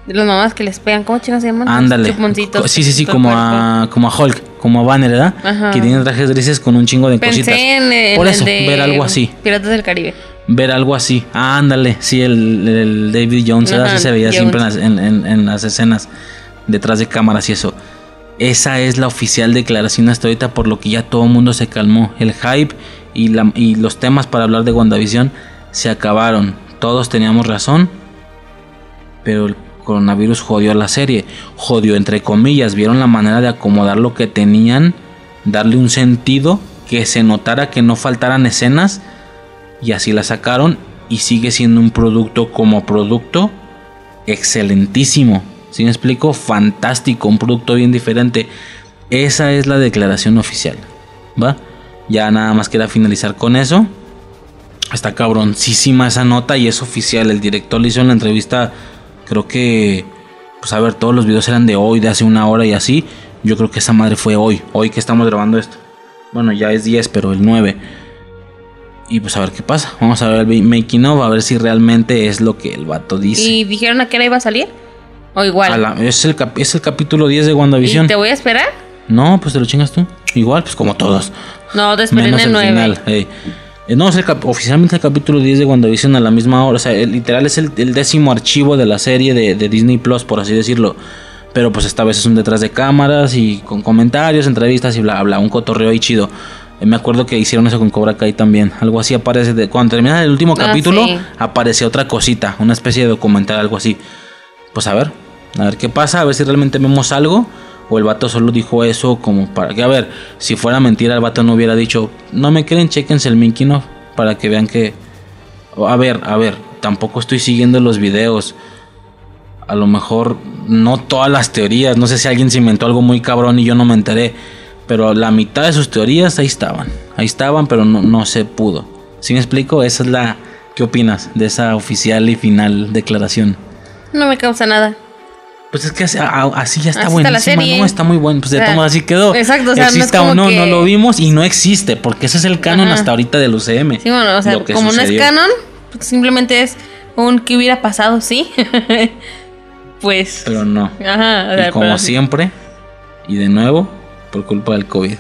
S11: de las mamás que les pegan. ¿Cómo chicos se llaman? Los
S10: Ándale.
S11: chuponcitos
S10: Sí, sí, sí, como a, como a Hulk, como a Banner, ¿verdad?
S11: Ajá.
S10: Que tiene trajes grises con un chingo de
S11: Pensé
S10: cositas.
S11: en, en
S10: Por
S11: el
S10: eso, ver algo así.
S11: Piratas del Caribe.
S10: Ver algo así. Ah, ándale. Sí, el, el David Jones, ¿verdad?
S11: Ajá,
S10: Así se veía
S11: Jones.
S10: siempre en las, en- en- en las escenas detrás de cámaras y eso. Esa es la oficial declaración hasta ahorita, por lo que ya todo el mundo se calmó. El hype y, la- y los temas para hablar de WandaVision se acabaron. Todos teníamos razón, pero el coronavirus jodió la serie. Jodió entre comillas. Vieron la manera de acomodar lo que tenían, darle un sentido, que se notara que no faltaran escenas y así la sacaron y sigue siendo un producto como producto excelentísimo. ¿Sí me explico? Fantástico, un producto bien diferente. Esa es la declaración oficial. ¿Va? Ya nada más queda finalizar con eso. Está cabroncísima esa nota y es oficial. El director le hizo en la entrevista, creo que, pues a ver, todos los videos eran de hoy, de hace una hora y así. Yo creo que esa madre fue hoy, hoy que estamos grabando esto. Bueno, ya es 10, pero el 9. Y pues a ver qué pasa. Vamos a ver el making of, a ver si realmente es lo que el vato dice.
S11: ¿Y dijeron a qué hora iba a salir? ¿O igual?
S10: A la- es, el cap- es el capítulo 10 de WandaVision.
S11: ¿Y te voy a esperar?
S10: No, pues te lo chingas tú. Igual, pues como todos.
S11: No, te esperé en
S10: Menos
S11: el
S10: el
S11: 9.
S10: final. ey. Eh, No, es el oficialmente el capítulo 10 de WandaVision a la misma hora. O sea, el- literal es el, el décimo archivo de la serie de, de Disney Plus, por así decirlo. Pero pues esta vez es un detrás de cámaras y con comentarios, entrevistas y bla, bla. Un cotorreo ahí chido. Eh, me acuerdo que hicieron eso con Cobra Kai también. Algo así aparece. De, cuando termina el último
S11: Ah,
S10: capítulo,
S11: sí.
S10: aparece otra cosita. Una especie de documental, algo así. Pues a ver, a ver qué pasa, a ver si realmente vemos algo. O el vato solo dijo eso como para que, a ver, si fuera mentira, el vato no hubiera dicho, no me creen, chequense el of para que vean que. A ver, a ver, tampoco estoy siguiendo los videos. A lo mejor no todas las teorías, no sé si alguien se inventó algo muy cabrón y yo no me enteré. Pero la mitad de sus teorías ahí estaban. Ahí estaban, pero no, no se pudo. ¿Sí me explico? Esa es la. ¿Qué opinas de esa oficial y final declaración?
S11: No me causa nada.
S10: Pues es que así, ya está
S11: Así
S10: buenísima. ¿no? Está muy bueno. Pues de todo así quedó.
S11: exacto, o sea, no
S10: o
S11: como
S10: no,
S11: que-
S10: no lo vimos y no existe, porque ese es el canon
S11: Ajá.
S10: hasta ahorita del UCM.
S11: Sí, bueno, o sea, como no es
S10: sucedió.
S11: canon, pues simplemente es un que hubiera pasado, sí. pues.
S10: Pero no.
S11: Ajá, o
S10: Y
S11: sea,
S10: como
S11: pero-
S10: siempre, y de nuevo, por culpa del COVID.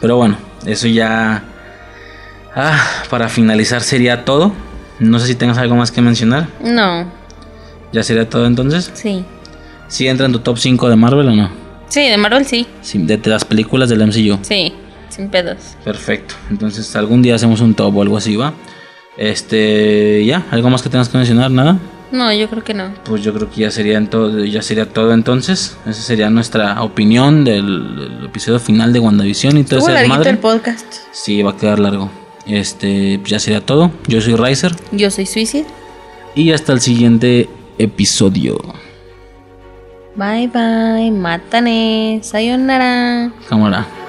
S10: Pero bueno, eso ya. Ah, para finalizar sería todo. No sé si tengas algo más que mencionar.
S11: No,
S10: ¿Ya sería todo entonces?
S11: sí.
S10: ¿Sí entra en tu top 5 de Marvel o no?
S11: Sí, de Marvel sí.
S10: Sí, de, de las películas del MCU.
S11: Sí, sin pedos.
S10: Perfecto. Entonces algún día hacemos un top o algo así, ¿va? Este, ya, algo más que tengas que mencionar, nada.
S11: No, yo creo que no.
S10: Pues yo creo que ya sería todo, ya sería todo entonces. Esa sería nuestra opinión del, del episodio final de WandaVision y todo ese desmadre.
S11: el podcast.
S10: Sí, va a quedar largo. Este, ya sería todo. Yo soy Riser
S11: Yo soy Suicide.
S10: y hasta el siguiente episodio.
S11: バイバイ。
S10: またね。さよなら。さよら。